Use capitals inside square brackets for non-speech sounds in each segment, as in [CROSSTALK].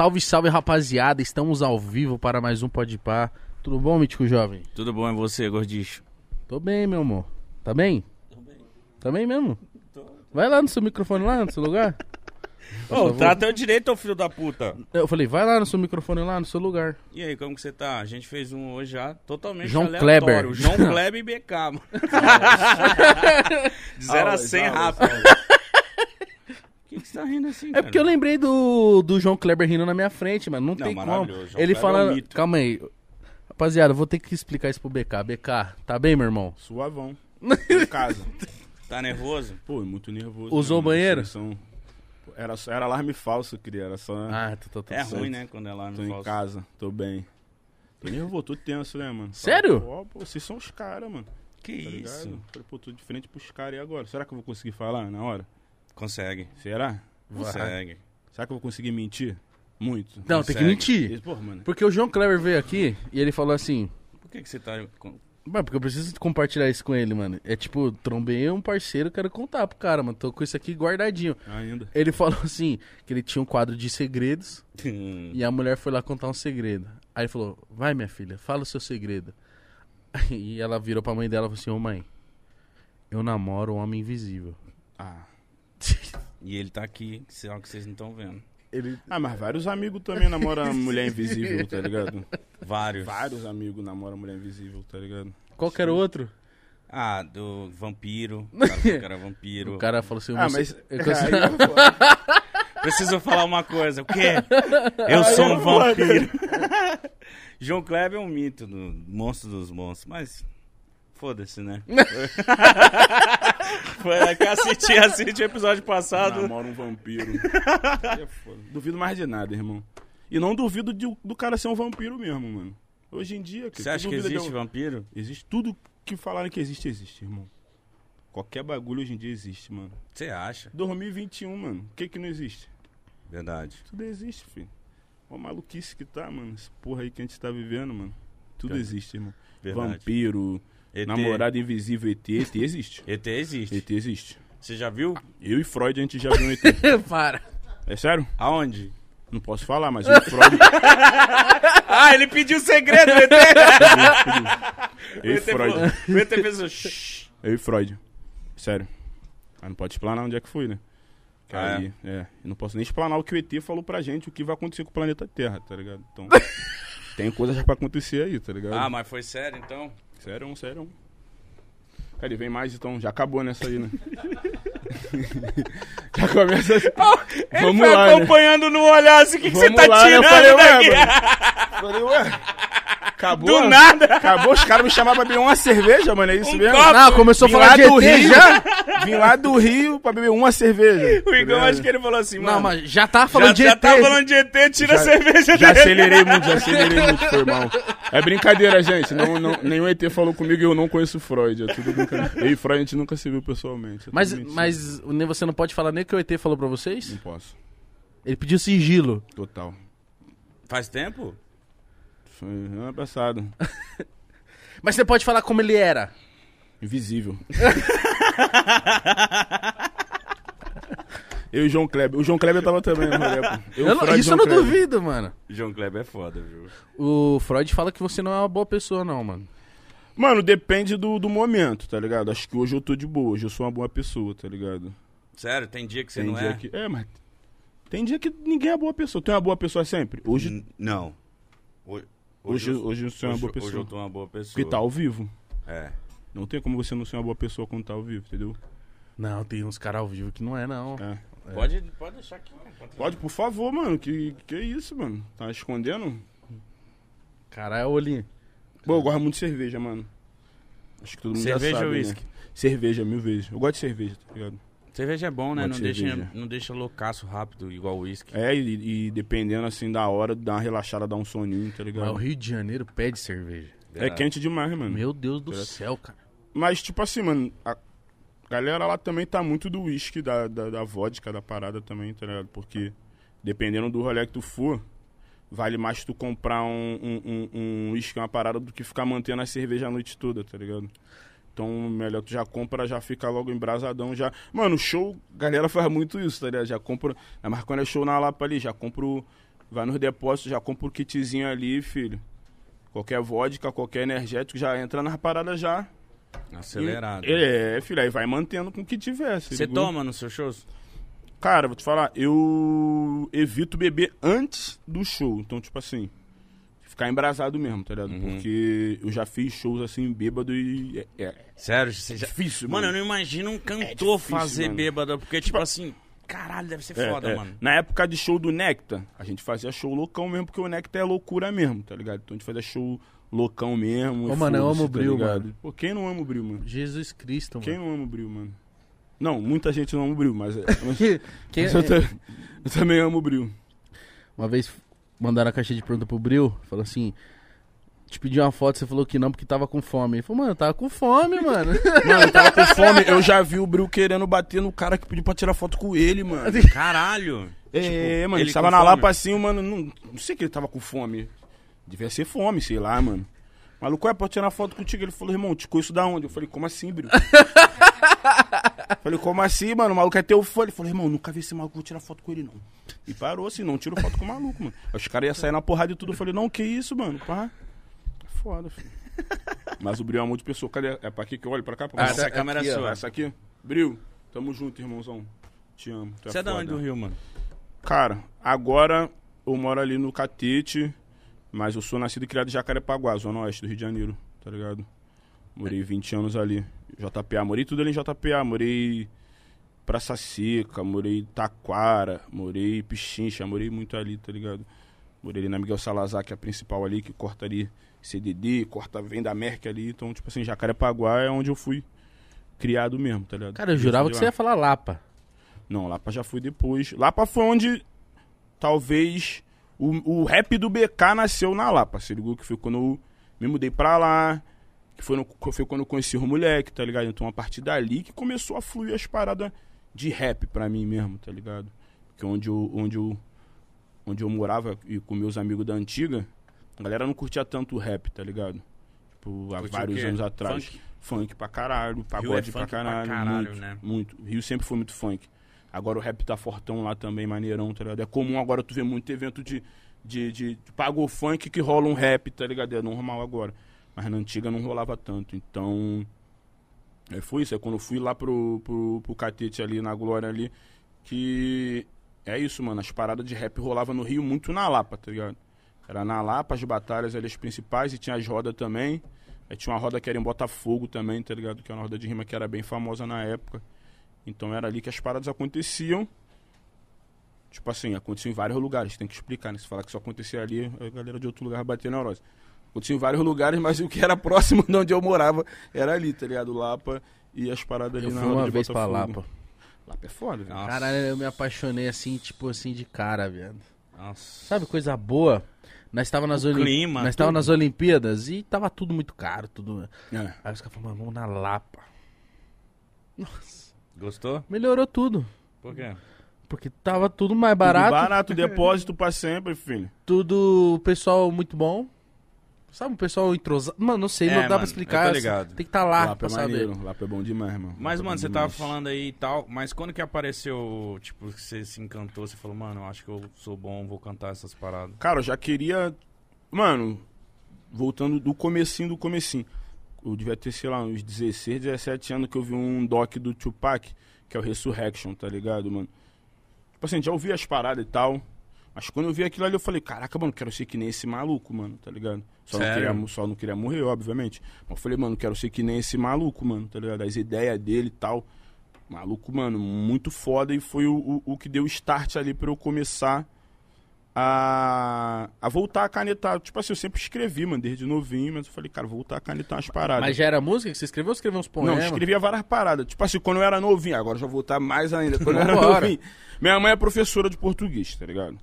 Salve, salve, rapaziada. Estamos ao vivo para mais um Pode Pá. Tudo bom, Mítico Jovem? Tudo bom é você, gordicho? Tô bem, meu amor. Tá bem? Tô bem. Tá bem mesmo? Vai lá no seu microfone lá, no seu lugar. [LAUGHS] Ô, trata eu direito, ô filho da puta. Eu falei, vai lá no seu microfone lá, no seu lugar. E aí, como que você tá? A gente fez um hoje já totalmente João aleatório. Kleber. João [LAUGHS] Kleber e BK, mano. [LAUGHS] De 0 a 100 rápido. O que, que você tá rindo assim, É porque eu lembrei do, do João Kleber rindo na minha frente, mano. Não, Não, tem como. maravilhoso. João Ele Kleber fala. é um mito. Calma aí. Rapaziada, eu vou ter que explicar isso pro BK. BK, tá bem, meu irmão? Suavão. [LAUGHS] em casa. Tá nervoso? Pô, muito nervoso. Usou né, o banheiro? seleção. Era, só, era alarme falso, queria. Era só. Ah, tô, tô, tô É certo. ruim, né? Quando é lá tô no em casa, tô bem. Tô nervoso, tô tenso, né, mano? Sério? Pô, pô, vocês são os caras, mano. Que Tá isso? ligado? Falei, pô, tô de frente pros caras e agora? Será que eu vou conseguir falar na hora? Consegue. Será? Consegue. Será que eu vou conseguir mentir? Muito. Não, tem que mentir. Pô, mano. Porque o João Kleber veio aqui e ele falou assim. Por que, que você tá. com- Mano, porque eu preciso compartilhar isso com ele, mano. É tipo, trombei um parceiro, quero contar pro cara, mano. Tô com isso aqui guardadinho. Ainda. Ele falou assim, que ele tinha um quadro de segredos [LAUGHS] e a mulher foi lá contar um segredo. Aí ele falou, vai minha filha, fala o seu segredo. [LAUGHS] E ela virou pra mãe dela e falou assim, ô mãe, eu namoro um homem invisível. Ah. [LAUGHS] E ele tá aqui, algo que vocês não estão vendo. Ele... Ah, mas vários amigos também namoram mulher invisível, tá ligado? Vários. Vários amigos namoram mulher invisível, tá ligado? Qual que era o outro? Ah, do vampiro. O cara falou que era vampiro. [LAUGHS] O cara falou assim, o Ah, mas. [LAUGHS] eu consigo- é. Preciso falar uma coisa. O quê? Eu sou um vampiro. João Kleber é um mito do monstro dos monstros, mas foda-se, né? [LAUGHS] Foi lá que assisti, assisti o episódio passado. Namora um vampiro. É foda. Duvido mais de nada, irmão. E não duvido de- do cara ser um vampiro mesmo, mano. Hoje em dia, Você acha que existe um- vampiro? Existe tudo que falaram que existe, existe, irmão. Qualquer bagulho hoje em dia existe, mano. Você acha? 2021, mano. O que que não existe? Verdade. Tudo existe, filho. Uma maluquice que tá, mano. Essa porra aí que a gente tá vivendo, mano. Tudo Verdade. existe, irmão. Verdade. Vampiro, ET. namorado invisível, ET. ET existe. [LAUGHS] ET existe. ET existe. Você já viu? Eu e Freud, a gente já viu um ET. [LAUGHS] Para. É sério? Aonde? Não posso falar, mas eu e Freud... [LAUGHS] Ah, ele pediu o segredo, ET! eu e Freud. O ET fez o shhh. Eu e Freud. Sério. Mas não pode explanar onde é que foi, né? Ah, aí, é. Eu não posso nem explanar o que o ET falou pra gente, o que vai acontecer com o planeta Terra, tá ligado? Então, tem coisa já pra acontecer aí, tá ligado? Ah, mas foi sério então? Sério, sério. Ele vem mais, então já acabou nessa aí, né? [LAUGHS] já começa assim. Ele Vamos foi lá, né? acompanhando no olhar assim, o que, que você tá lá, né? Eu tirando falei, ué, daqui? mano. [LAUGHS] Falei, ué. Acabou. Do nada. Acabou, os caras me chamaram pra beber uma cerveja, mano, é isso Um mesmo? copo. Não, começou a Vim falar lá de do ET Rio já. Vim lá do Rio pra beber uma cerveja. O Igor, tá acho que ele falou assim, mano. Não, mas já tá falando já, de já ET. tá falando de ET, tira a Já- cerveja Já dele. acelerei muito, já [LAUGHS] acelerei muito, foi mal. É brincadeira, gente. Não, não, nenhum ET falou comigo e eu não conheço o Freud. É tudo brincadeira. Eu e Freud a gente nunca se viu pessoalmente. é Mas, mentira. mas nem você não pode falar nem o que o ET falou pra vocês? Não posso. Ele pediu sigilo. Total. Faz tempo? Foi ano passado. [LAUGHS] Mas você pode falar como ele era. Invisível. [LAUGHS] Eu e o João Kleber. O João Kleber tava também no rolê, pô. Eu, Eu Freud isso eu não Kleber. duvido, mano. João Kleber é foda, viu? O Freud fala que você não é uma boa pessoa, não, mano. Mano, depende do, do momento, tá ligado? Acho que hoje eu tô de boa, hoje eu sou uma boa pessoa, tá ligado? Sério, tem dia que você tem não dia é? que. É, mas. Tem dia que ninguém é boa pessoa. Tu é uma boa pessoa sempre? Hoje, N- Não. Hoje, hoje, eu- hoje eu sou uma hoje- boa Hoje pessoa. eu tô uma boa pessoa. Porque tá ao vivo. É. Não tem como você não ser uma boa pessoa quando tá ao vivo, entendeu? Não, tem uns caras ao vivo que não é, não. É. Pode, pode deixar aqui. né? Pode- Pode, por favor, mano. Que, que isso, mano? Tá escondendo? Caralho, olhinho. Pô, eu gosto muito de cerveja, mano. Acho que todo mundo Cerveja já sabe, ou né? uísque? Cerveja, mil vezes. Eu gosto de cerveja, tá ligado? Cerveja é bom, né? Não de deixa, não deixa loucaço rápido, igual o uísque. É, e, e dependendo, assim, da hora, dá uma relaxada, dá um soninho, tá Mas o ligado? Rio de Janeiro pede cerveja. É quente demais, mano. Meu Deus do Direto. céu, cara. Mas, tipo assim, mano, a galera lá também tá muito do uísque, da, da, da vodka, da parada também, tá ligado? Porque, dependendo do rolê que tu for, vale mais tu comprar um um, um, um uísque, uma parada, do que ficar mantendo a cerveja a noite toda, tá ligado? Então, melhor tu já compra, já fica logo embrasadão, já... Mano, show, galera faz muito isso, tá ligado? Já compra... Mas quando é show na Lapa ali, já compro vai nos depósitos, já compra o kitzinho ali, filho. Qualquer vodka, qualquer energético, já entra nas paradas já. Acelerado. E- é, filho, aí vai mantendo com o que tiver. se Você toma nos seus shows? Cara, vou te falar, eu evito beber antes do show. Então, tipo assim, ficar embrasado mesmo, tá ligado? Uhum. Porque eu já fiz shows assim, bêbado e é, é Sério? Você já... difícil, Mano, eu mano. não imagino um cantor difícil, fazer mano. bêbado, porque, tipo assim, caralho, deve ser É, foda, é. mano. Na época de show do Nectar, a gente fazia show loucão mesmo, porque o Nectar é loucura mesmo, tá ligado? Então a gente fazia show loucão mesmo. Ô, mano, eu amo o tá Bril, ligado? mano. Pô, quem não ama o Bril, mano? Jesus Cristo, mano. Quem não ama o Bril, mano? Não, muita gente não ama o Bril, mas, é- [LAUGHS] mas- Quem- mas eu, eu também amo o Bril. Uma vez mandaram a caixa de pergunta pro Bril, falou assim: te pedi uma foto, você falou que não porque tava com fome. Ele falou, mano, eu tava com fome, mano. [LAUGHS] Mano, eu tava com fome, eu já vi o Bril querendo bater no cara que pediu pra tirar foto com ele, mano. [LAUGHS] Caralho. É, Tipo, mano, ele tava na fome? lapa assim, mano, não, não sei que ele tava com fome. Devia ser fome, sei lá, mano. Maluco, é, pode tirar foto contigo? Ele falou, irmão, te conheço da onde? Eu falei, como assim, Bril? [LAUGHS] falei, como assim, mano? O maluco é teu fã. Ele falou, irmão, nunca vi esse maluco, vou tirar foto com ele, não. E parou assim, não tiro foto com o maluco, mano. Aí Os caras iam sair na porrada e tudo. Eu falei, não, que isso, mano, pá. É foda, filho. Mas o Bril é amor de pessoa. Cadê? É pra aqui que eu olho pra cá? Pra Ah, essa câmera é aqui, ó, sua. Essa aqui? Bril, tamo junto, irmãozão. Te amo. tu Você é da foda. onde do Rio, mano? Cara, agora eu moro ali no Catete, mas eu sou nascido e criado em Jacarepaguá, zona oeste do Rio de Janeiro, tá ligado? Morei 20 anos ali. JPA, morei tudo ali em JPA, morei Praça Seca, morei Taquara, morei Pichincha, morei muito ali, tá ligado? Morei ali na Miguel Salazar, que é a principal ali, que corta ali CDD, corta, vem da Merck ali. Então, tipo assim, Jacarepaguá é onde eu fui criado mesmo, tá ligado? Cara, eu jurava que você ia falar Lapa. Não, Lapa já foi depois. Lapa foi onde talvez o, o rap do BK nasceu na Lapa, se ligou? Que foi quando eu me mudei pra lá, foi, no- foi quando eu conheci o moleque, tá ligado? Então a partir dali que começou a fluir as paradas de rap pra mim mesmo, tá ligado? Porque onde eu, onde eu, onde eu morava e com meus amigos da antiga, a galera não curtia tanto o rap, tá ligado? Tipo, há vários anos atrás. Funk? Funk pra caralho, é pagode pra funk pra caralho. caralho, muito, né? muito. Rio sempre foi muito funk. Agora o rap tá fortão lá também, maneirão, tá ligado? É comum agora tu ver muito evento de, de, de, de pago funk que rola um rap, tá ligado? É normal agora. Mas na antiga não rolava tanto. Então. É, foi isso. É quando eu fui lá pro, pro, pro catete ali, na Glória ali, que. É isso, mano. As paradas de rap rolavam no Rio muito na Lapa, tá ligado? Era na Lapa, as batalhas ali as principais, e tinha as rodas também. Aí tinha uma roda que era em Botafogo também, tá ligado? Que era uma roda de rima que era bem famosa na época. Então era ali que as paradas aconteciam. Tipo assim, aconteceu em vários lugares, tem que explicar, né? Se falar que só acontecia ali, a galera de outro lugar bater neurose. Aconteceu em vários lugares, mas o que era próximo de onde eu morava era ali, tá ligado? Lapa e as paradas ali Eu na fui uma de vez pra. Lapa. Lapa é foda, velho. Caralho, eu me apaixonei assim, tipo assim, de cara, viado. Nossa. Sabe, coisa boa? Nós tava nas, Olim- clima, Nós tava tudo. nas Olimpíadas e tava tudo muito caro, tudo. É. Aí os caras falaram, mano, vamos na Lapa. Nossa, Gostou? melhorou tudo. Por quê? Porque tava tudo mais Barato, barato, barato, depósito pra sempre, filho. tudo pessoal muito bom. Sabe, o pessoal entrosado. Mano, não sei, É, não dá mano, pra explicar. ligado. Tem que estar lá Lapa pra é saber. maneiro, Lapa é bom demais, mano. Mas, Lapa é mano, você tava demais. falando aí e tal, mas quando que apareceu, tipo, que você se encantou, você falou, mano, eu acho que eu sou bom, vou cantar essas paradas. Cara, eu já queria. Mano, voltando do comecinho do comecinho. Eu devia ter, sei lá, uns 16, 17 anos que eu vi um doc do Tupac, que é o Resurrection, tá ligado, mano? Tipo assim, já ouvi as paradas e tal. Mas quando eu vi aquilo ali, eu falei, caraca, mano, quero ser que nem esse maluco, mano, tá ligado? Só não, queria, só não queria morrer, obviamente. Mas eu falei, mano, quero ser que nem esse maluco, mano, tá ligado? As ideias dele e tal. Maluco, mano, muito foda. E foi o, o, o que deu start ali pra eu começar a, a voltar a canetar. Tipo assim, eu sempre escrevi, mano, desde novinho, mas eu falei, cara, voltar a canetar umas paradas. Mas já era música que você escreveu ou escreveu uns Não, poemas? eu escrevia várias paradas. Tipo assim, quando eu era novinho, agora eu já vou voltar mais ainda. Quando eu era novinho. Minha mãe é professora de português, tá ligado?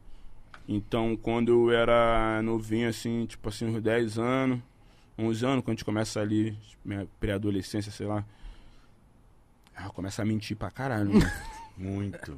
Então, quando eu era novinho, assim, tipo assim, uns 10 anos, 11 anos, quando a gente começa ali, minha pré-adolescência, sei lá. Ah, começa a mentir pra caralho, né? [LAUGHS] Muito.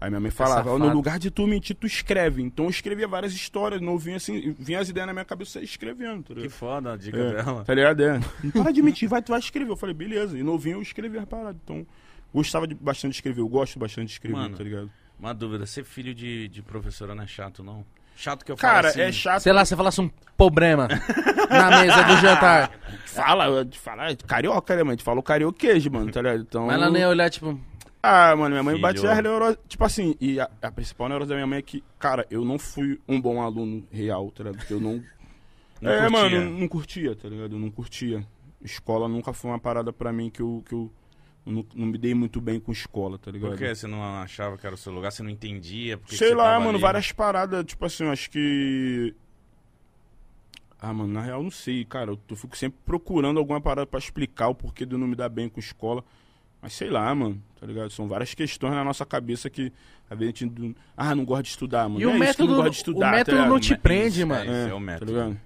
Aí minha mãe falava, safado. "Ó, no lugar de tu mentir, tu escreve. Então eu escrevia várias histórias, novinho assim, vinha as ideias na minha cabeça escrevendo, tá Que foda a dica É, dela. Tá ligado? É. Para de mentir, vai, tu vai escrever. Eu falei, beleza. E novinho eu escrevia as paradas. Então, gostava de, bastante de escrever. Eu gosto bastante de escrever, Mano. tá ligado? Uma dúvida, ser filho de, de professora não é chato, não? Chato que eu falo Cara, assim. é chato. Sei lá, você falasse um problema na mesa do jantar. [LAUGHS] Fala, fala, carioca, né, mano? A gente falou carioquejo, mano, tá ligado? Então. Mas ela nem ia olhar, tipo, Ah, mano, minha mãe Filho. batia as neuroses. Tipo assim, e a, a principal neurose da minha mãe é que, cara, eu não fui um bom aluno real, tá ligado? Porque eu não. Não é, curtia. mano, não, não curtia, tá ligado? Eu não curtia. Escola nunca foi uma parada pra mim que eu. Que eu não, não me dei muito bem com escola, tá ligado? Por que você não achava que era o seu lugar? Você não entendia? Por que Sei lá, mano, ali? várias paradas, tipo assim, eu acho que. Ah, mano, na real eu não sei, cara. Eu, eu fico sempre procurando alguma parada pra explicar o porquê de eu não me dar bem com escola. Mas sei lá, mano, tá ligado? São várias questões na nossa cabeça que a gente. Ah, não gosta de estudar, mano. E Não o é isso que eu método, não gosto de estudar, o tá método ligado? não te Mas prende, isso, mano. é. Esse É, o método. Tá ligado?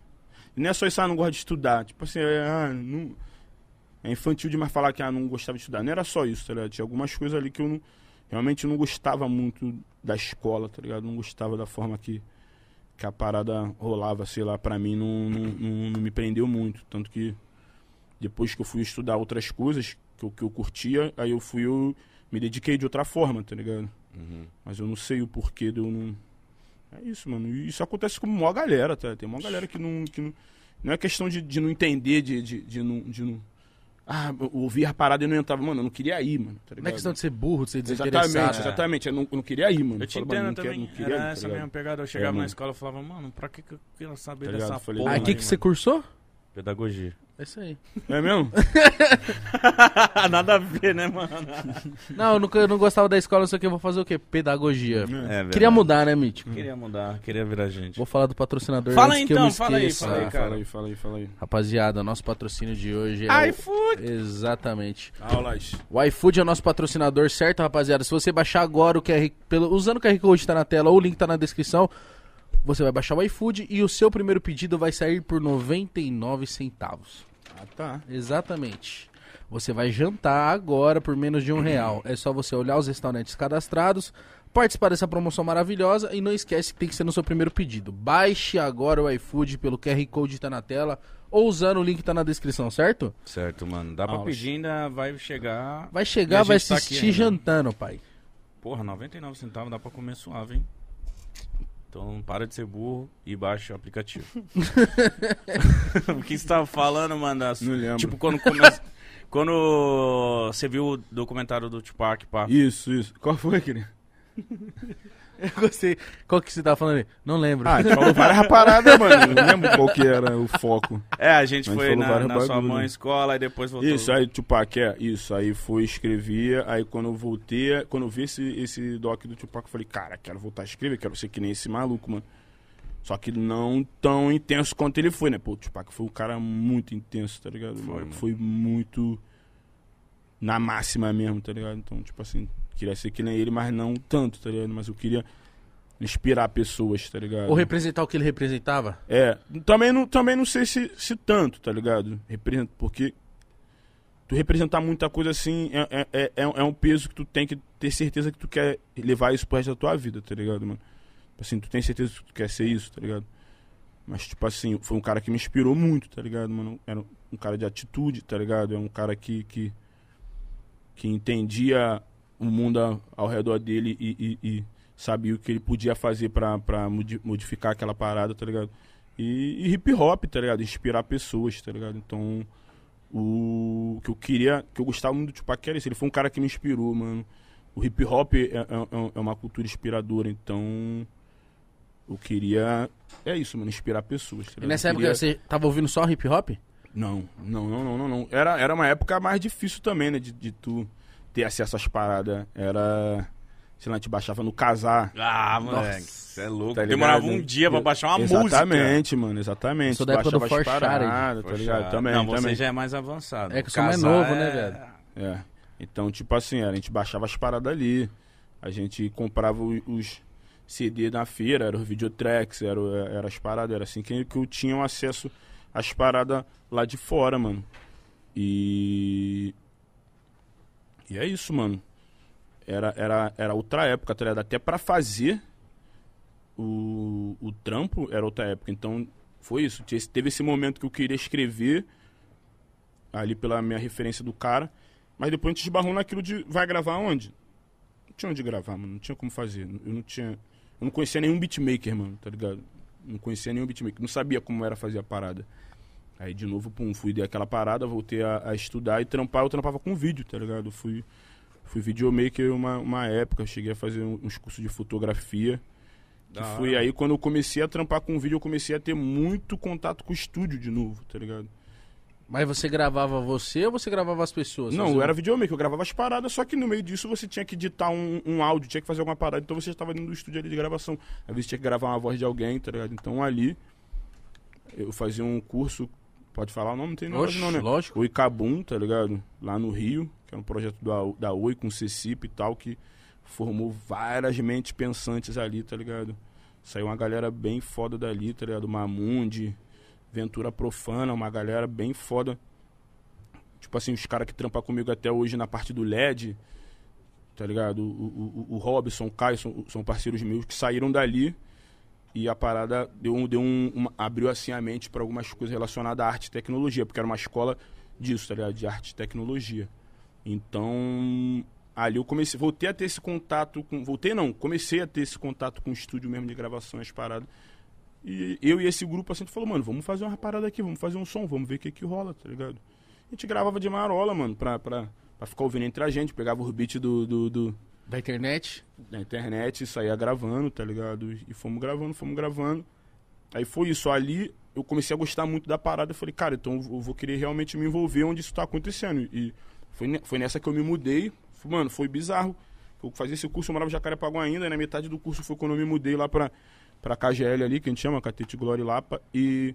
E não é só isso, ah, não gosta de estudar. Tipo assim, é, ah, não... é infantil demais falar que ah, não gostava de estudar. Não era só isso, tá ligado? Tinha algumas coisas ali que eu não, realmente não gostava muito da escola, tá ligado? Não gostava da forma que, que a parada rolava, sei lá, pra mim não, não, não, não me prendeu muito. Tanto que depois que eu fui estudar outras coisas que eu, que eu curtia, aí eu fui, eu me dediquei de outra forma, tá ligado? Uhum. Mas eu não sei o porquê de eu não. É isso, mano. E isso acontece com uma galera, tá? Tem uma galera que não. Que não... não é questão de, de não entender, de, de, de não. De não... Ah, eu ouvi a parada e não entrava. Mano, eu não queria ir, mano. Tá Não é questão de ser burro, de ser desinteressado. Exatamente, É. exatamente. Eu não, eu não queria ir, mano. Eu te mano, entendo não quero- também. não queria ir, Era tá essa ligado? mesma pegada. Eu chegava É, na mano. escola e falava, mano, pra que, que eu quero saber Tá dessa ligado? Falei, porra? Aí, o que, que você mano? cursou? Pedagogia. É isso aí. É mesmo? [LAUGHS] Nada a ver, né, mano? Não, eu nunca, eu não gostava da escola, não sei o que, eu vou fazer o quê? Pedagogia. É, verdade. Queria mudar, né, Mítico? Queria mudar, queria virar gente. Vou falar do patrocinador Fala antes que eu então, me fala aí, esqueça. fala aí, cara. Fala aí, fala aí, fala aí. Rapaziada, nosso patrocínio de hoje é. iFood! O... Exatamente. Aulas. O iFood é o nosso patrocinador, certo, rapaziada? Se você baixar agora o QR, pelo, usando o QR Code tá na tela ou o link tá na descrição, você vai baixar o iFood e o seu primeiro pedido vai sair por 99 centavos. Ah, tá. Exatamente. Você vai jantar agora por menos de um real. É só você olhar os restaurantes cadastrados, participar dessa promoção maravilhosa e não esquece que tem que ser no seu primeiro pedido. Baixe agora o iFood pelo QR Code que tá na tela ou usando o link que tá na descrição, certo? Certo, mano. Dá pra Aulas. pedir, ainda vai chegar. Vai chegar, vai tá aqui assistir ainda. jantando, pai. Porra, 99 centavos dá pra comer suave, hein? Então para de ser burro e baixa o aplicativo. [LAUGHS] o que você tava falando, mano? Não lembro. Tipo, quando começa. quando você viu o documentário do Tupac, pá. Isso, isso. Qual foi, querido? [LAUGHS] [LAUGHS] Eu gostei. Qual que você tava falando aí? Não lembro. Ah, a gente falou várias [LAUGHS] paradas, mano. Não lembro qual que era o foco. É, a gente Mas foi falou na, na sua mãe né? escola e depois voltou. Isso, aí Tupac, é, isso. Aí foi, escrevia, aí quando eu voltei, quando eu vi esse, esse doc do Tupac, eu falei, cara, quero voltar a escrever, quero ser que nem esse maluco, mano. Só que não tão intenso quanto ele foi, né? Pô, o Tupac foi um cara muito intenso, tá ligado? Foi, Foi, mano. foi muito na máxima mesmo, tá ligado? Então, tipo assim, queria ser que nem ele, mas não tanto, tá ligado? Mas eu queria inspirar pessoas, tá ligado? Ou representar o que ele representava? É, também não, também não sei se, se tanto, tá ligado? Representa, porque tu representar muita coisa assim é, é, é, é um peso que tu tem que ter certeza que tu quer levar isso pro resto da tua vida, tá ligado, mano? Assim, tu tem certeza que tu quer ser isso, tá ligado? Mas, tipo assim, foi um cara que me inspirou muito, tá ligado, mano? Era um cara de atitude, tá ligado? É um cara que, que, que entendia o mundo ao redor dele e, e, e sabia o que ele podia fazer modi- modificar aquela parada, tá ligado? E, e hip hop, tá ligado? Inspirar pessoas, tá ligado? Então, o que eu queria, que eu gostava muito do Tupac era isso. Ele foi um cara que me inspirou, mano. O hip hop é, é- é uma cultura inspiradora, então eu queria, é isso, mano, inspirar pessoas. Tá E nessa época queria- você tava ouvindo só hip hop? Não, não, não, não, não, não. Era, era uma época mais difícil também, né? De, de tu ter acesso às paradas. Era. Sei lá, a gente baixava no casar. Ah, moleque, você é louco. Tá? Demorava um dia pra baixar uma música. Exatamente, mano, exatamente. Eu sou Tu da época do baixava as For Share, paradas, tá ligado? Também, Não, você também. já é mais avançado. É que eu sou mais Casar novo, né, é- velho? É. Então, tipo assim, era, a gente baixava as paradas ali. A gente comprava o- os CD na feira, era os videotracks, era, o- era as paradas, era assim que, que eu tinha acesso às paradas lá de fora, mano. E. E é isso, mano. Era, era, era outra época, tá ligado? Até pra fazer o, o trampo era outra época. Então, foi isso. Teve esse momento que eu queria escrever ali pela minha referência do cara. Mas depois a gente esbarrou naquilo de vai gravar onde? Não tinha onde gravar, mano. Não tinha como fazer. Eu não tinha. Eu não conhecia nenhum beatmaker, mano, tá ligado? Não conhecia nenhum beatmaker, não sabia como era fazer a parada. Aí de novo, pum, fui dar aquela parada, voltei a, a, estudar e trampar, eu trampava com vídeo, tá ligado? Fui, fui videomaker uma, uma época, cheguei a fazer uns cursos de fotografia. Que foi aí quando eu comecei a trampar com vídeo, eu comecei a ter muito contato com o estúdio de novo, tá ligado? Mas você gravava você ou você gravava as pessoas? Não, eu era videomaker, eu gravava as paradas, só que no meio disso você tinha que editar um, um áudio, tinha que fazer alguma parada, então você estava dentro do estúdio ali de gravação. Às vezes tinha que gravar uma voz de alguém, tá ligado? Então ali eu fazia um curso, pode falar o nome, não tem nome não, né? Lógico. O Icabum, tá ligado? Lá no Rio, que era um projeto da, da Oi com o Cecip e tal, que formou várias mentes pensantes ali, tá ligado? Saiu uma galera bem foda dali, tá ligado? Mamundi, Ventura Profana, uma galera bem foda. Tipo assim, os caras que trampam comigo até hoje na parte do LED, tá ligado? O, o, o, Robson, o Caio são, são, parceiros meus que saíram dali e a parada deu, deu um, uma, abriu assim a mente para algumas coisas relacionadas à arte e tecnologia, porque era uma escola disso, tá ligado? De arte e tecnologia. Então, ali eu comecei, voltei a ter esse contato com, voltei não, comecei a ter esse contato com o estúdio mesmo de gravação, as paradas. E eu e esse grupo assim, falou, mano, vamos fazer uma parada aqui, vamos fazer um som, vamos ver o que que rola, tá ligado? A gente gravava de marola, mano, pra, pra, pra ficar ouvindo entre a gente, pegava os beats do, do, do Da internet? Da internet, saía gravando, tá ligado? E fomos gravando, fomos gravando. Aí foi isso, ali eu comecei a gostar muito da parada, eu falei, cara, então eu vou querer realmente me envolver onde isso tá acontecendo. E foi, foi nessa que eu me mudei, mano, foi bizarro. Eu fazia esse curso, eu morava em Jacarepaguá ainda, e na metade do curso foi quando eu me mudei lá pra pra KGL ali, que a gente chama, Catete Glória e Lapa, e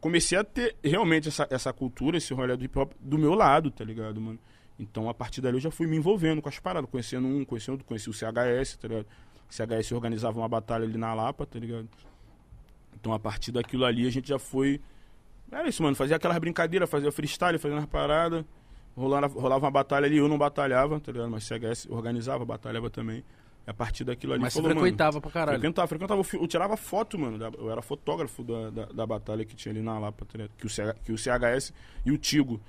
comecei a ter realmente essa, essa cultura, esse rolê do hip hop do meu lado, tá ligado, mano? Então, a partir dali, eu já fui me envolvendo com as paradas, conhecendo um, conhecendo outro, conheci o CHS, tá ligado? O CHS organizava uma batalha ali na Lapa, tá ligado? Então, a partir daquilo ali, a gente já foi... Era isso, mano, fazia aquelas brincadeiras, fazia freestyle, fazia umas paradas, rolava, rolava uma batalha ali, eu não batalhava, tá ligado? Mas o CHS organizava, batalhava também. A partir daquilo ali. Mas falou, você frequentava pra caralho. Frequentava, frequentava. Eu, tirava foto, mano. Da, eu era fotógrafo da, da, da, batalha que tinha ali na Lapa, tá que, o CH, que o CHS e o Tigo,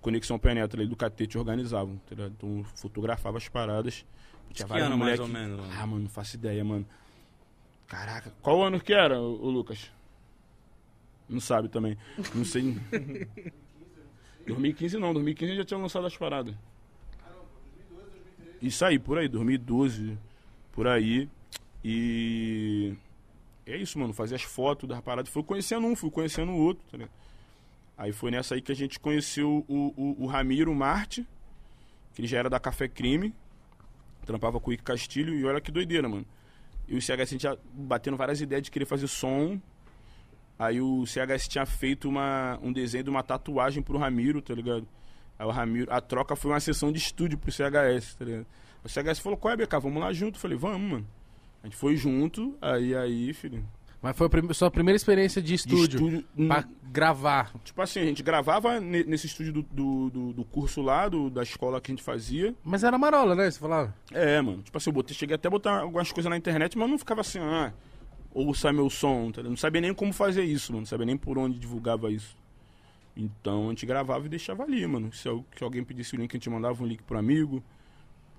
Conexão Penetra ali do Catete, organizavam, tá Então eu fotografava as paradas. Tinha que ano, mais ou menos? Mano. Ah, mano, não faço ideia, mano. Caraca, qual ano que era, o, o Lucas? Não sabe também. Não sei. [LAUGHS] 2015 não, 2015 já tinha lançado as paradas. Isso aí, por aí, 2012 por aí. E é isso, mano. Fazia as fotos das paradas. Fui conhecendo um, fui conhecendo o outro, tá Aí foi nessa aí que a gente conheceu o, o, o Ramiro Marte, que ele já era da Café Crime, trampava com o Ike Castilho, e olha que doideira, mano. E o CHS a gente batendo várias ideias de querer fazer som. Aí o CHS tinha feito uma, um desenho de uma tatuagem pro Ramiro, tá ligado? Aí o Ramiro, a troca foi uma sessão de estúdio pro CHS, tá ligado? O CHS falou, qual é, BK? Vamos lá junto. Eu falei, vamos, mano. A gente foi junto, aí, aí, filho. Mas foi a prim sua primeira experiência de estúdio, de estúdio pra hum, gravar? Tipo assim, a gente gravava nesse estúdio do, do, do, do, curso lá, do, da escola que a gente fazia. Mas era marola, né? Você falava? É, mano. Tipo assim, eu botei, cheguei até a botar algumas coisas na internet, mas não ficava assim, ah, ouça meu som, tá Não sabia nem como fazer isso, mano. Não sabia nem por onde divulgava isso. Então a gente gravava e deixava ali, mano. Se, se alguém pedisse o link, a gente mandava um link pro amigo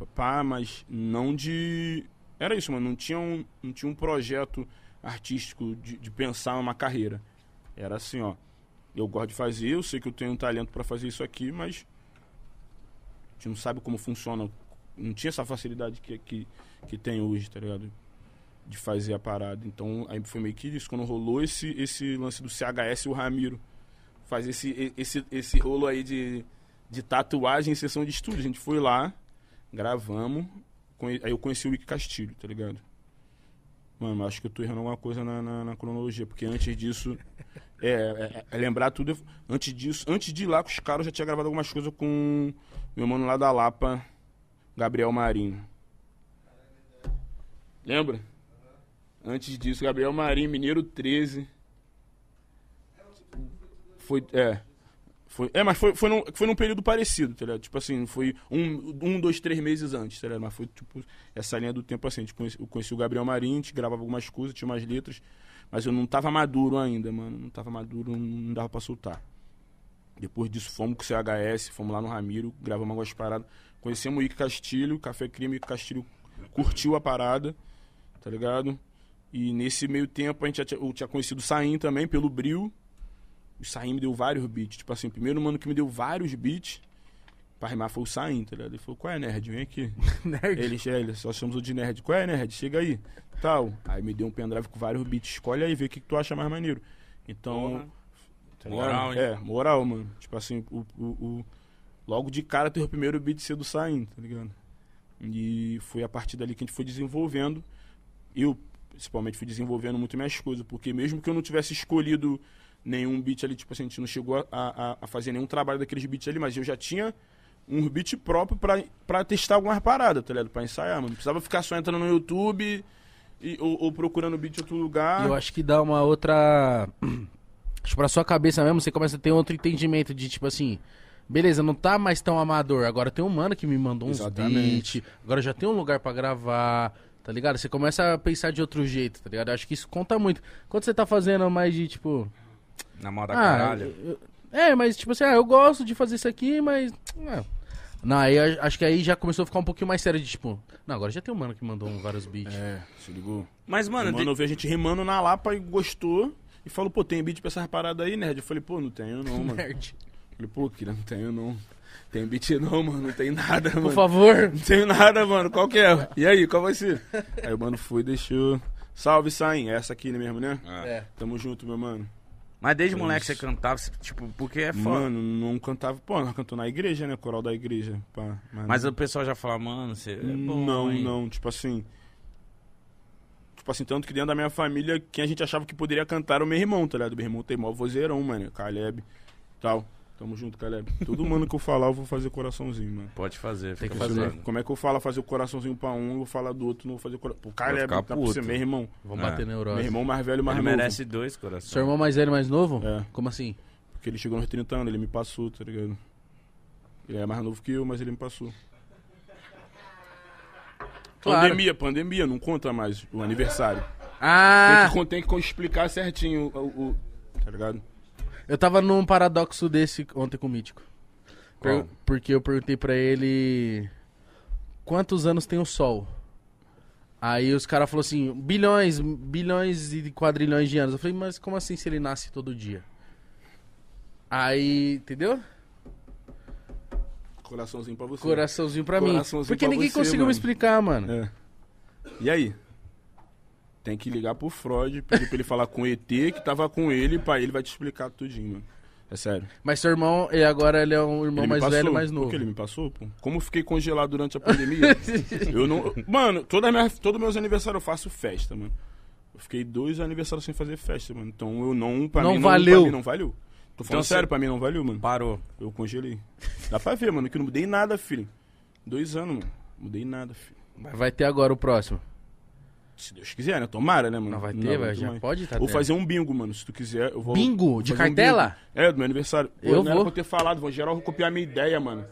pá, mas não de. Era isso, mano. Não tinha um, não tinha um projeto artístico de, de pensar uma carreira. Era assim, ó. Eu gosto de fazer, eu sei que eu tenho um talento para fazer isso aqui, mas a gente não sabe como funciona. Não tinha essa facilidade que, que, que tem hoje, tá ligado? De fazer a parada. Então, aí foi meio que isso. Quando rolou esse, esse lance do CHS e o Ramiro fazer esse, esse, esse rolo aí de, de tatuagem em sessão de estúdio. A gente foi lá, Gravamos. Aí eu conheci o Wiki Castilho, tá ligado? Mano, acho que eu tô errando alguma coisa na, na, na cronologia, porque antes disso. É, é, é, lembrar tudo. Antes disso, antes de ir lá com os caras, eu já tinha gravado algumas coisas com meu mano lá da Lapa, Gabriel Marinho. Lembra? Antes disso, Gabriel Marinho, Mineiro 13. Foi, é. Foi, é, mas foi, foi, num, foi num período parecido, tá ligado? Tipo assim, foi um, um, dois, três meses antes, tá ligado? Mas foi, tipo, essa linha do tempo assim. Conheci, eu conheci o Gabriel Marinho, a gente gravava algumas coisas, tinha umas letras, mas eu não tava maduro ainda, mano. Não tava maduro, não dava pra soltar. Depois disso, fomos com o CHS, fomos lá no Ramiro, gravamos algumas paradas. Conhecemos o Ike Castilho, Café Crime, o Castilho curtiu a parada. tá ligado? E nesse meio tempo a gente já tinha, eu tinha conhecido o Saim também, pelo Bril. O Saim me deu vários beats. Tipo assim, o primeiro mano que me deu vários beats pra rimar foi o Saim, tá ligado? Ele falou, qual é, nerd? Vem aqui. [LAUGHS] Nerd. Ele, ele só chamamos o de nerd. Qual é, nerd? Chega aí. Tal. Aí me deu um pendrive com vários beats. Escolhe aí, vê o que, que tu acha mais maneiro. Então. Tá Moral, hein? É, moral, mano. Tipo assim, o, o, o- logo de cara teve o primeiro beat ser do Saim, tá ligado? E foi a partir dali que a gente foi desenvolvendo. Eu, principalmente, fui desenvolvendo muito minhas coisas, porque mesmo que eu não tivesse escolhido nenhum beat ali, tipo assim, a gente não chegou a, a, a fazer nenhum trabalho daqueles beats ali, mas eu já tinha um beat próprio pra, pra testar algumas paradas, tá ligado? Pra ensaiar, mano. Não precisava ficar só entrando no YouTube e, ou, ou procurando beat em outro lugar. Eu acho que dá uma outra. Acho [CLEARS THROAT] que pra sua cabeça mesmo, você começa a ter outro entendimento de tipo assim. Beleza, não tá mais tão amador. Agora tem um mano que me mandou uns Exatamente. beats. Agora já tem um lugar pra gravar. Tá ligado? Você começa a pensar de outro jeito, tá ligado? Eu acho que isso conta muito. Quando você tá fazendo mais de tipo. Na moda ah, caralho. eu- é, mas tipo assim, ah, eu gosto de fazer isso aqui, mas. ah. Não, aí eu acho que aí já começou a ficar um pouquinho mais sério de tipo. Não, agora já tem um mano que mandou vários beats. É, se ligou? Mas, mano, Mano, de- eu vi a gente rimando na Lapa e gostou. E falou, pô, tem beat pra essas paradas aí, nerd? Eu falei, pô, não tenho não, mano. Nerd. Falei, pô, Kira, não tenho não. Tem beat não, mano, não tem nada, mano. Por favor. Não tenho nada, mano. Qual que é? E aí, qual vai ser? Aí o mano foi e deixou. Salve, Sain. Essa aqui mesmo, né? Ah. É. Tamo junto, meu mano. Mas desde moleque você cantava, tipo, porque é foda. Mano, não cantava. Pô, nós cantou na igreja, né? Coral da igreja. Pá. Mas o pessoal já fala, mano, você é bom, não, hein? não. Tipo assim. Tipo assim, tanto que dentro da minha família, quem a gente achava que poderia cantar era o meu irmão, tá ligado? Meu irmão tem mó vozeirão, mano. Caleb. Tal. Tamo junto, Caleb. Todo mano que eu falar, eu vou fazer coraçãozinho, mano. Pode fazer, Tem fica que fazer. Como é que eu falo fazer o coraçãozinho pra um, eu vou falar do outro, não vou fazer coração. Pô, Caleb, tá pra ser meu irmão. Vamos É. bater Meu neurose. irmão mais velho, mais Ele novo. merece dois corações. Seu irmão mais velho, mais novo? É. Como assim? Porque ele chegou nos 30 anos, ele me passou, tá ligado? Ele é mais novo que eu, mas ele me passou. Claro. Pandemia, pandemia, não conta mais o aniversário. Ah! Tem, que, tem que explicar certinho o, o- o- Tá ligado? Eu tava num paradoxo desse ontem com o Mítico. Per- Qual? porque eu perguntei pra ele quantos anos tem o Sol. Aí os caras falaram assim, bilhões, bilhões e quadrilhões de anos. Eu falei, mas como assim se ele nasce todo dia? Aí, entendeu? Coraçãozinho pra você. Coraçãozinho pra mim. Coraçãozinho Porque pra ninguém você, conseguiu mano. me explicar, mano. É. E aí? Tem que ligar pro Freud, pedir pra ele falar com o ET que tava com ele, pra ele vai te explicar tudinho, mano. É sério. Mas seu irmão, e agora ele é um irmão mais passou. velho e mais Por novo. que ele me passou, pô? Como eu fiquei congelado durante a pandemia, [LAUGHS] eu não... Mano, toda minha, todos meus aniversários eu faço festa, mano. Eu fiquei dois aniversários sem fazer festa, mano. Então eu não... Pra Não mim, valeu. Não, pra mim não valeu. Tô falando Então sério, pra mim não valeu, mano. Parou. Eu congelei. Dá pra ver, mano, que eu não mudei nada, filho. Dois anos, mano. Mudei nada, filho. Mas vai ter agora o próximo. Se Deus quiser, né? Tomara, né, mano? Não vai ter, vai, ter já mais. pode tá Vou tendo. fazer um bingo, mano. Se tu quiser, eu vou. Bingo? vou De fazer um cartela? bingo. é, do meu aniversário. Pô, Eu não vou. era pra ter falado, vou geral copiar a minha ideia, mano.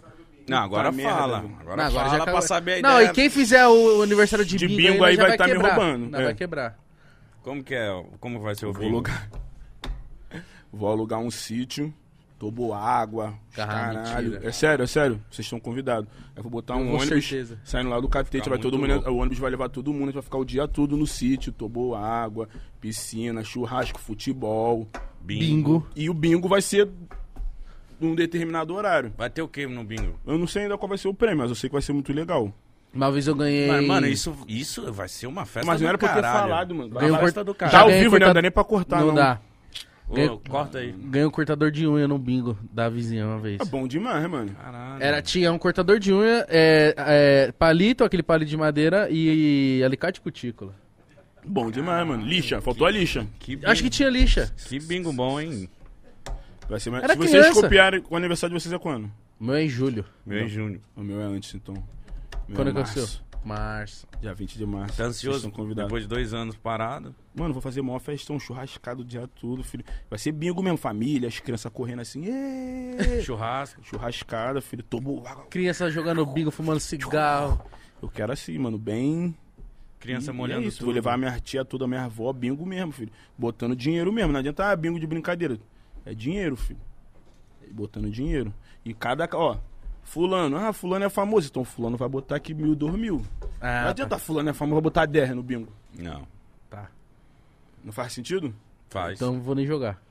Não, agora merda, fala. velho. agora, Não, agora fala já pra saber a Não, ideia. e quem fizer o aniversário de, De bingo, bingo aí, aí já vai vai tá me roubando, Não, é. vai quebrar. Como que é? Como vai ser o vou bingo? alugar. Vou alugar um sítio, tobo água, caralho. mentira. É sério, é sério. Vocês estão convidados. Eu vou botar um Com ônibus certeza. saindo lá do catete, Ficar vai todo mundo. O ônibus vai levar todo mundo, a gente vai ficar o dia todo no sítio, tobo água, piscina, churrasco, futebol. Bingo. E o bingo vai ser num determinado horário. Vai ter o que no bingo? Eu não sei ainda qual vai ser o prêmio, mas eu sei que vai ser muito legal. Uma vez eu ganhei. Mas, mano, isso, isso vai ser uma festa mas não era pra eu ter falado, mano. Ganhei Uma festa do Já caralho. Já ao vivo, né? corta- Não dá nem pra cortar, não, não. dá. Ô, corta aí. Ganhei um cortador de unha no bingo da vizinha uma vez. É bom demais, mano. Caralho. Era, tinha um cortador de unha, é, é, palito, aquele palito de madeira e alicate cutícula. Bom demais, mano. Lixa, faltou a lixa. Que Acho que tinha lixa. que bingo bom, hein? Vai ser mais... Era Se vocês criança. copiarem, o aniversário de vocês é quando? O meu é em julho. Meu em junho. O meu é antes, então. Meu Quando é que é o março. Dia 20 de março. Tá ansioso? Depois de dois anos parado. Mano, vou fazer maior festão, churrascado o dia todo, filho. Vai ser bingo mesmo, família, as crianças correndo assim. [LAUGHS] Churrasco. Churrascada, filho. Tobo. Criança jogando bingo, fumando cigarro. Eu quero assim, mano, bem. Criança E molhando é isso, tudo. Vou levar a minha tia toda, a minha avó, bingo mesmo, filho. Botando dinheiro mesmo. Não adianta ah, bingo de brincadeira. É dinheiro, filho. É Botando dinheiro. E cada. Ó, fulano. Ah, fulano é famoso. Então fulano vai botar aqui mil, dois mil. Ah, Não adianta fulano é famoso botar DR no bingo. Não, Tá. Não faz sentido? faz. Então não vou nem jogar.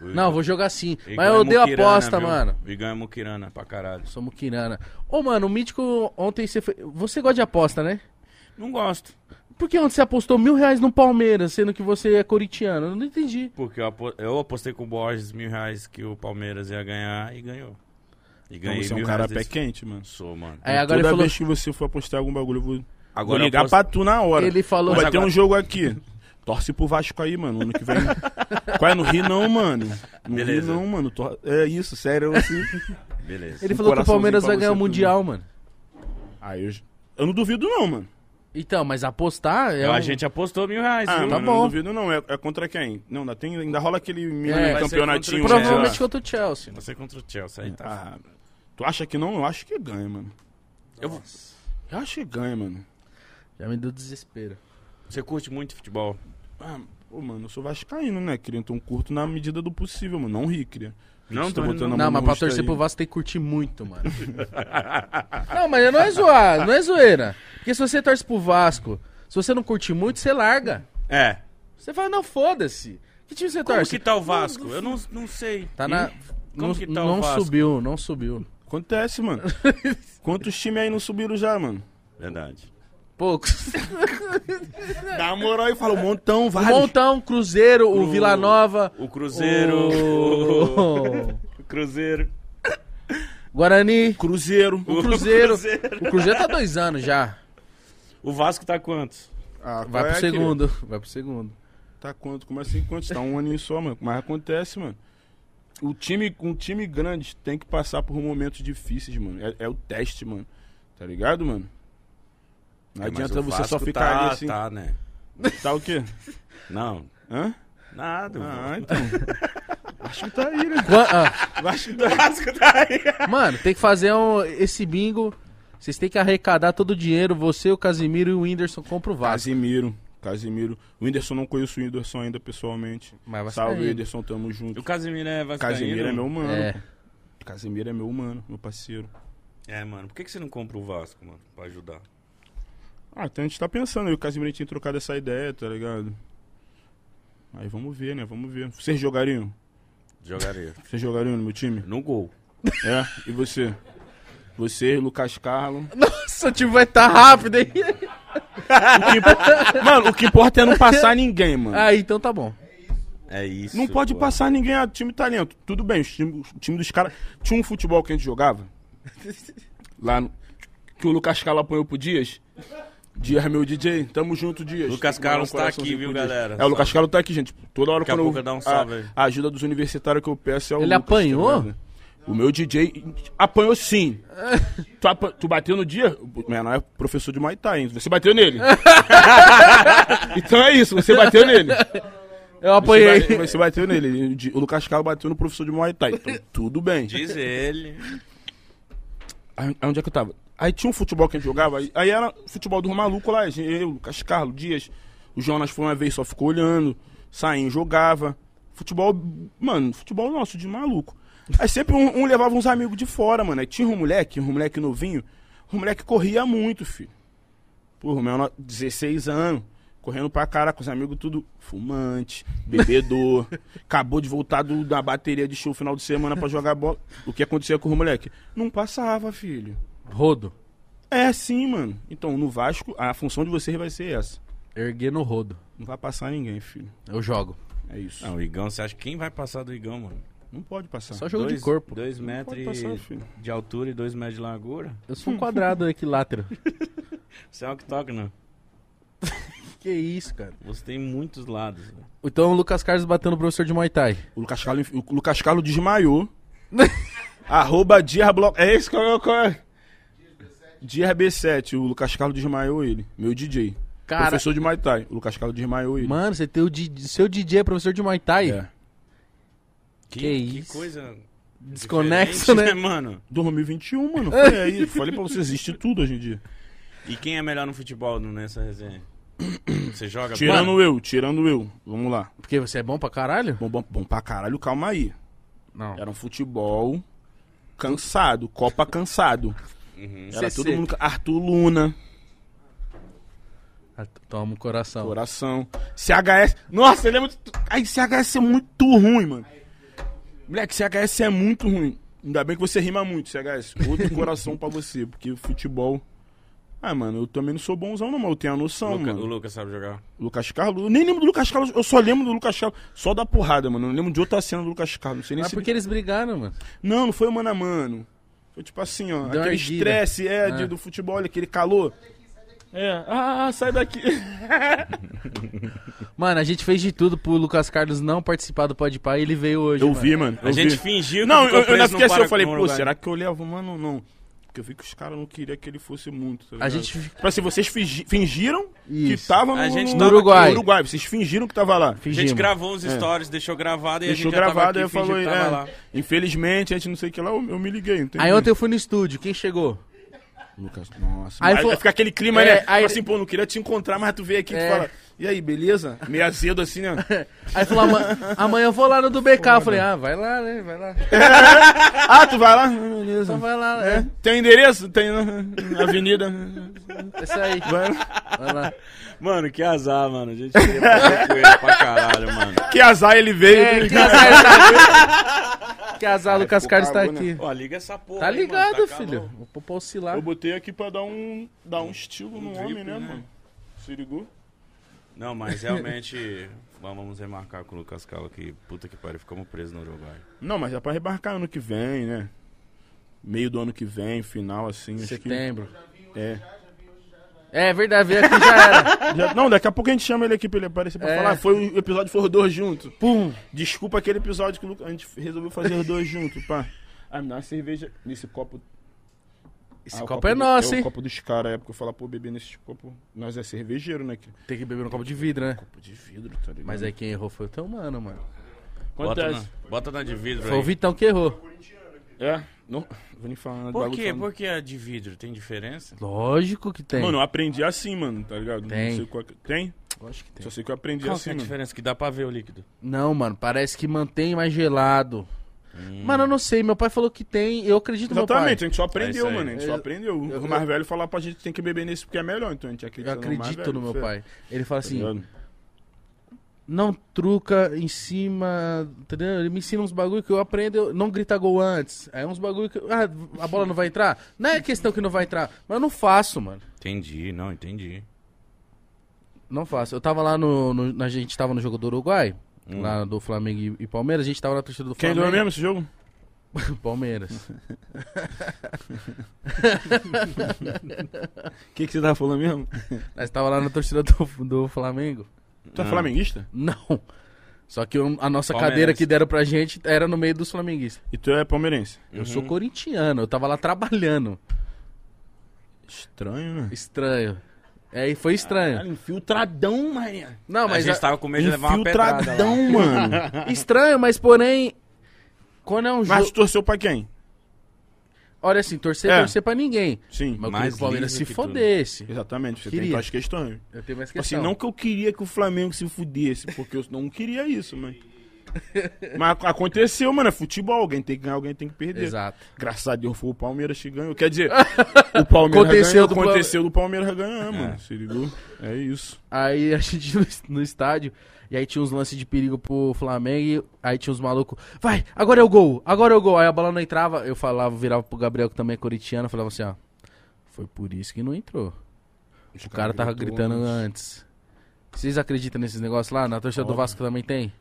O Não, eu vou jogar sim. Igão Mas é eu odeio muquirana, aposta, viu? mano. Igão é muquirana pra caralho. Sou muquirana. Ô, mano, o Mítico, ontem você foi... Você gosta de aposta, né? Não gosto. Por que ontem você apostou mil reais no Palmeiras, sendo que você é coritiano? Eu não entendi. Porque eu, apo- eu apostei com o Borges mil reais que o Palmeiras ia ganhar e ganhou. E Então ganhei você é um mil cara pé desse- quente, mano. Sou, mano. Aí agora ele Toda falou... vez que você for apostar algum bagulho, eu vou, vou Agora ligar eu aposto- pra tu na hora. Ele falou... Vai Mas ter agora- um jogo aqui. Torce pro Vasco aí, mano. Ano que vem. [LAUGHS] Qual é? No Rio não, mano. No Beleza. Rio não, mano. Tor- É isso, sério. Assim. Beleza. Ele um falou que o Palmeiras vai ganhar o Mundial, mano. Aí eu, eu não duvido, não, mano. Então, mas apostar é A um- gente apostou mil reais, Ah, viu? tá mano, bom. eu não duvido, não. É, é contra quem? Não, ainda, tem, ainda rola aquele mini É, vai ser campeonatinho. contra né? Provavelmente contra o Chelsea. Você contra o Chelsea, aí tá. Ah, tu acha que não? Eu acho que ganha, mano. Eu Eu acho que ganha, mano. Já me deu desespero. Você curte muito futebol? Ah, pô, mano, eu sou vascaíno, né? Queria então curto na medida do possível, mano. Não ri, queria. Não, Você tá tô botando Não, mas pra torcer aí. pro Vasco tem que curtir muito, mano. [LAUGHS] não, mas não é zoar, não é zoeira. Porque se você torce pro Vasco, se você não curte muito, você larga. É. Você fala, não, foda-se. Que time você Como torce? que tá o Vasco? Eu não, não sei. Tá na... Como Não, que tá o não Vasco? subiu, não subiu. Acontece, mano. [LAUGHS] Quantos times aí não subiram já, mano? Verdade. Poucos. [LAUGHS] Dá uma moral aí, fala um montão, O vários. Montão, Cruzeiro, o Cru- Vila Nova, O Cruzeiro. o... O [LAUGHS] Cruzeiro. Guarani, Cruzeiro. o Cruzeiro. Cruzeiro. O Cruzeiro tá dois anos já. O Vasco tá quantos? Ah, Vai qual pro é, segundo. Vai pro segundo. Tá quanto? Como assim quantos? Tá um aninho só, mano. Mas acontece, mano. O time, um time grande tem que passar por momentos difíceis, mano. É, é o teste, mano. Tá ligado, mano? Não É, adianta você Vasco só ficar tá, ali assim. Tá, né? Tá o quê? Não. Hã? Nada. Ah, então. [LAUGHS] Acho que tá aí, né? Qua- ah, Acho que tá tá aí. mano, tem que fazer um, esse bingo. Vocês têm que arrecadar todo o dinheiro. Você, o Casimiro e o Whindersson compram o Vasco. Casimiro. Casimiro. O Whindersson não conheço o Whindersson ainda pessoalmente. Mas vai Salve. Whindersson, tamo O junto. Casimiro é vascaíno? Casimiro é meu mano. É. Casimiro é meu mano, meu parceiro. É, mano. Por que, que você não compra o Vasco, mano? Pra ajudar. Ah, então a gente tá pensando aí, o Casimiro tinha trocado essa ideia, tá ligado? Aí vamos ver, né? Vamos ver. Vocês jogariam? Jogaria. [LAUGHS] Vocês jogariam no meu time? No gol. É? E você? Você, Lucas Carlos. Nossa, o time vai estar rápido, hein? O que Mano, o que importa é não passar ninguém, mano. Ah, então tá bom. É isso. Não pode pô. passar ninguém a time talento. Tudo bem, o time, o time dos caras. Tinha um futebol que a gente jogava. [LAUGHS] Lá no. Que o Lucas Carlos apanhou pro Dias. Dias, meu DJ. Tamo junto, Dias. Lucas Carlos tá aqui, viu, Dias. galera? É, o Lucas. Carlos tá aqui, gente. Toda hora Daqui a quando pouco eu, dá um salve a, a ajuda dos universitários que eu peço é o Ele Lucas, tá apanhou? ligado? O meu DJ apanhou sim. [LAUGHS] tu, apa- tu bateu no dia? O menor é professor de Muay Thai, hein? Você bateu nele. [LAUGHS] então é isso, você bateu nele. Eu Você, apanhei. ba- você bateu nele. O Lucas Carlos bateu no professor de Muay Thai. Então, tudo bem. Diz ele. Aí, onde é que eu tava? Aí tinha um futebol que a gente jogava, aí, aí era futebol dos malucos lá, eu, Lucas Carlos, Dias, o Jonas foi uma vez, só ficou olhando, saindo, jogava. Futebol, mano, futebol nosso, de maluco. Aí sempre um, um levava uns amigos de fora, mano. Aí tinha um moleque, um moleque novinho, um moleque corria muito, filho. Porra, meu, 16 anos, correndo pra cara com os amigos tudo fumante, bebedor. [LAUGHS] acabou de voltar do- da bateria de show final de semana pra jogar bola. O que acontecia com o moleque? Não passava, filho. Rodo. É sim, mano. Então, no Vasco, a função de vocês vai ser essa. Erguer no rodo. Não vai passar ninguém, filho. Eu jogo. É isso. Não, o Igão, você acha que quem vai passar do Igão, mano? Não pode passar. Só jogo dois, de corpo. Dois Não metros pode passar, de altura e dois metros de largura. Eu sou um quadrado equilátero. [LAUGHS] Você é um octógono. [LAUGHS] que isso, cara. Você tem muitos lados. né? Então o Lucas Carlos bateu no professor de Muay Thai. O Lucas Carlos, o Lucas Carlos desmaiou. [LAUGHS] Arroba Diablo. É esse que é o qual é? Dias B7, o Lucas Carlos desmaiou ele. Meu DJ. Cara, Professor de Muay Thai. O Lucas Carlos desmaiou ele. mano, você tem o seu DJ é professor de Muay Thai? É. Que, Que isso? coisa. Desconexo, diferente, né? mano? 2021, mano. [LAUGHS] Foi aí. Falei pra você, existe tudo hoje em dia. E quem é melhor no futebol nessa resenha? Você joga Tirando Mano, eu, tirando eu. Vamos lá. Porque você é bom pra caralho? Bom, bom, bom pra caralho, calma aí. Não. Era um futebol cansado, Copa cansado. Uhum. Era CC. todo mundo. Arthur Luna. Toma um coração. Coração. CHS. Nossa, ele é muito. Ai, CHS é muito ruim, mano. Moleque, CHS é muito ruim. Ainda bem que você rima muito, CHS. Outro [LAUGHS] coração pra você, porque futebol. Ah, mano, eu também não sou bonzão, não, mas eu tenho a noção, Luca- mano. o Lucas sabe jogar. Lucas Carlos. Eu nem lembro do Lucas Carlos, eu só lembro do Lucas Carlos. Só da porrada, mano. Eu não lembro de outra cena do Lucas Carlos. Não sei nem Mas se. porque eles brigaram, mano. Não, não foi mano a mano. Foi tipo assim, ó. Deu aquele estresse é, É. do futebol, aquele calor. É, ah, sai daqui. [LAUGHS] Mano, a gente fez de tudo pro Lucas Carlos não participar do Pode Pai e ele veio hoje. Eu mano. vi, mano. A eu gente vi. fingiu que Não, eu, eu ainda preso fiquei no assim, eu falei, pô, lugar. será que eu levo? Mano, não. Porque eu vi que os caras não queriam que ele fosse muito. Tá A gente Tipo assim, vocês fingi- fingiram que Isso. tava no, A gente no- Uruguai. no Uruguai. Vocês fingiram que tava lá. A fingimos. gente gravou uns stories, deixou gravado e Deixou a gente já tava gravado, aqui, falou, que tava é, lá. infelizmente, a gente não sei o que lá, eu, eu me liguei. Aí ontem eu fui no estúdio, quem chegou? Lucas, nossa. Aí Aí, falou- fica aquele clima, É, né? aí- assim, pô, não queria te encontrar, mas tu veio aqui É. e fala, e aí, beleza? Meio azedo assim, né? [LAUGHS] Aí falou, "Ama- amanhã eu vou lá no do BK. Eu falei, ah, vai lá, né? Vai lá. [LAUGHS] ah, tu vai lá? Beleza. Então vai lá, É. né? Tem endereço? Tem né? avenida. É isso aí. Vai lá. Vai lá. Mano, que azar, mano. A gente queria fazer com ele pra caralho, mano. Que azar ele veio. É, né? que azar ele aqui. [LAUGHS] Que azar, Lucas ficou Carlos tá né? aqui. Ó, liga essa porra Tá aí, mano, ligado, tá filho. calor. Vou pra oscilar. Eu botei aqui pra dar um, dar um estilo no drip, homem, né, né? mano? Se ligou? Não, mas realmente, [LAUGHS] vamos remarcar com o Lucas Cala que puta que pariu, ficamos presos no Uruguai. Não, mas é pra rebarcar ano que vem, né? Meio do ano que vem, final, assim. acho que- Setembro. É. É verdade, veio aqui já era. [LAUGHS] Já- não, daqui a pouco a gente chama ele aqui pra ele aparecer pra É. falar. Foi o episódio foi os dois juntos. Pum. Desculpa aquele episódio que o a gente resolveu fazer os dois juntos, pá. Ah, me dá uma cerveja nesse copo. Esse Ah, o copo é do- nosso, é hein? o copo dos caras, é porque eu falo, pô, beber nesse copo. Nós é cervejeiro, né? que- Tem que beber no copo de vidro, né? Copo de vidro, tá ligado? Mas aí quem errou foi o teu mano, mano. Bota Acontece. na, bota na de vidro Foi o aí. Vitão que errou. É, não. Vou nem falar Por quê? falando. Por que a de vidro? Tem diferença? Lógico que tem. Mano, eu aprendi assim, mano, tá ligado? Não Tem. sei qual que- Tem? Lógico que tem. Só sei que eu aprendi Qual assim, que é a mano. diferença? Que dá pra ver o líquido. Não, mano, parece que mantém mais gelado. Hum. Mano, eu não sei, meu pai falou que tem, eu acredito no meu pai. Exatamente, a gente só aprendeu, É mano. A gente só Eu- aprendeu. eu- O mais velho falar pra gente tem que beber nesse porque é melhor, então a gente Eu acredita no mais acredito velho, no meu pai. Ele fala Tá assim, ligado? Não truca em cima, entendeu? Ele me ensina uns bagulho que eu aprendo, eu- não grita gol antes. É uns bagulho que, ah, a bola não vai entrar? Não é questão que não vai entrar, mas eu não faço, mano. Entendi, não, entendi. Não faço. Eu tava lá no, no- a gente tava no jogo do Uruguai, Hum. lá do Flamengo e, e Palmeiras, a gente tava na torcida do Quem Flamengo. ganhou mesmo esse jogo? [LAUGHS] Palmeiras. [LAUGHS] O que, que você tava falando mesmo? Nós tava lá na torcida do, do Flamengo. Tu é Não. flamenguista? [LAUGHS] Não. Só que eu- a nossa cadeira que deram pra gente era no meio dos flamenguistas. E tu é palmeirense? Eu sou corintiano, eu tava lá trabalhando. Estranho, né? Estranho. É, e foi estranho. Infiltradão, mané. Não, a mas gente a- tava com medo de levar uma pedrada lá. Infiltradão, mano. [LAUGHS] estranho, mas porém quando é um Mas jogo, tu torceu pra quem? Olha assim, torcer, É. torcer pra ninguém. Sim, Mas Mais que o Palmeiras se tudo. fodesse. exatamente. Você Queria. tem tuas questões. Eu tenho mais Tipo questão. Assim, não que eu queria que o Flamengo se fudesse, porque eu não queria isso, [LAUGHS] mas... mas aconteceu, mano. É futebol. Alguém tem que ganhar, alguém tem que perder. Exato. Graças a Deus foi o Palmeiras que ganhou. Quer dizer, [LAUGHS] o Palmeiras Aconteceu ganhou, do aconteceu do Palmeiras ganhar, mano. Se ligou? É isso. Aí a gente no, [LAUGHS] no estádio, e aí tinha uns lances de perigo pro Flamengo, e aí tinha uns malucos, vai, agora é o gol, agora é o gol. Aí a bola não entrava, eu falava, virava pro Gabriel, que também é corintiano, falava assim, ó, foi por isso que não entrou. O cara tava gritando antes. Vocês acreditam nesses negócios lá? Na torcida do Óbvio. Vasco também tem?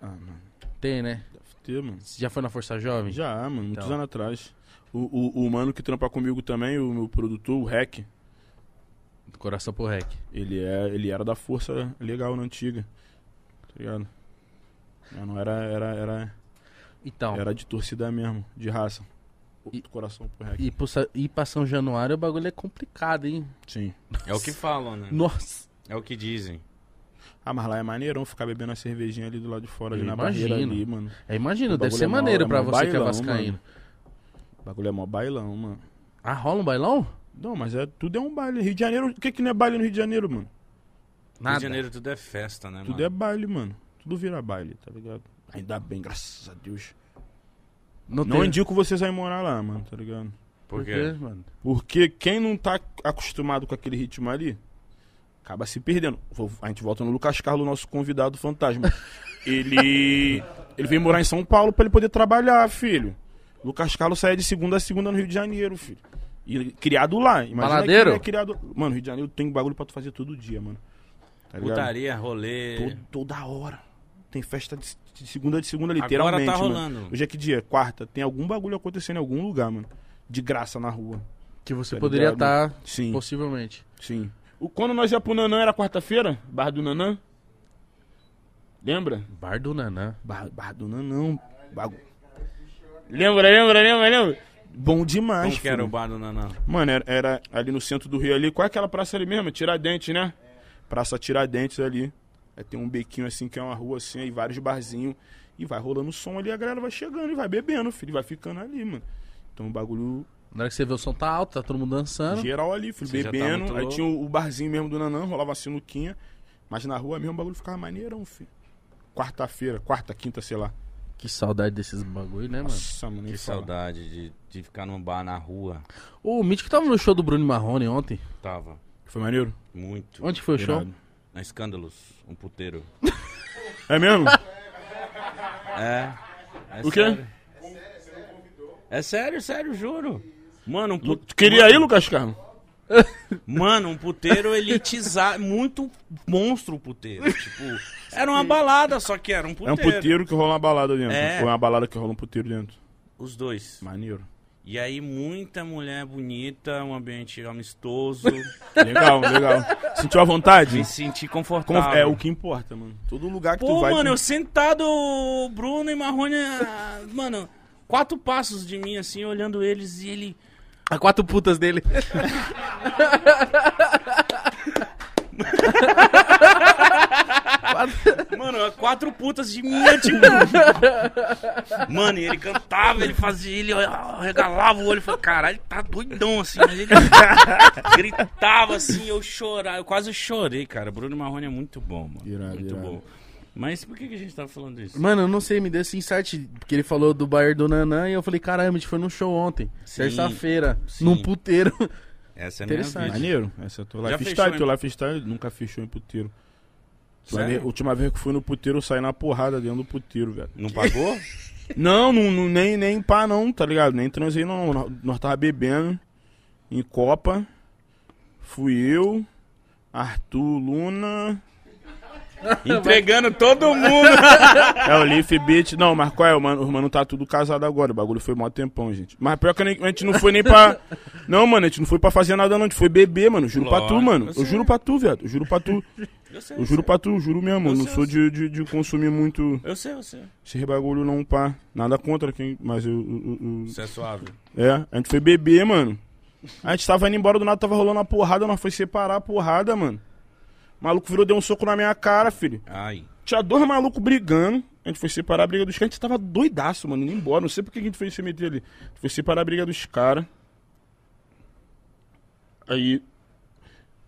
Ah, mano. Tem, né? Deve ter, mano. Você já foi na Força Jovem? Já, mano. Muitos Então. anos atrás. O, o, o mano que trampa comigo também, o meu produtor, o Rec, Do coração pro rec. ele, é, ele era da Força Legal na antiga. Tá ligado? Já não era, era, era, Então, era de torcida mesmo, de raça. E- Do coração pro Rec. ir, pro, ir pra São Januário o bagulho é complicado, hein? Sim. É o que falam, né? Nossa. É o que dizem. Ah, mas lá é maneirão ficar bebendo a cervejinha ali do lado de fora, ali Eu na imagino. barreira ali, mano. É, imagina, O deve ser é maneiro é pra mó você que é bailão, vascaíno. O bagulho é mó bailão, mano. Ah, rola um bailão? Não, mas é, tudo é um baile. Rio de Janeiro, o que que não é baile no Rio de Janeiro, mano? Nada. Rio de Janeiro tudo é festa, né, Tudo mano? é baile, mano. Tudo vira baile, tá ligado? Ainda bem, graças a Deus. Não, Não tem... indico vocês a ir morar lá, mano, tá ligado? Por quê? quê, mano? Porque quem não tá acostumado com aquele ritmo ali, acaba se perdendo. A gente volta no Lucas Carlos, nosso convidado fantasma. [LAUGHS] Ele. Ele veio morar em São Paulo pra ele poder trabalhar, filho. Lucas Carlos saía de segunda a segunda no Rio de Janeiro, filho. E criado lá. Imagina Baladeiro? que ele é criado. Mano, Rio de Janeiro tem bagulho pra tu fazer todo dia, mano. Tá? Putaria, rolê. Todo- toda hora. Tem festa de, de segunda de segunda, Agora literalmente. tá mano. rolando. Hoje é que dia? Quarta. Tem algum bagulho acontecendo em algum lugar, mano. De graça na rua. Que você Tá poderia estar, Sim. possivelmente. Sim. O, quando nós ia pro Nanã era quarta-feira? Bar do Nanã? Lembra? Bar do Nanã. Bar, bar do Nanã. Bagu... Lembra, lembra, lembra, lembra? Bom demais, Como que era o bar do Nanã? Mano, era, era ali no centro do Rio ali. Qual é aquela praça ali mesmo? Tiradentes, né? Praça Tiradentes ali. Aí tem um bequinho assim, que é uma rua assim, aí vários barzinhos. E vai rolando som ali, a galera vai chegando e vai bebendo, filho. Vai ficando ali, mano. Então o bagulho Na hora que você vê o som tá alto, tá todo mundo dançando. geral ali, filho, Você tá bebendo. muito aí louco. tinha o, o barzinho mesmo do Nanã, rolava a sinuquinha. Mas na rua mesmo o bagulho ficava maneirão, filho. Quarta-feira, quarta, quinta, sei lá. Que saudade desses bagulho, né, mano? Nossa, mano, nem Que fala. saudade de, de ficar num bar na rua. O Mítico tava no show do Bruno Marrone ontem. Tava. Foi maneiro? Muito. Onde foi o show? Na Escândalos, um puteiro. [LAUGHS] É mesmo? É. é O quê? sério. É sério, sério, juro. Mano, um, pu- Tu queria ir, Lucas Carlos? [LAUGHS] Mano, um puteiro elitizado. Muito monstro o puteiro. Tipo, era uma balada, só que era um É puteiro. um puteiro que rola uma balada dentro. É. Ou é uma balada que rola um puteiro dentro. Os dois. Maneiro. E aí, muita mulher bonita, um ambiente amistoso. [LAUGHS] Legal, legal. Sentiu a vontade? Me senti Com- confortável. É o que importa, mano. Todo lugar que tu Pô, vai. mano, tu- eu sentado, o Bruno e Marrone, ah, mano, quatro passos de mim, assim, olhando eles e ele. A quatro putas dele. [LAUGHS] Mano, a quatro putas de mim, tipo. Mano, e ele cantava, ele fazia, ele regalava o olho e falava, caralho, tá doidão assim. Mas ele gritava assim, eu chorava, eu quase chorei, cara. Bruno Marrone é muito bom, mano. Irado, muito irado. bom. Mas por que, que a gente tava falando disso? Mano, eu não sei, me deu esse insight, porque ele falou do Bayer do Nanã e eu falei, caramba, a gente foi num show ontem, terça-feira, num puteiro. Essa é a minha Interessante. vida. Maneiro. Essa é a tua Já lifestyle. fechou, Teu lifestyle nunca fechou em puteiro. Sério? última vez que fui no puteiro, eu saí na porrada dentro do puteiro, velho. Não pagou? [LAUGHS] Não, não, não- nem, nem pá não, tá ligado? Nem transei não. Nós- Nós tava bebendo em Copa. Fui eu, Arthur, Luna. [LAUGHS] Entregando todo mundo. É o Leaf Beat. Não, mas qual é? O mano, os mano tá tudo casado agora. O bagulho foi mó tempão, gente. Mas pior que a gente- não foi nem pra. Não, mano, a gente não foi pra fazer nada, não. A gente foi beber, mano. Juro pra tu, Lógico, mano. eu Eu sei. juro pra tu, viado. Eu juro pra tu. Eu sei, Eu juro pra tu, juro mesmo. Eu não sei, sou de, de, de consumir muito Eu sei, eu sei. esse bagulho, não, pá. Nada contra quem. Mas eu. eu- Isso é suave. É, a gente foi beber, mano. A gente tava indo embora do nada, tava rolando a porrada, nós foi separar a porrada, mano. O maluco virou, deu um soco na minha cara, filho. Ai. Tinha dois malucos brigando. A gente foi separar a briga dos caras. A gente tava doidaço, mano, indo embora. Não sei por que a gente foi se meter ali. A gente foi separar a briga dos caras. Aí.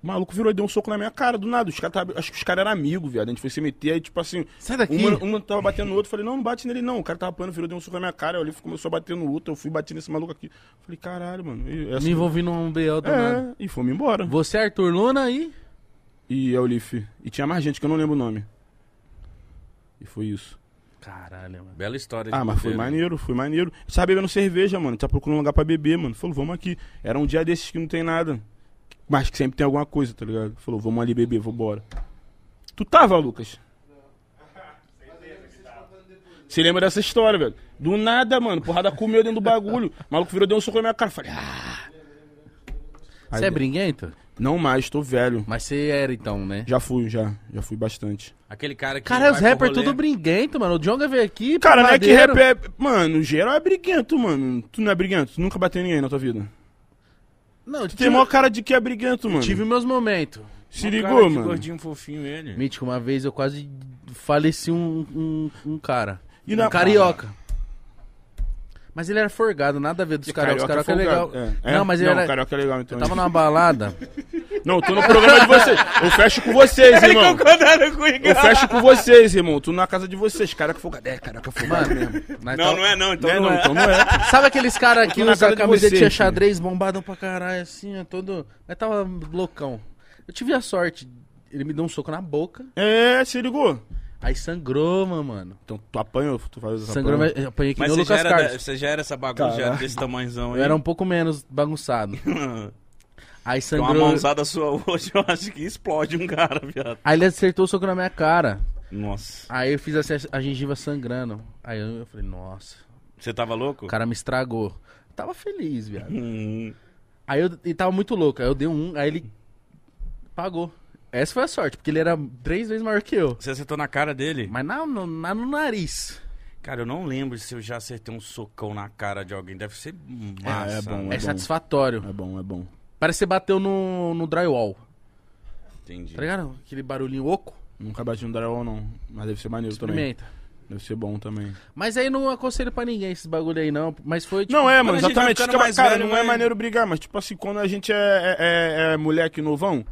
O maluco virou e deu um soco na minha cara, do nada. Os cara tava- acho que os caras eram amigos, viado. A gente foi se meter, aí, tipo assim. Sai daqui. Uma, uma tava batendo no outro, falei, não, não bate nele não. O cara tava apanhando, virou, deu um soco na minha cara. Eu ali começou a bater no outro, eu fui bater nesse maluco aqui. Falei, caralho, mano. E, essa- Me envolvi num BL do nada. É, e fomos embora. Você, Arthur Luna aí? E Eulif. E tinha mais gente que eu não lembro o nome. E foi isso. Caralho, mano. Bela história de Ah, mas foi maneiro, foi maneiro. Tava bebendo cerveja, mano. Tá procurando um lugar pra beber, mano. Falou, vamos aqui. Era um dia desses que não tem nada. Mas que sempre tem alguma coisa, tá ligado? Falou, vamos ali beber, vambora. Tu tava, Lucas? Você lembra dessa história, velho? Do nada, mano. Porrada comeu dentro do bagulho. O maluco virou, deu um soco na minha cara. Falei, ah. Você é briguento? Não mais, tô velho. Mas você era então, né? Já fui, já. Já fui bastante. Aquele cara que. Cara, os rappers tudo briguento, mano. O Jonga veio aqui, Cara, não é que rap é. Mano, geral é briguento, mano. Tu não é briguento? Tu nunca bateu ninguém na tua vida? Não, Tu tive, tem maior cara de que é briguento, mano. tive meus momentos. Se Um ligou, mano. gordinho fofinho ele. Mítico, uma vez eu quase faleci um, um, um cara. E na- Um carioca. Mas ele era forgado, nada a ver dos E carioca. Os carioca é legal. folgado, é. É? Não, mas ele não, era... carioca é legal, então. Eu tava numa balada. [LAUGHS] Não, eu tô no programa de vocês. Eu fecho com vocês, irmão. Eu fecho com vocês, irmão. Tu na casa de vocês. Carioca folgado. É, carioca folgado mesmo. Não, tava- não é não, então Não é, não, não, é. então não é. [LAUGHS] Sabe aqueles caras que tô usam camisetinha vocês, xadrez bombadão pra caralho, assim, ó, todo. Mas tava loucão. Eu tive a sorte ele me deu um soco na boca. É, se ligou? Aí sangrou, meu mano. Então tu apanhou, tu faz essa Sangrou, mas eu apanhei que Mas nem o você já, Lucas era, Carlos. da- você já era essa bagunça já desse tamanhozão aí? Eu era um pouco menos bagunçado. [LAUGHS] Aí Então uma sangrou. mãozada sua hoje, eu acho que explode um cara, viado. Aí ele acertou o soco na minha cara. Nossa. Aí eu fiz assim, a gengiva sangrando. Aí eu, eu falei, nossa, Você tava louco? o cara me estragou. Tava feliz, viado. Hum. Aí eu ele tava muito louco. Aí eu dei um, aí ele pagou. Essa foi a sorte, porque ele era três vezes maior que eu. Você acertou na cara dele? Mas na, no, na- no nariz. Cara, eu não lembro se eu já acertei um socão na cara de alguém. Deve ser massa. é bom, É, É satisfatório. É bom, é bom. Parece que você bateu no, no drywall. Entendi. Tá ligado? Aquele barulhinho oco. Nunca bati no drywall, não. Mas deve ser maneiro também. Deve ser bom também. Mas aí não aconselho pra ninguém esses bagulho aí, não. Mas foi tipo, Não, é, mano, exatamente. ficando Cara, mais cara, velho, não é vai- maneiro brigar, mas tipo assim, quando a gente é, é, é- é moleque novão,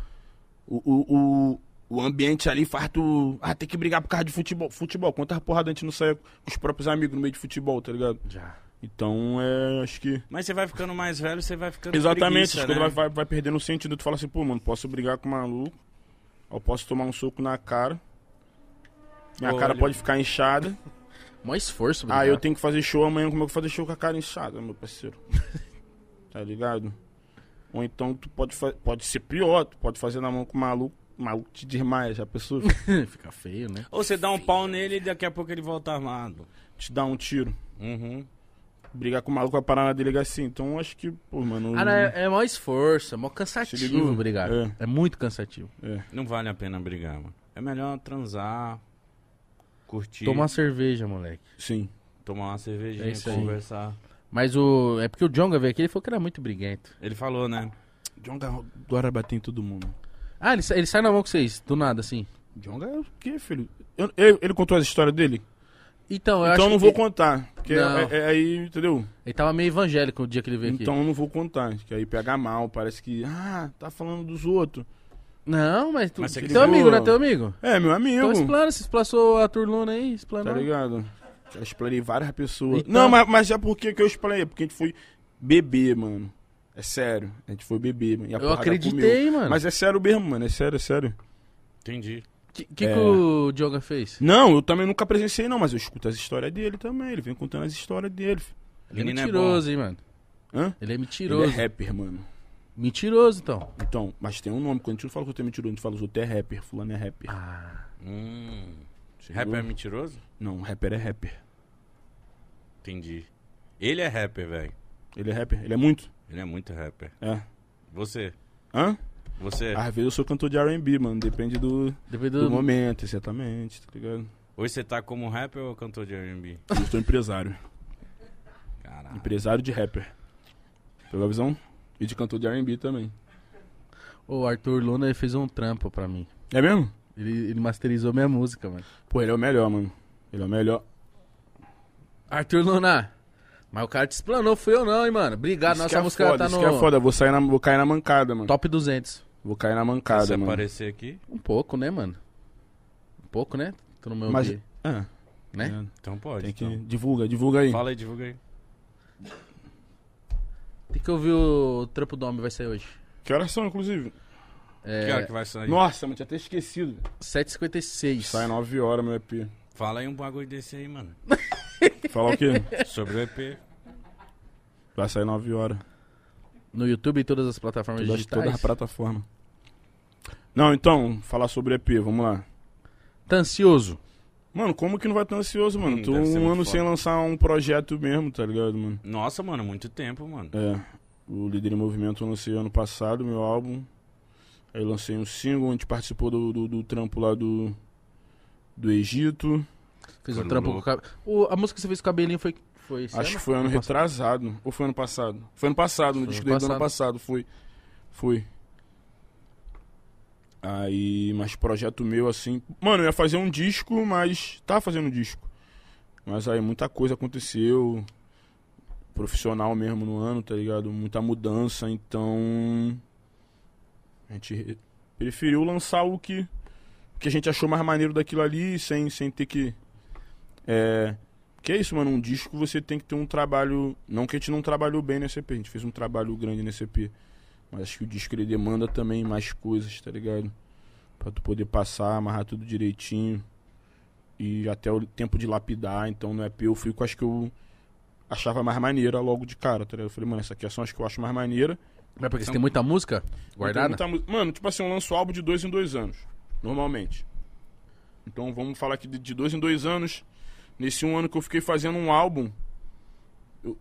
o, o, o, ambiente ali faz tu. Ah, tem que brigar por causa de futebol. Futebol, quantas porradas a gente não sai com os próprios amigos no meio de futebol, tá ligado? Já. Então, é, acho que. Mas você vai ficando mais velho, você vai ficando Exatamente, preguiça, né? vai, vai, vai perdendo o sentido. Tu fala assim, pô, mano, posso brigar com o maluco, eu posso tomar um soco na cara, minha Olha. cara pode ficar inchada, [LAUGHS] Mó esforço, ah, eu tenho que fazer show amanhã, como é que eu vou fazer show com a cara inchada, meu parceiro? [LAUGHS] tá ligado? Ou então tu pode, pode ser pior, tu pode fazer na mão com o maluco, o maluco te desmaia, já pensou? [LAUGHS] Fica feio, né? Ou você dá um pau nele e daqui a pouco ele volta armado. te dá um tiro. Uhum. Brigar com o maluco vai parar na delegacia. Então acho que, pô, mano. Ah, não, é, é mó esforço, é mó Se cansativo brigar. É. É. muito cansativo. é. Não vale a pena brigar, mano. É melhor transar, curtir, Tomar uma cerveja, moleque. Sim. tomar uma cervejinha, É isso aí. conversar. Mas o. É porque o Jonga veio aqui ele falou que era muito briguento. Ele falou, né? Jonga adora bater em todo mundo. Ah, ele, sa- ele sai na mão com vocês, do nada, assim. Jonga é o quê, filho? Eu- ele, ele contou as histórias dele? Então, eu então acho eu não que vou contar. Porque Não. é, é aí, entendeu? Ele tava meio evangélico o dia que ele veio Então aqui. eu não vou contar. Que aí pega mal, parece que. Ah, tá falando dos outros. Não, mas tu. Mas você teu amigo, né? Teu amigo. É, meu Então amigo. explana, se explanou a Turluna aí, explanou. Tá ligado? Já explanei várias pessoas. Então- Não, mas, mas já por que que eu explanei? Porque a gente foi beber, mano. É sério. A gente foi beber, mano. E a Eu acreditei, comeu. mano. Mas é sério mesmo, mano. É sério, é sério. Entendi. O que, que, É. que o Jonga fez? Não, eu também nunca presenciei, não. Mas eu escuto as histórias dele também. Ele vem contando as histórias dele. Ele é é mentiroso, hein, mano. Hã? Ele é Ele mentiroso. é rapper, mano. Mentiroso, então. Então, mas tem um nome. Quando a gente não fala que eu tenho mentiroso, a gente fala os outros é rapper. Fulano é rapper. Ah. Hum. Rapper é mentiroso? Não, rapper é rapper. Entendi. Ele é rapper, velho. Ele é rapper. Ele é muito. Ele é muito rapper. É. Você. Hã? Você. Às vezes eu sou cantor de R&B, mano. Depende do, Depois do do. momento, exatamente, tá ligado? Hoje você tá como rapper ou cantor de R&B? Eu sou empresário. Caralho. Empresário de rapper. Pegou a visão? E de cantor de R&B também. O Arthur Luna ele fez um trampo pra mim. É mesmo? Ele, ele masterizou minha música, mano. Pô, ele é o melhor, mano. Ele é o melhor. Arthur Luna. Mas o cara te explanou, fui eu não, hein, mano. Obrigado, Isso nossa é música foda, tá isso no que é foda. Vou, sair na, vou cair na mancada, mano. top 200. Vou cair na Se mancada, mano. aparecer aqui, Um pouco, né, mano? Um pouco, né? Tô no meu Mas- dia, Ah, né? é. então pode. Tem que... então. Divulga, divulga aí. Fala aí, divulga aí. Tem que ouvir o trampo do homem, vai sair hoje. Que horas são, inclusive? Que hora É, que vai sair? Nossa, mano, tinha até esquecido. 7h56. Sai 9 horas, meu EP. Fala aí um bagulho desse aí, mano. [LAUGHS] Falar o quê? Sobre o EP. Vai sair 9 horas. No YouTube e todas as plataformas Todas, digitais. todas as plataformas. Não, então, falar sobre EP, vamos lá. Tá ansioso? Mano, como que não vai estar ansioso, mano? Hum, Tô um ano foda. sem lançar um projeto mesmo, tá ligado, mano? Nossa, mano, muito tempo, mano. É. O Líder em Movimento eu lancei ano passado, meu álbum. Aí eu lancei um single, a gente participou do, do, do trampo lá do. Do Egito. Fez Foi um trampo com o cabelo. O- A música que você fez com o cabelinho foi. foi esse Acho ano? que foi ano Ano passado? retrasado. Ou foi ano passado? Foi ano passado, no Foi disco ano dele do ano passado, foi. Foi. Aí, mas projeto meu assim. Mano, eu ia fazer um disco, mas. Tá fazendo um disco. Mas aí muita coisa aconteceu. Profissional mesmo no ano, tá ligado? Muita mudança, então. A gente re- preferiu lançar o que. Que a gente achou mais maneiro daquilo ali, sem, sem ter que. É. Que é isso, mano, um disco você tem que ter um trabalho. Não que a gente não trabalhou bem nesse EP, a gente fez um trabalho grande nesse EP. Mas acho que o disco ele demanda também mais coisas, tá ligado? Pra tu poder passar, amarrar tudo direitinho. E até o tempo de lapidar. Então no EP eu fui com as que eu achava mais maneira logo de cara, tá ligado? Eu falei, mano, essa aqui são as que eu acho mais maneira. É porque você tem muita música guardada? Então, muita mu- Mano, tipo assim, eu lanço álbum de dois em dois anos. Normalmente. Então vamos falar aqui de, de dois em dois anos. Nesse um ano que eu fiquei fazendo um álbum, eu-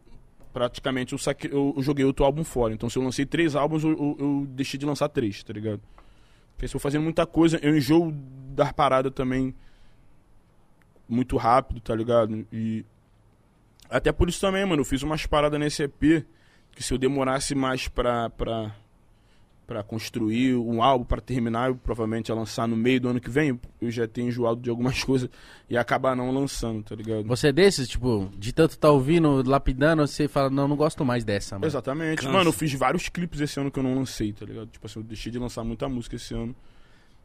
praticamente eu, saque, eu, eu joguei outro álbum fora. Então se eu lancei três álbuns, eu, eu- eu deixei de lançar três, tá ligado? Porque se eu fazendo muita coisa, eu enjoo dar parada também muito rápido, tá ligado? E até por isso também, mano, eu fiz umas paradas nesse EP que se eu demorasse mais pra, pra, pra construir um álbum, pra terminar, eu provavelmente ia lançar no meio do ano que vem, eu já tenho enjoado de algumas [LAUGHS] coisas e acabar não lançando, tá ligado? Você é desses, tipo, de tanto tá ouvindo, lapidando, você fala, não, não gosto mais dessa, mano. Exatamente. Cansa. Mano, eu fiz vários clipes esse ano que eu não lancei, tá ligado? Tipo assim, eu deixei de lançar muita música esse ano.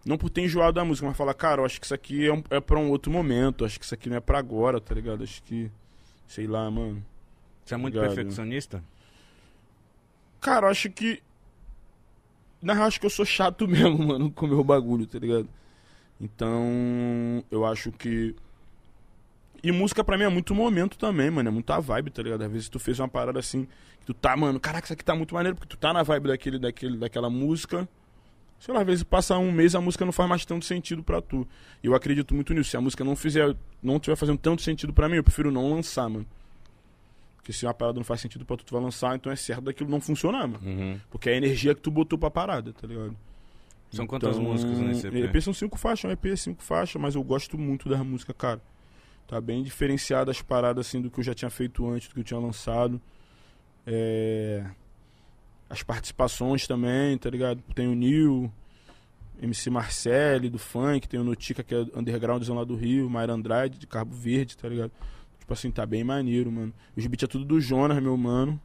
Não por ter enjoado da música, mas falar, cara, eu acho que isso aqui é, um, é pra um outro momento, acho que isso aqui não é pra agora, tá ligado? Acho que, sei lá, mano. Você é muito Obrigado. perfeccionista? Cara, eu acho que. Na real, acho que eu sou chato [LAUGHS] mesmo, mano, com o meu bagulho, tá ligado? Então, eu acho que. E música pra mim é muito momento também, mano. É muita vibe, tá ligado? Às vezes tu fez uma parada assim, que tu tá, mano, caraca, isso aqui tá muito maneiro, porque tu tá na vibe daquele, daquele, daquela música. Sei lá, às vezes passa um mês a música não faz mais tanto sentido pra tu. E eu acredito muito nisso. Se a música não fizer, não tiver fazendo tanto sentido pra mim, eu prefiro não lançar, mano. Porque se uma parada não faz sentido pra tu, tu vai lançar, então é certo daquilo não funcionar, mano. Uhum. Porque é a energia que tu botou pra parada, tá ligado? São quantas músicas nesse EP? EP são cinco faixas, um EP é cinco faixas, mas eu gosto muito da música, cara. Tá bem diferenciada as paradas assim do que eu já tinha feito antes, do que eu tinha lançado. É... As participações também, tá ligado? Tem o Nil, MC Marcelli do funk, tem o Notica, que é undergroundzão lá do Rio, Mayra Andrade, de Cabo Verde, tá ligado? Tipo assim, tá bem maneiro, mano. Os beats é tudo do Jonas, meu mano.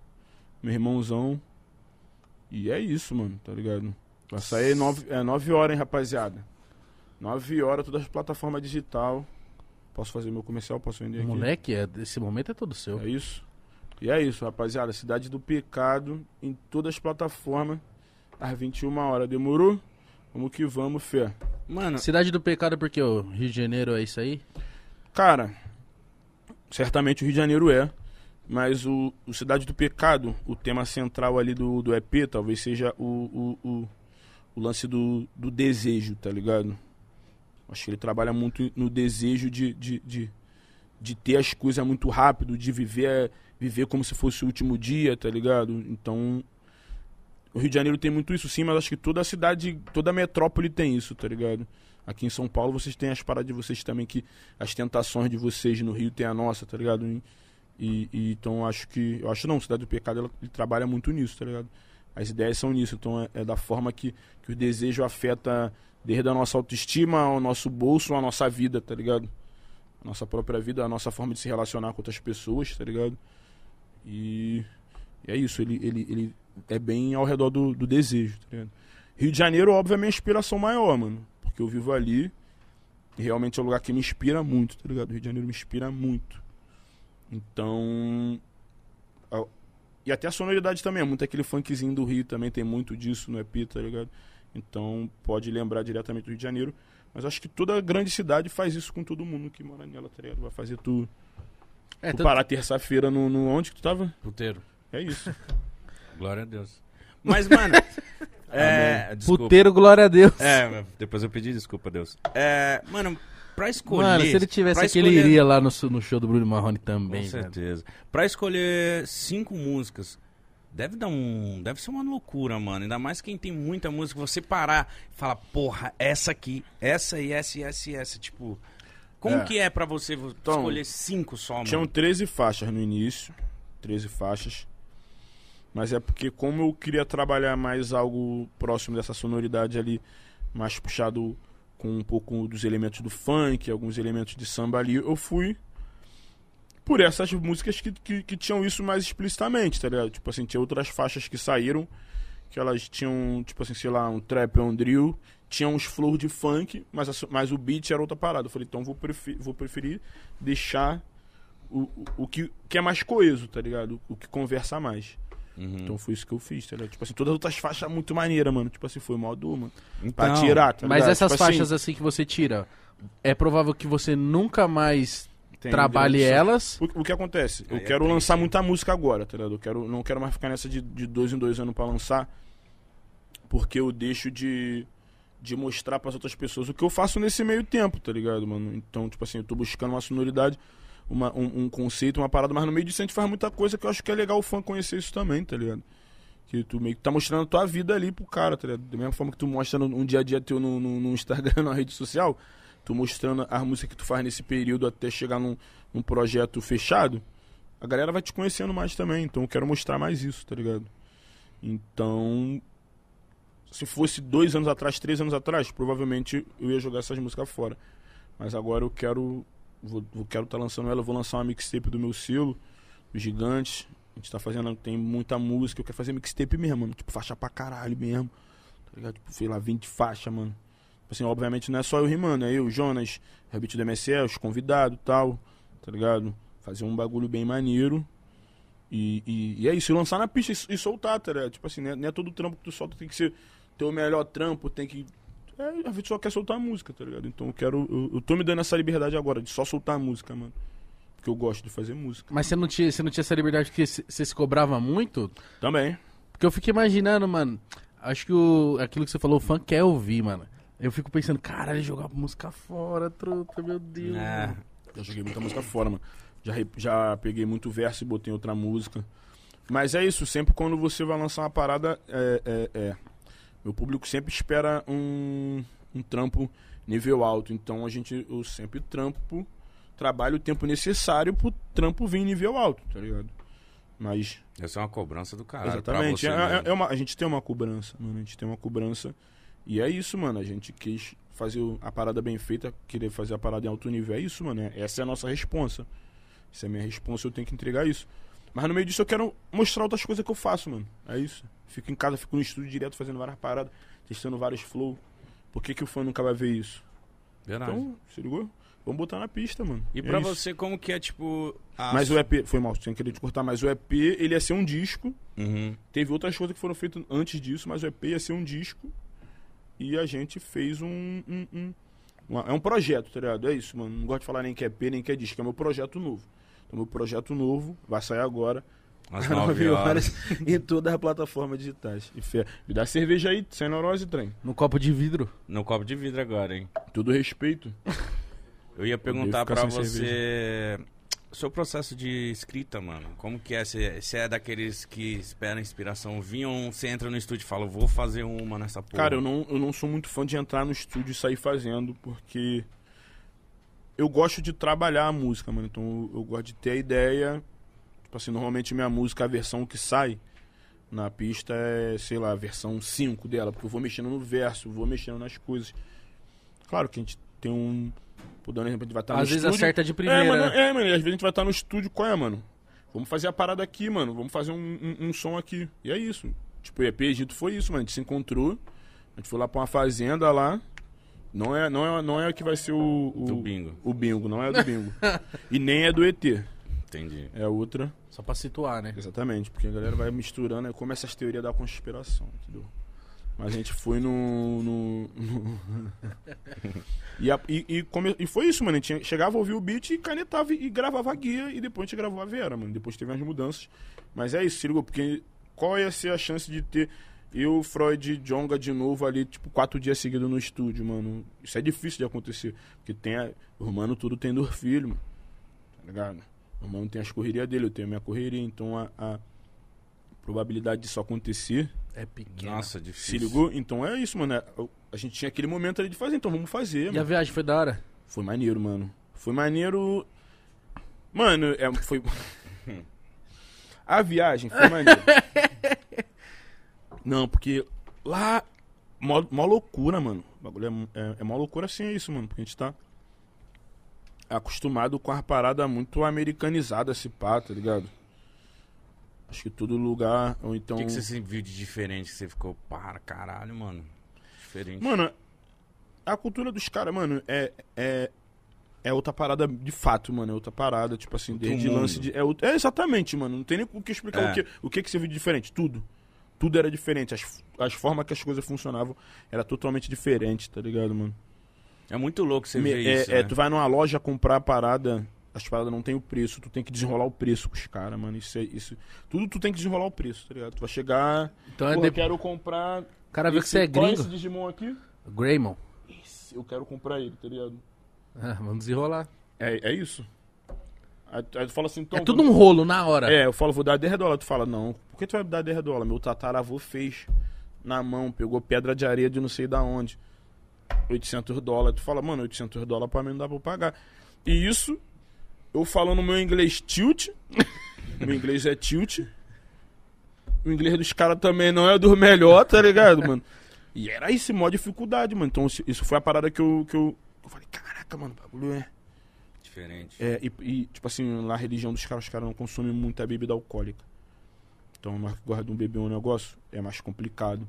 Meu irmãozão. E é isso, mano, tá ligado? Vai sair nove, é, nove horas, hein, rapaziada. Nove horas, todas as plataformas digital. Posso fazer meu comercial? Posso vender aqui? Moleque, é, esse momento é todo seu. É isso? E é isso, rapaziada. Cidade do Pecado em todas as plataformas. Às 21 horas. Demorou? Vamos que vamos, fé. Mano, Cidade do Pecado, porque o Rio de Janeiro é isso aí? Cara, certamente o Rio de Janeiro é. Mas o, o Cidade do Pecado, o tema central ali do, do EP, talvez seja o, o, o, o lance do, do desejo, tá ligado? Acho que ele trabalha muito no desejo de, de, de, de ter as coisas muito rápido, de viver, viver como se fosse o último dia, tá ligado? Então, o Rio de Janeiro tem muito isso sim, mas acho que toda a cidade, toda a metrópole tem isso, tá ligado? Aqui em São Paulo vocês têm as paradas de vocês também, que as tentações de vocês no Rio tem a nossa, tá ligado? E, e- então acho que. Eu acho não, Cidade do Pecado ela, ele trabalha muito nisso, tá ligado? As ideias são nisso, então é, é da forma que, que o desejo afeta desde a nossa autoestima ao nosso bolso, à nossa vida, tá ligado? A nossa própria vida, a nossa forma de se relacionar com outras pessoas, tá ligado? E, e é isso, ele, ele, ele é bem ao redor do, do desejo, tá ligado? Rio de Janeiro, óbvio, é a minha inspiração maior, mano. Porque eu vivo ali e realmente é um lugar que me inspira muito, tá ligado? O Rio de Janeiro me inspira muito. Então. a- E até a sonoridade também, é muito aquele funkzinho do Rio também, tem muito disso no EP, tá ligado? Então pode lembrar diretamente do Rio de Janeiro. Mas acho que toda grande cidade faz isso com todo mundo que mora nela, tá ligado? Vai fazer tu, É, tu tanto- parar terça-feira no, no. Onde que tu tava? puteiro. É isso. [LAUGHS] Glória a Deus. Mas, mano. [LAUGHS] é. Desculpa. Puteiro, glória a Deus. É, [LAUGHS] depois eu pedi desculpa a Deus. É, mano, pra escolher. Mano, se ele tivesse aqui, ele escolher- iria lá no, no show do Bruno Marrone Com também, velho. certeza. Pra escolher cinco músicas, deve dar um. Deve ser uma loucura, mano. Ainda mais quem tem muita música, você parar e falar, porra, essa aqui, essa e essa e essa e essa. Tipo. Como É. que é pra você Então, escolher cinco só, mano? Tinham 13 faixas no início. 13 faixas. Mas é porque como eu queria trabalhar mais algo próximo dessa sonoridade ali, mais puxado com um pouco dos elementos do funk, alguns elementos de samba ali, eu fui por essas músicas que, que, que tinham isso mais explicitamente, tá ligado? Tipo assim, tinha outras faixas que saíram, que elas tinham, tipo assim, sei lá, um trap, um drill, tinha uns flows de funk, mas, a mas o beat era outra parada. Eu falei, então vou, prefer, vou preferir deixar o, o, o que, que é mais coeso, tá ligado? O que conversa mais. Uhum. Então foi isso que eu fiz, tá ligado? Tipo assim, todas as outras faixas muito maneiras, mano. Tipo assim, foi modo, mano. Pra Então, tirar, tá Mas essas Tipo assim, faixas assim que você tira, é provável que você nunca mais trabalhe elas. O, o que acontece? Eu Aí é quero triste, lançar hein? muita música agora, tá ligado? Eu quero, não quero mais ficar nessa de, de dois em dois anos pra lançar, porque eu deixo de, de mostrar pras outras pessoas o que eu faço nesse meio tempo, tá ligado, mano? Então, tipo assim, eu tô buscando uma sonoridade, uma, um, um conceito, uma parada, mas no meio disso a gente faz muita coisa que eu acho que é legal o fã conhecer isso também, tá ligado? Que tu meio que tá mostrando a tua vida ali pro cara, tá ligado? Da mesma forma que tu mostra um dia a dia teu no, no, no Instagram, [LAUGHS] na rede social, tu mostrando as músicas que tu faz nesse período até chegar num, num projeto fechado, a galera vai te conhecendo mais também. Então eu quero mostrar mais isso, tá ligado? Então, se fosse dois anos atrás, três anos atrás, provavelmente eu ia jogar essas músicas fora. Mas agora eu quero. Vou, quero estar lançando ela, vou lançar uma mixtape do meu selo, do Gigante. A gente tá fazendo, tem muita música, eu quero fazer mixtape mesmo, mano. Tipo, faixa pra caralho mesmo. Tá ligado? Tipo, sei lá, 20 faixas, mano. Tipo assim, obviamente não é só eu rimando, é eu, Jonas, Rebite do MSL, os convidados tal, tá ligado? Fazer um bagulho bem maneiro. E, e, e é isso, e lançar na pista e, e soltar, tá ligado? Tipo assim, não é, não é todo trampo que tu solta, tem que ser teu melhor trampo, tem que. É, a gente só quer soltar música, tá ligado? Então eu quero. Eu, eu tô me dando essa liberdade agora de só soltar música, mano. Porque eu gosto de fazer música. Mas você não tinha, você não tinha essa liberdade porque você se cobrava muito? Também. Porque eu fico imaginando, mano. Acho que o, aquilo que você falou, o fã quer ouvir, mano. Eu fico pensando, caralho, jogar música fora, truta, meu Deus. É. Já joguei muita música fora, mano. Já, já peguei muito verso e botei outra música. Mas é isso, sempre quando você vai lançar uma parada, é, é, é. Meu público sempre espera um, um trampo nível alto. Então a gente, eu sempre trampo, trabalho o tempo necessário pro trampo vir em nível alto, tá ligado? Mas Essa é uma cobrança do caralho. Exatamente. você É- mesmo. é- é uma- a gente tem uma cobrança, mano. A gente tem uma cobrança. E é isso, mano. A gente quis fazer a parada bem feita, querer fazer a parada em alto nível. É isso, mano. É- Essa é a nossa responsa. Essa é a minha responsa, eu tenho que entregar isso. Mas no meio disso eu quero mostrar outras coisas que eu faço, mano. É isso. Fico em casa, fico no estúdio direto fazendo várias paradas, testando vários flow. Por que, que o fã nunca vai ver isso? Verdade. Então, se ligou? Vamos botar na pista, mano. e É pra isso. você, como que é, tipo... a Mas o EP, foi mal, sem querer te cortar, mas o EP, ele ia ser um disco. Uhum. Teve outras coisas que foram feitas antes disso, mas o EP ia ser um disco. E a gente fez um. um- um- uma- é um projeto, tá ligado? É isso, mano. Não gosto de falar nem que é EP, nem que é disco. É meu projeto novo. Então, meu projeto novo vai sair agora. Às [LAUGHS] às 9 nove horas. em todas as plataformas digitais. E fé. Me dá cerveja aí, sem neurose, trem. No copo de vidro. No copo de vidro agora, hein? Tudo respeito. Eu ia perguntar sem você... Seu processo de escrita, mano. Como que é? Você você é daqueles que esperam inspiração vir ou você entra no estúdio e fala, vou fazer uma nessa porra? Cara, eu não, eu não sou muito fã de entrar no estúdio e sair fazendo, porque eu gosto de trabalhar a música, mano. Então eu, eu gosto de ter a ideia. Tipo assim, normalmente minha música, a versão que sai na pista é, sei lá, a versão 5 dela, porque eu vou mexendo no verso, vou mexendo nas coisas. Claro que a gente tem um. Por dar um exemplo, a gente vai estar no Às vezes estúdio. acerta de primeira. É, mano, é, mano, e às vezes a gente vai estar no estúdio, qual é, mano? Vamos fazer a parada aqui, mano. Vamos fazer um, um, um som aqui. E é isso. Tipo, o EP Egito foi isso, mano. A gente se encontrou. A gente foi lá pra uma fazenda lá. Não é, não é, não é o que vai ser o. o Do bingo. O bingo, não é do bingo. [LAUGHS] e nem é do ET. Entendi. É outra. Só pra situar, né? Exatamente. Porque a galera vai misturando. É como essas teorias da conspiração, entendeu? Mas a gente foi no. no- no- [LAUGHS] e, a- e, e come- e foi isso, mano. A gente chegava a ouvir o beat e canetava e, gravava a guia. E depois a gente gravou a Vera, mano. Depois teve umas mudanças. Mas é isso, se ligou? Porque qual ia ser a chance de ter eu, Freud e Jonga de novo ali, tipo, quatro dias seguidos no estúdio, mano? Isso é difícil de acontecer. Porque tem a, o mano tudo tem dor filho, mano. Tá ligado? O mano tem as correrias dele, eu tenho a minha correria. Então a- a probabilidade disso acontecer É pequeno. Nossa, se difícil. ligou? Então é isso, mano. É, A gente tinha aquele momento ali de fazer, então vamos fazer, E a mano. viagem foi da hora? Foi maneiro, mano. Foi maneiro. Mano, é, foi. [LAUGHS] [LAUGHS] a viagem foi maneiro. Não, porque lá. Mó, mó loucura, mano. O bagulho é, é, é mó loucura assim, é isso, mano. Porque a gente tá acostumado com a parada muito americanizada, esse pá, tá ligado? Acho que todo lugar, ou então. O que, que você viu de diferente? Que você ficou, para, caralho, mano. Diferente. Mano, a cultura dos caras, mano, é, é, é outra parada de fato, mano. É outra parada, tipo assim, Outro desde mundo. lance de. É, é exatamente, mano. Não tem nem o que explicar É. o, que, o que que você viu de diferente. Tudo. Tudo era diferente. As, as formas que as coisas funcionavam era totalmente diferente, tá ligado, mano? É muito louco você Me- ver é, isso, é, né? tu vai numa loja comprar a parada, as paradas não tem o preço, tu tem que desenrolar o preço com os caras, mano. Isso, é, isso. Tudo tu tem que desenrolar o preço, tá ligado? Tu vai chegar. Então é de... eu quero comprar. O cara viu que você é qual gringo. esse Digimon aqui? Greymon. Esse, eu quero comprar ele, tá ligado? Ah, vamos desenrolar. É, é isso. Aí, tu- aí tu fala assim, então. é tudo um rolo na hora. É, eu falo, vou dar 10 dólares. Tu fala, não, por que tu vai me dar 10 dólares? Meu tataravô fez na mão, pegou pedra de areia de não sei da onde. 800 dólares. Tu fala, mano, 800 dólares pra mim não dá pra pagar. E isso, eu falando meu inglês tilt. [LAUGHS] meu inglês é tilt. O inglês dos caras também não é dos melhores, tá ligado, mano? E era isso, maior dificuldade, mano. Então, isso- isso foi a parada que eu, que eu, eu falei, caraca, mano, o bagulho é. Diferente. É, e, e, tipo assim, lá a religião dos caras, os caras não consomem muita bebida alcoólica. Então, que gosta de um beber um negócio, é mais complicado.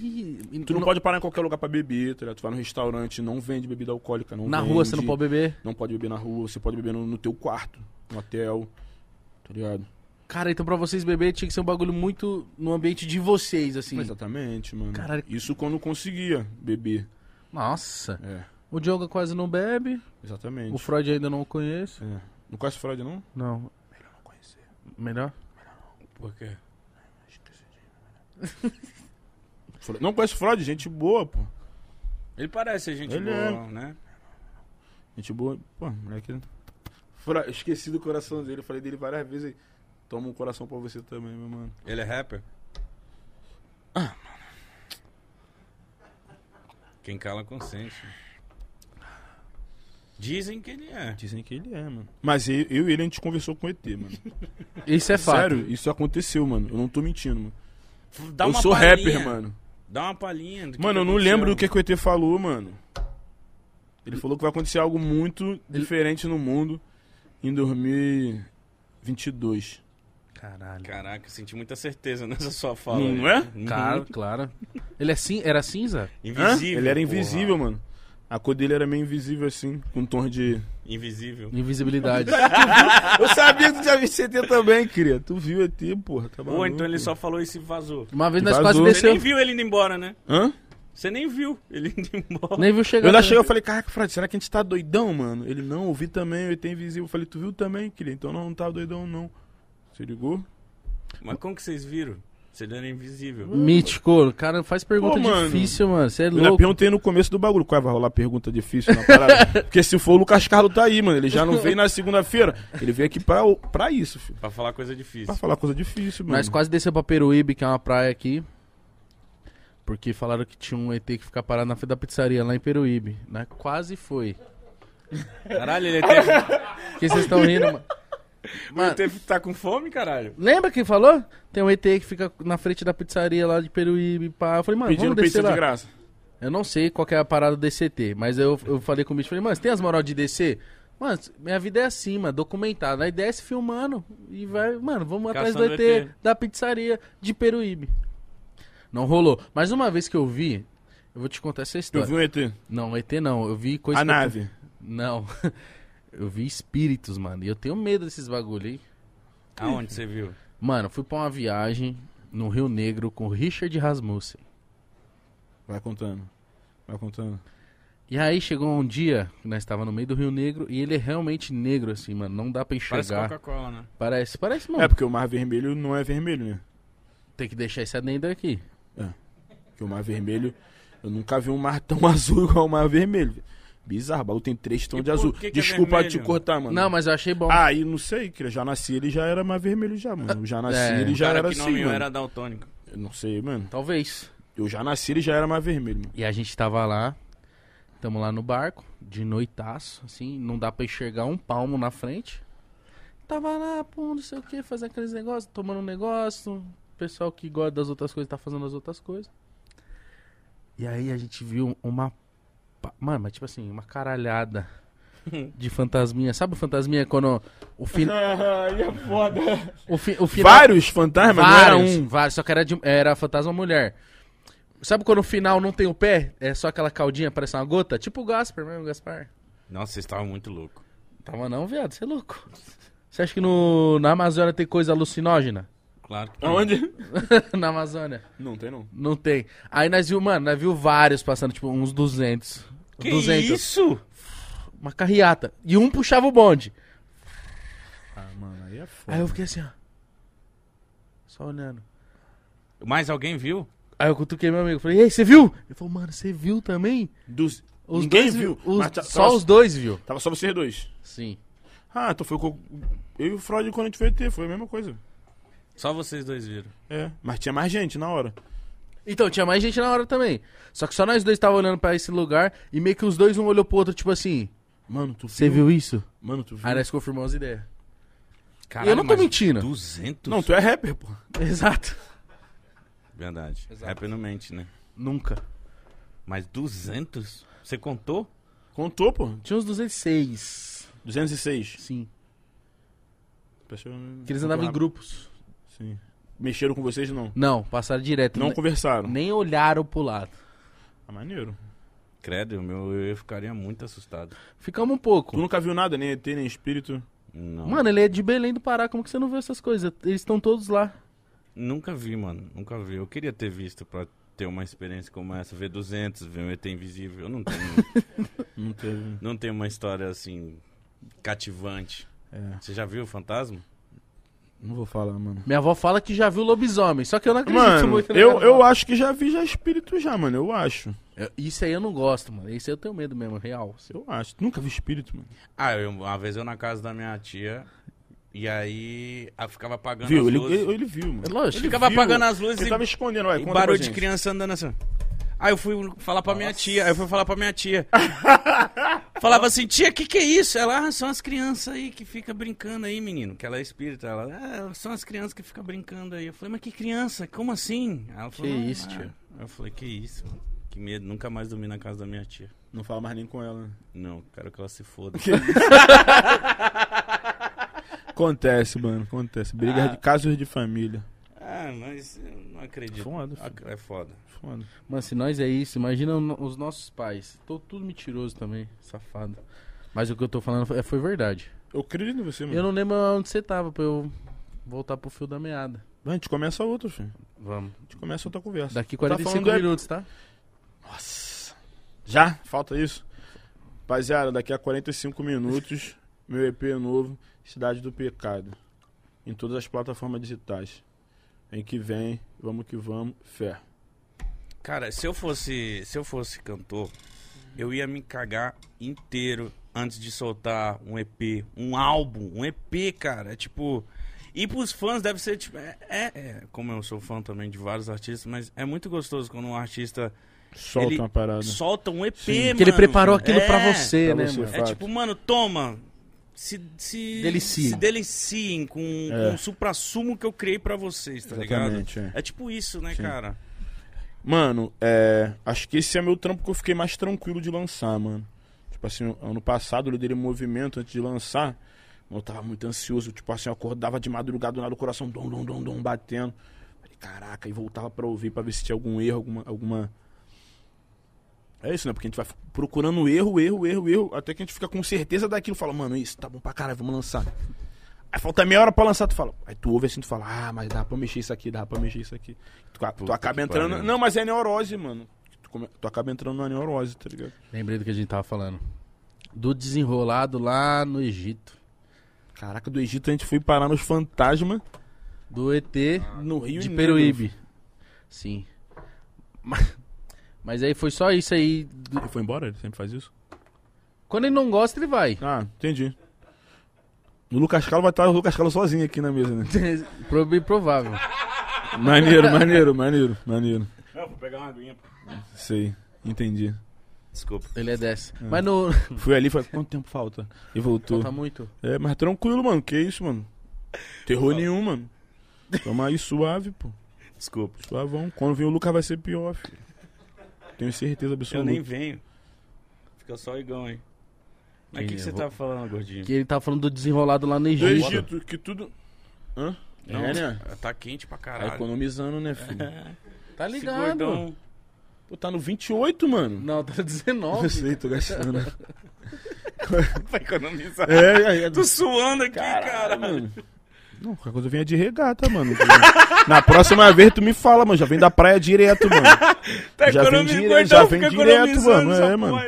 E Tu não no- pode parar em ququer lugar pra beber, tá ligado? Tu vai no restaurante, não vende bebida alcoólica, não Na vende, rua você não pode beber. Não pode beber na rua, você pode beber no, no teu quarto, no hotel, tá ligado? Cara, então pra vocês beber tinha que ser um bagulho muito no ambiente de vocês, assim. Exatamente, mano. Caralho. Isso quando conseguia beber. Nossa. É, O Diogo quase não bebe. exatamente. O Freud ainda não conheço. É. Não conhece Freud, não? Não. Melhor não conhecer. Melhor? Por quê? Não conhece Freud? Gente boa, pô. Ele parece gente Ele boa, né? Gente boa. Pô, moleque. Fra- Esqueci do coração dele. Falei dele várias vezes aí. Toma um coração pra você também, meu mano. Ele é rapper? Ah. Quem cala consente. Dizem que ele é. Dizem que ele é, mano. Mas eu, eu e ele a gente conversou com o ET, mano. [LAUGHS] Isso é fato. Sério, isso aconteceu, mano. Eu não tô mentindo, mano. Dá eu uma sou palhinha. rapper, mano. Dá uma palhinha. do que Mano, que eu não lembro do que, que o ET falou, mano. Ele falou que vai acontecer algo muito diferente no mundo em 2022. Caralho. Caraca, senti muita certeza [LAUGHS] nessa sua fala. Não aí. é? Uhum. Claro, claro. Ele é cin... era cinza? Hã? Invisível. Ele era porra. invisível, mano. A cor dele era meio invisível assim, com tom de. Invisível. Invisibilidade. [LAUGHS] Eu sabia que tu já viu esse ET também, queria. Tu viu ET, porra. Tá Ou então ele só falou isso e vazou. Uma vez nós quase Você desceu. nem viu ele indo embora, né? Hã? Você nem viu ele indo embora. Nem viu Eu chegar. ainda cheguei e falei, caraca, Fred, será que a gente tá doidão, mano? Ele, não, eu vi também, o ET invisível. Eu falei, tu viu também, queria? Então não, não tava doidão, não. Você ligou? Mas como que vocês viram? Você era invisível. Mítico, cara, faz pergunta Pô, mano. difícil, mano. Você é louco. perguntei no começo do bagulho, qual vai rolar pergunta difícil na parada? [LAUGHS] Porque se for o Lucas Carlos tá aí, mano. Ele já não veio na segunda-feira. Ele veio aqui pra, pra isso, filho. Pra falar coisa difícil. Pra falar coisa difícil, mano. Nós quase desceu pra Peruíbe, que é uma praia aqui. Porque falaram que tinha um ET que fica parado na frente da pizzaria lá em Peruíbe. Né? Quase foi. Caralho, ele teve, Por [LAUGHS] que vocês estão rindo, mano? Mano, teve que tá com fome, caralho? lembra quem falou? Tem um ET que fica na frente da pizzaria lá de Peruíbe. Pá. Eu falei, mano, Pedindo vamos descer pizza lá. de graça. Eu não sei qual é a parada do DCT, mas eu, eu falei com o bicho, falei, mano, você tem as moral de descer? Mano, minha vida é assim, mano, documentada. Aí desce filmando e vai, mano, vamos atrás do Caçando ET, ET. da pizzaria de Peruíbe. Não rolou. Mas uma vez que eu vi, eu vou te contar essa história. vi um ET. Não, ET não, eu vi coisa A que eu- nave. Não. [LAUGHS] Eu vi espíritos, mano. E eu tenho medo desses bagulho aí. Aonde você viu? Mano, fui pra uma viagem no Rio Negro com o Richard Rasmussen. Vai contando. Vai contando. E aí chegou um dia que nós estava no meio do Rio Negro e ele é realmente negro, assim, mano. Não dá pra Parece enxergar. Coca-Cola, né? Parece, parece, mano. É, porque o mar vermelho não é vermelho, né? Tem que deixar esse adendo aqui. Porque o mar vermelho. Eu nunca vi um mar tão [LAUGHS] azul igual o mar vermelho. Bizarro, o bagulho tem três tons E de azul. que que é Desculpa te vermelho? cortar, mano. Não, mas eu achei bom. Ah, e não sei, que eu já nasci, ele já era mais vermelho já, mano. Eu já nasci, É. ele já era que assim, mano. era daltônico. Eu não sei, mano. Talvez. Eu já nasci, ele já era mais vermelho, mano. E a gente tava lá, tamo lá no barco, de noitaço, assim, não dá pra enxergar um palmo na frente. Tava lá, pô, não sei o que, fazendo aqueles negócios, tomando um negócio. O pessoal que gosta das outras coisas tá fazendo as outras coisas. E aí a gente viu uma. Pa- Mano, mas tipo assim, uma caralhada de fantasminha. Sabe o fantasminha quando o, fi... [LAUGHS] Aí é foda. o, fi... o final. Vários fantasmas, não era Vários, um. vários, só que era, de, era fantasma mulher. Sabe quando o final não tem o pé? É só aquela caldinha, parece uma gota? Tipo o Gasper mesmo, Gaspar. Nossa, vocês estavam muito loucos. Tava não, viado, você é louco. Você acha que no, na Amazônia tem coisa alucinógena? Claro que Aonde? [LAUGHS] na Amazônia. Não tem, não. Não tem. Aí nós viu, mano, nós viu vários passando, tipo, uns 200. Que 200. isso? Uma carreata. E um puxava o bonde. Ah, mano, aí é foda. Aí eu fiquei assim, ó. Só olhando. Mais alguém viu? Aí eu cutuquei meu amigo. Falei, ei, você viu? Ele falou, mano, você viu também? Dos... Os Ninguém dois viu. Os- mas tá- só tava- os dois viu. Tava só vocês dois. Sim. Ah, então foi com... Eu e o Freud quando a gente foi ter, foi a mesma coisa. Só vocês dois viram. É, mas tinha mais gente na hora. Então, tinha mais gente na hora também. Só que só nós dois tava olhando pra esse lugar e meio que os dois um olhou pro outro, tipo assim, Mano, tu você viu isso? Mano, tu viu? Aí nós confirmamos as ideias. Caralho, eu não tô mas mentindo. 200? Não, tu é rapper, pô. Exato. Verdade. Exato. Rapper não mente, né? Nunca. Mas 200? Você contou? Contou, pô. Tinha uns 206. 206. Sim. Pessoa- Que eles andavam em grupos. Sim. Mexeram com vocês, não? Não, passaram direto. Não Ne- conversaram. Nem olharam pro lado. Ah, maneiro. Credo, meu, eu ficaria muito assustado. Ficamos um pouco. Tu nunca viu nada, nem ET, nem espírito. Não. Mano, ele é de Belém do Pará, como que você não viu essas coisas? Eles estão todos lá. Nunca vi, mano. Nunca vi. Eu queria ter visto pra ter uma experiência como essa. Ver 200, ver um ET invisível. Eu não tenho, [LAUGHS] Não teve. não tenho uma história assim cativante. É. Você já viu o fantasma? Não vou falar, mano. Minha avó fala que já viu lobisomem, só que eu não acredito Mano, muito na eu, eu acho que já vi já espírito já, mano. Eu acho. Eu- Isso aí eu não gosto, mano. Isso aí eu tenho medo mesmo, real. Eu acho. Nunca vi espírito, mano. Ah, eu, uma vez eu na casa da minha tia. E aí ela ficava apagando Viu? as Ele, luzes. ele, ele viu, mano. É lógico. Ele ficava viu. apagando as luzes Ele e, tava escondendo, e pra barulho de criança andando assim. Aí eu fui falar pra minha tia, aí eu fui falar pra minha tia. [LAUGHS] Falava assim, tia, que que é isso? Ela, ah, são as crianças aí que fica brincando aí, menino. Que ela é espírita. Ela, ah, são as crianças que ficam brincando aí. Eu falei, mas que criança? Como assim? Ela falou, Que "Ah, isso, ah." tia? Eu falei, que isso, mano. Que medo, nunca mais dormi na casa da minha tia. Não fala mais nem com ela. né? Não, quero que ela se foda. [LAUGHS] Acontece, mano. Acontece. Brigas Ah. de casos de família. ah, mas não acredito. Foda, É foda. Foda. Mano, se nós é isso, imagina os nossos pais. Tô tudo mentiroso também, safado. Mas o que eu tô falando foi, foi verdade. Eu acredito em você, mano. Eu não lembro onde você tava pra eu voltar pro fio da meada. Vai, A gente começa outro, filho. Vamos. A gente começa outra conversa. Daqui Tá 45 falando é- minutos, tá? Nossa. Já? Falta isso? Rapaziada, daqui a 45 minutos, meu EP novo, Cidade do Pecado. Em todas as plataformas digitais. Em que vem, vamos que vamos, fé. Cara, se eu fosse, se eu fosse cantor, eu ia me cagar inteiro antes de soltar um EP, um álbum, um EP, cara. É tipo, e pros fãs deve ser tipo, é, é- é, como eu sou fã também de vários artistas, mas é muito gostoso quando um artista Solta Ele uma parada. solta um EP, Sim. mano. Que ele preparou aquilo É, pra você, pra né, você, mano? É tipo, mano, toma. Se, se, Delicie. se deliciem com, É. com o supra-sumo que eu criei pra vocês, tá ligado? Exatamente, é. É tipo isso, né, Sim. cara? Mano, é. Acho que esse é meu trampo que eu fiquei mais tranquilo de lançar, mano. Tipo assim, ano passado eu liderei um movimento antes de lançar. Eu tava muito ansioso, tipo assim, eu acordava de madrugada do nada, o coração dom, dom, dom, dom, batendo. Falei, caraca, e voltava pra ouvir, pra ver se tinha algum erro, alguma. alguma... É isso, né? Porque a gente vai procurando erro, erro, erro, erro, até que a gente fica com certeza daquilo. Fala, mano, isso tá bom pra caralho, vamos lançar. Aí falta meia hora pra lançar, tu fala. Aí tu ouve assim, tu fala, ah, mas dá pra mexer isso aqui, dá pra mexer isso aqui. Tu, tu acaba entrando. pariu. Não, mas é neurose, mano. Tu, come- tu acaba entrando na neurose, tá ligado? Lembrei do que a gente tava falando. Do desenrolado lá no Egito. Caraca, do Egito a gente foi parar nos fantasmas Do ET no Rio de Peruíbe. Sim. Mas, mas aí foi só isso aí. Ele foi embora? Ele sempre faz isso? Quando ele não gosta, ele vai. Ah, entendi. No Lucas Carlos vai estar o Lucas Carlos sozinho aqui na mesa, né? [LAUGHS] Bem provável. maneiro, maneiro, maneiro, maneiro. Eu vou pegar uma aguinha. Sei, entendi. Desculpa. Ele é dessa. Ah. Mas no. [LAUGHS] Fui ali e falei, quanto tempo falta? E voltou. Falta muito. É, mas tranquilo, mano. Que isso, mano? Terror nenhum, mano. Tamo aí suave, pô. Desculpa. Suavão. Quando vir o Lucas vai ser pior, filho. Tenho certeza Eu absoluta. nem venho. Fica só o Igão aí. Mas o que, que você eu vou- tá falando, gordinho? Que ele tava falando do desenrolado lá no Do Egito. Egito, que tudo. Hã? Não, É, né? Tá quente pra Tá caralho. economizando, né, filho? [LAUGHS] Tá Esse ligado? gordão. Pô, tá no 28, mano. Não, tá 19. Eu sei, tô gastando. [LAUGHS] pra economizar. É, é, Tô suando aqui, cara. mano. Não, qualquer coisa venha de regata, mano. Na próxima vez tu me fala, mano. Já vem da praia direto, mano. [LAUGHS] Tá já vem economizando, direto, então já vem direto, mano. É, mano.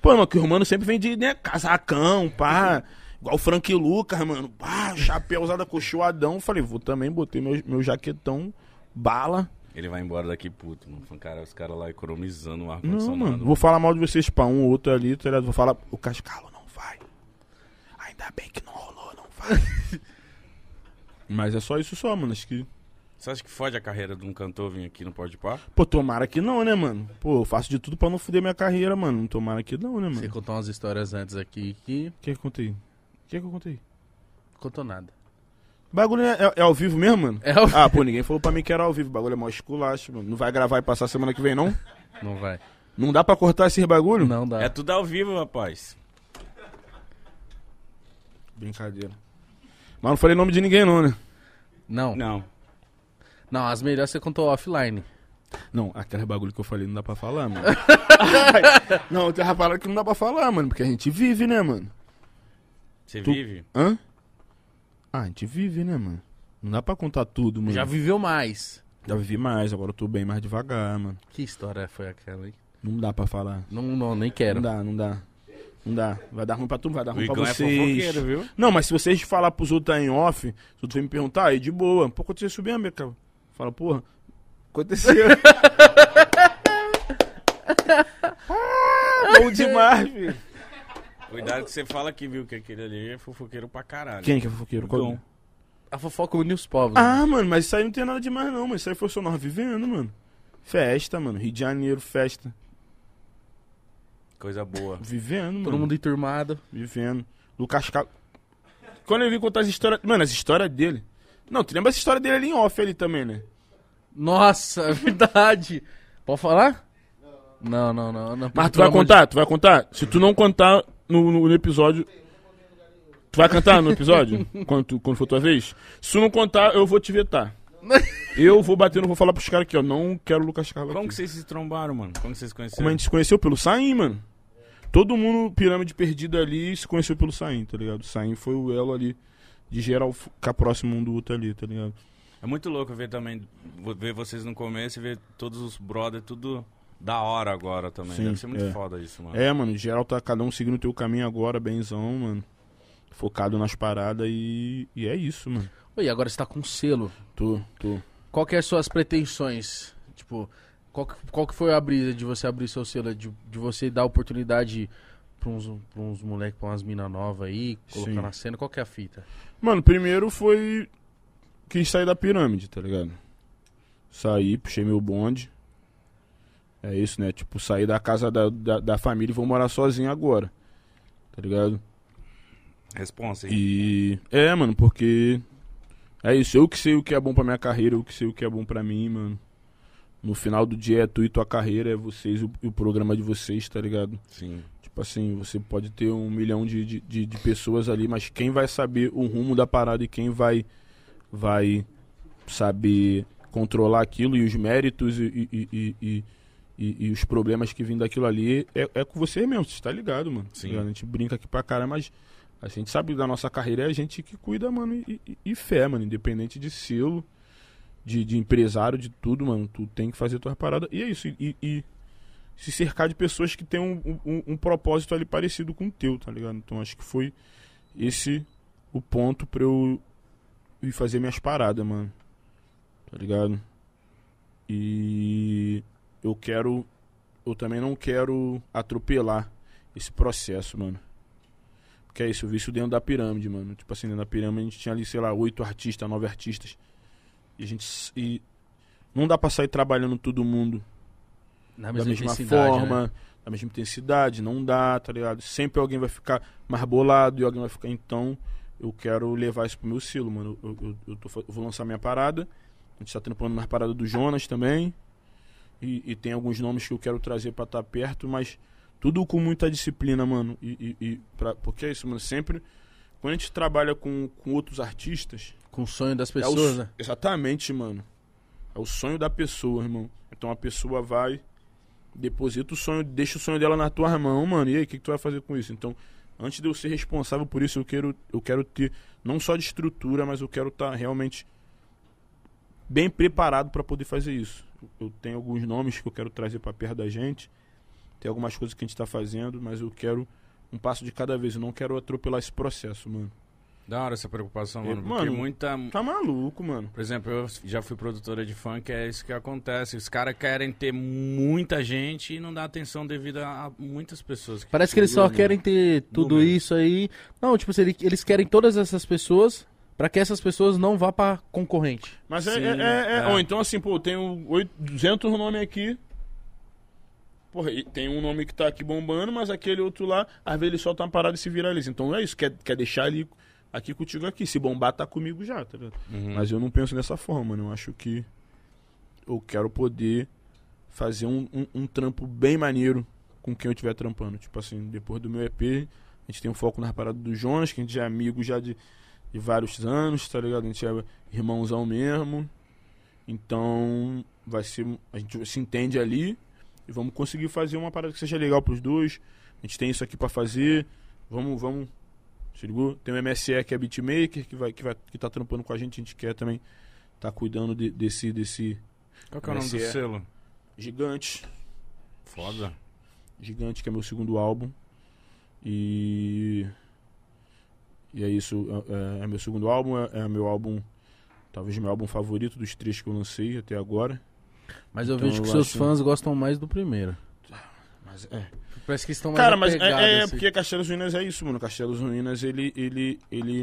Pô, mano, que o mano sempre vem de, né, casacão, pá. Igual o Frank Lucas, mano. Pá, chapéu usado acolchoadão. Falei, vou também, botei meu, meu jaquetão, bala. Ele vai embora daqui puto, mano. Cara, os caras lá economizando o Não, ar-condicionado. mano. Vou falar mal de vocês pra um ou outro ali, tá ligado? Vou falar, o Cascalo não vai. Ainda bem que não rolou, não vai. [LAUGHS] Mas é só isso só, mano. Acho que. Você acha que fode a carreira de um cantor vir aqui no Pode Par? Pô, tomara que não, né, mano? Pô, eu faço de tudo pra não fuder minha carreira, mano. Tomara que não, né, Você mano? O contou umas histórias antes aqui que que que eu contei? O que que eu contei? contou nada. O bagulho é, é- é ao vivo mesmo, mano? É ao- Ah, pô, ninguém falou pra mim que era ao vivo. O bagulho é mó esculacho, mano. Não vai gravar e passar semana que vem, não? Não vai. Não dá pra cortar esses bagulho? Não dá. É tudo ao vivo, rapaz. Brincadeira. Mas não falei nome de ninguém, não, né? Não. não. Não. as melhores você contou offline. Não, aquele bagulho que eu falei não dá pra falar, mano. [LAUGHS] não, tem uma parada que não dá pra falar, mano. Porque a gente vive, né, mano? Você Tu- vive? Hã? Ah, a gente vive, né, mano? Não dá pra contar tudo, mano. Já viveu mais. Já vivi mais, agora eu tô bem mais devagar, mano. Que história foi aquela, hein? Não dá pra falar. Não, não, nem quero. Não dá, não dá. Não dá. Vai dar ruim pra tu, vai dar O ruim pra Igão é vocês. fofoqueiro, viu? não, mas se vocês falar pros outros aí em off, se outros vêm me perguntar, aí de boa. Pô, aconteceu isso mesmo, cara. Fala, porra, aconteceu. ah, [LAUGHS] bom demais, filho. Cuidado que você fala que viu que aquele ali é fofoqueiro pra caralho. Quem que é fofoqueiro? Qual-. A fofoca une os povos. né? Ah, mano, mas isso aí não tem nada demais não, mas isso aí foi só nós vivendo, mano. Festa, mano. Rio de Janeiro, festa. Coisa boa. Vivendo, mano. Todo mundo enturmado. Vivendo. Lucas Cal... Quando eu vi contar as histórias... Mano, as histórias dele... Não, tu lembra essa história dele ali em off ali também, né? Nossa, [LAUGHS] é verdade. Pode falar? Não, não, não. não Mas tu vai amor de- contar? Tu vai contar? Se tu não contar no, no- no episódio... Tu vai cantar no episódio? [LAUGHS] quando, tu- quando for tua vez? Se tu não contar, eu vou te vetar. [LAUGHS] Eu vou bater, não vou falar pros caras aqui, ó. Não quero o Lucas Carlos Como aqui. que vocês se trombaram, mano? Como que vocês se conheceram? Como a gente se conheceu? Pelo Saim, mano. Todo mundo, pirâmide perdida ali, se conheceu pelo Saim, tá ligado? O Saim foi o elo ali de geral ficar próximo um do outro ali, tá ligado? É muito louco ver também, ver vocês no começo e ver todos os brothers, tudo da hora agora também. Sim, Deve ser muito é. foda isso, mano. É, mano, geral tá cada um seguindo o teu caminho agora, benzão, mano. Focado nas paradas e, e é isso, mano. Oi, agora você tá com selo. Tô, tô. Qual que é as suas pretensões? Tipo, qual que, qual que foi a brisa de você abrir seu selo? De, de você dar oportunidade pra uns, pra uns moleques, pra umas minas novas aí, colocar Sim. na cena? Qual que é a fita? Mano, primeiro foi. Quis sair da pirâmide, tá ligado? Saí, puxei meu bonde. É isso, né? Tipo, sair da casa da, da, da família e vou morar sozinho agora. Tá ligado? Responsa aí. E. É, mano, porque. É isso, eu que sei o que é bom pra minha carreira, eu que sei o que é bom pra mim, mano. No final do dia é tu e tua carreira, é vocês e o, o programa de vocês, tá ligado? Sim. Tipo assim, você pode ter um milhão de, de, de, de pessoas ali, mas quem vai saber o rumo da parada e quem vai, vai saber controlar aquilo e os méritos e, e, e, e, e- os problemas que vêm daquilo ali é, é com você mesmo, você tá ligado, mano? Tá Sim. ligado? A gente brinca aqui pra caralho, mas a gente sabe da nossa carreira é a gente que cuida, mano, e fé, mano, independente de selo, de, de empresário, de tudo, mano, tu tem que fazer tuas paradas. E é isso, e, e se cercar de pessoas que têm um, um, um propósito ali parecido com o teu, tá ligado? Então acho que foi esse o ponto pra eu ir fazer minhas paradas, mano. Tá ligado? E eu quero. Eu também não quero atropelar esse processo, mano. Porque é isso, eu vi isso dentro da pirâmide, mano. Tipo assim, dentro da pirâmide a gente tinha ali, sei lá, oito artistas, nove artistas. E a gente. E não dá pra sair trabalhando todo mundo Na da mesma, intensidade, forma, né? da mesma intensidade, não dá, tá ligado? Sempre alguém vai ficar mais bolado e alguém vai ficar. Então, eu quero levar isso pro meu estilo, mano. Eu, eu, eu tô eu vou lançar minha parada. A gente tá trampando mais parada do Jonas também. E, e tem alguns nomes que eu quero trazer pra estar perto, mas tudo com muita disciplina, mano. E, e, e pra- porque é isso, mano. Sempre. Quando a gente trabalha com, com outros artistas, Com o sonho das é o pessoas, né? Exatamente, mano. É o sonho da pessoa, irmão. Então a pessoa vai, deposita o sonho, deixa o sonho dela na tua mão, mano. E aí, o que, que tu vai fazer com isso? Então, Antes de eu ser responsável por isso, eu quero, eu quero ter não só de estrutura, mas eu quero estar tá realmente bem preparado para poder fazer isso. Eu tenho alguns nomes que eu quero trazer para perto da gente. Tem algumas coisas que a gente está fazendo, mas eu quero um passo de cada vez. Eu não quero atropelar esse processo, mano. Da hora essa preocupação, mano. É, porque mano, muita. Tá maluco, mano. Por exemplo, eu já fui produtora de funk, é isso que acontece. Os caras querem ter muita gente e não dá atenção devido a muitas pessoas. Que Parece que eles só querem ter tudo Número. isso aí. Não, tipo, ele- eles querem todas essas pessoas pra que essas pessoas não vá pra concorrente. Mas é, Sim, é, é, é- é. Ou então, assim, pô, eu tenho 8, 200 nomes aqui. Porra, e tem um nome que tá aqui bombando, mas aquele outro lá, às vezes ele só tá parado e se viraliza. Então é isso, quer, quer deixar ele aqui contigo aqui. Se bombar, tá comigo já, tá ligado? Uhum. Mas eu não penso dessa forma, mano. Eu acho que eu quero poder fazer um, um, um trampo bem maneiro com quem eu estiver trampando. Tipo assim, depois do meu EP, a gente tem um foco nas paradas do Jonas, que a gente é amigo já de, de vários anos, tá ligado? A gente é irmãozão mesmo. Então, vai ser. A gente se entende ali e vamos conseguir fazer uma parada que seja legal pros dois. A gente tem isso aqui pra fazer. Vamos, vamos. Se ligou? Tem o MSE que é beatmaker, que, vai, que, vai, que tá trampando com a gente. A gente quer também tá cuidando de- desse, desse Qual que é o nome do selo? gigante. Foda. Gigante, que é meu segundo álbum. E. E é isso. É, é meu segundo álbum, é, é meu álbum. Talvez meu álbum favorito dos três que eu lancei até agora. Mas eu Então, vejo que eu seus acho- fãs gostam mais do primeiro. Mas é. Parece que estão mais Cara, mas é, é, assim. porque Castelos Ruínas é isso, mano. Castelos Ruínas, ele. ele, ele...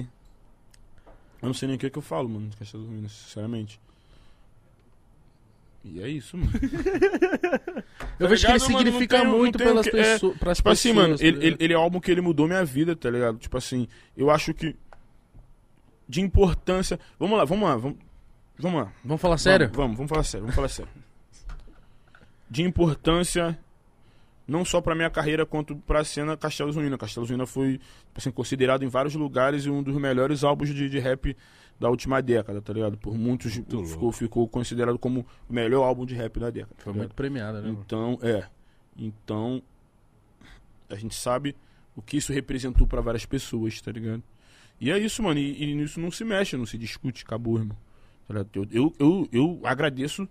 Eu não sei nem o que, é que eu falo, mano, de Castelos Ruínas, sinceramente. E é isso, mano. [LAUGHS] Eu vejo que ele ligado, mano? Não significa tenho- muito tenho pelas que- é, pessoas. pras Tipo assim, mano, tá ele, ligado? ele, ele é um álbum que ele mudou minha vida, tá ligado? Tipo assim, eu acho que. De importância. Vamos lá, vamos lá, vamos. Vamos lá. Vamos falar sério? Vamos, vamos, vamos falar sério, vamos falar sério. De importância, não só pra minha carreira, quanto pra cena Castelos Ruína. Castelos Ruína foi tipo assim, considerado em vários lugares e um dos melhores álbuns de, de rap da última década, tá ligado? Por muitos ficou, ficou considerado como o melhor álbum de rap da década. tá Foi ligado? muito premiada, né? Então, é. Então, a gente sabe o que isso representou pra várias pessoas, tá ligado? E é isso, mano. E, e nisso não se mexe, não se discute, acabou, irmão. Tá? Eu, eu, eu, eu agradeço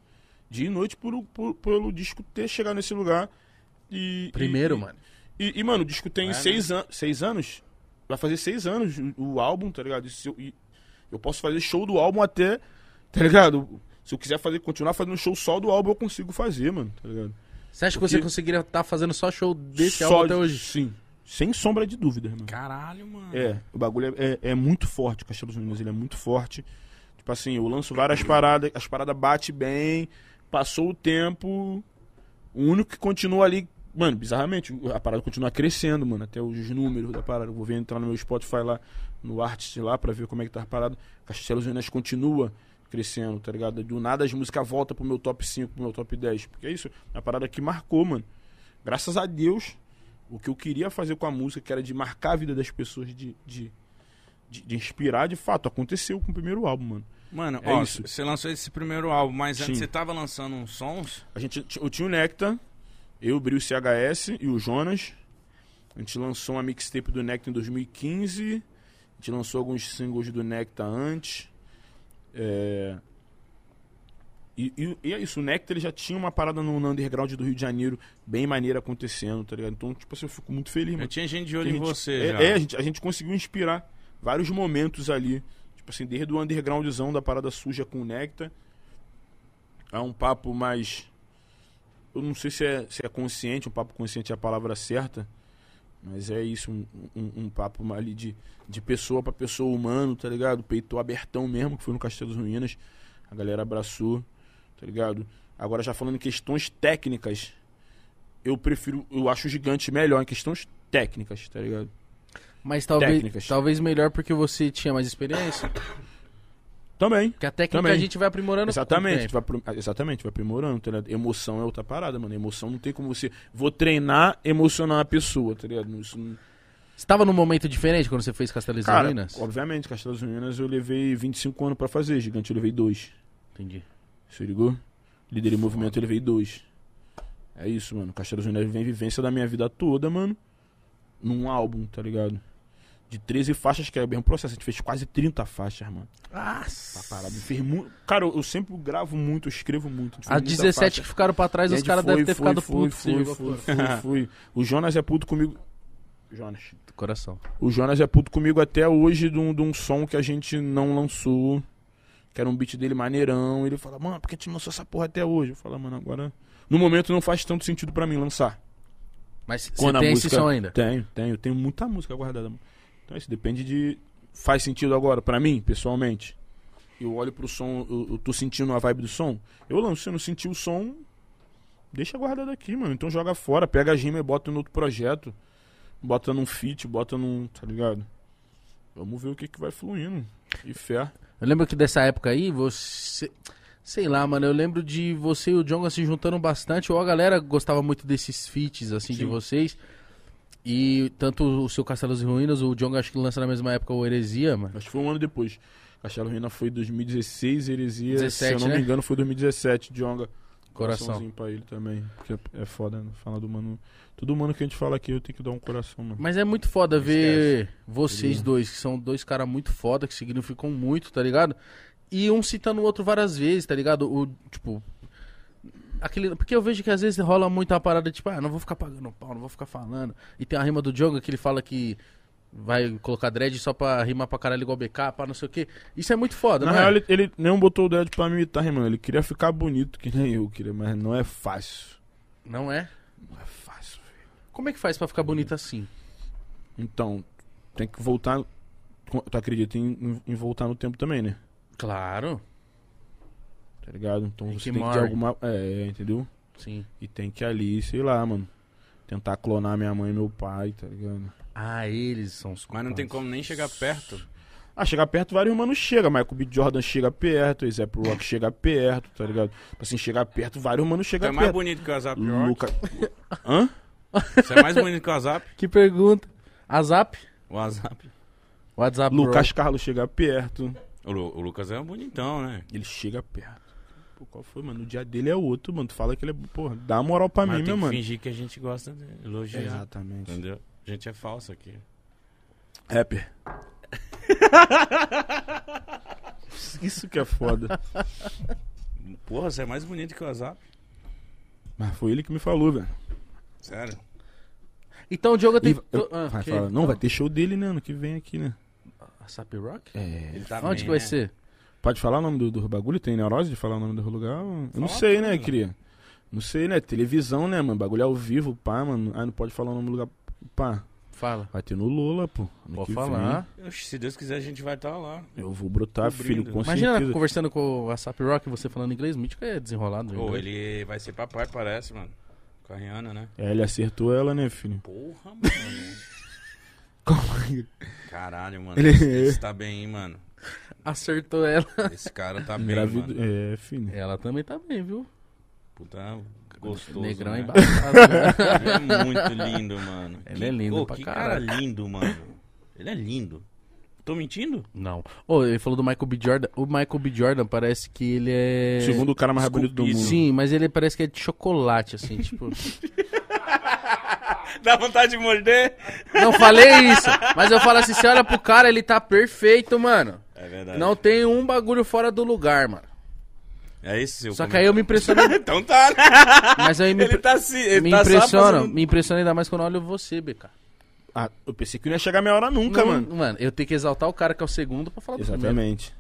dia e noite por, por- pelo disco ter chegado nesse lugar. E, Primeiro, e- mano. E, e, mano, o disco tem É, seis, an seis anos. Vai fazer seis anos o, o álbum, tá ligado? E, eu, e eu posso fazer show do álbum até, tá ligado? Se eu quiser fazer, continuar fazendo show só do álbum, eu consigo fazer, mano, tá ligado? Você acha que Porque- você conseguiria estar fazendo só show desse Só álbum até de- hoje? Sim. Sem sombra de dúvida, irmão. Caralho, mano. É, o bagulho é, é, é muito forte, o Castelo dos Meninos, ele é muito forte. Tipo assim, eu lanço várias paradas, as paradas batem bem, passou o tempo, o único que continua ali, mano, bizarramente, a parada continua crescendo, mano, até os números da parada. Eu vou ver entrar no meu Spotify lá, no Artist lá, pra ver como é que tá a parada. Castelo dos Meninos continua crescendo, tá ligado? Do nada as músicas voltam pro meu top 5, pro meu top 10. Porque é isso, a parada que marcou, mano. Graças a Deus, o que eu queria fazer com a música, que era de marcar a vida das pessoas, de, de, de, de inspirar, de fato, aconteceu com o primeiro álbum, mano. Mano, É ó, isso. você lançou esse primeiro álbum, mas Sim. antes você tava lançando uns sons? A gente, eu tinha o Nectar, eu, o Brio CHS e o Jonas. A gente lançou uma mixtape do Nectar em 2015. A gente lançou alguns singles do Nectar antes. É... E, e- e é isso, o Nectar ele já tinha uma parada no, no underground do Rio de Janeiro bem maneira acontecendo, tá ligado? Então, tipo assim, eu fico muito feliz, mano. Eu tinha gente de olho a em gente- você é, é, a, gente, a gente conseguiu inspirar vários momentos ali. Tipo assim, desde o undergroundzão da parada suja com o Nectar. A um papo mais. Eu não sei se é, se é consciente, um papo consciente é a palavra certa. Mas é isso, um, um, um papo ali de, de pessoa pra pessoa humano, tá ligado? Peito abertão mesmo, que foi no Castelo das Ruínas. A galera abraçou, tá ligado? Agora já falando em questões técnicas, eu prefiro, eu acho o gigante melhor em questões técnicas, tá ligado? Mas talvez, Técnicas. talvez melhor porque você tinha mais experiência. Também. Porque a técnica Também. a gente vai aprimorando Exatamente, vai, exatamente, vai aprimorando, tá ligado? Emoção é outra parada, mano. Emoção não tem como você. Vou treinar, emocionar a pessoa, tá ligado? Isso não... Você tava num momento diferente quando você fez Castelos e Cara, Ruínas? obviamente, Castelo das Ruínas eu levei 25 anos pra fazer, gigante eu levei dois. Entendi. Se ligou? Líder em movimento eu levei dois. É isso, mano. Castelo das Ruínas vem vivência da minha vida toda, mano. num álbum, tá ligado? De 13 faixas, que é o mesmo processo. A gente fez quase 30 faixas, mano. Tá parado. Fez mu... Cara, eu, sempre gravo muito, eu escrevo muito. As muita 17 faixa. que ficaram pra trás, E os caras devem ter foi, ficado foi, putos. Foi, se foi, jogou foi, fora. [LAUGHS] foi. O Jonas é puto comigo. Jonas. Coração. O Jonas é puto comigo até hoje de um, de um som que a gente não lançou. Que era um beat dele maneirão. Ele fala, mano, por que a gente não lançou essa porra até hoje? Eu falo, mano, agora. No momento não faz tanto sentido pra mim lançar. Mas você tem música- esse som ainda? Tenho, tenho. Tenho muita música guardada. mano. Então isso depende de. Faz sentido agora, pra mim, pessoalmente. Eu olho pro som, eu, eu tô sentindo a vibe do som. Eu lanço, se eu não sentir o som, deixa guardado aqui, mano. Então joga fora, pega a rima e bota no outro projeto. Bota num feat, bota num. Tá ligado? Vamos ver o que, que vai fluindo. E fé. Eu lembro que dessa época aí, você. Sei lá, mano, eu lembro de você e o Jonga se juntando bastante, ou a galera gostava muito desses feats, assim, de Sim. vocês. E tanto o seu Castelos e Ruínas, o Jonga acho que lança na mesma época o Heresia, mano. Acho que foi um ano depois. Castelo Ruína foi 2016, Heresia, 17, se eu não né? me engano, foi 2017, Djonga. Coração. Coraçãozinho pra ele também. Porque é foda, né? Falar do mano. Todo mano que a gente fala aqui, eu tenho que dar um coração, mano. Mas é muito foda ver vocês Entendeu? dois, que são dois caras muito foda, que significam muito, tá ligado? E um citando o outro várias vezes, tá ligado? O, tipo. Aquele, porque eu vejo que às vezes rola muito a parada, tipo, ah, não vou ficar pagando pau, não vou ficar falando. E tem a rima do Djonga que ele fala que vai colocar dread só pra rimar pra caralho igual BK, pra não sei o quê. Isso é muito foda, Na não real, é? ele, ele não botou o dedo pra me imitar, mano. Ele queria ficar bonito, que nem eu queria, mas não é fácil. Não é? Não é fácil, velho. Como é que faz pra ficar bonito assim? Então, tem que voltar. Tu acredita em, em voltar no tempo também, né? Claro, Tá ligado? Então Rick você tem que Mori. de alguma. É, entendeu? sim. E tem que ali, sei lá, mano. Tentar clonar minha mãe e meu pai, tá ligado? Ah, eles são os Mas não tem como nem chegar perto. Ah, chegar perto, vários manos chega. Michael B. Jordan chega perto, Zé Rock chega perto, tá ligado? Tipo assim, chegar perto, vários manos Você chegam é mais perto. bonito que o Azap Rock. Luca... [LAUGHS] Hã? Você é mais bonito que o Azap. Que pergunta. Azap? O Azap. WhatsApp. Lucas Carlos chega perto. O, Lu- o Lucas é um bonitão, né? Ele chega perto. Pô, qual foi, mano? O dia dele é outro, mano. Tu fala que ele é. Porra, dá moral pra Mas mim, tem meu que mano. fingir que a gente gosta de elogiar. Exatamente. Entendeu? A gente é falso aqui. Rapper. [LAUGHS] Isso que é foda. Porra, você é mais bonito que o Azap. Mas foi ele que me falou, velho. Sério. Então o Diogo tem... Eu- Ah, vai que- falar, não, vai ter show dele, né? Ano que vem aqui, né? WhatsApp Rock? É. Ele tá Onde bem, que vai né? ser? Pode falar o nome do, do bagulho? Tem neurose de falar o nome do lugar? Eu não Fala sei, né, tudo. cria? Não sei, né? Televisão, né, mano? Bagulho ao vivo, pá, mano. Aí não pode falar o nome do lugar. Pá. Fala. Vai ter no Lula, pô. Pode falar. Oxe, Se Deus quiser, a gente vai estar lá. vem. Eu vou brotar, Cobrindo. filho, com Imagina certeza. conversando com o WhatsApp Rock e você falando inglês, mítico é desenrolado. Pô, ele vai ser papai, parece, mano. Com a Rihanna, né? É, ele acertou ela, né, filho? Porra, [LAUGHS] mano. Como Caralho, mano. Ele- Esse, esse tá bem, hein, mano. Acertou ela. Esse cara tá bem. É, filho. Ela também tá bem, viu? Puta, gostoso, Negrão é né? embaçado. né? [LAUGHS] Ele é muito lindo, mano. Ele Que- é lindo Ô, pra que cara lindo, mano. Ele é lindo. Tô mentindo? Não. Ô, ele falou do Michael B. Jordan. O Michael B. Jordan parece que ele é... Segundo o cara mais bonito do mundo. Esculpido. Sim, mas ele parece que é de chocolate, assim, tipo... [LAUGHS] Dá vontade de morder? Não falei isso, mas eu falo assim, você olha pro cara, ele tá perfeito, mano. É verdade. Não tem um bagulho fora do lugar, mano. É esse seu Só que aí eu me impressiono, [LAUGHS] Então tá, né? mas aí me, Ele tá assim, ele me tá impressiona, fazendo- me impressiona ainda mais quando eu olho você, BK. Ah, eu pensei que não ia chegar a minha hora nunca, Não, mano. Mano, eu tenho que exaltar o cara que é o segundo pra falar do primeiro. Exatamente.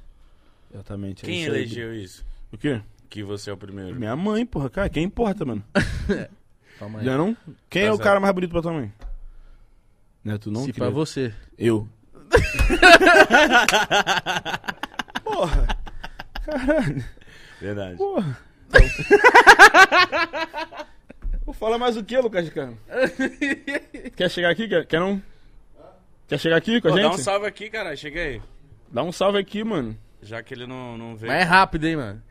Exatamente. é Quem isso aí. elegeu isso? O quê? Que você é o primeiro. Minha mãe, porra, cara. Quem importa, mano? [LAUGHS] Aí. Já não? Quem Tá é o certo. cara mais bonito pra tua mãe? Não é tu não? Se queria- pra você. Eu. Porra. Caralho. Verdade. Porra. Vou falar mais o que, Lucas de Cano? Quer chegar aqui? Quer, quer não? Quer chegar aqui com a Pô, gente? dá um salve aqui, cara. Chega aí. Dá um salve aqui, mano. Já que ele não, não veio. Mas é rápido, hein, mano.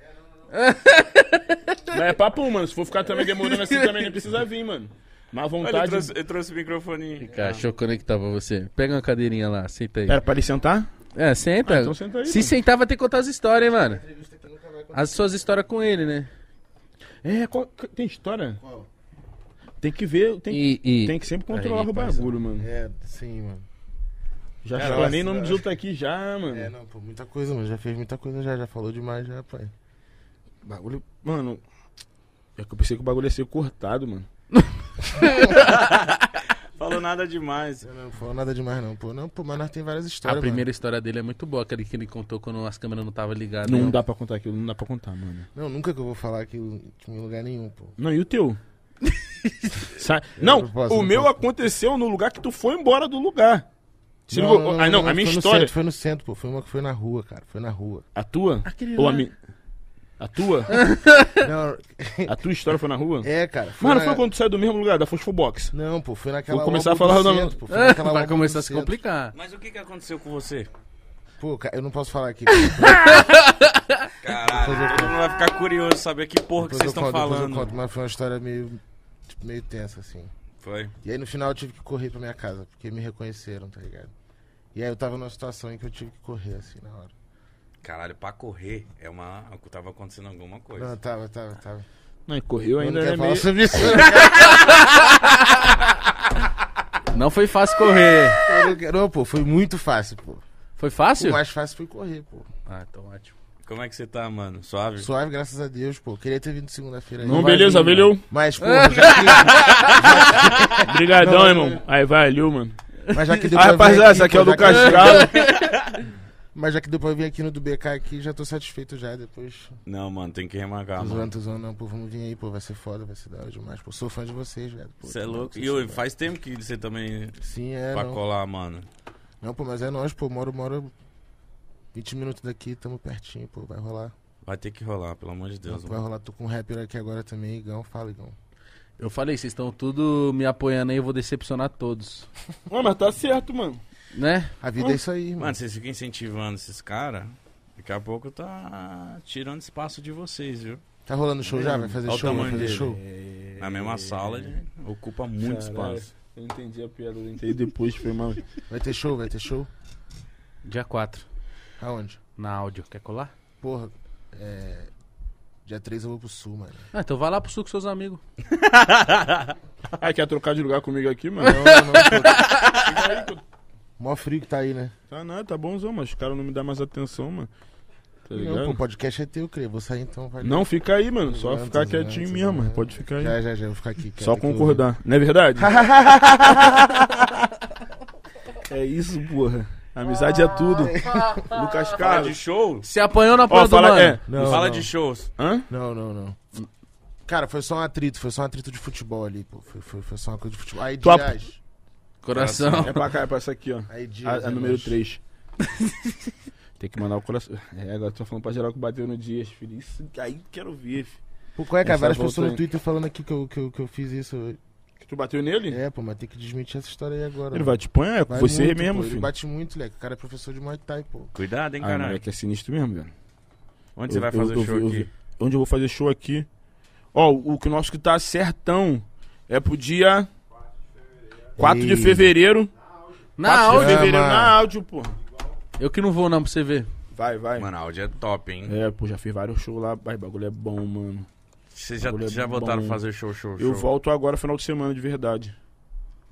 Mas é papo, mano. Se for ficar também demorando assim, também nem precisa vir, mano. Má Olha, ele, vontade. trouxe, ele trouxe o microfone. Cara, deixa eu conectar pra você. Pega uma cadeirinha lá, senta aí. Era pra ele sentar? É, senta. Ah, então senta aí, Se mano. sentar, vai ter que contar as histórias, hein, mano. As suas histórias com ele, né? É, qual- tem história? Tem que ver, tem, E, e- tem que sempre controlar Aí, o bagulho, mano. É, sim, mano. Já explanei o nome dos outros aqui já, mano. É, não, pô, muita coisa, mano. Já fez muita coisa já, já falou demais já, pai. Bagulho, mano. É que eu pensei que o bagulho ia ser cortado, mano. [LAUGHS] [LAUGHS] Falou nada demais. Eu não falou nada demais, não, pô. Não, pô, mas nós tem várias a histórias, primeira história dele é muito boa, aquele que ele contou quando as câmeras não estavam ligadas. Não Eu- dá pra contar aquilo, não dá pra contar, mano. mano. Não, nunca que eu vou falar aquilo em lugar nenhum, pô. Não, e o teu? [LAUGHS] Sa- não, não posso, o não meu posso. aconteceu no lugar que tu foi embora do lugar. Se Não, não, não, ah, não, não, a minha foi no história. centro, foi no centro, pô. Foi uma que foi na rua, cara. Foi na rua. A tua? Aquele Ou a lá. minha? A tua? [LAUGHS] Não, A tua história foi na rua? é, cara. Foi Mano, na... foi quando tu saiu do mesmo lugar, da Fosfo Box. Não, pô, foi naquela Vou começar a falar do o nome- centro, pô. [LAUGHS] Vai começar a se complicar. Mas o que, que aconteceu com você? Pô, cara, eu não posso falar aqui. Caralho, eu todo mundo vai ficar curioso saber que porra que Depois vocês eu estão conto, depois eu falando. conto, mas foi uma história meio, tipo, meio tensa, assim. Foi. E aí no final eu tive que correr pra minha casa, porque me reconheceram, tá ligado? E aí eu tava numa situação em que eu tive que correr, assim, na hora. Caralho, pra correr é uma. Tava acontecendo alguma coisa. Não, tava, tava, tava. Não, e correu Eu ainda não é falar meio... sobre isso. Não [LAUGHS] foi fácil correr. Não pô, foi muito fácil, pô. Foi O fácil? mais fácil foi correr, pô. Ah, então ótimo. Como é que você tá, mano? Suave? Suave, graças a Deus, pô. Queria ter vindo segunda-feira aí. Não, beleza, vir, valeu. Mas, pô, [LAUGHS] já que, Obrigadão, irmão. Aí, valeu, mano. mas já que deu Ah, pra rapaziada, aqui, esse aqui é o do Cascalo. [LAUGHS] Mas já que deu pra vir aqui no do BK aqui, já tô satisfeito já. Depois. Não, mano, tem que remarcar, tô mano. zoando, tô zoando, não, pô. Vamos vir aí, pô. Vai ser foda, vai ser da hora demais. Pô, sou fã de vocês, velho. Pô, Você é louco. E faz tempo que você também. Sim, é. pra Não. colar, mano. não, pô, mas é nós, pô. Moro, moro 20 minutos daqui, tamo pertinho, pô. Vai rolar. Vai ter que rolar, pelo amor de Deus, vai mano. rolar. Tô com um rapper aqui agora também, Igão. Fala, Igão. Eu falei, vocês estão tudo me apoiando aí, eu vou decepcionar todos. Não, mas tá certo, mano. Né? A vida é isso aí, mano. Mano, vocês ficam incentivando esses caras, daqui a pouco tá tirando espaço de vocês, viu? Tá rolando show já? Vai fazer Olha o show? Vai tamanho fazer dele. show? Na mesma sala, ele ocupa muito Caralho. espaço. Eu entendi a piada, eu entendi depois, foi mal. Vai ter show? Vai ter show? Dia 4, Aonde? na áudio. Quer colar? Porra, é. Dia 3 eu vou pro sul, mano. Ah, então vai lá pro sul com seus amigos. [LAUGHS] Ah, quer trocar de lugar comigo aqui, mano? Não, não, pô. Mó frio que tá aí, né? Tá nada, tá bonzão, mas os caras não me dão mais atenção, mano. Tá Não, ligado? pô, podcast é teu, creio. Vou sair então. Vai Não, fica aí, mano. Só Exato, ficar quietinho exato. mesmo, mano. Pode ficar aí. Já, já, já. Vou ficar aqui. Só eu- concordar. Não é verdade? [LAUGHS] é isso, porra. Amizade é tudo. Lucas Fala Carlos. de show? Se apanhou na porra Ó, do fala, mano. é. Não, Fala não. de shows. Hã? Não, não, não. Cara, foi só um atrito. Foi só um atrito de futebol ali, pô. Foi, foi, foi só uma coisa de futebol. Aí, Tua- Dias. Coração. É pra cá, é pra essa aqui, ó. Aí, A, Dias. a é número nóis. 3. [LAUGHS] Tem que mandar o coração. É, agora tô falando pra geral que bateu no Dias, filho. Isso aí quero ver, filho. Pô, qual é, cara? Essa Várias pessoas no. Twitter falando aqui que eu, que eu, que eu fiz isso. Que tu bateu nele? É, pô, mas tem que desmentir essa história aí agora. Ele vai te pôr, é com Vai você muito, mesmo, pô. Ele filho. bate muito, leque. O cara é professor de Muay Thai, pô. Cuidado, hein, Ah, caralho. moleque, é sinistro mesmo, velho. Onde você Eu- vai eu- fazer eu show aqui? Onde eu vou fazer show aqui? Ó, o, o que nosso que tá certão é pro dia 4 de Ei. fevereiro. Na 4 de áudio. fevereiro mano. na áudio, pô. Eu que não vou não pra você ver. Vai, vai. Mano, áudio é top, hein? É, pô, já fiz vários shows lá. Vai, bagulho é bom, mano. Vocês já, Bagulho é já bom. voltaram a fazer show, show, show? Eu volto agora final de semana, de verdade.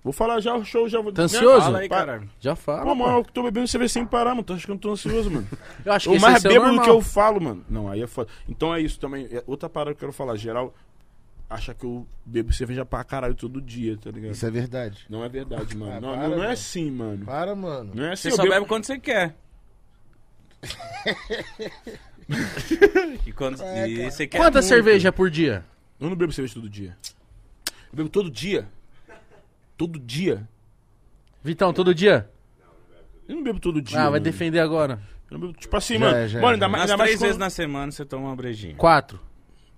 Vou falar já o show, já vou. Tá ansioso? Fala aí, Pa- caralho. Já fala. Pô, mano, pô. eu tô bebendo cerveja sem parar, mano. Tô achando que eu não tô ansioso, mano. [LAUGHS] Eu acho que o esse mais é o bêbado normal. que eu falo, mano. Não, aí é foda. Então é isso também. É outra parada que eu quero falar. Geral acha que eu bebo cerveja pra caralho todo dia, tá ligado? Isso é verdade. Não é verdade, mano. Ah, não, para, não, não é mano. assim, mano. Para, mano. Não é assim. Você só bebo- bebe quando você quer. [LAUGHS] e quando É, e você quer Quantas muito. cerveja por dia? Eu não bebo cerveja todo dia. Eu bebo todo dia. Todo dia. Vitão, todo dia? Eu não bebo todo dia. ah, vai mano. defender agora. Eu não bebo- tipo assim, Já mano. é, já é, mano, ainda é. mais, ainda mais três vezes na semana você toma uma brejinha. Quatro.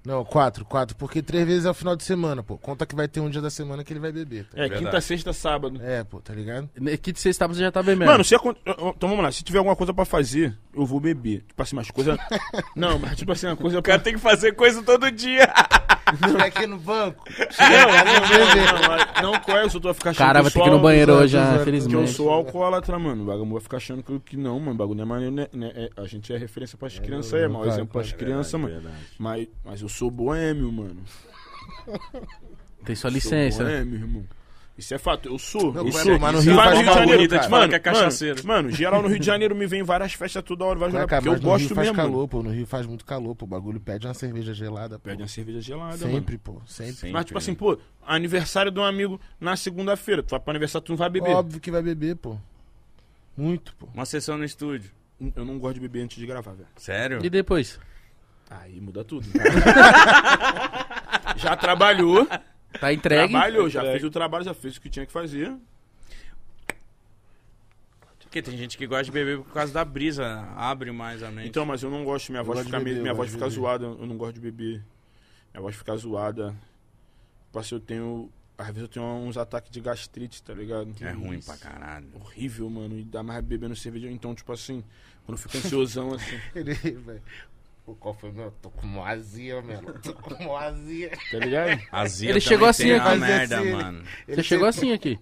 Não, quatro, quatro. Porque três vezes é o final de semana, pô. Conta que vai ter um dia da semana que ele vai beber. Tá? É, Verdade. quinta, sexta, sábado. É, pô, tá ligado? Aqui de sexta você já tá bebendo. Mano, se acon- então vamos lá, se tiver alguma coisa pra fazer, eu vou beber. Tipo assim, mas coisa. [LAUGHS] não, mas tipo assim, uma coisa O cara tem que fazer coisa todo dia. [LAUGHS] Fica aqui no banco. Não, não, não conheço, eu tô a ficar achando Cara, que vai eu ter sou que ir no banheiro exato, hoje, ah, exato. Que eu infelizmente. sou alcoólatra, mano. O bagulho vai ficar achando que, que não, mano. O bagulho não é maneiro, né? né? É- a gente é referência pras crianças aí, é mau exemplo pras crianças, mano. Mas, mas eu sou boêmio, mano. Tem sua Sou licença. né? boêmio, irmão. Isso é fato, eu sou. Não, eu sou. mas no Rio vai no Rio de Janeiro, cara. mano, Fala que é mano, cachaceiro. Mano, geral no Rio de Janeiro me vem várias festas toda hora, vai jogar, cá, porque eu gosto Rio faz mesmo. calor, mano. pô. No Rio faz muito calor, pô. O bagulho pede uma cerveja gelada. Pô. Pede uma cerveja gelada, mano. Sempre, pô. Sempre. Sim. Mas, tipo assim, pô, aniversário de um amigo na segunda-feira. Tu vai pro aniversário, tu não vai beber. Óbvio que vai beber, pô. Muito, pô. Uma sessão no estúdio. Eu não gosto de beber antes de gravar, velho. Sério? E depois? Aí muda tudo. [LAUGHS] já trabalhou, Tá entregue. trabalhou, já fez o trabalho, já fez o que tinha que fazer. Porque tem gente que gosta de beber por causa da brisa. Abre mais a mente. Então, mas eu não gosto, minha Eu voz gosto fica, beber, meio- minha voz fica zoada, eu não gosto de beber. Minha voz fica zoada. Tipo assim, eu tenho. Às vezes eu tenho uns ataques de gastrite, tá ligado? é ruim pra caralho. Horrível, mano. E dá mais bebendo cerveja. Então, tipo assim, quando eu fico ansiosão, assim, [LAUGHS] Ele, qual foi meu? Tô com uma azia, mano. [LAUGHS] Tô com uma azia. tá ligado? Azia Ele chegou assim tem aqui. merda, assim, mano. Você chegou assim aqui.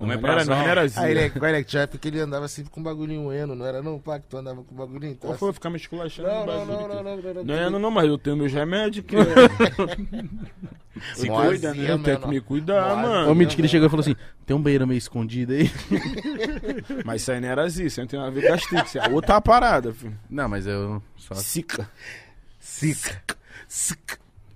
O não, era, não era assim. Aí, ele, olha, que já porque ele andava sempre com um bagulhinho eno, não era não, pá, que tu andava com um bagulhinho. Então, Qual foi? Ficar me esculachando Não, no não, bagulho, não, não, não, não, não. Não é, não, não, mas eu tenho meus remédios que. [LAUGHS] Se cuida, né? Eu tenho que me cuidar, mano. O Mitch que ele chegou e falou assim: tem um banheiro meio escondido aí. [LAUGHS] Mas isso aí não era assim, isso aí não tem nada a ver com gastrite. É outra parada, filho. Não, mas eu só. Sica. Sica.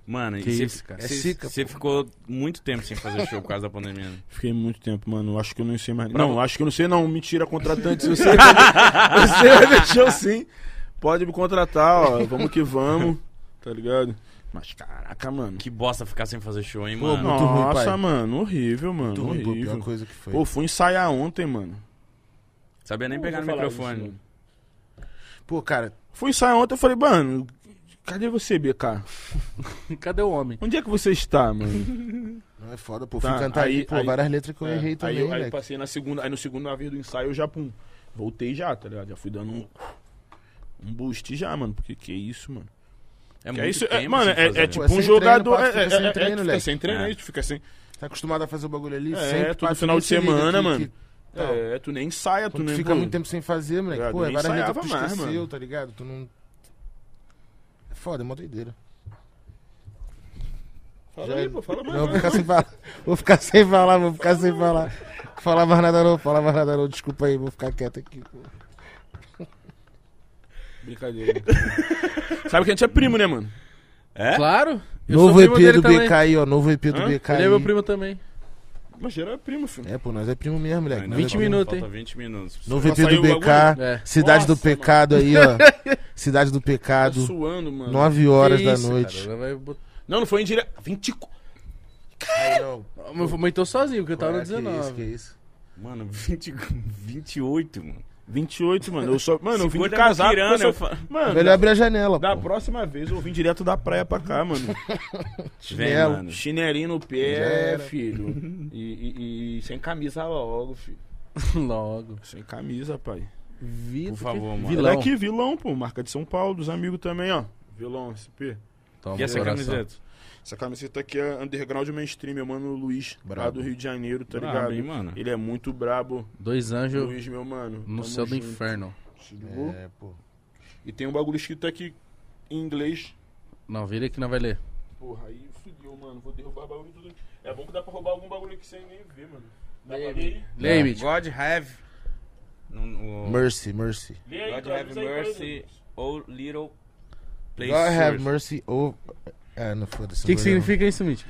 Mano, Que isso, cara? É você- Você ficou muito tempo sem fazer show por causa da pandemia. né? Fiquei muito tempo, mano. Acho que eu não sei mais. Pra não, vo- acho que eu não sei, não. Mentira, contratante. Você, [LAUGHS] você vai ver show sim. Pode me contratar, ó. Vamos que vamos. Tá ligado? Mas caraca, mano. Que bosta ficar sem fazer show, hein, Pô, mano? muito ruim, Nossa, pai. mano. Horrível, mano. Muito ruim, pô, horrível. pior coisa que foi. Pô, fui ensaiar ontem, mano. Sabia nem pegar no microfone. mano. Pô, cara, Fui ensaiar ontem, eu falei, mano, cadê você, BK? [LAUGHS] Cadê o homem? Onde é que você está, mano? [LAUGHS] não é foda, pô. Tá, Fui cantar aí- aí, pô, aí- várias letras que eu É, errei também, aí, eu, aí passei na segunda, aí no segundo vez do ensaio eu já, pum, voltei já, tá ligado? Já fui dando um, um boost já, mano, porque que isso, mano. É Que muito é isso, tempo é, mano, é, é tipo Pô, é um treino, jogador, é, é, sem é, treino, tu fica sem treino É. aí, tu fica sem, Tá acostumado a fazer o bagulho ali, É, sempre. todo final de semana, que- mano. que- Não. é, tu nem ensaia, tu tu nem... fica pô, muito tempo sem fazer, moleque. Ligado? Pô, é várias letras que tu esqueceu, tá ligado? Tu não... É foda, é mó doideira. Fala Já- aí, pô, fala mais. Não, vou ficar sem falar. Vou ficar sem falar, vou ficar sem falar. Falar mais nada não, falar mais nada não. Desculpa aí, vou ficar quieto aqui. pô. Brincadeira. [LAUGHS] Sabe que a gente é primo, né, mano? É? Claro. Eu Novo EP do também. BK aí, ó. Novo EP do Hã? BK Ele aí. é meu primo também. Mas geral é primo, filho. É, pô, nós é primo mesmo, moleque. Nós é 20 falta- primo. minutos, hein? 20 minutos. Já EP do BK. É. Cidade do Nossa, Pecado aí, ó. [LAUGHS] Cidade do Tá Pecado. suando, mano. 9 horas Que da isso, noite. cara, vai botar- Não, não foi em direto. 24. Ai, não. Mas Aumentou sozinho, porque eu tava no É, que isso, 19. que isso. Mano, 20, 28, mano. 28, mano. Eu só, mano, eu vim de. Muquirana, porque eu fa- Mano, Melhor abrir a janela, da pô. próxima vez eu vim direto da praia pra cá, mano. [LAUGHS] Vem, Chinelo. mano. Chinelinho no pé, filho. [LAUGHS] E, e- e sem camisa logo, filho. [LAUGHS] Logo. Sem camisa, pai. Vitor, Por favor, que- mano. Vilão. Vilão. Daqui, vilão, pô. Marca de São Paulo, dos amigos também, ó. Vilão, SP. Toma, E essa coração. camiseta? Essa camiseta aqui é underground mainstream, meu mano Luiz, lá Brabo. do Rio de Janeiro, tá Brabo, ligado? hein, mano? Ele é muito brabo. Dois anjos Luiz, meu mano. no tamo céu do junto. inferno. Se ligou? É, pô. E tem um bagulho escrito aqui em inglês. Não, vira que não vai ler. Porra, aí fudeu, mano. Vou derrubar bagulho tudo aqui. É bom que dá pra roubar algum bagulho aqui sem nem ver, mano. Dá pra ler aí? Lê aí, Mitch. God have... No, Mercy, mercy. Aí, God have pra mercy, oh little place God have mercy over... É, não foda-se. O que, que significa isso, Mitch?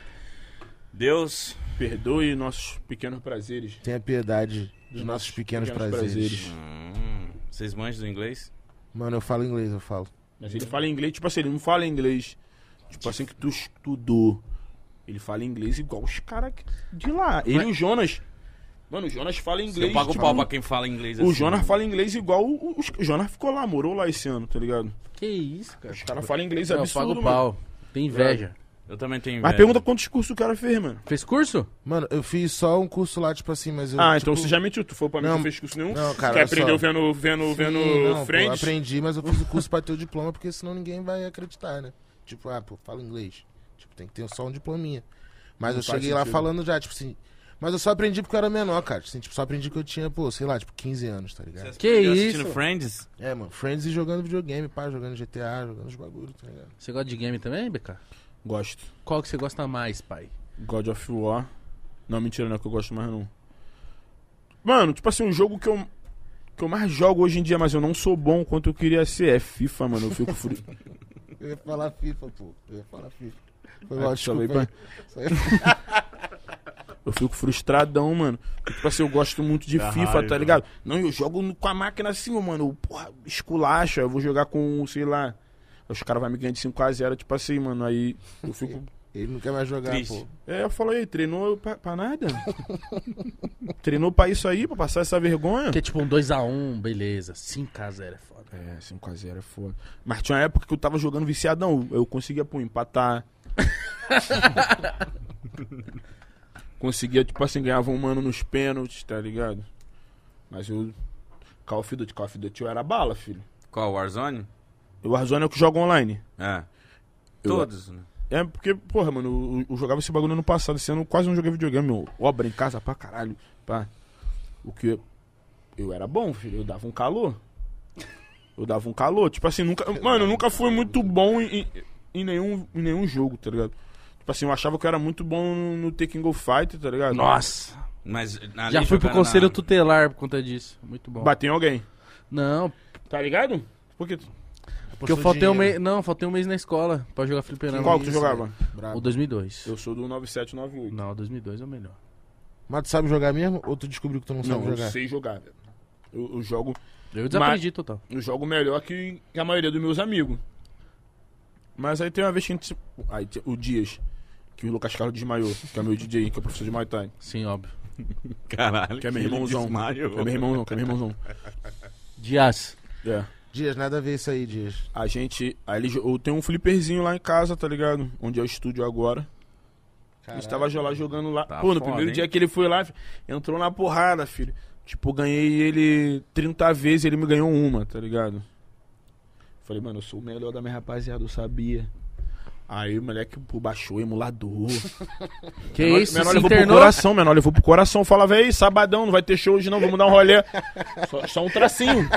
Deus... Perdoe nossos pequenos prazeres. Tenha piedade dos nossos pequenos, prazeres. Hum, vocês manjam do inglês? Mano, eu falo inglês, eu falo. Mas ele fala inglês, tipo assim, ele não fala inglês. Tipo assim, que tu estudou. Ele fala inglês igual os caras de lá. Ele e o Jonas. Mano, o Jonas fala inglês. eu pago tipo, pau pra quem fala inglês O assim. Jonas fala inglês igual. O, o, o Jonas ficou lá, morou lá esse ano, tá ligado? Que isso, cara? Os caras falam inglês Não, eu absurdo, pago mano. pau. Tem inveja. Eu também tenho Mas inveja. pergunta quantos cursos o cara fez, mano. Fez curso? Mano, eu fiz só um curso lá, tipo assim, mas eu. ah, tipo, então você já mentiu. Tu foi pra mim, Não, não fez curso nenhum? não, cara, olha aprendeu só. vendo, vendo, Sim, vendo não, pô, aprendi, mas eu fiz o curso pra ter o diploma, porque senão ninguém vai acreditar, né? Tipo, ah, pô, fala inglês. Tipo, tem que ter só um diplominha. Mas Não eu cheguei lá sentido. falando já, tipo assim. Mas eu só aprendi porque eu era menor, cara. Assim, tipo, só aprendi que eu tinha, pô, sei lá, tipo, 15 anos, tá ligado? Você Que aprendeu isso? assistindo Friends? É, mano, Friends e jogando videogame, pá, jogando GTA, jogando os bagulhos, tá ligado? Você gosta de game também, BK? Gosto. Qual que você gosta mais, pai? God of War. Não, mentira, não é que eu gosto mais não. Mano, tipo assim, um jogo que eu, que eu mais jogo hoje em dia, mas eu não sou bom quanto eu queria ser, é FIFA, mano. Eu fico fru... [LAUGHS] Eu ia falar FIFA, pô. Eu ia falar FIFA. Foi Ah. Isso aí. Eu fico frustradão, mano. Porque, tipo assim, eu gosto muito de Dá FIFA, raiva. tá ligado? Não, eu jogo com a máquina assim, mano. eu, Porra, esculacha. Eu vou jogar com, sei lá. Os caras vão me ganhar de 5x0, tipo assim, mano. Aí eu fico. [LAUGHS] Ele não quer mais jogar, Triste. pô. É, eu falo aí, treinou pra, pra nada? [LAUGHS] treinou pra isso aí, pra passar essa vergonha? Porque tipo um 2x1, beleza. 5x0 é foda. É, 5x0 é foda. Mas tinha uma época que eu tava jogando viciadão. Eu conseguia, pô, empatar. [LAUGHS] conseguia, tipo assim, ganhava um mano nos pênaltis, tá ligado? Mas eu. Call of Duty, Call of Duty eu era bala, filho. Qual, Warzone? O Warzone é o que joga online. É. Eu- Todos, né? É porque, porra, mano, eu, eu jogava esse bagulho ano passado. Esse ano eu quase não joguei videogame, meu. Obra em casa pra caralho. Pá. O que. Eu era bom, filho. Eu dava um calor. Eu dava um calor. Tipo assim, nunca. Mano, eu nunca fui muito bom em, em, em nenhum, em nenhum jogo, tá ligado? Tipo assim, eu achava que eu era muito bom no, Tekken Go Fight, tá ligado? Nossa! Mas ali Já fui pro conselho na- tutelar por conta disso. Muito bom. Bater em alguém. Não, Tá ligado? Por que? porque eu faltei um mês. Não, faltei um mês na escola pra jogar fliperama. Qual que tu jogava? Brabo. O 2002. Eu sou do 9798. Não, o 2002 é o melhor. Mas tu sabe jogar mesmo? Ou tu descobriu que tu não, Não, sabe eu jogar? sei jogar. Eu, eu jogo Eu desaprendi total. eu jogo melhor que, a maioria dos meus amigos. Mas aí tem uma vez que a gente. Aí o Dias, que o Lucas Carlos desmaiou, que é meu DJ, que é o professor de Muay Thai. Sim, óbvio. [LAUGHS] Caralho. Que é meu irmãozão. desmaiou. Que é meu irmãozão, que é meu irmãozão. Dias. É. Dias, nada a ver isso aí, Dias. A gente. Aí ele, eu tenho um flipperzinho lá em casa, tá ligado? Onde é o estúdio agora. A gente tava lá jogando lá. Tá Pô, no foda, primeiro hein? dia que ele foi lá, entrou na porrada, filho. Tipo, ganhei ele 30 vezes ele me ganhou uma, tá ligado? Falei, mano, eu sou o melhor da minha rapaziada, eu sabia. Aí o moleque pô, baixou o emulador. [LAUGHS] Que menor, isso, menor se levou pro internou? coração, menor levou pro coração. Falava, ei, sabadão, não vai ter show hoje não, vamos dar um rolê. só, só um tracinho.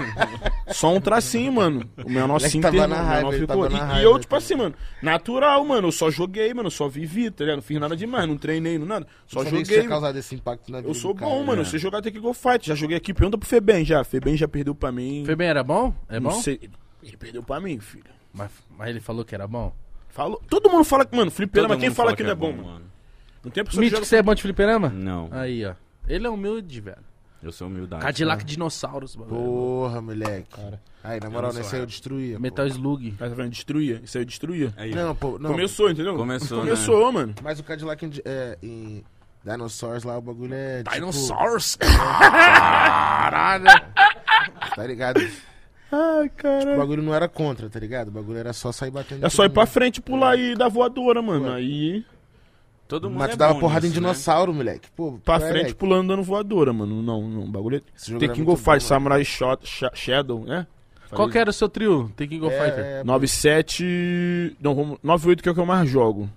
Só um tracinho, mano. O menor se internou, o menor ficou. E, e eu, tipo cara. assim, mano, natural, mano. Eu só joguei, mano. eu Só vivi, tá ligado? Não fiz nada demais, não treinei, não nada. Só isso joguei. tinha causado esse impacto na vida Eu sou bom, cara, mano. né? Você jogar tem que go fight. Já joguei aqui, pergunta pro Febem já. Febem já perdeu pra mim. Febem era bom? É não bom? sei. Ele perdeu pra mim, filho. Mas, mas ele falou que era bom? Falou. Todo mundo fala que, mano, Todo fliperama, quem mundo fala que não é bom, mano? Não tem pessoa que Mítico, joga... você é bom de fliperama? Não, Aí, ó. Ele é humilde, velho. eu sou humildade. Cadillac dinossauros, mano. Porra, moleque. Cara. Aí, na moral, Eu nesse sou aí eu destruía. pô. Metal Slug. Tá vendo? Destruía. Isso aí destruía. Aí, Não, pô, não. Começou, entendeu? Começou, Começou, mano. Mas o Cadillac em, é, em Dinosaurs lá, o bagulho é. tipo, Dinosaurs? [LAUGHS] Caralho! Tá ligado? Ai, O cara. bagulho não era contra, tá ligado? O bagulho era só sair batendo. É em só ir todo pra mundo. frente, pular e dar voadora, mano. Aí, Todo mundo Mas é tu dava bom porrada em nisso, né? dinossauro, moleque. Pô, pra é, frente, moleque. pulando, dando voadora, mano. Não, não. O bagulho é... Tem fight, mano. Samurai Shot, Sh- Shadow, né? Qual que era o seu trio? Tem que Go É, Fighter. é, 97... Não, vamos... 98 que é o que eu mais jogo.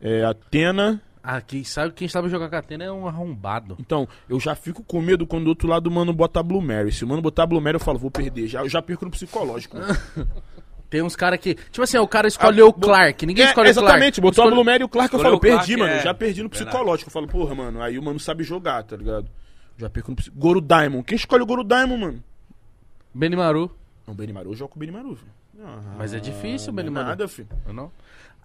É Atena... Ah, quem sabe, quem sabe jogar catena é um arrombado. Então, eu já fico com medo quando do outro lado o mano bota Blue Mary. Se o mano botar Blue Mary, eu falo, vou perder. Já, eu já perco no psicológico. [LAUGHS] Tem uns caras que. Tipo assim, o cara escolheu Ah, o Clark. Ninguém É, escolhe o Clark. exatamente, botou a Escolhe- Blue Mary e o Clark, eu Escolheu falo, o Clark, perdi, mano. é. Já perdi no psicológico. Eu falo, porra, mano, aí o mano sabe jogar, tá ligado? Já perco no psicológico. Goro Diamond. Quem escolhe o Goro Diamond, mano? Benimaru. Não, Benimaru, eu jogo com o Benimaru, filho. Ah, Mas é difícil, não é Benimaru. Nada, filho. Eu não?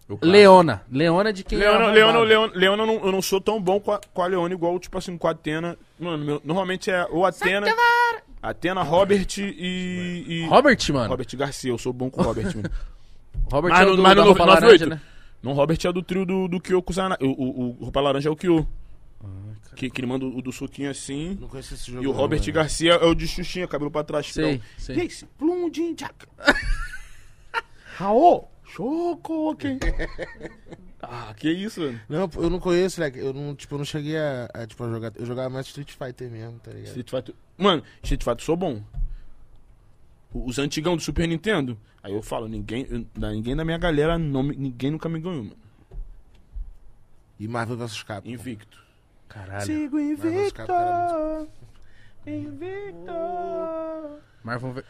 O Leona. Leona de quem Leona, é Leona. Leona, Leona eu, não, eu não sou tão bom com a, com a Leona igual, tipo assim, com a Atena. Mano, meu- normalmente é ou Atena. Atena, Robert e. e Robert, mano. Robert Garcia, eu sou bom com o Robert, mano. [LAUGHS] Robert Mas é o do, mas da no roupa 98, laranja, né? Não, Robert é do trio do, do Kyoko Zana. O, o, o Roupa Laranja é o Kyo. Ah, Que, que ele manda o do suquinho assim. Não conheço esse jogo. E o não, Robert velho. Garcia é o de Xuxinha, cabelo pra trás. Sei, então. sei. E esse plum de jaca. [LAUGHS] Raô, choco, quem? [LAUGHS] Ah, que isso, mano. Não, eu não conheço, moleque. Eu não, tipo, eu não cheguei a, a, tipo, a jogar. Eu jogava mais Street Fighter mesmo, tá ligado? Street Fighter. Mano, Street Fighter eu sou bom. Os antigão do Super Nintendo. Aí eu falo, ninguém, eu- ninguém da minha galera, não, ninguém nunca me ganhou, mano. E Marvel vs Capcom. Invicto. Caralho. Sigo invicto. invicto. Marvel v-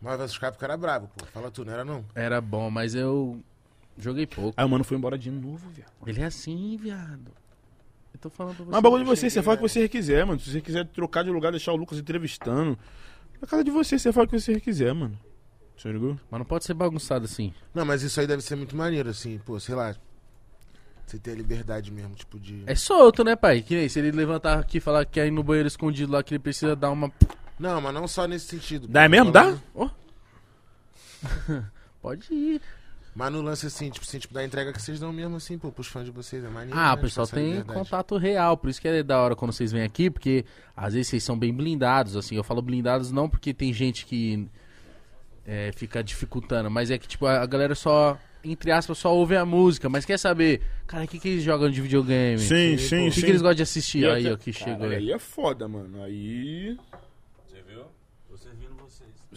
Marvel vs Capcom era brabo, pô. Fala tu, não era não? era bom, mas eu. Joguei pouco. Aí o mano foi embora de novo, viado. Ele é assim, viado. Eu tô falando pra você. Mas bagulho de você, você fala o que você quiser, mano. Se você quiser trocar de lugar, deixar o Lucas entrevistando. Na casa de você, você fala o que você quiser, mano. Você ligou? Mas não pode ser bagunçado assim. Não, mas isso aí deve ser muito maneiro, assim, pô, sei lá. Você ter a liberdade mesmo, tipo, de. É solto, né, pai? Que nem se ele levantar aqui e falar que quer ir no banheiro escondido lá, que ele precisa dar uma. Não, mas não só nesse sentido. Dá pô, mesmo? falando- Dá? [LAUGHS] Pode ir. Mas no lance assim, tipo, assim, tipo, da entrega que vocês dão mesmo, assim, pô, pros fãs de vocês, é maneiro. Ah, né, o pessoal tipo, tem liberdade. contato real, por isso que é da hora quando vocês vêm aqui, porque às vezes vocês são bem blindados, assim. Eu falo blindados não porque tem gente que é, fica dificultando, mas é que, tipo, a galera só, entre aspas, só ouve a música, mas quer saber, cara, o que, que eles jogam de videogame? Sim, sim, sim, O que, sim. que eles gostam de assistir? E Aí, até- ó, que chegou aí. Aí é foda, mano. Aí. Você viu? Tô servindo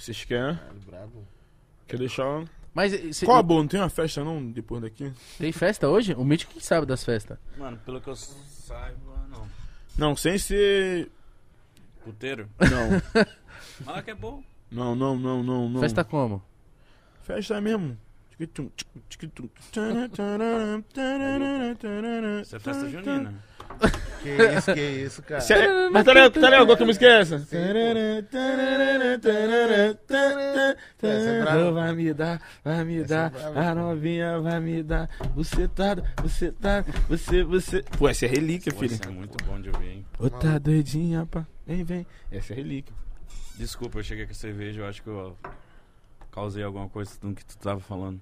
vocês. Querem? Caralho, brabo. Quer deixar. Mas eh, cê- Qual a boa? Não tem uma festa não depois daqui? tem festa hoje? O Mítico que sabe das festas. Mano, pelo que eu saiba, não. Não, sem ser. Puteiro? Não. Fala que é bom. Não, não, não, não, não. Festa como? Festa mesmo. Isso é festa junina. Que isso, que isso, cara. Cê- Mas tá ligado, tá ligado que música é essa? Essa é brava. Vai me dar, vai me Essa é brava, a novinha vai me dar. Você tá, você tá, você, você. Pô, essa é relíquia, Pô, filho. Isso é muito bom de ouvir, hein? Ô, tá doidinha, pá. Vem, vem. Essa é relíquia. Desculpa, eu cheguei com cerveja, eu acho que eu causei alguma coisa do que tu tava falando.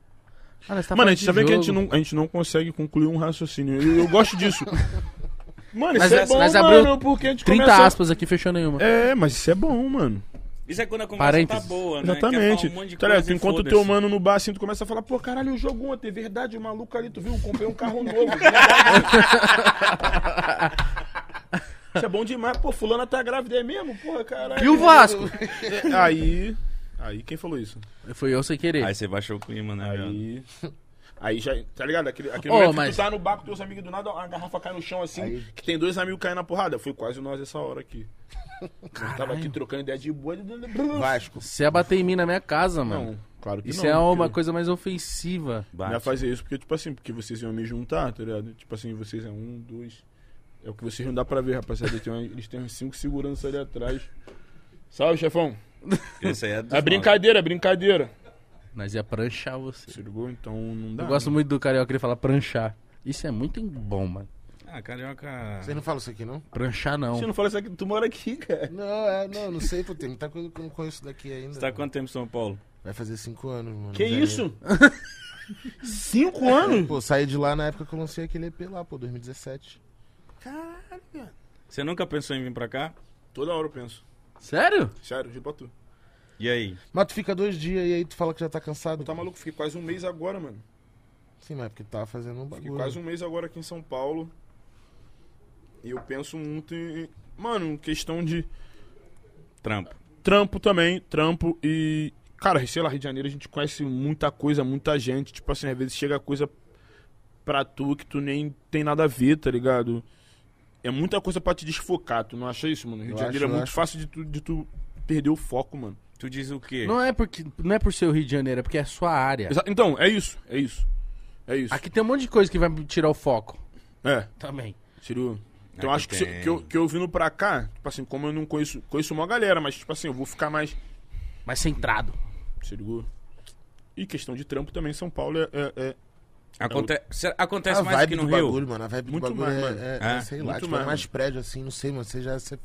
Ah, nós tá Mano, a gente sabe que a gente, jogo. não, a gente não consegue concluir um raciocínio. Eu, eu gosto disso. [LAUGHS] Mano, Mas isso é nós- bom, mano, abriu porque a gente 30 começa... aspas aqui, fechou nenhuma. É, mas isso é bom, mano. Isso é quando a conversa Parênteses. tá boa, né? Exatamente. Um monte de Tá Enquanto o teu mano no bar, assim, tu começa a falar, pô, caralho, eu jogo ontem, verdade, o maluco ali, tu viu? Eu comprei um carro novo. [LAUGHS] Isso é bom demais. Pô, fulana tá grávida, é mesmo? Porra, caralho. E o Vasco? Aí... Aí, quem falou isso? Foi eu sem querer. Aí você baixou o clima, né, viado? Aí... Aí já, tá ligado? Aquele, aquele Ô, momento mas- que tu tá no bar com teus amigos do nada, a garrafa cai no chão assim, Aí- que tem dois amigos caindo na porrada. Foi quase nós essa hora aqui. [LAUGHS] Nós tava aqui trocando ideia de boa. Vasco. Você ia bater em mim na minha casa, mano. Não, claro que Isso não. é uma porque- coisa mais ofensiva. Não ia Bate. fazer isso porque, tipo assim, porque vocês iam me juntar, tá ligado? Tipo assim, vocês é um, dois. É o que vocês não dá pra ver, rapaziada. Tem uma- eles têm uns cinco seguranças ali atrás. Salve, chefão. Esse aí é É brincadeira, é brincadeira. Nós ia pranchar você. Ligou? Então não dá. Eu gosto muito do carioca que ele fala pranchar. Isso é muito bom, mano. Ah, carioca. Vocês não falam isso aqui, não? Pranchar não. Você não fala isso aqui, tu mora aqui, cara. Não, é, não, não sei, pô, tem muita coisa que eu não conheço daqui ainda. Você tá há quanto tempo em São Paulo? Vai fazer cinco anos, mano. Que isso? [LAUGHS] Cinco anos? Pô, saí de lá na época que eu lancei aquele EP lá, pô, 2017. Caralho, cara. Você nunca pensou em vir pra cá? Toda hora eu penso. Sério? Sério, juro pra tu. E aí? Mas tu fica dois dias e aí tu fala que já tá cansado. Tu tá maluco? Fiquei quase um mês agora, mano. Sim, mas é porque tu tava fazendo um Fiquei bagulho. quase um mês agora aqui em São Paulo. E eu penso muito em. Mano, questão de Trampo. trampo também, trampo e. Cara, sei lá, Rio de Janeiro a gente conhece muita coisa, muita gente. Tipo assim, às vezes chega coisa pra tu que tu nem tem nada a ver, tá ligado? É muita coisa pra te desfocar, tu não acha isso, mano? Rio Eu de Janeiro acho, é muito acho. fácil de tu, de tu perder o foco, mano. Tu diz o quê? Não é porque não é por ser o Rio de Janeiro, é porque é a sua área. Exa- Então, é isso, é isso. É isso. Aqui tem um monte de coisa que vai tirar o foco. É, Também. Tirou. Então Aqui acho que, se- tem. que, eu, que eu vindo pra cá, tipo assim, como eu não conheço, conheço uma galera, mas tipo assim, eu vou ficar mais. Mais centrado. Se ligou? E questão de trampo também, São Paulo é. é- é- Aconte... Cê- Acontece a mais aqui no do Rio? bagulho, mano. A vibe Muito do bagulho mais, é, mano. é, É, é, sei lá, muito tipo, mais, é mais mano. prédio assim, não sei, mano. Você já. Você...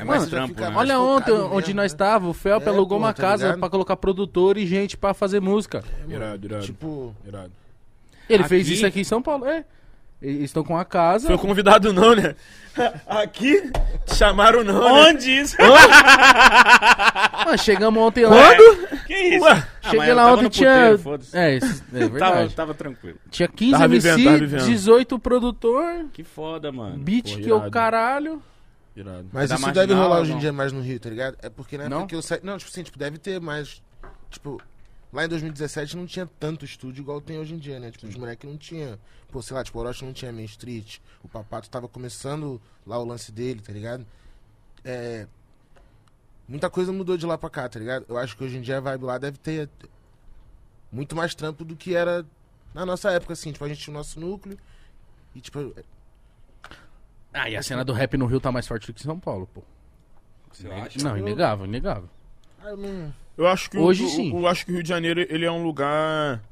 É mais Mano, trampo, né? Olha ontem, mesmo, onde né? nós tava, o Felpe É, alugou pô, uma tá casa ligado? pra colocar produtor e gente pra fazer música. É, mano, Irado, irado. Tipo, irado. Ele Aqui? fez isso aqui em São Paulo, é. Eles estão com a casa. Foi convidado não, né? [LAUGHS] Aqui, chamaram não, né? Onde isso? Ah, [LAUGHS] chegamos ontem lá. Que isso? Ué, Cheguei lá ontem tinha. puteiro. É, isso- é [LAUGHS] Tava, verdade. tava tranquilo. Tinha 15 Tava MC, vivendo, tava vivendo. 18 produtor, Que foda, mano. beat Porra, que é o caralho. Irado. Mas isso deve rolar hoje em dia mais no Rio, tá ligado? É porque na época Não? que eu saí. Não, tipo assim, tipo, deve ter, mas. Tipo, lá em 2017 não tinha tanto estúdio igual tem hoje em dia, né? Tipo, os moleques não tinha. Pô, sei lá, tipo, o Orochi não tinha Main Street. O Papato tava começando lá o lance dele, tá ligado? É. Muita coisa mudou de lá pra cá, tá ligado? Eu acho que hoje em dia a vibe lá deve ter muito mais trampo do que era Na nossa época, assim, tipo, a gente tinha o nosso núcleo. E, tipo, Ah, e a cena do rap no Rio tá mais forte do que em São Paulo, pô. Você acha? Não, inegável, inegável. ah, eu não. Eu acho que o- Hoje o, sim. Eu acho que o Rio de Janeiro ele é um lugar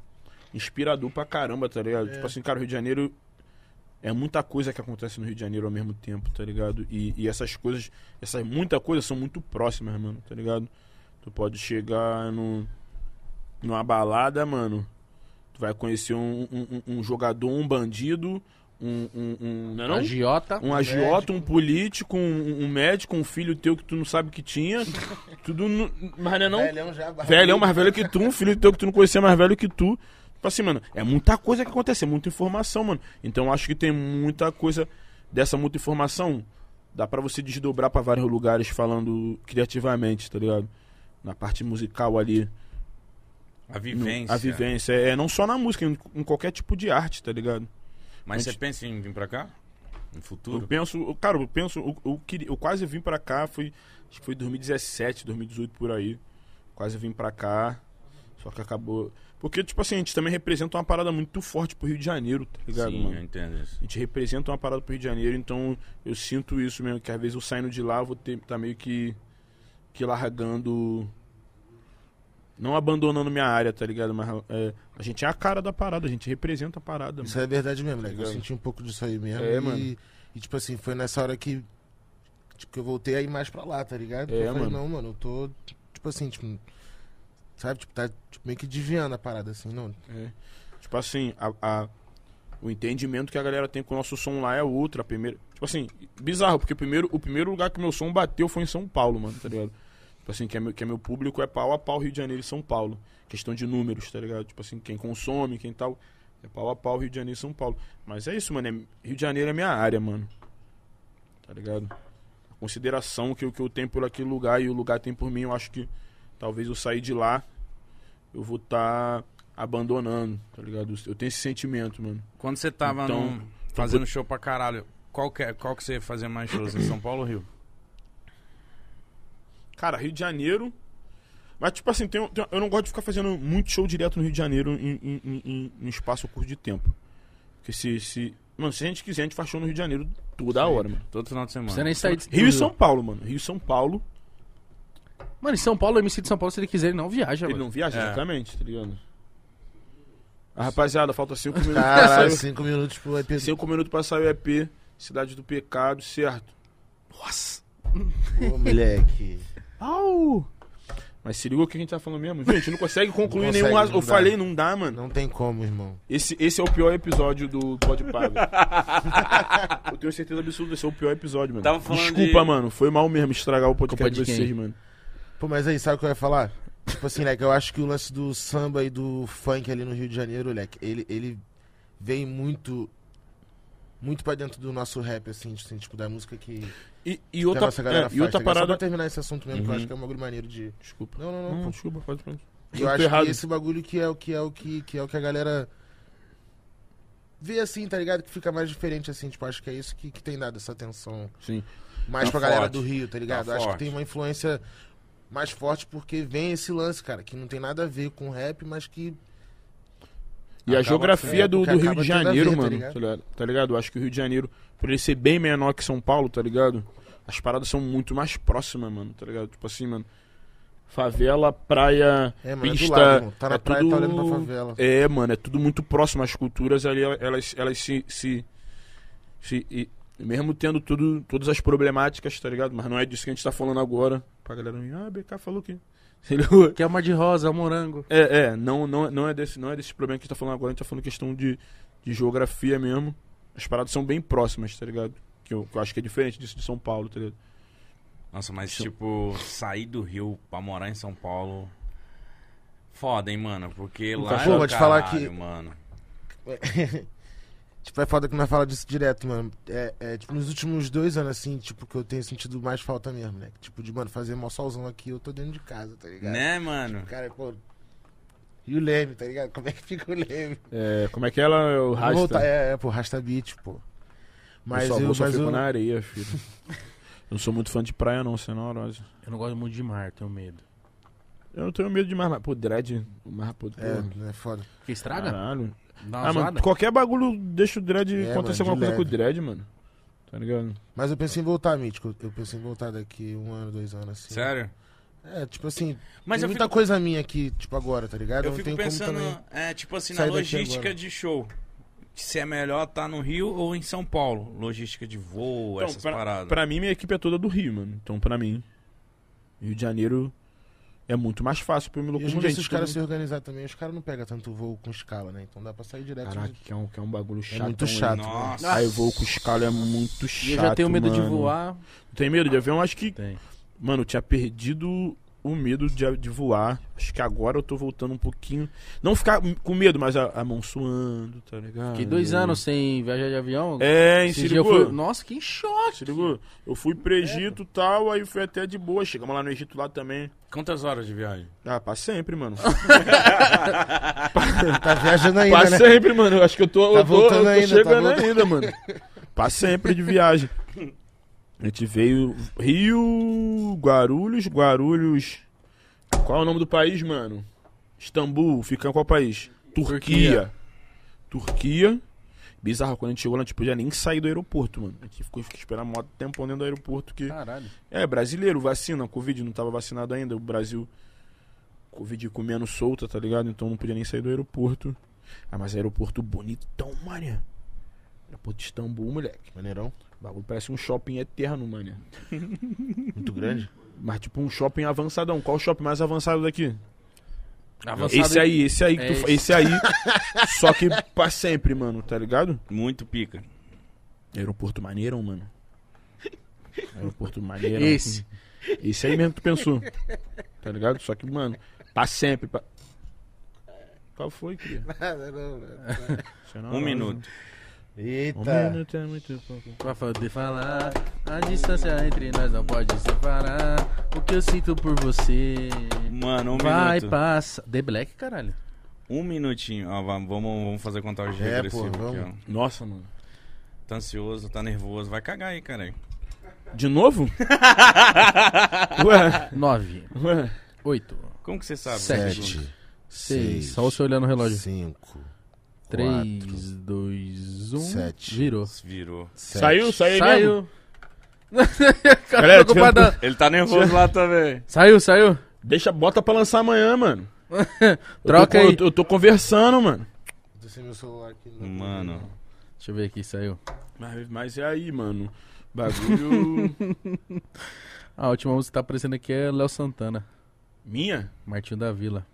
inspirador pra caramba, tá ligado? É. Tipo assim, cara, o Rio de Janeiro é muita coisa que acontece no Rio de Janeiro ao mesmo tempo, tá ligado? E, e essas coisas, essas muita coisa são muito próximas, mano, tá ligado? Tu pode chegar no, numa balada, mano, tu vai conhecer um, um- um jogador, um bandido, um, um, um, não é não? Agiota. Um agiota, um político, um, um médico, um filho teu que tu não sabe que tinha. [LAUGHS] Tudo. No, mas não é não? Velhão já, Velhão mais velho que tu, um filho teu que tu não conhecia mais velho que tu. Tipo assim, mano, é muita coisa que acontece, é muita informação, mano. Então eu acho que tem muita coisa dessa muita informação. Dá pra você desdobrar pra vários lugares falando criativamente, tá ligado? Na parte musical ali. A no- vivência. a vivência. É não só na música, em, em qualquer tipo de arte, tá ligado? Mas você pensa em vir pra cá? No Eu futuro? penso, eu- cara, eu penso, eu, eu, queria- eu quase vim pra cá, foi, acho que foi 2017, 2018 por aí. Quase vim pra cá, só que acabou. Porque, tipo assim, a gente também representa uma parada muito forte pro Rio de Janeiro, tá ligado, Sim, mano? eu entendo isso. A gente representa uma parada pro Rio de Janeiro, então eu sinto isso mesmo, que às vezes eu saindo de lá, eu vou ter, tá meio que, que largando. Não abandonando minha área, tá ligado? Mas é, a gente é a cara da parada, a gente representa a parada. Isso é verdade mesmo, né? Eu Ligado? senti um pouco disso aí mesmo. É, e, mano. e, tipo assim, foi nessa hora que. Tipo, que eu voltei a ir mais pra lá, tá ligado? É, eu falei, mano. não, mano, eu tô. Tipo assim, tipo. Sabe, tipo, tá tipo, meio que desviando a parada, assim, não. É. Tipo assim, a, a- o entendimento que a galera tem com o nosso som lá é outro. A primeira, tipo assim, bizarro, porque primeiro, o primeiro lugar que meu som bateu foi em São Paulo, mano, tá ligado? Tipo assim, que é meu, que é meu público é pau a pau Rio de Janeiro e São Paulo. Questão de números, tá ligado? Tipo assim, quem consome, quem tal. É pau a pau Rio de Janeiro e São Paulo. Mas é isso, mano. é- Rio de Janeiro é minha área, mano. Tá ligado? A consideração que, eu- que eu tenho por aquele lugar e o lugar tem por mim, eu acho que talvez eu sair de lá, eu vou estar abandonando, tá ligado? Eu tenho esse sentimento, mano. Quando você tava Então, no- fazendo show pra caralho, qual que, é- qual que você fazia mais shows em São Paulo ou Rio? Cara, Rio de Janeiro. Mas, tipo assim, tem, tem- eu não gosto de ficar fazendo muito show direto no Rio de Janeiro em, em, em- em- espaço curto de tempo. Porque se, se. Mano, se a gente quiser, a gente faz show no Rio de Janeiro toda Sim. hora, mano. Todo final de semana. Você nem sai de Rio e São Paulo, mano. Rio e São Paulo. Mano, em São Paulo, o MC de São Paulo, se ele quiser, ele não viaja, Ele mano. não viaja É. exatamente, tá ligado? Ah, rapaziada, falta cinco [LAUGHS] minutos pra Caralho, sair. cinco minutos pro EP. Cinco minutos pra sair o EP. Cidade do Pecado, certo. Nossa! Ô, moleque. Au! Mas se liga o que a gente tá falando mesmo. Gente, não consegue concluir Não nenhum consegue, não Eu dá. falei, não dá, mano. Não tem como, irmão. Esse, esse é o pior episódio do Pode Paga. [LAUGHS] Eu tenho certeza absoluta, esse é o pior episódio, mano. Tava falando Desculpa, de- mano. Foi mal mesmo estragar o podcast de de vocês, quem? mano. Pô, mas aí, sabe o que eu ia falar? Tipo assim, leque, eu acho que o lance do samba e do funk ali no Rio de Janeiro, leque, ele, ele vem muito. Muito pra dentro do nosso rap, assim, assim, tipo, da música que, E, e outra, nossa galera é, faz. e outra tá ligado? Só pra parada. terminar esse assunto mesmo, que eu Uhum. acho que é um bagulho maneiro de. Desculpa. Não, não, não. Não, pô. desculpa, pode pode. Eu eu acho errado. que esse bagulho que é o que é o que, que é o que a galera vê assim, tá ligado? Que fica mais diferente assim, tipo, acho que é isso que, que tem dado essa atenção Sim. mais Tá pra galera forte. do Rio, tá ligado? Tá acho forte. que tem uma influência mais forte porque vem esse lance, cara, que não tem nada a ver com rap, mas que E a Acaba geografia sendo, do, do Rio de a Janeiro, tá mano, ligado? tá ligado? tá ligado? Eu acho que o Rio de Janeiro, por ele ser bem menor que São Paulo, tá ligado? As paradas são muito mais próximas, mano, tá ligado? Tipo assim, mano. Favela, praia, é, mano, é pista. lado, irmão. tá na é praia, tudo... tá olhando pra favela. É, mano, é tudo muito próximo. As culturas ali, elas, elas se. se, se- e mesmo tendo tudo, todas as problemáticas, tá ligado? Mas não é disso que a gente tá falando agora. Pra galera ah, BK falou que. Que é uma de rosa, morango. É, é, não, não, não, é desse, não é desse problema que a gente tá falando agora, a gente tá falando questão de, de geografia mesmo. As paradas são bem próximas, tá ligado? Que eu, que eu acho que é diferente disso de São Paulo, tá ligado? Nossa, mas tipo, sair do Rio pra morar em São Paulo. Foda, hein, mano? Porque Pô, lá é vou te falar que- mano. [LAUGHS] tipo, é foda que nós fala disso direto, mano. É, é, tipo, nos últimos dois anos, assim, tipo, que eu tenho sentido mais falta mesmo, né? Tipo, de, mano, fazer mó solzão aqui, eu tô dentro de casa, tá ligado? Né, mano? Cara, pô. E o Leme, tá ligado? Como é que fica o Leme? É, como é que ela o rasta? voltar, é, é, pô, Rasta Beat, pô. Mas eu só, eu, vou, só mas fico eu, na areia, filho. [LAUGHS] eu não sou muito fã de praia, não, você é neurose. Eu não gosto muito de mar, tenho medo. Eu não tenho medo de mar, mas, pô, dread, o mar, pô, É, pô, é foda. Porque estraga? Caralho. Ah, mano, qualquer bagulho deixa o dread É, acontecer mano, alguma de coisa com o leve. dread, mano. Tá ligado? Mas eu penso em voltar, Mítico. Eu penso em voltar daqui um ano, dois anos, assim. Sério? É, tipo assim, Mas tem eu muita fico, coisa minha aqui, tipo, agora, tá ligado? eu não fico tem pensando, como também. é, tipo assim, na sair daqui logística agora. de show. Se é melhor tá no Rio ou em São Paulo. Logística de voo, Então, essas pra, paradas. pra mim, minha equipe é toda do Rio, mano. Então, pra mim, Rio de Janeiro é muito mais fácil pra eu me E locomover. dia, se os caras se organizar também, os caras não pegam tanto voo com escala, né? Então dá pra sair direto. Caraca, de- que é um, que é um bagulho chato. muito chato. Nossa. Aí voo com escala é muito chato. E eu já tenho medo de mano. voar. Tem medo de avião? Acho que. Tem. Mano, eu tinha perdido o medo de, de voar. Acho que agora eu tô voltando um pouquinho. Não ficar com medo, mas a, a mão suando, tá ligado? Fiquei dois anos sem viajar de avião. É, em Esse fui... Nossa, que choque. Se ligou? Eu fui pro Egito e tal, aí fui até de boa. Chegamos lá no Egito lá também. Quantas horas de viagem? Ah, pra sempre, mano. [LAUGHS] Tá viajando ainda, pra né? sempre, mano. Acho que eu tô, Tá eu tô, voltando eu tô ainda, tá chegando voltando. ainda, mano. Pra sempre de viagem. [LAUGHS] A gente veio Rio, Guarulhos, Guarulhos. Qual é o nome do país, mano? Istambul, fica em qual país? Turquia. Turquia. Bizarro, quando a gente chegou lá, a gente podia nem sair do aeroporto, mano. A gente ficou, ficou esperando mó tempo dentro do aeroporto que... Caralho. É, brasileiro, vacina, Covid, não tava vacinado ainda. O Brasil, Covid comendo solta, tá ligado? Então não podia nem sair do aeroporto. Ah, mas aeroporto bonitão, mané. Aeroporto de Istambul, moleque. Maneirão. O bagulho parece um shopping eterno, mané. [LAUGHS] Muito grande. Mas tipo um shopping avançadão. Qual o shopping mais avançado daqui? Avançado esse aí, esse aí, que É tu, esse. esse aí. [LAUGHS] só que pra sempre, mano, tá ligado? Muito pica. Aeroporto maneirão, mano. [LAUGHS] Aeroporto maneirão. Esse. Esse aí mesmo que tu pensou. Tá ligado? Só que, mano, pra sempre. Pra... Qual foi, cria? Isso não é Um nada. Minuto. Um Eita. minuto é muito pouco. Pra poder falar, a distância entre nós não pode separar. O que eu sinto por você Mano, um vai minuto. passar. The Black, caralho. Um minutinho. Ó, vamos, vamos fazer contagem É, regressiva pô, aqui, ó. Nossa, mano. Tá ansioso, tá nervoso. Vai cagar aí, cara. De novo? [LAUGHS] Ué, Nove, ué. oito, Como que você sabe? Sete. Sete. seis. Só você olhando o relógio. Cinco. Três, quatro, dois, um. Sete. Virou. Virou. sete. Saiu, saiu? Saiu. [LAUGHS] Galera, tô ocupado. Ele tá nervoso lá também. Saiu, saiu. Deixa, bota pra lançar amanhã, mano. [LAUGHS] Troca eu tô, aí. Eu tô, eu tô conversando, mano. Descer meu celular aqui. não. Mano. Deixa eu ver aqui, saiu. Mas, mas é aí, mano. Bagulho. [LAUGHS] A última música que tá aparecendo aqui é Léo Santana. Minha? Martinho da Vila.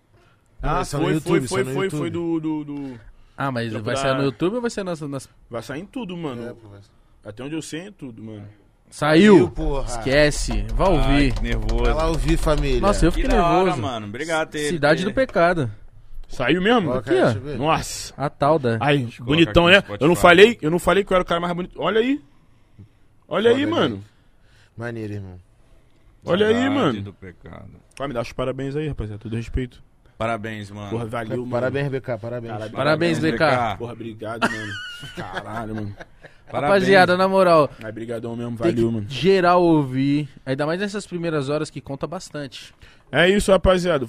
Ah, Isso é foi, YouTube, foi, foi, é no foi, YouTube. foi do, do, do- Ah, mas vai sair no YouTube ou vai sair nas. nas... Vai sair em tudo, mano. É, pô, vai- Até onde eu sei é em tudo, mano. Saiu! porra. Esquece. Vai Ai, ouvir. que nervoso. Vai lá ouvir, família. Nossa, eu Que fiquei da hora, nervoso. mano. Obrigado, ter, Cidade ter- do Pecado. Saiu mesmo? Coloca Aqui, aí, ó. deixa eu ver. Nossa. A tal da. Ai, eu bonitão, né? Eu não falei, eu não falei que eu era o cara mais bonito. Olha aí. Olha aí, Olha mano. Maneiro, irmão. Olha aí, Cidade mano. do pecado. Vai me dar os parabéns aí, rapaziada. Todo respeito. Parabéns, mano. Porra, valeu, mano. Parabéns, BK, parabéns. Caralho. Parabéns, BK. Porra, obrigado, mano. Caralho, mano. [LAUGHS] Parabéns. Rapaziada, na moral, Ai, brigadão mesmo, tem valeu, que mano. geral ouvir. Ainda mais nessas primeiras horas que conta bastante. É isso, rapaziada.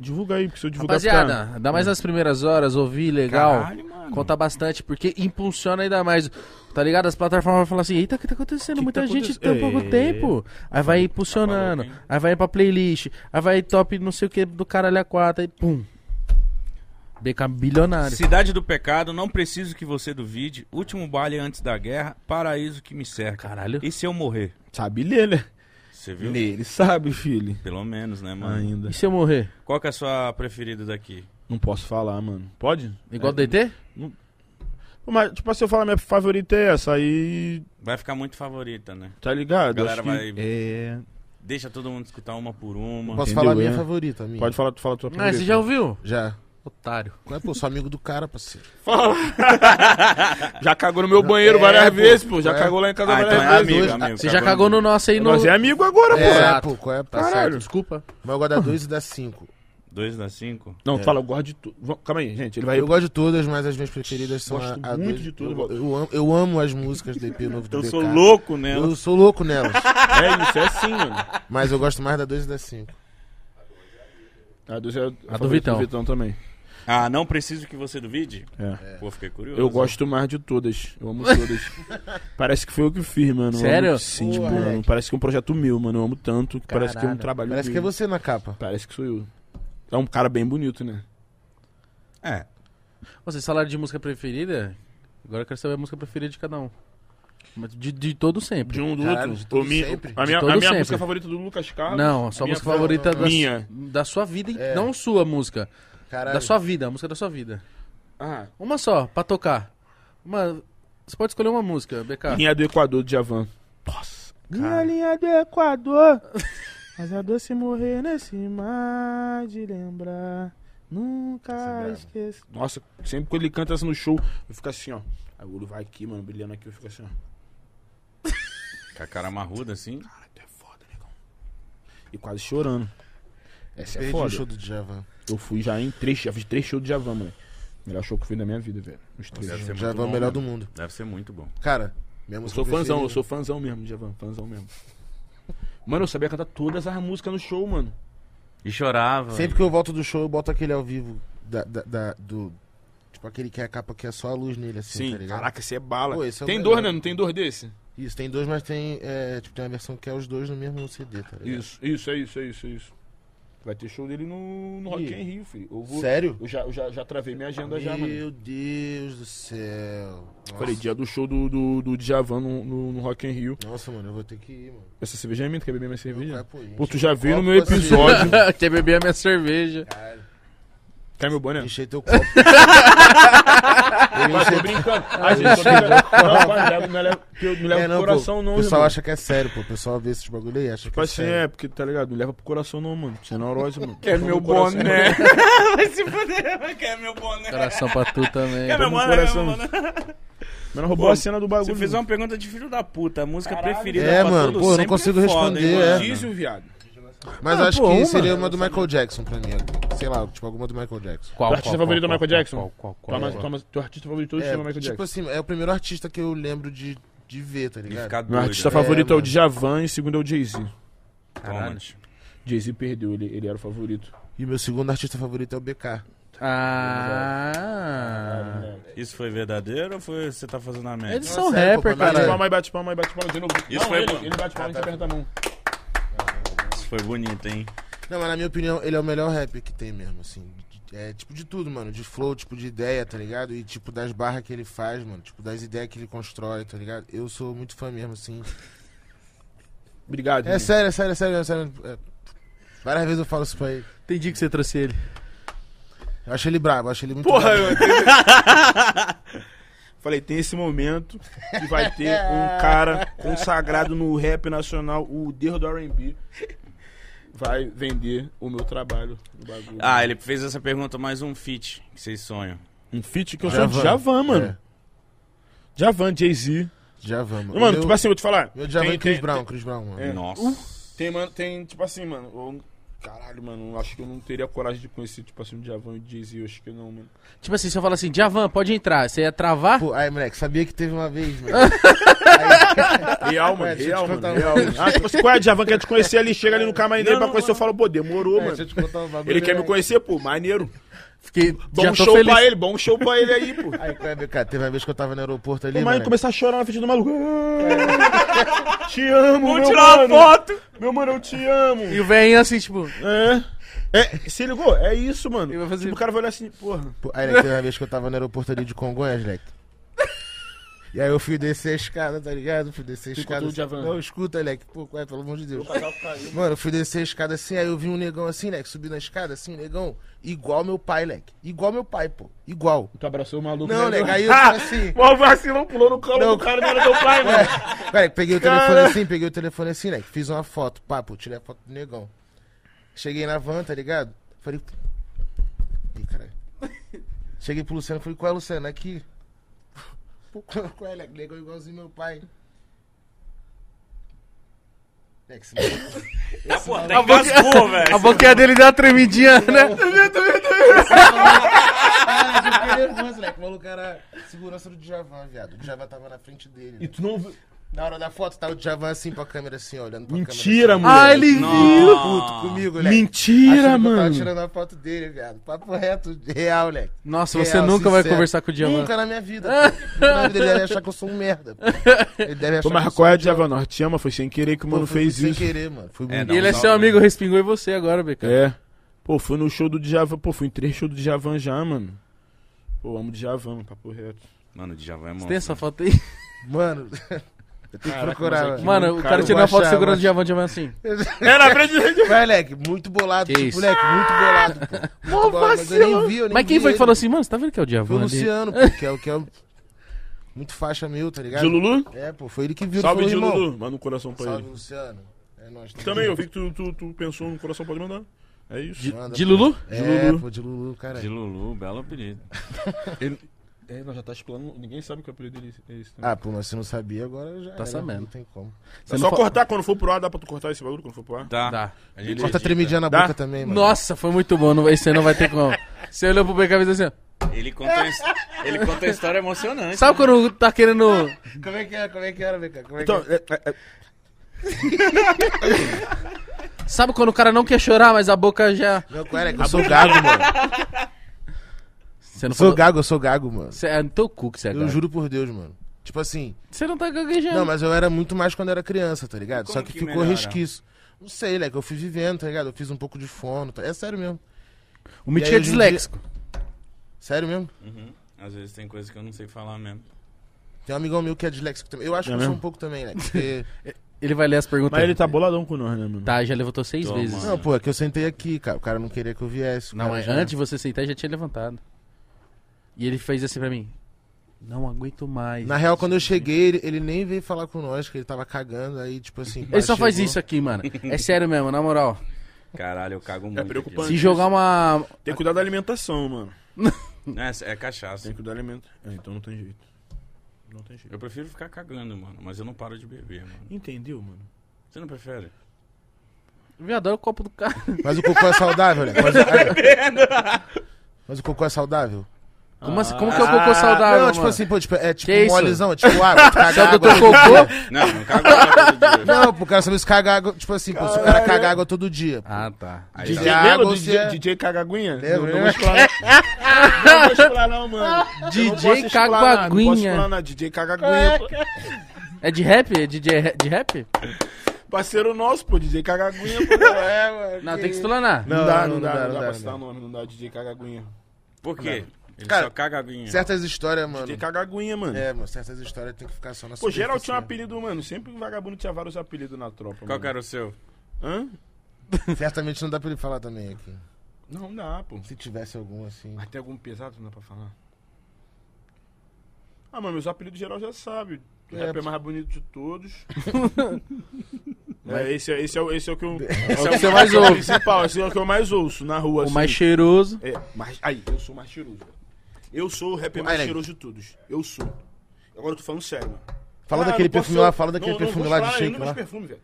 Divulga aí, porque se eu divulgar... Rapaziada, fica- ainda mais nas primeiras horas, ouvir legal. Caralho, mano. Conta bastante, porque impulsiona ainda mais. Tá ligado? As plataformas vão falar assim: eita, o que tá acontecendo? Que que Muita tá gente tem pouco É. tempo. Aí vai impulsionando, Tá maluco, hein? aí vai pra playlist, aí vai top não sei o que do caralho a quatro, aí pum. BK bilionário. Cidade do Pecado, não preciso que você duvide. Último baile antes da guerra, paraíso que me cerca. Caralho. E se eu morrer? Sabe ler, né? Você viu? Ele sabe, filho. Pelo menos, né, mano? Ainda. E se eu morrer? Qual que é a sua preferida daqui? Não posso falar, mano. Pode? Igual É. do DT? Pô, Mas, tipo, se eu falar minha favorita é essa, aí. Vai ficar muito favorita, né? Tá ligado? A galera vai- É. Deixa todo mundo escutar uma por uma. Posso Entendeu, falar a minha é? favorita, a minha? Pode falar, tu fala a tua Ah, favorita. você já ouviu? Já. Otário. Qual é, pô? Sou amigo do cara, parceiro. [LAUGHS] Já cagou no meu banheiro É, várias pô. vezes, pô. Já É. cagou lá em casa Ah, várias então é vezes. amigo, amigo. Você já cagou no nosso aí no. Nós é amigo agora, pô. É, Exato. pô, qual é? Tá Caralho. certo, desculpa. Mas eu gosto da 2 e da 5. Dois da cinco? Não, tu É. fala, eu gosto de tudo. Calma aí, gente. Ele vai. Eu gosto de todas, mas as minhas preferidas são Gosto a, a muito dois- de tudo, Eu, eu amo, eu amo as músicas do EP novo do Eu BK. sou louco nela. Eu sou louco nelas. É isso, é assim, mano. mas eu gosto mais da 2 e da 5. A do, Zé- a do Vitão. do Vitão também. Ah, não preciso que você duvide? É. Pô, fiquei curioso. Eu gosto mais de todas. Eu amo todas. [LAUGHS] parece que foi eu que fiz, mano. Eu Sério? amo- sim, tipo, Porra, mano. Parece que é um projeto meu, mano. Eu amo tanto que parece que é um Caralho. trabalho Parece que é você na capa. Parece que sou eu. É um cara bem bonito, né? É. Vocês falaram de música preferida? Agora eu quero saber a música preferida de cada um. Mas De, de todo sempre. De um do Caralho, outro. de todo O mi- sempre. A minha, De todo a minha sempre. música favorita do Lucas Carlos. Não, a sua minha música fa- favorita da, Minha. da sua vida, É. não sua música. Caralho. Da sua vida, a música da sua vida. Ah, Uma só, pra tocar. Uma, você pode escolher uma música, BK. linha do Equador, de Javan. Nossa. Minha linha do Equador. [LAUGHS] Mas é doce morrer nesse mar de lembrar. Nunca é esqueço. Nossa, sempre que ele canta essa no show, eu fico assim, ó. Aí o olho vai aqui, mano, brilhando aqui, eu fico assim, ó. [LAUGHS] Com a cara marruda, assim. Cara, tu é foda, negão. E quase chorando. Essa é Perdi foda. o show do Djavan. Eu fui já em três, já fiz três shows de Javan, mano. Melhor show que eu fiz na minha vida, velho. Os três. Deve ser muito Djavan é o melhor do mano. mundo. Deve ser muito bom. Cara, minha Eu sou fãzão, eu sou fãzão mesmo de Javan, fãzão mesmo. Mano, eu sabia cantar todas as músicas no show, mano. E chorava. Sempre que eu volto do show, eu boto aquele ao vivo da, da- da- do. Tipo aquele que é a capa que é só a luz nele, assim, Sim, tá ligado? caraca, esse é bala. Pô, esse é o tem melhor. dois, né? Não tem dois desse? Isso, tem dois, mas tem. É, tipo, tem uma versão que é os dois no mesmo CD, tá ligado? Isso, isso, é isso, é isso, é isso. Vai ter show dele no, no Rock Ih. in Rio, filho. Eu vou, Sério? Eu já, eu já, já travei minha agenda já, mano. Meu Deus do céu. Nossa. Falei, dia do show do, do, do Djavan no, no, no Rock in Rio. Nossa, mano, eu vou ter que ir, mano. Essa cerveja é minha, tu quer beber minha Não cerveja? vai, pô, gente. Pô, tu já veio no meu você- episódio. [LAUGHS] Quer beber a minha cerveja. Caralho, Quer meu boné? enchei teu copo. Eu tô enchei- brincando. A gente tô brincando. Não, pai, leva- não leva que eu- não leva É, pro coração, pô, não, O pessoal irmão. acha que é sério, pô. O pessoal vê esses bagulho aí, acha Tipo que é assim, sério. é, porque tá ligado? Não leva pro coração, não, mano. Você é neurose, mano. Quer meu boné. [LAUGHS] Vai se fuder, quer meu boné. Coração pra tu também. Quer meu boné, coração. meu boné. Mas não roubou Pô, a cena do bagulho. Você fez uma pergunta de filho da puta. A música Caralho. preferida É, pra mano, todo pô, eu não consigo é foda, responder, hein, é. mano? Dízio, viado. Mas Ah, acho pô, que uma. seria uma do Michael Jackson pra mim. Sei lá, tipo alguma do Michael Jackson. Qual, Teu artista qual, favorito é qual, o Michael qual, Jackson? Qual, qual, qual, mas- tua, mas- teu artista favorito todo É, chama Michael tipo Jackson. assim, é o primeiro artista que eu lembro de, de ver, tá ligado? ficar Meu doido, artista né? favorito é, o mano. Djavan e segundo é o Jay-Z. Toma. Jay-Z perdeu, ele, ele era o favorito. E meu segundo artista favorito é o BK. Ah. Isso foi verdadeiro ou foi você tá fazendo a merda? Eles são rapper, pô, Bate Caralho. cara. palma aí, bate palma aí, bate palma de novo. Isso Não, foi ele, bom. ele bate palma e Ah, você aperta a mão. Foi bonito, hein? Não, mas na minha opinião, ele é o melhor rapper que tem mesmo, assim. É tipo de tudo, mano. De flow, tipo de ideia, tá ligado? E tipo das barras que ele faz, mano. Tipo das ideias que ele constrói, tá ligado? Eu sou muito fã mesmo, assim. Obrigado. É sério, é sério, é sério, é sério. É, Várias vezes eu falo isso pra ele. Entendi que você trouxe ele. Eu acho ele brabo, eu acho ele muito Porra, brabo. eu [LAUGHS] Falei, tem esse momento que vai ter [LAUGHS] um cara consagrado no rap nacional, o Deus do R&B, vai vender o meu trabalho no bagulho. Ah, ele fez essa pergunta, mais um feat que vocês sonham. Um feat que eu sou de. Javan, mano. É, Javan, Jay-Z. já vamos. Mano, meu, tipo assim, eu vou te falar. meu Djavan tem- e Chris tem- Brown, Chris Brown, mano. É. Nossa. Tem, mano, tem, tipo assim, mano. Eu- caralho, mano, eu acho que eu não teria coragem de conhecer, tipo assim, o Javan e o Jay-Z. Eu acho que não, mano. Tipo assim, se eu falar assim, Javan, pode entrar. Você ia travar? Pô, aí, moleque, sabia que teve uma vez, mano. [LAUGHS] Real, mano, eu real, mano. um- Real. Ah, tipo assim, qual é o Javan quer te conhecer ali, chega ali no camarim dele pra não, conhecer, eu não. falo, pô, demorou, É, mano. deixa eu te contar um bagulho. Ele quer me né? conhecer, pô, maneiro. Fiquei, Bom já tô show feliz. pra ele, bom show pra ele aí, pô. [LAUGHS] Aí, BK? Teve uma vez que eu tava no aeroporto ali, mas começar a chorar na frente do maluco. [LAUGHS] te amo, Vamos meu tirar mano. uma foto! Meu mano, eu te amo. E o velhinho assim, tipo... É. É, se ligou? É isso, mano. Tipo, o cara vai olhar assim, porra. Pô, Aí, né, teve uma vez que eu tava no aeroporto ali de Congonhas, leque. E aí eu fui descer a escada, tá ligado? Fui descer a escada. Djavan? Não, escuta, leque. Pô, ué, pelo amor de Deus. Mano, eu fui descer a escada assim, aí eu vi um negão assim, leque, subir na escada, assim, negão, igual meu pai, leque. Igual meu pai, pô. Igual. Tu abraçou o maluco. Não, né? leque, aí eu [LAUGHS] fui assim. O vacilão pulou no colo Não. do cara, não era teu pai, mano. [LAUGHS] Peraí, peguei o telefone Cara. assim, peguei o telefone assim, né? Fiz uma foto, pá, pô, tirei a foto do negão. Cheguei na van, tá ligado? Falei. Ih, caralho. Cheguei pro Luciano, falei, qual é, Luciano? Aqui. É, Leque? Negão igualzinho meu pai. Leque, esse maluco- Tá, pô, maluco- até engasgou, A velho. boquinha dele deu uma tremidinha, né? Caralho, eu fiquei nervoso, Leque. O maluco era segurança do Djavan, viado. O Djavan tava na frente dele. E tu não viu. Na hora da foto, tá o Djavan assim pra câmera, assim, olhando pra Mentira, câmera. mano. Ah, ele viu! Puto comigo, moleque. Mentira, Achando que eu tava mano. tirando a foto dele, viado. Papo reto, real, moleque. Nossa, Real, você nunca vai sincero. conversar com o Diamante. Nunca na minha vida. pô. Na vida ele deve achar que eu sou um merda. pô. Ele deve achar Pô, que mas eu qual é Djavan? Nós te ama, foi sem querer que o Pô, mano foi fez sem isso. querer, mano. Foi É, muito. dá E ele é um seu salve, amigo, né? respingou em você agora, BK. É. Pô, fui no show do Djavan. Pô, fui em três shows do Djavan já, mano. Pô, amo Djavan, mano, papo reto. Mano, o Djavan é Você monstro. tem essa foto aí? Mano, eu tenho que Caraca, procurar, mas mano. aqui- Mano, Cara, o cara eu tirou vou a foto achar, segurando o Diamante, Diamante assim. É na frente do Moleque, muito bolado. Que tipo, isso? moleque, muito bolado. Pô. Muito bolado, mas eu nem vi, eu nem Mas quem vi foi que ele. falou assim, mano, você tá vendo que é o Foi o ali? Luciano, pô, que é o que é o- muito faixa meu, tá ligado? De Lulu? É, pô, foi ele que viu. Salve ele de falou, irmão, Lulu. Manda um coração pra Salve, ele. Luciano. É nóis. Também, eu vi que tu, tu, tu pensou no coração, pode mandar. É isso. De, Manda, de pô. Lulu? De É, Lulu. pô, de Lulu, cara. De Lulu, belo apelido. Ele... É, nós já tá explorando. Ninguém sabe que o apelido dele é esse. né? Ah, pô, mas você não sabia, agora já. Tá era, sabendo. Não tem como. Você é só fa- cortar quando for pro ar, dá pra tu cortar esse bagulho quando for pro ar? Tá. Dá. A gente Corta tremidinha na Dá? boca também, mano. Nossa, foi muito bom. Não, esse aí não vai ter como. Você olhou pro BK e fez assim, ó. Ele conta, his- ele conta a história emocionante. Sabe quando tá querendo. Como é que era? Como é que era, Beca? Como é Então, que era? é, é, é, Sabe quando o cara não quer chorar, mas a boca já. Não, qual era? Que eu sou gago, mano. [LAUGHS] Você não Eu sou falou. gago, eu sou gago, mano. Você é no teu cu que você é Eu gago. juro por Deus, mano. Tipo assim, Você não tá gaguejando. não, mas eu era muito mais quando era criança, tá ligado? Como Só que, que ficou melhora? resquício. Não sei, né? Que eu fui vivendo, tá ligado? Eu fiz um pouco de fono. Tá... É sério mesmo. O Mitch é disléxico. Sério mesmo. Uhum. Às vezes tem coisas que eu não sei falar mesmo. Tem um amigão meu que é disléxico também. Eu acho É que eu sou mesmo? um pouco também, né? Porque... [LAUGHS] Ele vai ler as perguntas. mas ele tá boladão com nós, né, mano? Tá, já levantou seis Toma. vezes. Não, pô, é que eu sentei aqui, cara. O cara não queria que eu viesse. Não, cara mas já- antes de você sentar, já tinha levantado. E ele fez assim pra mim. Não aguento mais. Na real, quando eu cheguei, ele, ele nem veio falar com nós, que ele tava cagando, aí, tipo assim... Ele só faz isso aqui, mano. É sério mesmo, na moral. Caralho, eu cago muito. preocupante. Se jogar uma. Tem que cuidar da alimentação, mano. [LAUGHS] É, é cachaça. Tem que cuidar da alimentação. É, então não tem jeito. Não tem jeito. Eu prefiro ficar cagando, mano. Mas eu não paro de beber, mano. Entendeu, mano? Você não prefere? Viado, olha o copo do cara. Mas o cocô é saudável, né? [LAUGHS] Mas, mas o cocô é saudável? Como, assim, como que é o cocô saudável? não, tipo mano? assim, pô, tipo, é tipo Que molezão, é tipo água, [LAUGHS] tu caga Você é o água. doutor cocô? Não, não cago água todo dia. [LAUGHS] Não, pro cara saber se caga água, tipo assim, pô, se o cara caga água todo dia. Ah, tá. Aí DJ tá. água, Lembra do DJ, é- DJ Cagaguinha? Lembra, não, não vou explorar. não vou explorar não, mano. Não DJ explorar nada, Não posso Caguaguinha. explorar nada. DJ Cagaguinha. É de rap? É DJ de rap? Parceiro nosso, pô. DJ Cagaguinha, pô. [LAUGHS] É, mano. Não, tem que explanar. Não, Não, dá, não não, dá, não não dá pra não citar nome, não dá DJ Cagaguinha. Por quê? Ele Cara, só caga aguinha. Certas histórias, mano. DJ Cagaguinha, mano. É, mano, certas histórias tem que ficar só na Pô, geral tinha um né? apelido, mano. Sempre o vagabundo tinha vários apelidos na tropa, Qual mano. que era o seu? Hã? Certamente não dá pra ele falar também aqui. Não dá, pô. Se tivesse algum assim. Mas tem algum pesado que não dá pra falar? Ah, mano, meus apelidos geral já sabe. O É, rap é pô. mais bonito de todos. [LAUGHS] é, esse, é, esse, é, o- esse é o que eu. É Esse o que você mais esse é o ouve. principal, esse é o que eu mais ouço na rua. O assim. mais cheiroso. É, mas aí, eu sou o mais cheiroso. Eu sou o rapper mais cheiroso de todos. Eu sou. Agora eu tô falando sério, mano. Fala Ah, daquele perfume ser- lá, fala daquele não, perfume não lá de shake lá. meus perfumes, velho.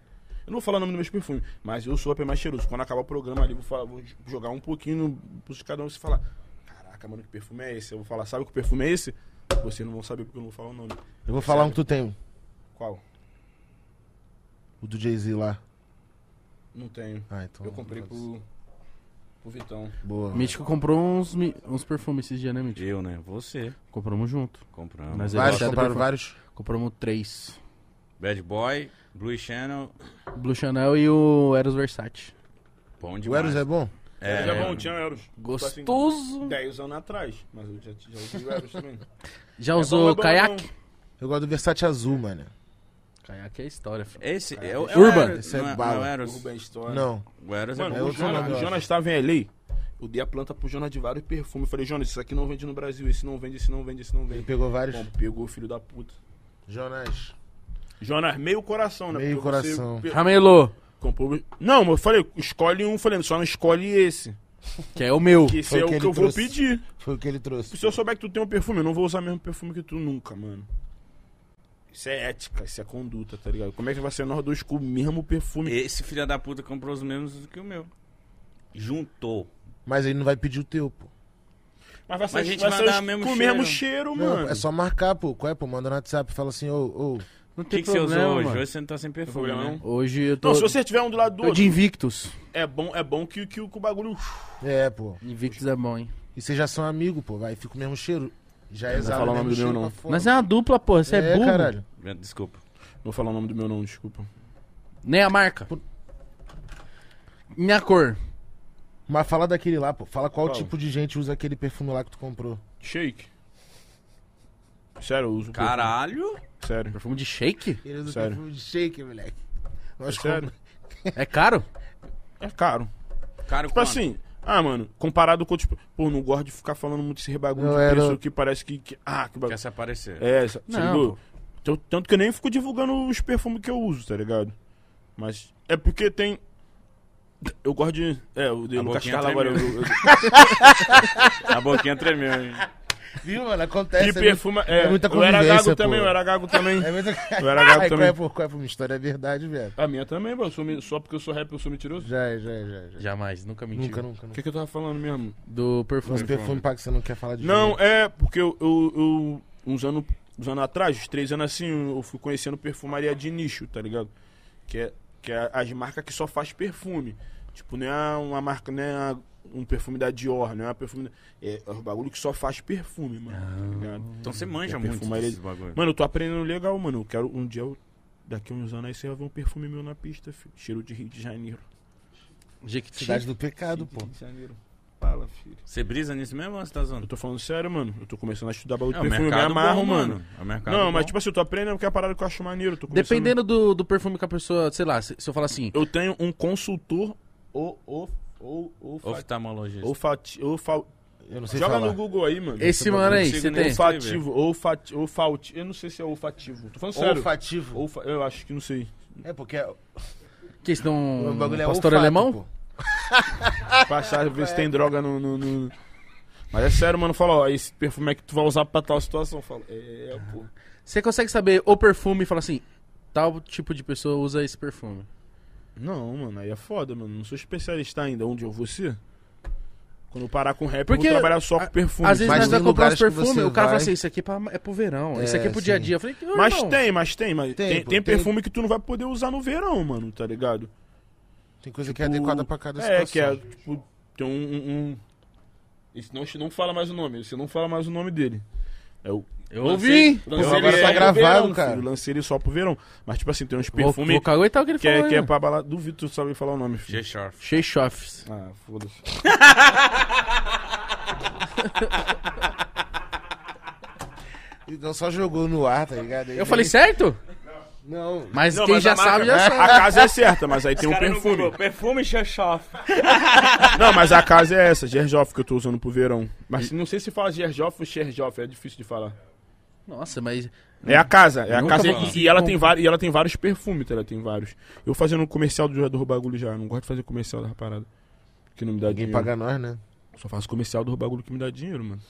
Eu não vou falar o nome dos meus perfumes, mas eu sou o rapper mais cheiroso. Quando acabar o programa ali, vou, falar, vou jogar um pouquinho no- pros cada um e falar: Caraca, mano, que perfume é esse? Eu vou falar: Sabe que perfume é esse? Vocês não vão saber porque eu não vou falar o nome. Eu vou falar um Sério. que tu tem. Qual? O do Jay-Z lá. Não tenho. Ah, então. Eu comprei pro, pro Vitão. Boa. Mítico comprou uns, mi- uns perfumes esses dias, né, Mítico? Eu, né? Você. Compramos junto. Compramos. Mas eu Vários, do compraram perfume. vários. Compramos três. Bad Boy, Blue Channel, Blue Chanel e o Eros Versace. bom O demais. Eros é bom? É, Mas é bom, tinha euros. Gostoso. 10 anos atrás, mas eu já, já usei euros também. Já É usou bom, é bom, é caiaque? bom. Eu gosto do Versace azul, mano. Caiaque é história, filho. Esse é o Urban. é Eros, Esse é não, é, bala. não é Eros. Ruben Store. Não. O Eros é Mano, É o Jonas, o. Jonas tava em LA. Eu dei a planta pro Jonas de vários perfumes. Eu falei, Jonas, isso aqui não vende no Brasil, esse não vende, esse não vende, esse não Ele vende. pegou vários. Bom, pegou, filho da puta. Jonas. Jonas, meio coração, né? Meio Porque você coração. pe- Ramelô, comprou- Não, mas eu falei, escolhe um. Falei, só não escolhe esse. que é o meu. Que esse Foi é o que que ele eu vou trouxe. pedir. Foi o que ele trouxe. Se eu souber que tu tem um perfume, eu não vou usar o mesmo perfume que tu nunca, mano. Isso é ética, isso é conduta, tá ligado? Como é que vai ser nós dois com o mesmo perfume? Esse filho da puta comprou os mesmos do que o meu. Juntou. Mas ele não vai pedir o teu, pô. Mas vai ser, Mas a gente vai vai ser dar os- mesmo com o mesmo cheiro, Não, mano. é só marcar, pô. Qual é, pô? Manda no WhatsApp. Fala assim, ô, ô. Não O tem que, que você problema, usou hoje? mano. Hoje você não tá sem perfume, problema, né? Hoje eu tô... Não, se você tiver um do lado do tô outro, de Invictus. é bom, é bom que, que, que o bagulho. É, pô. Invictus é bom, hein? E vocês já são amigos, pô. Vai, fica o mesmo cheiro. Já Não exala vou falar o nome do meu, não. Mas é uma dupla, pô. Você é, burro. caralho. Desculpa. Não vou falar o nome do meu, não, desculpa. Nem a marca. Minha cor. Mas fala daquele lá, pô. Fala qual Qual? tipo de gente usa aquele perfume lá que tu comprou. Shake. Sério, eu uso. Caralho. perfume. Sério. Perfume de shake? Ele usa Sério. perfume de shake, moleque. Nós Sério. É caro? É caro. Cara, Tipo assim, ah, mano, comparado com outros. Pô, não gosto de ficar falando muito esse bagulho Não, de era- preço que parece que. que- ah, que Quer bagulho. se aparecer. É, essa. Não. Tanto- Tanto que eu nem fico divulgando os perfumes que eu uso, tá ligado? Mas é porque tem. Eu gosto de. É, eu dei A no cascala agora. Eu, eu, [LAUGHS] A boquinha tremeu, hein? Viu, mano? Acontece. que é perfume. É, é muita eu era convivência, gago pô. também, eu era gago também. [LAUGHS] É muito... Eu era gago Ai, também. Qual é, pô? Qual é? Minha história é verdade, velho. A minha também, bro. Eu sou me- Só porque eu sou rap, eu sou mentiroso. Já, é, já, é, já, é, já. Jamais, nunca menti. Nunca, nunca, O que, que eu tava falando mesmo? Do perfume. Nosso perfume, pá, que você não quer falar de Não, novo. é porque eu, eu, eu- uns, anos, uns anos atrás, uns três anos assim, eu fui conhecendo perfumaria de nicho, tá ligado? Que é, que é as marcas que só faz perfume. Tipo, não é uma marca, não é um perfume da Dior, não é uma perfume. da- É, é um bagulho que só faz perfume, mano. tá ligado? Então você manja É muito perfumaria desses bagulho. Mano, eu tô aprendendo legal, mano. Eu quero um dia, eu- daqui a uns anos aí, você vai ver um perfume meu na pista, filho. Cheiro de Rio de Janeiro. Jequiti. Cidade do pecado, pô. Rio de Janeiro. Fala, filho. Você brisa nisso mesmo ou você tá Eu zoando? tô falando sério, mano. Eu tô começando a estudar bagulho É, de o perfume. Eu me amarro, bom, mano. É o mercado Não, mas bom. tipo assim, eu tô aprendendo porque é a parada que eu acho maneiro. eu Tô começando- Dependendo do, do perfume que a pessoa, sei lá, se, se eu falar assim, Eu tenho um consultor ou ou ou ou Oftalmologista. olfati, olfa- Eu não sei Joga falar. no Google aí, mano. esse mano aí, você tem? olfativo, olfati, olfati, eu não sei se é olfativo. Tô falando sério. Olfativo. Olfa, eu acho que não sei. É, porque é- Que estão o bagulho é pastor olfato, alemão? pô. Passar, ver se tem droga no, no- no- Mas é sério, mano. Fala, ó, esse perfume é que tu vai usar pra tal situação. Fala, é, pô. Você consegue saber o perfume e falar assim, tal tipo de pessoa usa esse perfume. Não, mano, aí é foda, mano. Não sou especialista ainda. Onde eu vou ser? Quando eu parar com rap, Porque eu vou trabalhar só a- com perfume. Às vezes Mas nós tem vamos comprar que perfumes, o cara fala vai- assim, isso aqui é, pra, é pro verão, isso É, aqui é pro dia a sim. dia. Eu falei, Mas irmão, tem, mas tem, mas Tem, tem, tem tem- perfume que tu não vai poder usar no verão, mano, tá ligado? Tem coisa que é Tipo, adequada pra cada É, situação. que é, tipo, tem um. um, um... Esse não, não fala mais o nome, você não fala mais o nome dele. É o. Eu ouvi. Lancei Pô, agora ele tá só pro gravado, verão, cara. Filho, lancei ele só pro verão. Mas, tipo assim, tem uns Vou, perfumes vou o que ele que, é, falou. que é pra balada. Duvido tu saber falar o nome, filho. Sheichoffs. Ah, foda-se. [LAUGHS] Então só jogou no ar, tá ligado? Aí Eu falei certo? Não. Mas Não, quem mas já a marca- sabe, já A sabe. casa é certa, mas aí tem um perfume. Perfume G-Sharp. [LAUGHS] Não, mas a casa é essa, Gerjoff, que eu tô usando pro verão. Mas não sei se fala Gerjoff ou Xerjoff, é difícil de falar. Nossa, mas... É a casa, é a casa e, e ela tem vários, e ela tem vários perfumes, tá? Ela tem vários. Eu fazendo um comercial do jogador bagulho já, eu não gosto de fazer comercial da parada. Que não me dá Ninguém dinheiro. paga nós, né? Só faço comercial do bagulho que me dá dinheiro, mano.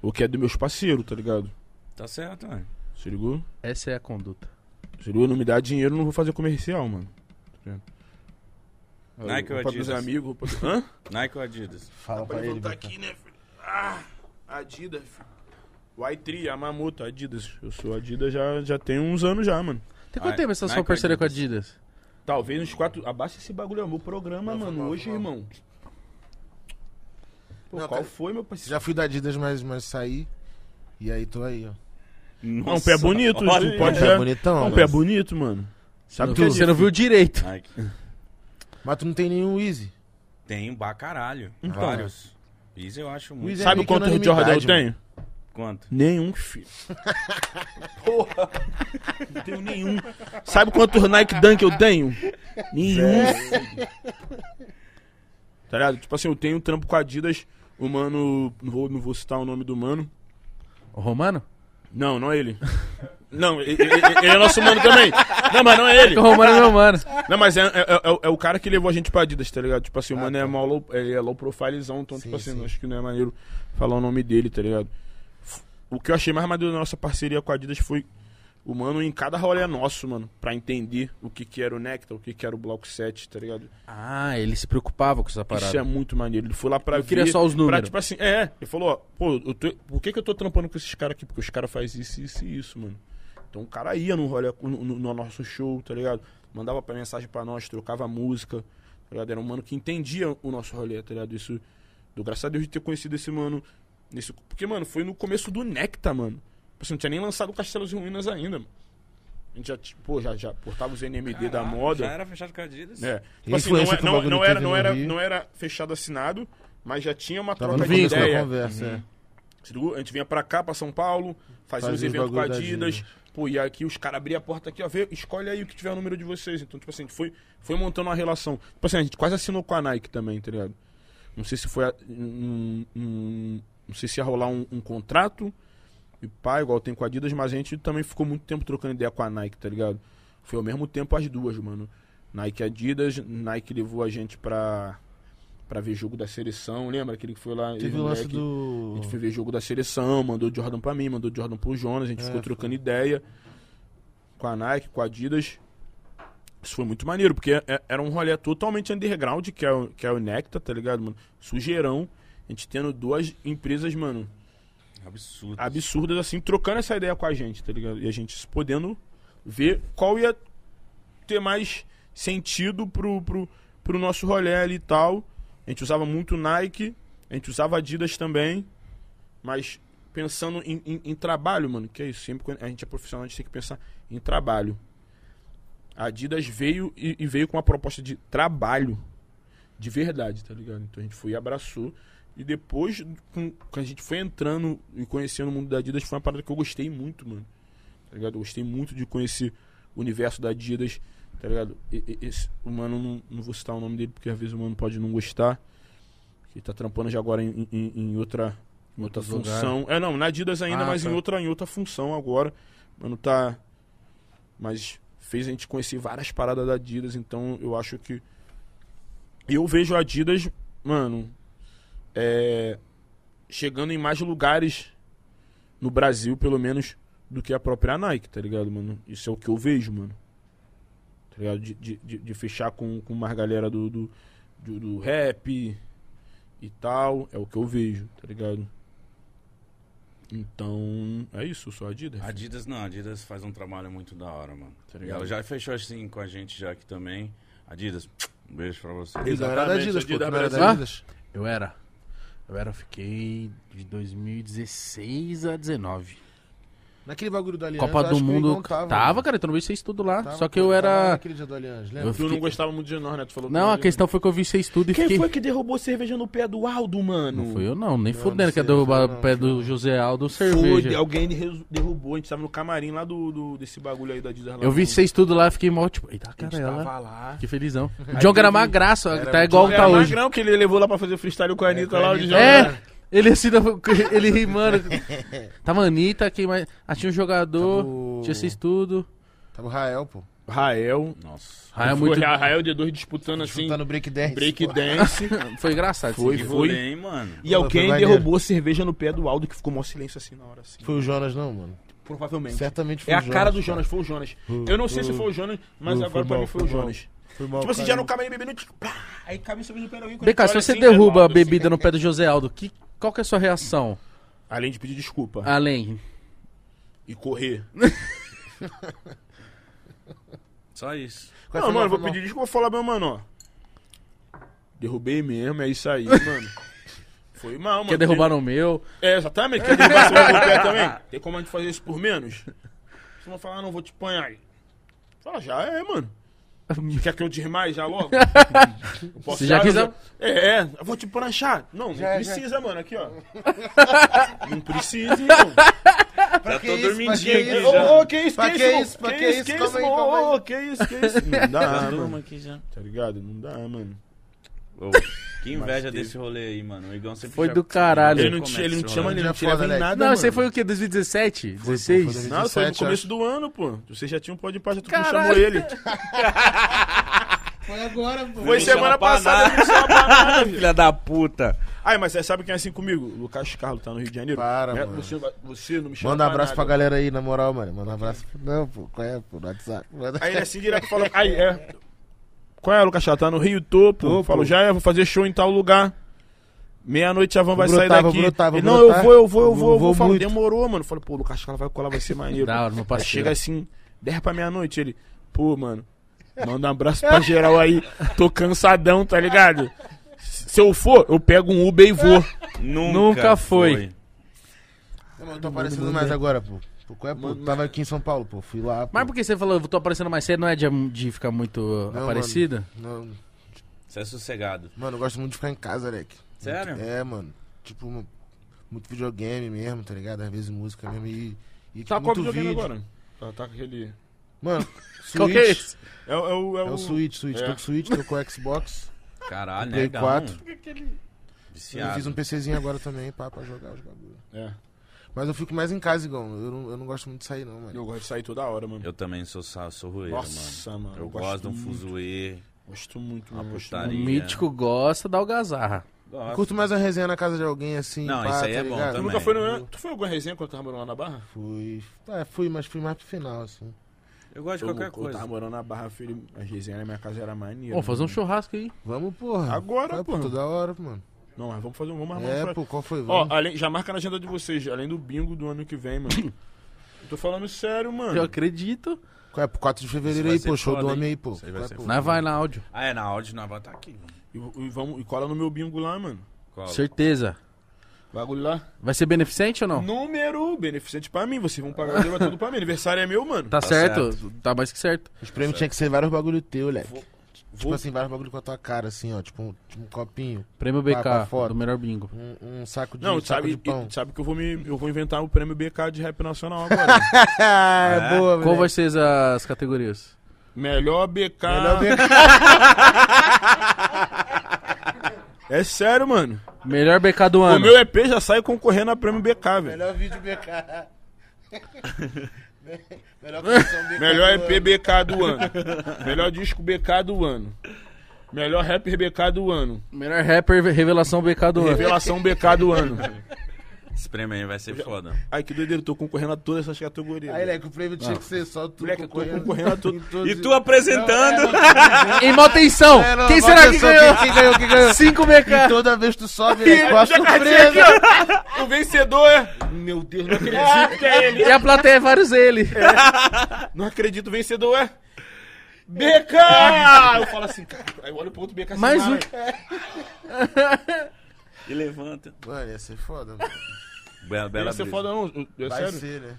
Ou que é dos meus parceiros, tá ligado? Tá certo, mano. Se ligou? Essa é a conduta. Se ligou? Não me dá dinheiro, eu não vou fazer comercial, mano. Tá? Nike ou Roupa dos Adidas? amigos. Hã? Nike ou Adidas? Fala pra ele. Beto. aqui, né, filho? Ah, Adidas, filho. Y3, Yamamoto, Adidas. Eu sou Adidas já, já tem uns anos já, mano. Tem quanto tempo essa sua Nike parceria com a Adidas. Talvez uns quatro. Abaixa esse bagulho, é meu programa, Não, mano. foi mal, hoje, foi mal. irmão. Pô, Não, qual cara, foi, meu parceiro? Já fui da Adidas, mas, mas saí. E aí tô aí, ó. Não, um pé bonito, olha tu pode Pé ver. bonitão. um pé bonito, mano. Sabe Não que é você não viu direito. Nike. Mas tu não tem nenhum Easy. Tem um caralho. Então. Vários. Isso eu acho muito. Easy é Sabe meio que quanto unanimidade, Jordan eu mano. tenho? Quanto? Nenhum, filho. [LAUGHS] Porra. Não tenho nenhum. Sabe quantos Nike Dunk eu tenho? Nenhum. filho. Tá ligado? Tipo assim, eu tenho um trampo com a Adidas. O mano. Não vou, não vou citar o nome do mano. O Romano? Não, não é ele. Não, ele, ele- é nosso mano também. Não, mas não é ele. O Romano é meu mano. Não, mas é, é, é- é o cara que levou a gente pra Adidas, tá ligado? Tipo assim, o mano é, mal low, ele é low profilezão, então, Sim, tipo assim, sim. acho que não é maneiro falar o nome dele, tá ligado? O que eu achei mais maneiro da nossa parceria com a Adidas foi o mano em cada rolê nosso, mano, pra entender o que que era o Nectar, o que que era o Block 7, tá ligado? Ah, ele se preocupava com essa parada. Isso é muito maneiro. Ele foi lá pra Eu ver... queria só os Pra, números. tipo assim, é, ele falou, ó, pô, eu tô- por que que eu tô trampando com esses caras aqui? Porque os caras fazem isso, isso e isso, mano. Então o cara ia no rolê, no, no- no nosso show, tá ligado? Mandava pra mensagem pra nós, trocava música, tá ligado? Era um mano que entendia o nosso rolê, tá ligado? Isso, dou graças a Deus de ter conhecido esse mano. Nesse, porque, mano, foi no começo do Necta, mano. Tipo assim, não tinha nem lançado Castelos e Ruínas ainda, mano. A gente já, tipo, pô, já, já portava os NMD da Caraca, moda. Já era fechado com a Adidas. É. Tipo assim, não, é- não, não era, não, era, não era fechado assinado, mas já tinha uma Tava troca de ideia. conversa, é. Se ligou? A gente vinha pra cá, pra São Paulo, fazia Fazia os eventos com a da Adidas. Adidas. Pô, e aqui os caras abriam a porta aqui, ó, vê, escolhe aí o que tiver o número de vocês. Então, tipo assim, a gente foi, foi montando uma relação. Tipo assim, a gente quase assinou com a Nike também, tá ligado? Não sei se foi. a- um- um- não sei se ia rolar um, um contrato, e pá, igual tem com a Adidas, mas a gente também ficou muito tempo trocando ideia com a Nike, tá ligado? Foi ao mesmo tempo as duas, mano. Nike e Adidas, Nike levou a gente pra, pra ver jogo da seleção, lembra? Aquele que foi lá. ele, Teve o lance do. a gente foi ver jogo da seleção, mandou Jordan pra mim, mandou Jordan pro Jonas, a gente É, ficou foi. trocando ideia com a Nike, com a Adidas. Isso foi muito maneiro, porque é- era um rolê totalmente underground, que é o, que é o Necta, tá ligado, mano? Sujeirão. A gente tendo duas empresas, mano, Absurdo. absurdas, assim, trocando essa ideia com a gente, tá ligado? E a gente podendo ver qual ia ter mais sentido pro, pro, pro nosso rolê ali e tal. A gente usava muito Nike, a gente usava Adidas também, mas pensando em, em- em trabalho, mano, que é isso, sempre quando a gente é profissional, a gente tem que pensar em trabalho. A Adidas veio e, e veio com uma proposta de trabalho de verdade, tá ligado? Então a gente foi e abraçou. E depois, com, quando a gente foi entrando e conhecendo o mundo da Adidas, foi uma parada que eu gostei muito, mano. Tá ligado? Eu gostei muito de conhecer o universo da Adidas, tá ligado? E- e- esse, o mano, não, não vou citar o nome dele, porque às vezes o mano pode não gostar. Ele tá trampando já agora em, em- em outra, em outra função. É, não, na Adidas ainda, Ah, mas tá. em, outra, em outra função agora. Mano, tá. Mas fez a gente conhecer várias paradas da Adidas, então eu acho que. Eu vejo a Adidas, mano, é, chegando em mais lugares no Brasil, pelo menos, do que a própria Nike, tá ligado, mano? Isso é o que eu vejo, mano. Tá ligado? De, de, de- de fechar com, com mais galera do, do, do, do rap e tal, é o que eu vejo, tá ligado? Então, é isso, sou Adidas. Adidas não, Adidas faz um trabalho muito da hora, mano. Tá E ligado? ela já fechou assim com a gente já aqui também. Adidas, um beijo pra você. Da Exatamente, Adidas, pô. Adidas era? Adidas. Eu era. Eu era, fiquei de 2016 a 19. Naquele bagulho do Aliança. Copa do o Mundo. Tava, Tava, mano. cara, então eu não vi vocês tudo lá. Tava, Só que eu tava era. Naquele dia do Aliança, lembra? Eu Tu não fiquei- gostava muito de nós, né? Tu falou Não, a que- questão foi que eu vi vocês tudo e Quem fiquei. foi que derrubou cerveja no pé do Aldo, mano? Não fui eu, não, nem fudendo que é sei, derrubar o pé não. do José Aldo Foi, cerveja. alguém derru- derrubou. A gente tava no camarim lá do, do- desse bagulho aí da lá Eu vi vocês tudo lá, fiquei mal, tipo, eita, A cara, gente ela. tava lá. Que felizão. Aí O John Era tá igual Era tá hoje. magrão que ele levou lá pra fazer freestyle com a Anitta lá. Anitta, onde É, ele assim, ele rimando. Tava a Anitta, quem mais. Ah, tinha um jogador, Tava o- tinha vocês tudo. Tava o Rael, pô. Rael. Nossa. Ah, é Foi muito. a Rael D2 disputando assim. Juntando break dance. Break pô. dance. [LAUGHS] Foi engraçado. Foi, esse foi. rolê, hein, mano? E Foi alguém maneiro. derrubou cerveja no pé do Aldo que ficou mó silêncio assim na hora. Assim. Foi o Jonas, não, mano. Provavelmente. Certamente foi É o a Jonas. cara do cara. Jonas, foi o Jonas. Uh, Eu não sei se foi o Jonas, mas uh, agora foi pra mal, mim foi o foi mal. Jonas. Foi mal, Tipo assim, cara. já no camarim bebendo, tipo, pá, aí cabe cerveja no pé de alguém. quando Vem cá, a se você assim, derruba né, a Aldo, bebida assim. no pé do José Aldo, que, qual que é a sua reação? Além de pedir desculpa. Além. E correr. [LAUGHS] Só isso. Qual não, mano, vou pedir desculpa, vou falar, meu mano, ó. Derrubei mesmo, é isso aí, [LAUGHS] mano. Foi mal, mano. Quer derrubar no meu? É, exatamente. Quer derrubar seu meu pé também? [LAUGHS] Tem como a gente fazer isso por menos? Você não falar, não, vou te apanhar aí. Fala, já é, mano. Você quer que eu te mais já logo? Eu [LAUGHS] posso Se já eu É, é, eu vou te pranchar. Não, não Já, já. precisa, mano, aqui, ó. [LAUGHS] não precisa, irmão. Pra Já que tô isso? Pra dormindinho que aqui isso? já. Ô, ô, que isso, Pra que isso? isso? Pra que isso? que Calma isso, aí, calma aí. ô, que isso, que isso? Não dá, mano. aqui já. Tá ligado? Não dá, mano. Ô, que inveja teve. desse rolê aí, mano. O Igão sempre Foi já- do caralho. Ele não, Começa te, ele não esse chama, rolê. ele não Dia te leva foda, em né? nada, Não, mano. você foi o quê? 2017? Foi, 16? foi. Não, foi no 17, começo do ano, pô. Você já tinha um ir pra já tu não Caralho. chamou ele. Foi agora, pô. Foi semana pra passada, nada. não me chama pra nada, [LAUGHS] filho. Filha da puta. Ai, mas você sabe quem é assim comigo? O Lucas Carlos tá no Rio de Janeiro. Para, É, mano. Você, você não me chama Manda um abraço pra nada. galera aí, na moral, mano. Manda um abraço. Não, pô. Qual é, pô? No WhatsApp. Manda... Aí ele assim direto fala. Aí, é. Qual é, Lucas Carlos? Tá no Rio, pô. Tô, Falo, já é, vou fazer show em tal lugar. Meia-noite a van vai sair daqui. brotar, vou Ele, não, eu vou, eu vou, eu Vou-. Eu vou vou. Falo, demorou, mano. Falei, pô, Lucas, ela vai colar, vai ser maneiro. Da hora, meu parceiro. chega assim, 10 pra meia-noite. Ele, pô, mano, manda um abraço pra geral aí. Tô cansadão, tá ligado? Se eu for, eu pego um Uber e vou. Nunca, Nunca foi. Não, mas eu tô aparecendo mais agora, pô. Qual é, pô? Tava aqui em São Paulo, pô. Fui lá. Pô. Mas por que você falou, eu tô aparecendo mais cedo, não é de, de ficar muito Não, aparecida? Não, Você é sossegado. mano, eu gosto muito de ficar em casa, Alec. Sério? É, mano. Tipo, mu- muito videogame mesmo, tá ligado? Às vezes música mesmo e. e Tá tipo, qual muito videogame vídeo. agora? Tá, tá com aquele. Mano, [LAUGHS] Qual que é Switch. esse? É, o- é o. É o Switch, Switch. É. Tô com Switch, tô com o Xbox. Caralho, Play legal. 4. Eu Viciado. fiz um PCzinho agora também, pá, pra jogar os bagulhos. É. Mas eu fico mais em casa, igual. Eu não, eu não gosto muito de sair, não, mano. Eu gosto de sair toda hora, mano. Eu também sou, sou rueiro, mano. Nossa, mano. Eu gosto gosto de um fuzuê. Gosto muito, Uma mano. O mítico gosta da algazarra. Gosto. Curto mais a resenha na casa de alguém assim. Não, pá, isso aí tá é bom ligado? Tu também. nunca foi no. Tu foi alguma resenha quando tava morando lá na Barra? Fui. É, fui, mas fui mais pro final, assim. Eu gosto de Eu, qualquer quando eu tava coisa. morando na Barra, filho, a resenha na minha casa era maneira. Vamos fazer um mano. churrasco aí. Vamos, porra. Agora, pô. porra. Toda hora, mano. Não, mas vamos fazer um. Vamos armar um É, churrasco. pô, qual foi? Ó, além, já marca na agenda de vocês, além do bingo do ano que vem, mano. Eu [COUGHS] tô falando sério, mano. Eu acredito. Qual é? Pro 4 de fevereiro vai aí, pô. Show do homem aí, pô. Isso aí vai é, ser pô? Nós vai na áudio. Ah, é, na áudio nós vamos estar aqui, mano. E, e vamos, e cola no meu bingo lá, mano. Qual? Certeza. Bagulho lá. Vai ser beneficente ou não? Número beneficente pra mim. Vocês vão pagar tudo pra mim. Aniversário é meu, mano. Tá, Tá certo. Tá mais que certo. Os prêmios tinha que ser vários bagulho teu, leque. Vou- Tipo Vou- assim, vários bagulho com a tua cara, assim, ó. Tipo um, tipo um copinho. Prêmio Pá, pra BK foto. do melhor bingo. Um, um saco de, Não, saco sabe, de pão. e- sabe que eu vou, me, eu vou inventar o prêmio BK de rap nacional agora. [LAUGHS] É? é boa, Qual velho. vai ser as categorias? Melhor BK. Melhor BK. [LAUGHS] É sério, mano. Melhor BK do O ano. meu EP já sai concorrendo a prêmio BK, velho. Melhor vídeo BK. [LAUGHS] [LAUGHS] Melhor BK. Melhor EP. BK do ano. Melhor disco BK do ano. Melhor rapper BK do ano. Melhor rapper revelação BK do ano. Revelação BK do ano. [LAUGHS] Esse prêmio aí vai ser foda. Ai, que doideira, eu tô concorrendo a todas essas categorias. Aí, leque, o prêmio tinha que ser só tu Moleque, eu tô concorrendo. a tudo. [LAUGHS] E tu apresentando? É, Em mó tensão. É, não, [LAUGHS] Quem será que ganhou? Quem, quem ganhou? Quem ganhou? 5 E BK. toda vez tu sobe, leque, com a surpresa. ó. O vencedor é. Meu Deus, não acredito que é ele. E a plateia é vários ele. Não acredito, o vencedor é. BK! Eu falo assim, cara. Aí eu olho pro outro BK assim. Mais mano. E levanta. Mano, ia ser foda, mano. Bela, bela Ia ser brisa. foda, não. É Vai sério. ser, né?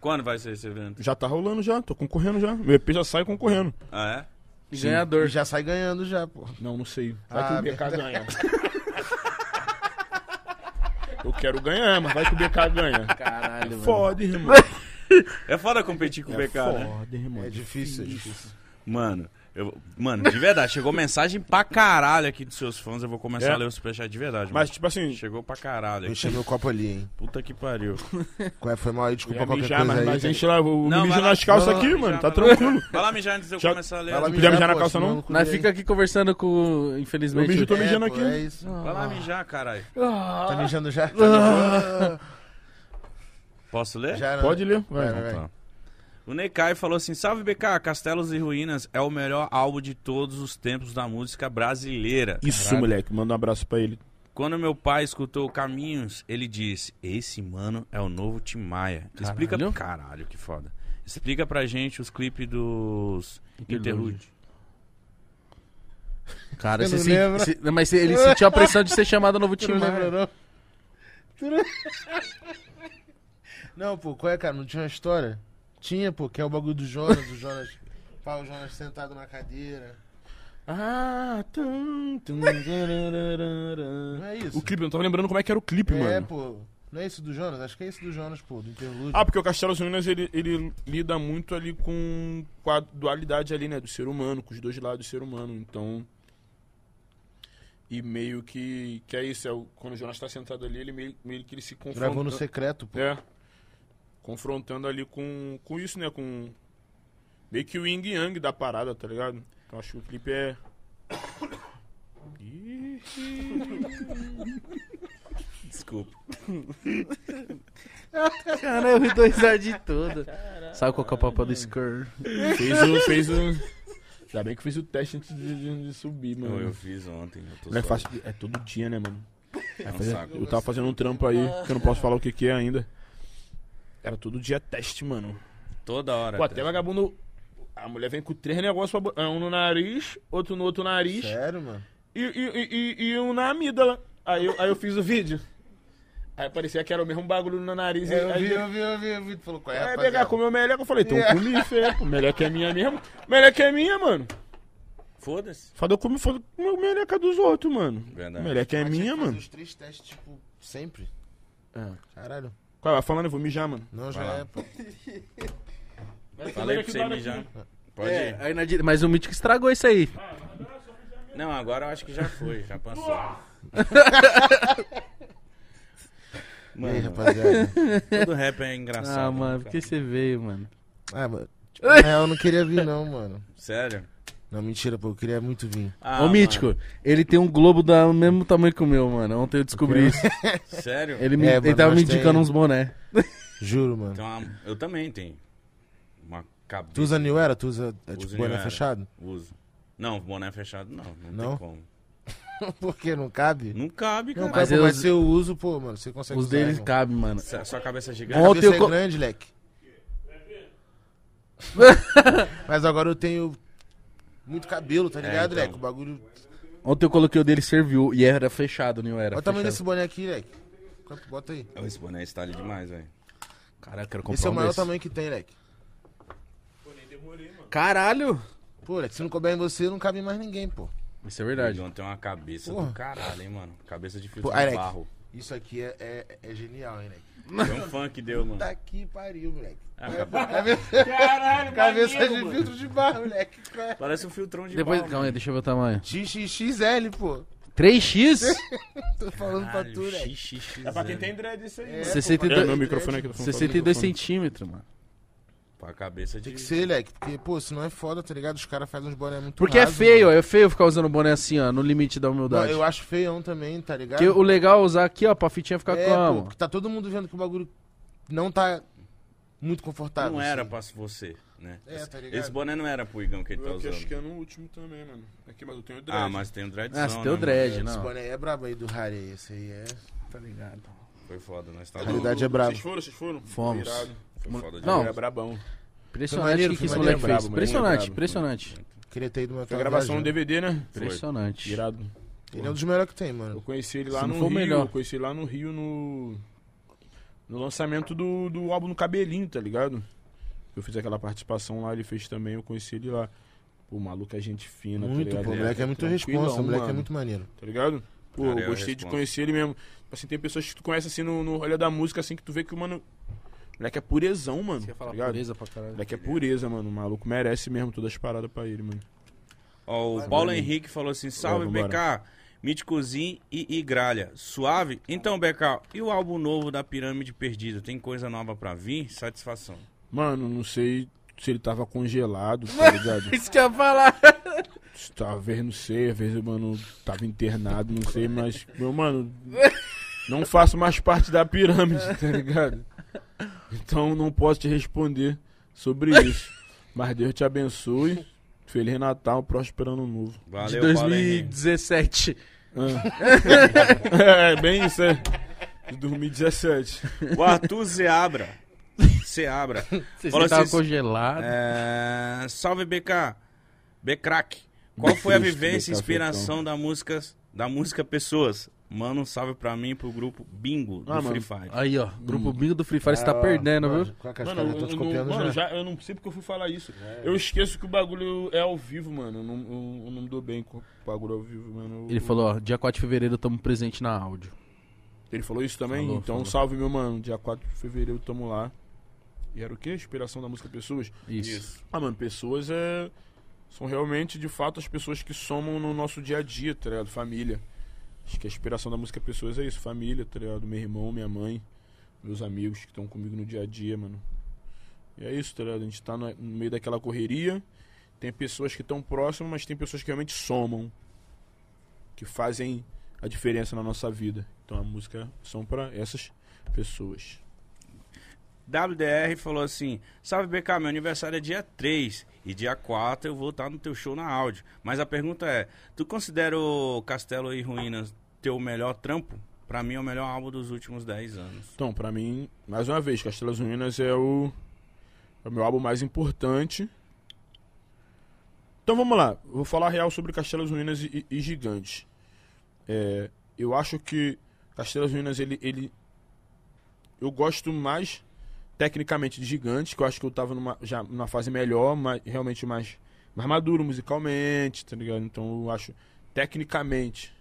Quando vai ser esse evento? Já tá rolando já, tô concorrendo já. Meu EP já sai concorrendo. Ah, é? Ganhador. Já sai ganhando já, pô. Não, não sei. Vai Ah, que o BK verdade. ganha. Eu quero ganhar, mas vai que o BK ganha. Caralho, mano. Foda, irmão. É foda competir com o É BK, né? foda, irmão. É difícil, é difícil. Mano, eu, mano, de verdade, chegou mensagem pra caralho aqui dos seus fãs. Eu vou começar É. a ler o superchat de verdade. Mas, mano. tipo assim, Chegou pra caralho. Eu aqui. enchi meu copo ali, hein. Puta que pariu. [LAUGHS] Qual é? Foi mal aí, eu desculpa qualquer mijar, coisa mas, aí. mas tá? enche lá, o Não, mijo vai nas calças vai aqui, mijar, mano, tá vai tranquilo. Vai lá mijar antes de eu Já- começar a ler. Vai lá Vai Podia mijar na calça, não? Nós fica aqui conversando com, Eu infelizmente... mijo, tô É, mijando aqui. É isso. lá mijar, caralho. Tá mijando já? Posso ler? Já, né? Pode ler, Vai, vai. vai, vai. Tá. O Nekai falou assim: Salve BK, Castelos e Ruínas é o melhor álbum de todos os tempos da música brasileira. Isso, moleque, manda um abraço pra ele. Quando meu pai escutou Caminhos, ele disse: Esse mano é o novo Tim Maia. Explica Caralho. Caralho, que foda. Explica pra gente os clipes dos Interlude. [LAUGHS] Cara, Você se- se- mas ele sentiu a pressão de ser chamado novo time. não lembra, não... [LAUGHS] Não, pô, qual é, cara? Não tinha uma história? Tinha, pô, que é o bagulho do Jonas, o Jonas... [LAUGHS] O Jonas sentado na cadeira. Ah, tum, tum, Não é isso? O clipe, eu não tava lembrando como é que era o clipe, É, mano. pô. Não é isso do Jonas? Acho que é isso do Jonas, pô, do interlúdio. Ah, porque o Castelo Unidas ele, ele lida muito ali com, com a dualidade ali, né, do ser humano, com os dois lados do ser humano. Então. E meio que. Que é isso, é o, quando o Jonas tá sentado ali, ele meio, meio que ele se confronta. Gravou no secreto, pô. É. Confrontando ali com, com isso, né? Com. Meio que o yin e yang da parada, tá ligado? Então acho que o clipe é. Ih, [LAUGHS] Desculpa. [LAUGHS] Cara, eu dois ar de tudo. Sabe qual que é o papo do Skur? fez o. Fez o. Ainda bem que fez o teste antes de, de- de subir, Não, mano. eu fiz ontem. Eu tô Não é fácil. É todo dia, né, mano? É um saco. Eu tava fazendo um trampo aí, que eu não posso falar o que que é ainda. Era todo dia teste, mano. Toda hora. Pô, até vagabundo. A mulher vem com três negócios, pra bo- um no nariz, outro no outro nariz Sério, mano? e, e, e, e um na amígdala. Aí eu, aí eu fiz o vídeo. Aí parecia que era o mesmo bagulho no nariz. Eu aí vi, eu vi, eu vi, eu vi. Tu falou qual é, Aí rapaziada? pegar, comeu meleca, eu falei, então É. comi, feio. pô, [LAUGHS] Meleca é minha mesmo. Meleca é minha, mano. Foda-se. Foda eu comi, foda comeu meleca dos outros, mano. Verdade. Meleca é Mas tinha minha, que mano. os três testes, tipo, sempre. É. Caralho. Qual, vai falando, eu vou mijar, mano. Não, já é, pô. Falei pra você mijar. Pode É, ir. aí na di- mas o Mítico estragou isso aí. Não, agora eu acho que já foi, já passou. [LAUGHS] E aí, Mano, rapaziada? todo rap é engraçado. Ah, mano, cara. por que você veio, mano? Ah, mano. Tipo, na real, eu não queria vir, não, mano. Sério? Não, mentira, pô. Eu queria muito vir. Ah, Ô, Mítico, ele tem um globo do mesmo tamanho que o meu, mano. Ontem eu descobri isso. mano, [LAUGHS] Sério? Ele, me, É, ele mano, tava me nós tem- indicando uns boné. Juro, mano. Uma- Eu também tenho. Uma cabeça. Tu usa New Era? Tu usa, é, tipo, boné Era. fechado? Uso. Não, boné fechado não. Não, Não? tem como. [LAUGHS] Por que? Não cabe? Não cabe, Não cara. Mas cabe, eu mas uso- se eu uso, pô, mano, você consegue Os usar, deles cabem, mano. Sua sua cabeça é A gigante. Ontem cabeça eu é co- grande, leque. [LAUGHS] Mas agora eu tenho muito cabelo, tá ligado, então. leque? O bagulho... Ontem eu coloquei o dele serviu e era fechado, não era? Olha o tamanho fechado. desse boné aqui, leque. Bota aí. Esse boné style demais, velho. Caralho, eu quero comprar Esse é o um maior desse. tamanho que tem, leque. Caralho! Pô, leque, se não couber em você, não cabe em mais ninguém, pô. Isso é verdade. Ele tem uma cabeça Porra. do caralho, hein, mano. Cabeça de filtro Pô, de Alec. barro. Isso aqui é, é, é genial, hein, leque. Foi um fã que deu, mano. Tá aqui, pariu, moleque. Ah, cabe- Cabeça, Caralho, cabeça maneiro, de mano. filtro de barro, moleque. Parece um filtrão de Depois, barro. calma aí, deixa eu ver o tamanho. XXXL, pô. 3x? [LAUGHS] Tô falando pra Caralho, tu, leque. XXX, É pra quem tem dread isso aí. É, mano. 62 É, meu microfone aqui. tô falando 62 com o microfone. centímetros, mano. Pra cabeça de... Tem que ser, leque, porque, pô, senão é foda, tá ligado? Os caras fazem uns boné muito Porque é raso, feio, mano. é feio ficar usando boné assim, ó, no limite da Não, humildade. eu acho feião também, tá ligado? Porque o legal é usar aqui, ó, pra fitinha ficar é, pô, como? porque tá todo mundo vendo que o bagulho não tá muito confortável. Não era assim. pra você, né? É, Esse- tá ligado? Esse boné não era pro Igão que ele tá Eu que acho que usando. é no último também, mano. Aqui, mas eu tenho dread. Ah, mas tem o dreadzão, Ah, você tem o né, dread, Esse não. boné é brabo aí do Harry, aí, esse aí é... Tá ligado. Foi foda, nós tá Raridade é brabo. Vocês foram, vocês foram? Fomos. Irado. Foi foda Não. É brabão. Impressionante o que, esse moleque fez. Impressionante, impressionante. Queria ter ido Foi a gravação no DVD, né? Impressionante. Irado. Ele é um dos melhores que tem, Eu mano. conheci ele lá Se no Rio. melhor. Eu conheci ele lá no Rio no. No lançamento do, do álbum no Cabelinho, tá ligado? Eu fiz aquela participação lá, ele fez também, eu conheci ele lá. Pô, o maluco é gente fina, tá Muito, ligado? pô. O moleque é muito tranquilão, responsa, o moleque é mano, muito maneiro. Tá ligado? Pô, Cara, eu é gostei de conhecer ele mesmo. Assim, tem pessoas que tu conhece assim no, no da música, assim, que tu vê que o mano. Moleque é purezão, mano. Você Tá falar ligado? pureza pra O caralho. moleque é pureza, mano. O maluco merece mesmo todas as paradas pra ele, mano. Ó, o Vai, Paulo. Henrique falou assim: salve, Vai. BK, Míticozinho e, e Gralha. Suave? Então, BK, e o álbum novo da Pirâmide Perdida? Tem coisa nova pra vir? Satisfação. Mano, não sei se ele tava congelado, tá [LAUGHS] ligado? Isso que eu ia falar. Talvez, não sei, às vezes, mano, tava internado, não sei, mas, meu, mano, [LAUGHS] não faço mais parte da pirâmide, tá ligado? Então não posso te responder sobre isso. Mas Deus te abençoe. Feliz Natal, próspero ano novo. De Valeu, Henrique. 2017. Ah. [LAUGHS] é, bem isso, é. De 2017. O Arthur Seabra. Seabra. Você Fala tava assim, congelado. É, salve, BK. Bcrack. Qual foi a vivência e BK inspiração da música, da música Pessoas? Manda um salve pra mim e pro grupo Bingo do Ah, Free. Fire. Aí, ó. Grupo Bingo do Free Fire, você tá Ah, perdendo, mano, viu? É Mano? Eu tô eu, te não- mano, já. já, eu não sei porque eu fui falar isso. Eu esqueço que o bagulho é ao vivo, mano. Eu não, eu, eu não me dou bem com o bagulho ao vivo, mano. Eu- Ele falou, ó, dia 4 de fevereiro tamo presente na áudio. Ele falou isso também? Falou, então falou. salve, meu mano. Dia 4 de fevereiro tamo lá. E era o quê? Inspiração da música Pessoas? Isso. Ah, mano, pessoas é. São realmente, de fato, as pessoas que somam no nosso dia a dia, tá ligado? Família. Acho que a inspiração da música Pessoas é isso, família, tá ligado? Meu irmão, minha mãe, meus amigos que estão comigo no dia a dia, mano. E é isso, tá ligado? A gente tá no meio daquela correria. Tem pessoas que estão próximas, mas tem pessoas que realmente somam. Que fazem a diferença na nossa vida. Então a música são pra essas pessoas. WDR falou assim: Salve BK, meu aniversário é dia 3 e dia 4 eu vou estar no teu show na áudio. Mas a pergunta é: Tu considera o Castelo e Ruínas teu melhor trampo? Pra mim é o melhor álbum dos últimos 10 anos. Então, pra mim, mais uma vez, Castelas Ruínas é o, é o meu álbum mais importante. Então vamos lá, vou falar real sobre Castelas Ruínas e, e. É, eu acho que Castelas Ruínas, ele, ele. Eu gosto mais tecnicamente de Gigantes, que eu acho que eu tava numa, já numa fase melhor, mas realmente mais, mais maduro musicalmente, tá ligado? Então eu acho tecnicamente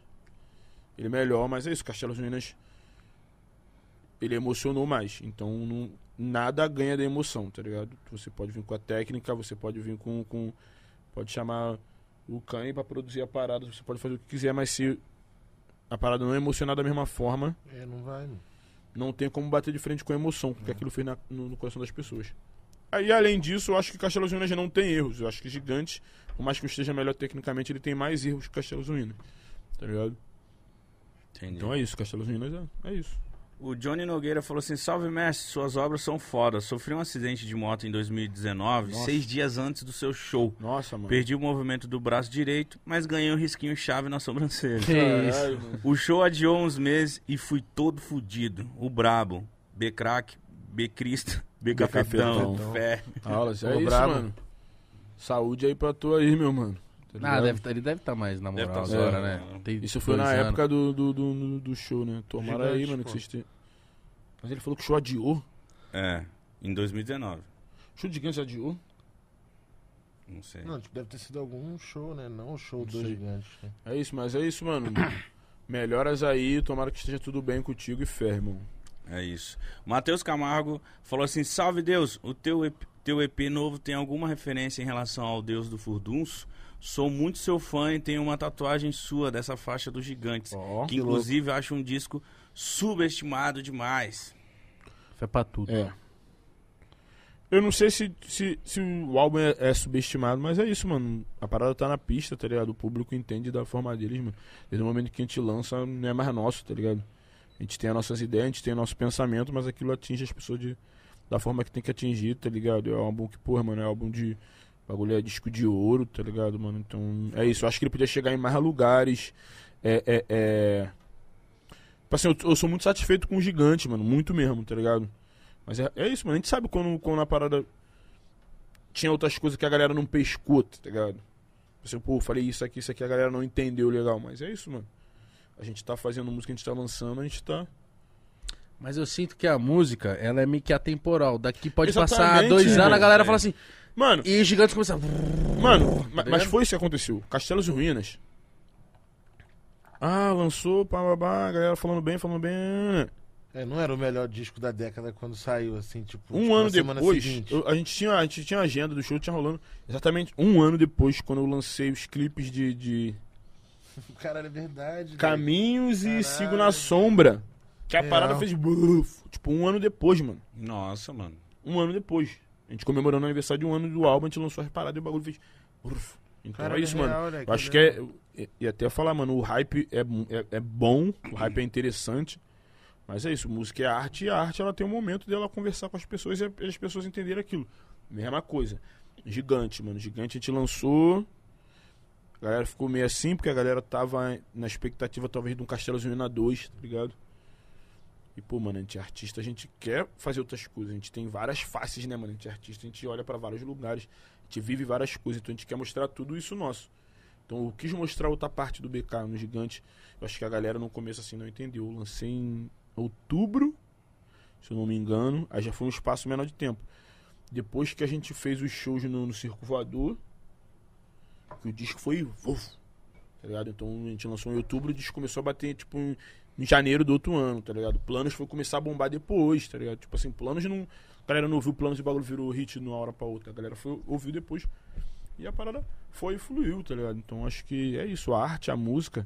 ele é melhor, mas é isso, Castelas Ruínas ele emocionou mais. Então não, nada ganha da emoção, tá ligado? Você pode vir com a técnica, você pode vir com. com pode chamar o Kanye pra produzir a parada, você pode fazer o que quiser, mas se a parada não é emocionar da mesma forma, É, não vai, mano. não tem como bater de frente com a emoção, porque aquilo fez na- no, no coração das pessoas. Aí, além disso, eu acho que Castelos já não tem erros. Eu acho que Gigante, por mais que eu esteja melhor tecnicamente, ele tem mais erros que Castelos Ruínas. Tá ligado? Entendeu? Então é isso, Castelos é, é isso. O Johnny Nogueira falou assim: Salve mestre, suas obras são fodas. Sofri um acidente de moto em 2019, Nossa. seis dias antes do seu show. Nossa, mano. Perdi o movimento do braço direito, mas ganhei um risquinho chave na sobrancelha. Que isso. Caralho, mano. O show adiou uns meses e fui todo fudido. O brabo. B-crack, B-crista, B-cafetão, cafetão. fé. Aulas, é Ô, isso, brabo. mano. Saúde aí pra tu aí, meu mano. Tá Ah, deve, tá- ele deve estar mais na Deve moral tá agora, zoando, né? Tem Isso foi na anos. época do, do, do, do show, né? Tomara aí, Gigante, mano, pô. que vocês. Mas ele falou que o show adiou. É, em 2019. Show de gigante adiou? Não sei. Não, tipo, deve ter sido algum show, né? Não o show dos gigantes. né? É isso, mas é isso, mano. [COUGHS] Melhoras aí, tomara que esteja tudo bem contigo e fé, irmão. É isso. Matheus Camargo falou assim: Salve Deus, o teu EP, teu EP novo tem alguma referência em relação ao Deus do Furdunço? Sou muito seu fã e tenho uma tatuagem sua dessa faixa dos gigantes. Ó, que inclusive acho um disco subestimado demais. Foi pra tudo. É. Eu não sei se, se, se o álbum é, é subestimado, mas é isso, mano. A parada tá na pista, tá ligado? O público entende da forma deles, mano. Desde o momento que a gente lança, não é mais nosso, tá ligado? A gente tem as nossas ideias, a gente tem o nosso pensamento, mas aquilo atinge as pessoas de, da forma que tem que atingir, tá ligado? É um álbum que, porra, mano, é um álbum de. Bagulho é disco de ouro, tá ligado, mano? Então, é isso. Eu acho que ele podia chegar em mais lugares. É. é, é... Tipo assim, eu, eu sou muito satisfeito com o gigante, mano. Muito mesmo, tá ligado? Mas é, é isso, mano. A gente sabe quando, quando a parada tinha outras coisas que a galera não pescou, tá ligado? Assim, pô, falei isso aqui, isso aqui, a galera não entendeu legal. Mas é isso, mano. A gente tá fazendo música, a gente tá lançando, a gente tá. Mas eu sinto que a música, ela é meio que atemporal. Daqui pode passar Exatamente, dois anos, a galera É. fala assim. Mano, E os gigantes começam. mano, ma- Tá mas foi isso que aconteceu. Castelos e Ruínas. Ah, lançou, pá, pá, pá, a galera falando bem, falando bem. É, não era o melhor disco da década quando saiu, assim, tipo. Um tipo, ano depois, seguinte. eu- a, gente tinha, a gente tinha a agenda do show, tinha rolando exatamente um ano depois, quando eu lancei os clipes de, de [LAUGHS] Caralho, é verdade. velho. Caminhos e Caralho. Sigo na Sombra. Que a Real. parada fez. Tipo, um ano depois, mano. Nossa, mano. Um ano depois. A gente comemorando o aniversário de um ano do álbum, a gente lançou as paradas e o bagulho fez. buf. Então Caralho, é isso, real, mano. né? Eu acho que é. E e até falar, mano, o hype é, é, é bom, o hype é interessante. Mas é isso, música é arte e a arte ela tem um momento dela conversar com as pessoas e a- as pessoas entenderem aquilo. Mesma coisa. Gigante, mano. Gigante a gente lançou. A galera ficou meio assim, porque a galera tava na expectativa talvez de um Castelo Zunina 2, tá ligado? E, pô, mano, a gente é artista, a gente quer fazer outras coisas. A gente tem várias faces, né, mano? A gente é artista, a gente olha pra vários lugares, a gente vive várias coisas, então a gente quer mostrar tudo isso nosso. Então eu quis mostrar outra parte do BK no Gigante. Eu acho que a galera no começo assim não entendeu. Eu lancei em outubro, se eu não me engano. Aí já foi um espaço menor de tempo. Depois que a gente fez os shows no, no Circo Voador, que o disco foi. Uf, tá ligado? Então a gente lançou em outubro, o disco começou a bater, tipo, em, em janeiro do outro ano, tá ligado? Planos foi começar a bombar depois, tá ligado? Tipo assim, planos não. A galera não ouviu planos e o bagulho virou hit de uma hora pra outra. A galera foi, ouviu depois. E a parada foi e fluiu, tá ligado? Então acho que é isso. A arte, a música,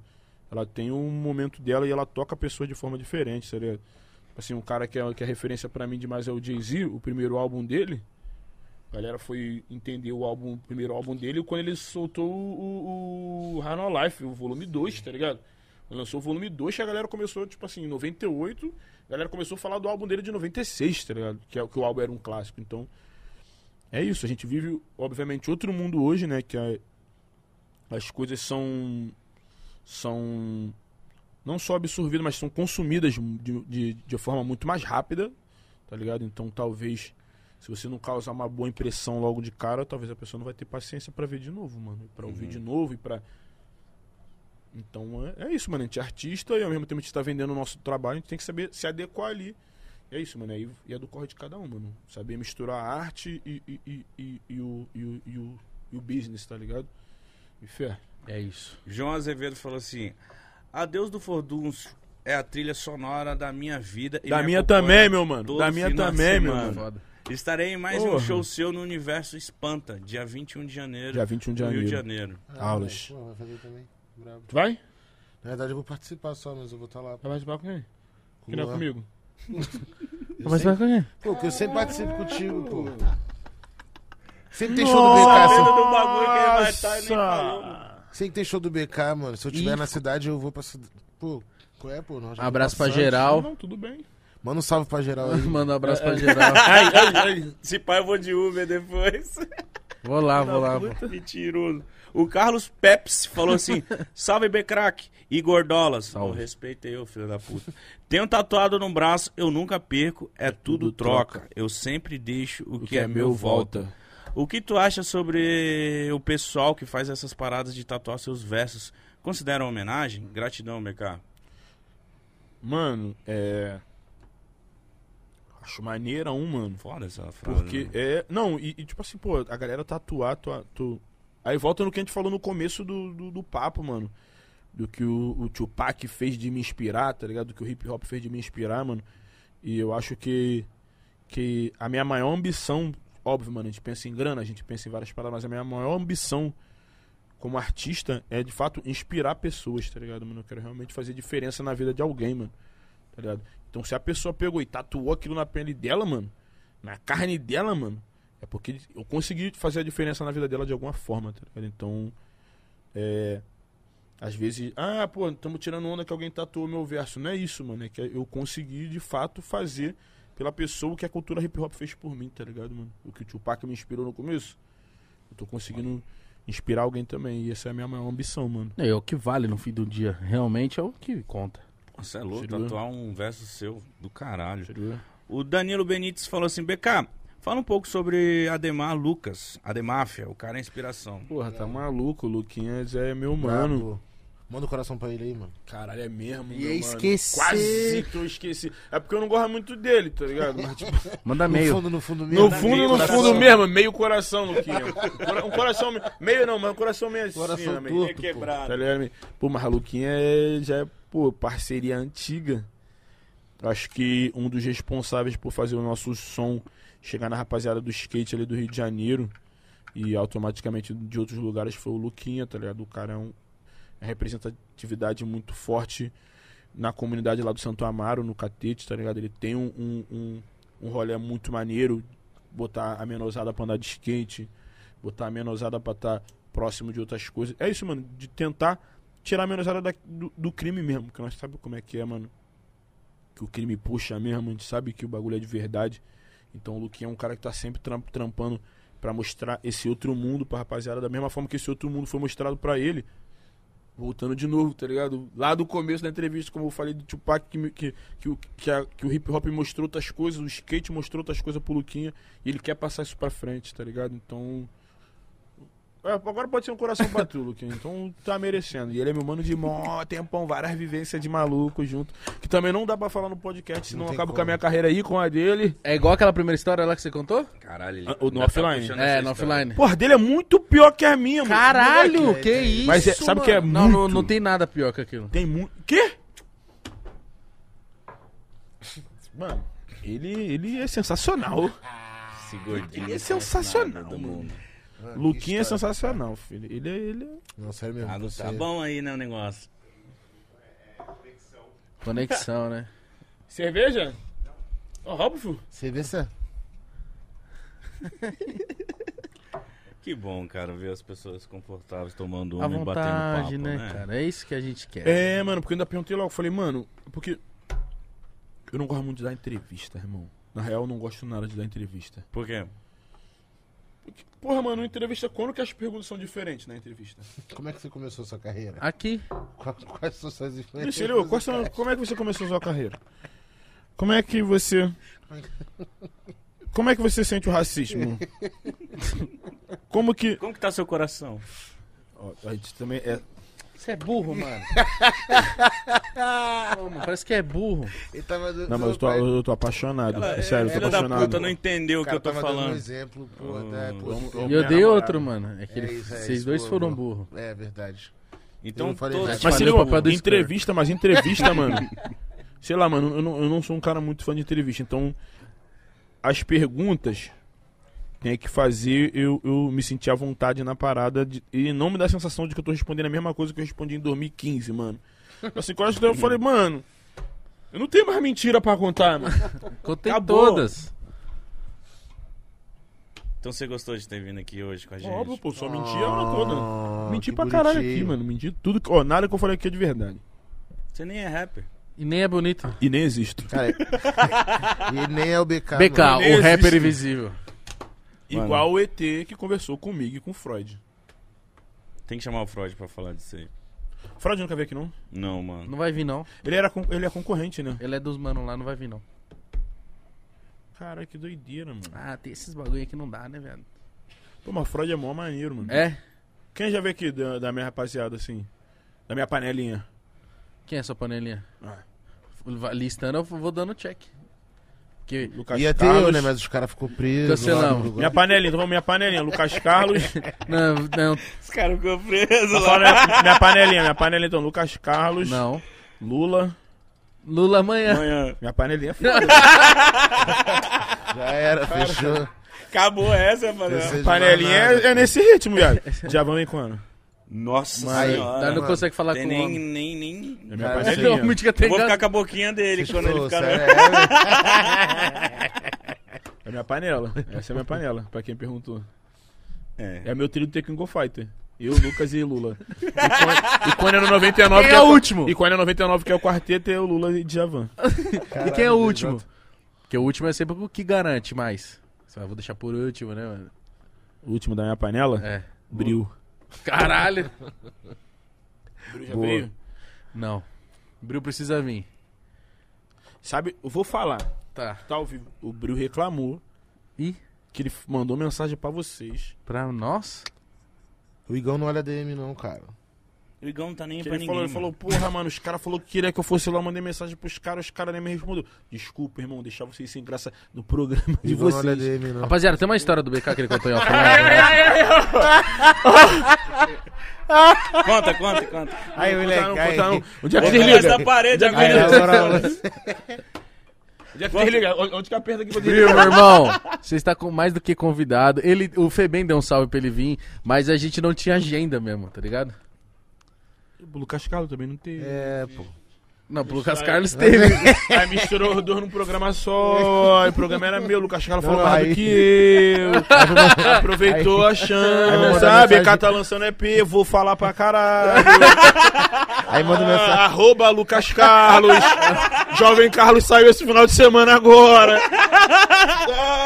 ela tem um momento dela e ela toca a pessoa de forma diferente, tá ligado? Tipo Assim, um cara que é, que é referência pra mim demais é o Jay-Z, o primeiro álbum dele. A galera foi entender o álbum, o primeiro álbum dele quando ele soltou o, o, o Life, o volume 2, tá ligado? Lançou o volume 2, a galera começou, tipo assim, em 98, a galera começou a falar do álbum dele de 96, tá ligado? Que, é, que o álbum era um clássico. Então, é isso. A gente vive, obviamente, outro mundo hoje, né? Que é- as coisas são. são não só absorvidas, mas são consumidas de, de, de forma muito mais rápida, tá ligado? Então talvez, se você não causar uma boa impressão logo de cara, talvez a pessoa não vai ter paciência pra ver de novo, mano. Pra ouvir Uhum. de novo e pra. Então é, é isso, mano. A gente é artista e ao mesmo tempo a gente tá vendendo o nosso trabalho, a gente tem que saber se adequar ali. E é isso, mano. Aí, e é do corre de cada um, mano. Saber misturar a arte e, e, e, e, e o, e, o, e, o, e o business, tá ligado? E fé. É isso. João Azevedo falou assim: Adeus do Fordunço é a trilha sonora da minha vida. e Da minha também, meu mano. Da minha também, meu mano. Estarei em mais um Porra. show seu no Universo Espanta, dia 21 de janeiro. Dia 21 de no Rio de janeiro. Janeiro. Aulas. Pô, vai fazer também. Brabo. Tu vai? Na verdade, eu vou participar só, mas eu vou estar lá. Vai participar com quem? Com Que não é comigo. [LAUGHS] Vai participar com quem? pô, que eu sempre participo contigo, pô. Sempre tem show do BK. Sempre, do bagulho que ele vai estar e nem falou, sempre tem show do BK, mano. Se eu tiver Ih. na cidade, eu vou pra cidade. Pô, qual é, pô? Nós Abraço pra geral. Não, tudo bem. Manda um salve pra geral aí. [LAUGHS] Manda um abraço pra geral. [LAUGHS] Ai, ai, ai. Se pai, eu vou de Uber depois. Vou lá, vou lá. Vou. Mentiroso. O Carlos Peps falou assim: [LAUGHS] Salve Becrack, Igor Dolas. Salve. Eu respeitei eu, filho da puta. Tenho tatuado no braço, eu nunca perco, é tudo troca. Eu sempre deixo o, que, é, meu volta. O que tu acha sobre o pessoal que faz essas paradas de tatuar seus versos? Considera uma homenagem? Gratidão, BK. Mano, é. Acho maneira um, mano. Foda essa frase. Porque né? é. Não, e, e tipo assim, pô, a galera tatuar, tu, tu... Aí volta no que a gente falou no começo do, do, do papo, mano. Do que o, o Tupac fez de me inspirar, tá ligado? Do que o hip hop fez de me inspirar, mano. E eu acho que. Que a minha maior ambição, óbvio, mano, a gente pensa em grana, a gente pensa em várias palavras, mas a minha maior ambição como artista é de fato inspirar pessoas, tá ligado, mano? Eu quero realmente fazer diferença na vida de alguém, mano. Tá ligado? Então se a pessoa pegou e tatuou aquilo na pele dela, mano, na carne dela, mano, é porque eu consegui fazer a diferença na vida dela de alguma forma, tá ligado? Então, é. Às vezes, ah, pô, estamos tirando onda que alguém tatuou meu verso. Não é isso, mano. É que eu consegui, de fato, fazer pela pessoa o que a cultura hip hop fez por mim, tá ligado, mano? O que o Tupac me inspirou no começo. Eu tô conseguindo inspirar alguém também. E essa é a minha maior ambição, mano. É o que vale no fim do dia. Realmente é o que conta. Você é louco, Seria- tatuar um verso seu do caralho. Entendeu? O Danilo Benites falou assim: BK, fala um pouco sobre Ademar Lucas, Ademáfia, o cara é inspiração. Porra, tá maluco. O Luquinhas é meu mano. Manda o coração pra ele aí, mano. Caralho, é mesmo, mano. esquecer. Quase que eu esqueci. É porque eu não gosto muito dele, tá ligado? Mas, tipo, [LAUGHS] Manda No meio. fundo, no fundo mesmo. no fundo, meio no coração. fundo mesmo, meio coração, Luquinha. Um coração me- meio não, mas um coração meio assim, Coração né, meio- torto, É quebrado. Tá ligado? Pô, mas a Luquinha é, já é, pô, parceria antiga. Acho que um dos responsáveis por fazer o nosso som chegar na rapaziada do skate ali do Rio de Janeiro e automaticamente de outros lugares foi o Luquinha, tá ligado? O cara é um é representatividade muito forte na comunidade lá do Santo Amaro, no Catete, tá ligado? Ele tem um, um, um, um rolê muito maneiro, botar a menosada pra andar de skate, botar a menosada pra estar próximo de outras coisas. É isso, mano, de tentar tirar a menosada da- do, do crime mesmo, porque nós sabemos como é que é, mano. Que o crime puxa mesmo, a gente sabe que o bagulho é de verdade. Então o Luquinha é um cara que tá sempre tram- trampando pra mostrar esse outro mundo pra rapaziada, da mesma forma que esse outro mundo foi mostrado pra ele. Voltando de novo, tá ligado? Lá do começo da entrevista, como eu falei do Tupac, que, que, que, que, a- que o hip hop mostrou outras coisas, o skate mostrou outras coisas pro Luquinha, e ele quer passar isso pra frente, tá ligado? Então. É, agora pode ser um coração pra tu, Luquinha. Então tá merecendo. E ele é meu mano de mó tempão, várias vivências de maluco junto. Que também não dá pra falar no podcast, senão Não tem acaba com a minha carreira aí, com a dele. É igual aquela primeira história lá que você contou? Caralho, ele Ah, o no ainda tá offline? puxando É, no offline. Porra, dele é muito pior que a minha, mano. Caralho, Moleque, que isso? Mas é- sabe o que é mano? Não, não, muito? não tem nada pior que aquilo. Tem muito. Quê? Mano, ele, ele é sensacional. Esse gordinho. Ele é sensacional, do mano. Mano, Luquinha é sensacional, filho. Ele é. Ele é... Não, sério mesmo. Ah, não tá bom aí, né, o negócio. Conexão, né? [LAUGHS] Cerveja? Ó, filho. Vê se é. Que bom, cara, ver as pessoas confortáveis tomando uma e batendo papo, né, né? cara? É isso que a gente quer. É, mano, porque eu ainda perguntei logo. Falei, mano, porque. Eu não gosto muito de dar entrevista, irmão. Na real, eu não gosto nada de dar entrevista. Por quê? Porque, porra, mano, entrevista, quando que as perguntas são diferentes na entrevista? [LAUGHS] Como é que você começou a sua carreira? Aqui. Qua- Quais são suas influências? Entendeu? Quais são- como é que você começou a sua carreira? Como é que você. Como é que você sente o racismo? [LAUGHS] Como que. Como que tá seu coração? Ó, a gente também é. Você é burro, mano. [LAUGHS] Pô, mano, Parece que é burro. Ele tava do- Não, mas eu tô, eu tô apaixonado. Ela- Sério, eu tô filha da apaixonado. puta não entendeu o que eu tô um falando. exemplo, pô, até, pô, vamos- E eu dei outro, mano. É que É ele- isso, é vocês isso, dois boa, foram boa. burros. É verdade. Então, Eu falei, todos- Mas seria do uma entrevista, mas entrevista, mano. Sei lá, mano, eu não, eu não sou um cara muito fã de entrevista, então as perguntas tem que fazer eu, eu me sentir à vontade na parada de- e não me dá a sensação de que eu tô respondendo a mesma coisa que eu respondi em 2015, mano. Assim, quando eu falei, mano, eu não tenho mais mentira pra contar, mano. [LAUGHS] Contei Acabou. todas. Então você gostou de ter vindo aqui hoje com a gente? Óbvio, pô, só menti a hora toda. Ah, Menti pra caralho aqui, bonitinho. mano. Menti tudo. Ó, nada que eu falei aqui é de verdade. Você nem é rapper. E nem é bonito. E nem existo. [LAUGHS] Cara, e nem é o BK. BK, o rapper existe. invisível. Mano. Igual o ET que conversou comigo e com o Freud. Tem que chamar o Freud pra falar disso aí. Freud nunca veio aqui, não? Não, mano. Não vai vir, não. Ele, era con- ele é concorrente, né? Ele é dos manos lá, não vai vir, não. Cara, que doideira, mano. Ah, tem esses bagulho aí que não dá, né, velho? Pô, mas Freud é mó maneiro, mano. É? Quem já veio aqui da, da minha rapaziada, assim? Da minha panelinha? Quem é essa panelinha? Ah. Listando, eu vou dando check. Que Lucas Ia ter Carlos. eu, né? Mas os caras ficou presos. Cancelamos. lá. Minha panelinha, então vamos minha panelinha. Lucas Carlos. [LAUGHS] Não, não, Os caras ficam presos Vou falar minha, minha panelinha, minha panelinha, então. Lucas Carlos. não. Lula. Lula amanhã. Amanhã. Minha panelinha é foda. [LAUGHS] Já era, fechou. Acabou essa, mano. Esse- panelinha é, é nesse ritmo, viado. Já vamos em quando? Nossa Mas senhora. tá, não mano. consegue falar Tem com o nem, nem, nem... É minha. Não, mítica tem Eu vou ficar com a boquinha dele quando ele ficar... sério, [LAUGHS] É minha panela. Essa é a minha panela, pra quem perguntou. É. É meu trio do Tekken Go Fighter. Eu, Lucas e Lula. E quando, e quando é no 99... Quem que é o o- último? E quando é 99, que é o quarteto, é o Lula e Djavan. E quem é o último? Porque o último é sempre o que garante mais. Só vou deixar por último, né, mano? O último da minha panela? É. Bril. Caralho. Bril já Boa. veio? Não. Bril precisa vir. Sabe, eu vou falar. Tá. Tá ao vivo. O Bril reclamou E que ele mandou mensagem pra vocês. pra nós? O Igão não olha DM, não, cara. O Igão não tá nem Que pra ele ninguém, falou, ele falou, porra, mano, os caras falaram que queria que eu fosse lá, eu mandei mensagem pros caras, os caras nem me respondeu. Desculpa, irmão, deixar vocês sem graça no programa de Igão não olha vocês. DM, não. Rapaziada, tem uma história do BK que ele contou em off. Conta, conta, conta. Aí, moleque, no- aí. botar no- Onde é que desliga? essa parede é agora. é que desliga? Onde que aperta aqui pra desligar? meu irmão, você está com mais do que convidado. Ele, o Febem deu um salve pra ele vir, mas a gente não tinha agenda mesmo, tá ligado? O Lucas Carlos também não teve. É, pô. Não, pro Lucas Carlos teve. [LAUGHS] Aí misturou os dois num programa só. o programa era meu. O Lucas Carlos falou mais aí- do que eu. [LAUGHS] Aproveitou a chance. Sabe? mensagem- BK tá lançando EP, vou falar pra caralho. Aí manda mensagem. arroba Lucas Carlos. Jovem Carlos saiu esse final de semana agora.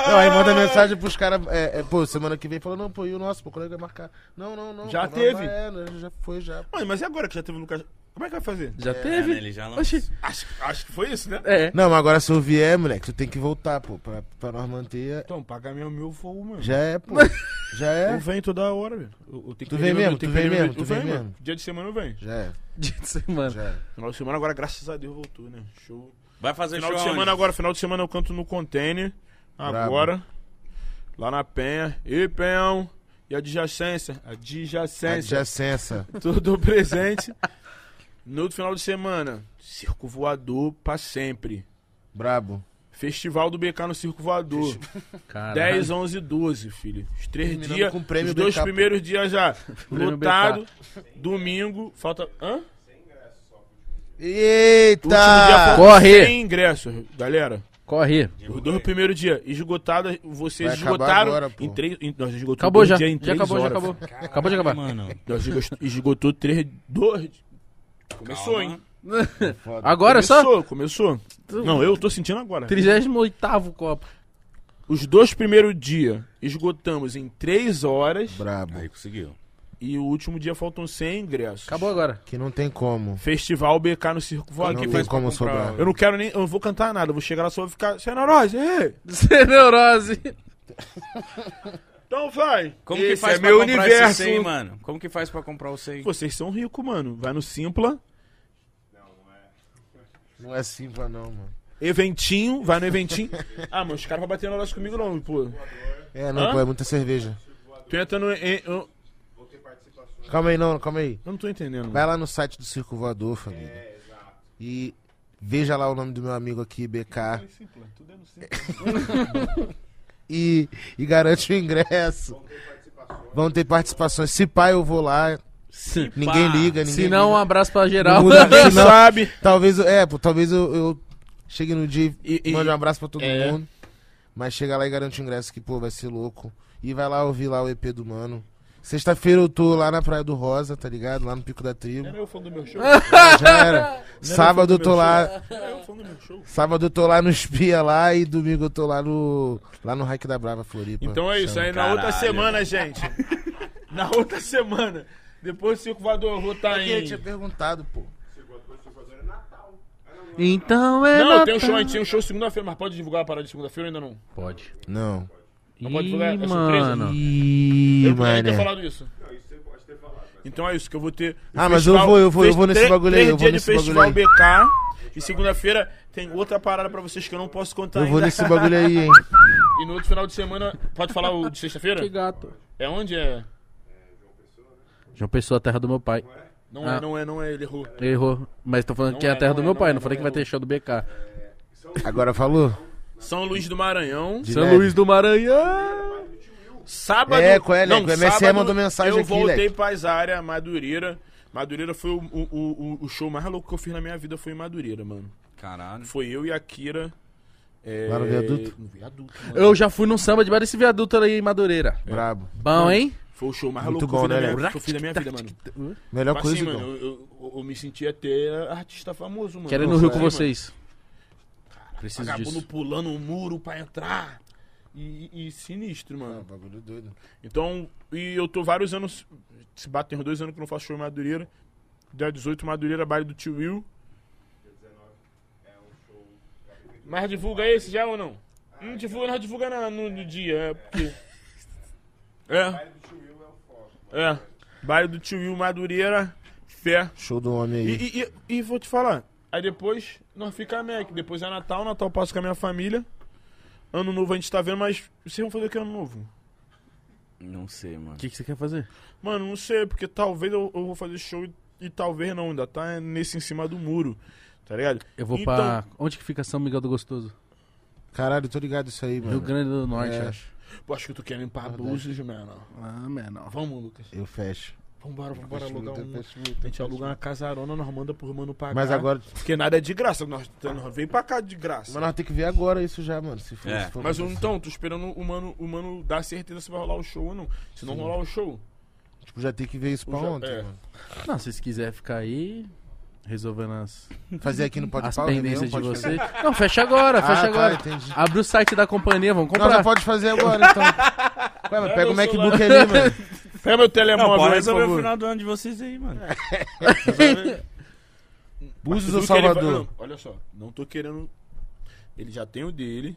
Não, aí manda mensagem pros caras. É, é, pô, semana que vem falou, não, pô, e o nosso, pô, quando vai marcar? Não, não, não. Já pô, teve? Não, é, né, já foi, já. Mano, mas e agora que já teve o Lucas? Como é que vai fazer? Já É, né, teve? ele já lançou. Oxi. Acho, acho que foi isso, né? É. Não, mas agora se eu vier, moleque, tu tem que voltar, pô, pra, pra nós manter. Então, paga meu, meu voo, mano. Já é, pô. [LAUGHS] Já Eu é. venho toda hora, velho. Eu- eu tenho que Tu perder vem meu- mesmo? eu tenho Tu que vem perder meu- mesmo? Tu eu vem venho, mesmo? mano. Dia de semana eu venho. Já é. [LAUGHS] Dia de semana. Já é. Final de semana agora, graças a Deus, voltou, né? Show. Vai fazer Final show de semana aonde? agora, final de semana eu canto no container. Agora. Lá na Penha. E Penhão. E a adjacência. A adjacência. Adjacência. [LAUGHS] Tudo presente. No outro final de semana, Circo Voador pra sempre. Brabo. Festival do BK no Circo Voador. [LAUGHS] Caralho. 10, 11 12, filho. Os três Terminando dias. com prêmio os dois BK, pô. primeiros dias já. [LAUGHS] Lotado. Domingo. Falta. Hã? Eita! Dia Corre. 100 ingressos, galera. Corre. Os dois primeiros dias, esgotados, vocês Vai esgotaram agora, pô. em três. Em, nós esgotou Acabou já. dias em Já três acabou, já horas. acabou. Acabou de acabar. Mano, Nós esgo- esgotou três. Dois. Começou, calma. hein? [LAUGHS] Agora só? Começou, começou. Não, eu tô sentindo agora. 38 Copa. Os dois primeiros dias esgotamos em três horas. Brabo. Aí conseguiu. E o último dia faltam 100 ingressos. Acabou agora. Que não tem como. Festival BK no Circo Não Voador. tem faz pra como comprar? sobrar. Eu não quero nem. Eu não vou cantar nada. Eu vou chegar lá só vou ficar. Você é neurose? [LAUGHS] Ei! Sem neurose. [LAUGHS] Então vai. Como Esse que faz é pra meu comprar universo. esse 100, mano? Como que faz pra comprar o 100? Vocês são ricos, mano. Vai no Simpla. Não é simples, não, mano. Eventinho. Vai no eventinho. [LAUGHS] ah, mas os caras vão bater negócio comigo, não, pô. É, não, Hã? pô, é muita cerveja. Tu entra no. em- eu, Calma aí, não, calma aí. eu não tô entendendo. Vai lá no site do Circo Voador, família. E veja lá o nome do meu amigo aqui, BK. [LAUGHS] E, e garante o ingresso. Vão ter participações. Se pai, eu vou lá. Ninguém liga, ninguém Se não, um abraço pra geral. Não muda [LAUGHS] Ninguém Se não- sabe. Talvez, eu- é, pô, talvez eu, eu chegue no dia E- e e- mande um abraço pra todo é. mundo. Mas chega lá e garante o ingresso que, pô, vai ser louco. E vai lá ouvir lá o EP do mano. Sexta-feira eu tô lá na Praia do Rosa, tá ligado? Lá no Pico da Tribo. Era eu falando do meu show. [LAUGHS] Já era. Sábado eu tô lá. Era eu falando do meu show. Sábado eu tô lá no Espia lá e domingo eu tô lá no. Lá no Hike da Brava, Floripa. Então é isso. Chama. Aí na outra semana, gente. na outra semana. Depois do Circo Voador, eu vou estar Ele em. tinha perguntado, pô. Então é. Não, Natal. tem um show, a gente tem um show segunda-feira, mas pode divulgar a parada de segunda-feira ou ainda não? Pode. Não. Não pode Ih, divulgar? É surpresa? mano. Ih, Eu não podia ter mané. falado isso. Então é isso que eu vou ter. o Ah, mas eu vou, eu vou, eu vou nesse três- bagulho aí, três eu vou dias de nesse festival bagulho BK. E segunda-feira tem outra parada pra vocês que eu não posso contar Eu vou ainda. nesse bagulho aí, hein. [LAUGHS] E no outro final de semana, pode falar o de sexta-feira? Que gato. É onde é? João Pessoa, terra do meu pai. Não Ah. é, não é, não é, ele errou. Ele Errou. Mas tô falando Não que é a é, terra não do é, meu não pai. é, Não falei não que vai é. ter show do BK. Agora falou? São Luís do Maranhão. De São leve. Luís do Maranhão. Sábado. É, qual é, não, O MSE sábado mandou mensagem Eu aqui, voltei Leco. pra Zaria, Madureira. Madureira foi o, o, o, o show mais louco que eu fiz na minha vida. Foi em Madureira, mano. Caralho. Foi eu e a Kira. é, Lá no viaduto? No viaduto, mano. Eu já fui num samba de desse viaduto aí em Madureira. Brabo. Bom, hein? Foi o show mais Muito louco que eu bom, fiz na né, minha- que eu fiz na minha vida, mano. Melhor Tipo coisa, assim, então. mano, eu, eu, eu me senti até artista famoso, mano. Quero ir no Rio com é, mano. Preciso Vagabundo disso. pulando um muro pra entrar. E, e sinistro, Ah, mano. bagulho doido. Então, e eu tô vários anos. Se batem dois anos que eu não faço show em Madureira. Dia 18, Madureira, baile do tio Will. Mas divulga esse já ou não? Não divulga, não divulga na- no, no dia, é porque. [LAUGHS] É. É. Baile do tio Will, Madureira, fé. Show do homem E, aí. e, e- e vou te falar, aí depois nós fica a Mac, depois é Natal, Natal passo com a minha família. Ano novo a gente tá vendo, mas vocês vão fazer o que ano novo? Não sei, mano. O que, que você quer fazer? Mano, não sei, porque talvez eu, eu vou fazer show e, e talvez não, ainda tá nesse em cima do muro, tá ligado? Eu vou Então- pra. Onde que fica São Miguel do Gostoso? Caralho, tô ligado isso aí, Rio mano. Grande do Norte, É. acho. Pô, acho que eu tô querendo ir pra Búzios, mano. Ah, menor. Vamos, Lucas. Eu fecho. Vambora, vambora alugar um... A gente eu aluga fecho uma casarona, nós manda por mano pagar. Mas agora. Porque nada é de graça, nós, nós veio pra cá de graça. Mas nós temos que ver agora isso já, mano. Se for. É. se for Mas eu, então, tô esperando o mano, o mano dar certeza se vai rolar o show ou não. Se não Sim. rolar o show, Tipo, já tem que ver isso pra ja- ontem, é. mano. Não, se vocês quiserem ficar aí, resolvendo as, Fazer aqui no Pode as pendências de vocês. fazer? Não, fecha agora, fecha Ah, tá, agora. entendi. Abre o site da companhia, vamos Não, já comprar. pode fazer agora, [LAUGHS] então. Ué, mas pega o MacBook ali, mano. [LAUGHS] pega meu telemóvel Não, aí, por resolver o final do ano de vocês aí, mano. [LAUGHS] Búzios Tudo ou que ele vai- Salvador? não, olha só, não tô querendo... Ele já tem o dele,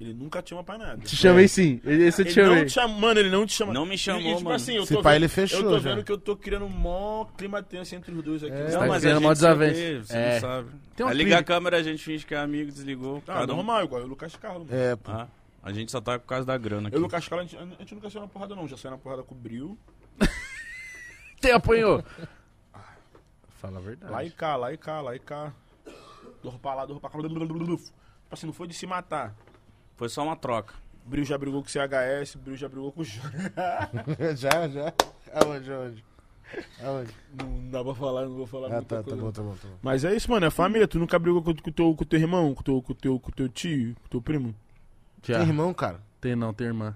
ele nunca te chama pra nada. Te chamei sim. Esse eu te Ele não chamei. te chama, mano, ele não te chama. Não me chamou, E, tipo mano. assim, eu Se tô pá, vendo, ele fechou Eu tô já. vendo que eu tô criando um mó clima tenso entre os dois aqui. É. Não, tá Não, mas criando a mó desavença. sabe, Você É. não sabe. Tem um Aí liga a câmera, a gente finge que é amigo, desligou. Ah, cada um- normal, igual o Lucas Carlos. mano. É, pô. Ah, a gente só tá por causa da grana aqui. Eu e o Lucas Carlos, a gente, a gente nunca saiu na porrada não, já saiu na porrada com o Bril. [LAUGHS] Quem apanhou? Fala a verdade. Lá e cá, lá e cá, lá e cá. Dor pra lá, dor pra cá. Tipo assim, não foi de se matar. Foi só uma troca. O Bril já brigou com o CHS, o Bril já brigou com o Júnior. [LAUGHS] já, já. Aonde, aonde? Aonde? Não dá pra falar, não vou falar Ah, muita tá, tá coisa. bom, tá bom, tá bom. Mas é isso, mano, é família. Tu nunca brigou com, com, teu, com teu irmão, com teu, com, teu, com teu tio, com teu primo? Já. Tem irmão, cara? Tem não, tem irmã.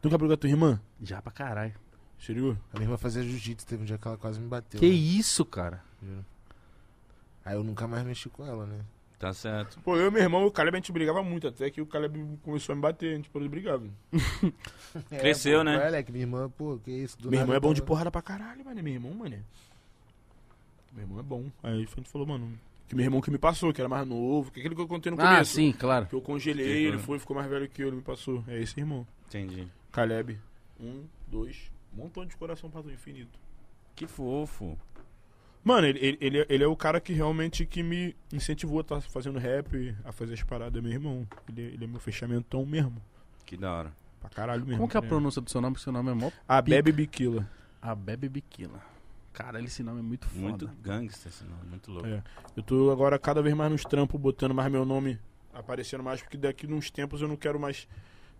Tu nunca brigou com a tua irmã? Já pra caralho. Sério? A minha irmã fazia jiu-jitsu, teve um dia que ela quase me bateu. Que né? isso, cara? Aí eu nunca mais mexi com ela, né? Tá certo. Pô, eu e meu irmão, o Caleb, a gente brigava muito, até que o Caleb começou a me bater, a gente parou de brigar, velho. [LAUGHS] Cresceu, pô, né? Olha, que minha irmã, pô, que isso. do Meu irmão é bom de tava- porrada pra caralho, mano. Meu irmão, mano. Meu irmão é bom. Aí a gente falou, mano, que meu irmão que me passou, que era mais novo, que é aquele que eu contei no Ah, começo. sim, claro. Que eu congelei, ele foi, ficou mais velho que eu, ele me passou. É esse irmão. Entendi. Caleb. Um, dois, um montão de coração pra do infinito. Que fofo. Mano, ele, ele, ele, é- ele é o cara que realmente que me incentivou a estar fazendo rap, a fazer as paradas, meu irmão. Ele, ele é meu fechamentão mesmo. Que da hora. Pra caralho mesmo. Como que é a né? pronúncia do seu nome? Porque seu nome é mó A. Bebe Biquila. A Bebe Biquila. Caralho, esse nome é muito foda. Muito gangster esse nome, muito louco. É. Eu tô agora cada vez mais nos trampos, botando mais meu nome, aparecendo mais, porque daqui uns tempos eu não quero mais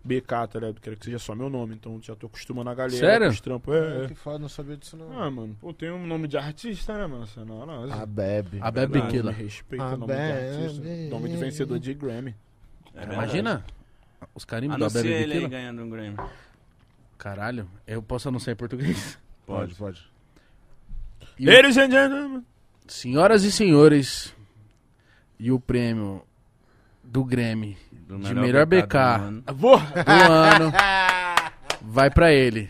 BK, tá ligado? Quero que seja só meu nome, então já tô acostumando a galera Sério? com os trampos. É, É, é. que foda, não sabia disso não. Ah, mano, pô, tem um nome de artista, né, mano? Você não, não. a Bebe. A Bebe me Respeita o nome de Bebe. artista. Nome de vencedor de Grammy. É verdade. Imagina os carimbos da Bebe ele aí Biquila. ganhando um Grammy. Caralho, eu posso anunciar em português? Pode, pode. E o- Ladies and gentlemen. Senhoras e senhores, e o prêmio do Grammy Do de melhor BK do ano. Vou! do [LAUGHS] ano vai pra ele.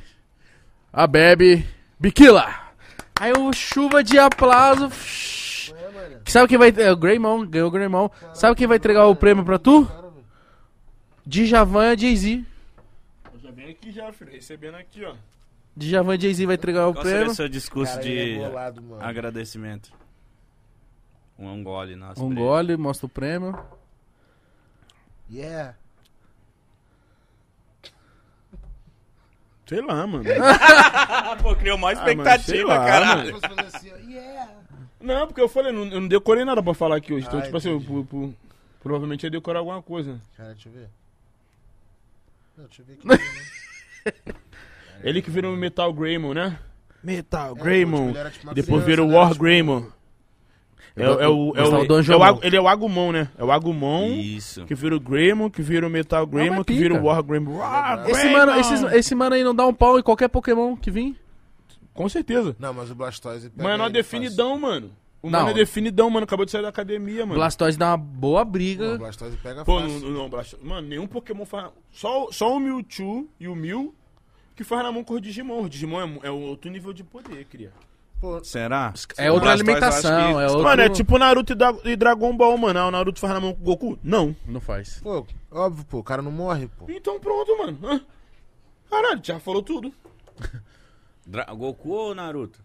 A Bebe Biquila. Aí o chuva de aplauso. Sabe quem vai. É, o Greymon, ganhou o Greymon. Sabe quem vai entregar o prêmio pra tu? Djavan e Jay-Z. Já vem aqui já, filho. Recebendo aqui, ó. Djavan Jay-Z vai entregar o Qual seria prêmio. o seu discurso Cara, de ele é bolado, mano. agradecimento? Um, gole, nossa. Um gole, mostra o prêmio. Yeah. Sei lá, mano. Ah, [LAUGHS] pô, criou mais Ah, mano, sei lá, caralho. Assim, yeah. Não, porque eu falei, não, eu não decorei nada pra falar aqui hoje. Então, Ah, tipo assim, eu, entendi. pu- pu- provavelmente ia decorar alguma coisa. Cara, deixa eu ver. Não, deixa eu ver aqui. [LAUGHS] Ele que virou o Metal Greymon, né? Metal É, tipo, Greymon. tipo, uma Depois virou né? War Tipo, Greymon. É, o- é o, é, o, é o ele é o Agumon, né? É o Agumon Isso. que vira o Greymon, que vira o Metal Greymon, que vira o. War Greymon. War Esse Greymon! mano, esses- esse mano aí não dá um pau em qualquer Pokémon que vir? Com certeza. Não, mas o Blastoise pega Mano, é definidão, mano. O Não. mano é definidão, mano. Acabou de sair da academia, mano. Blastoise dá uma boa briga. o Blastoise pega Pô, fácil. não, não, Blastoise- Mano, nenhum Pokémon faz. Só, só o Mewtwo e o Mew que faz na mão com o Digimon. O Digimon é, é outro nível de poder, cria. Pô, Será? É outra eu alimentação, que- é outro... Mano, é tipo Naruto e, Dra- e Dragon Ball, mano. Ah, o Naruto faz na mão com o Goku? Não. Não faz. pô, óbvio, pô, o cara não morre, pô. Então pronto, mano. Hã? Caralho, já falou tudo. [LAUGHS] Dra- Goku ou Naruto?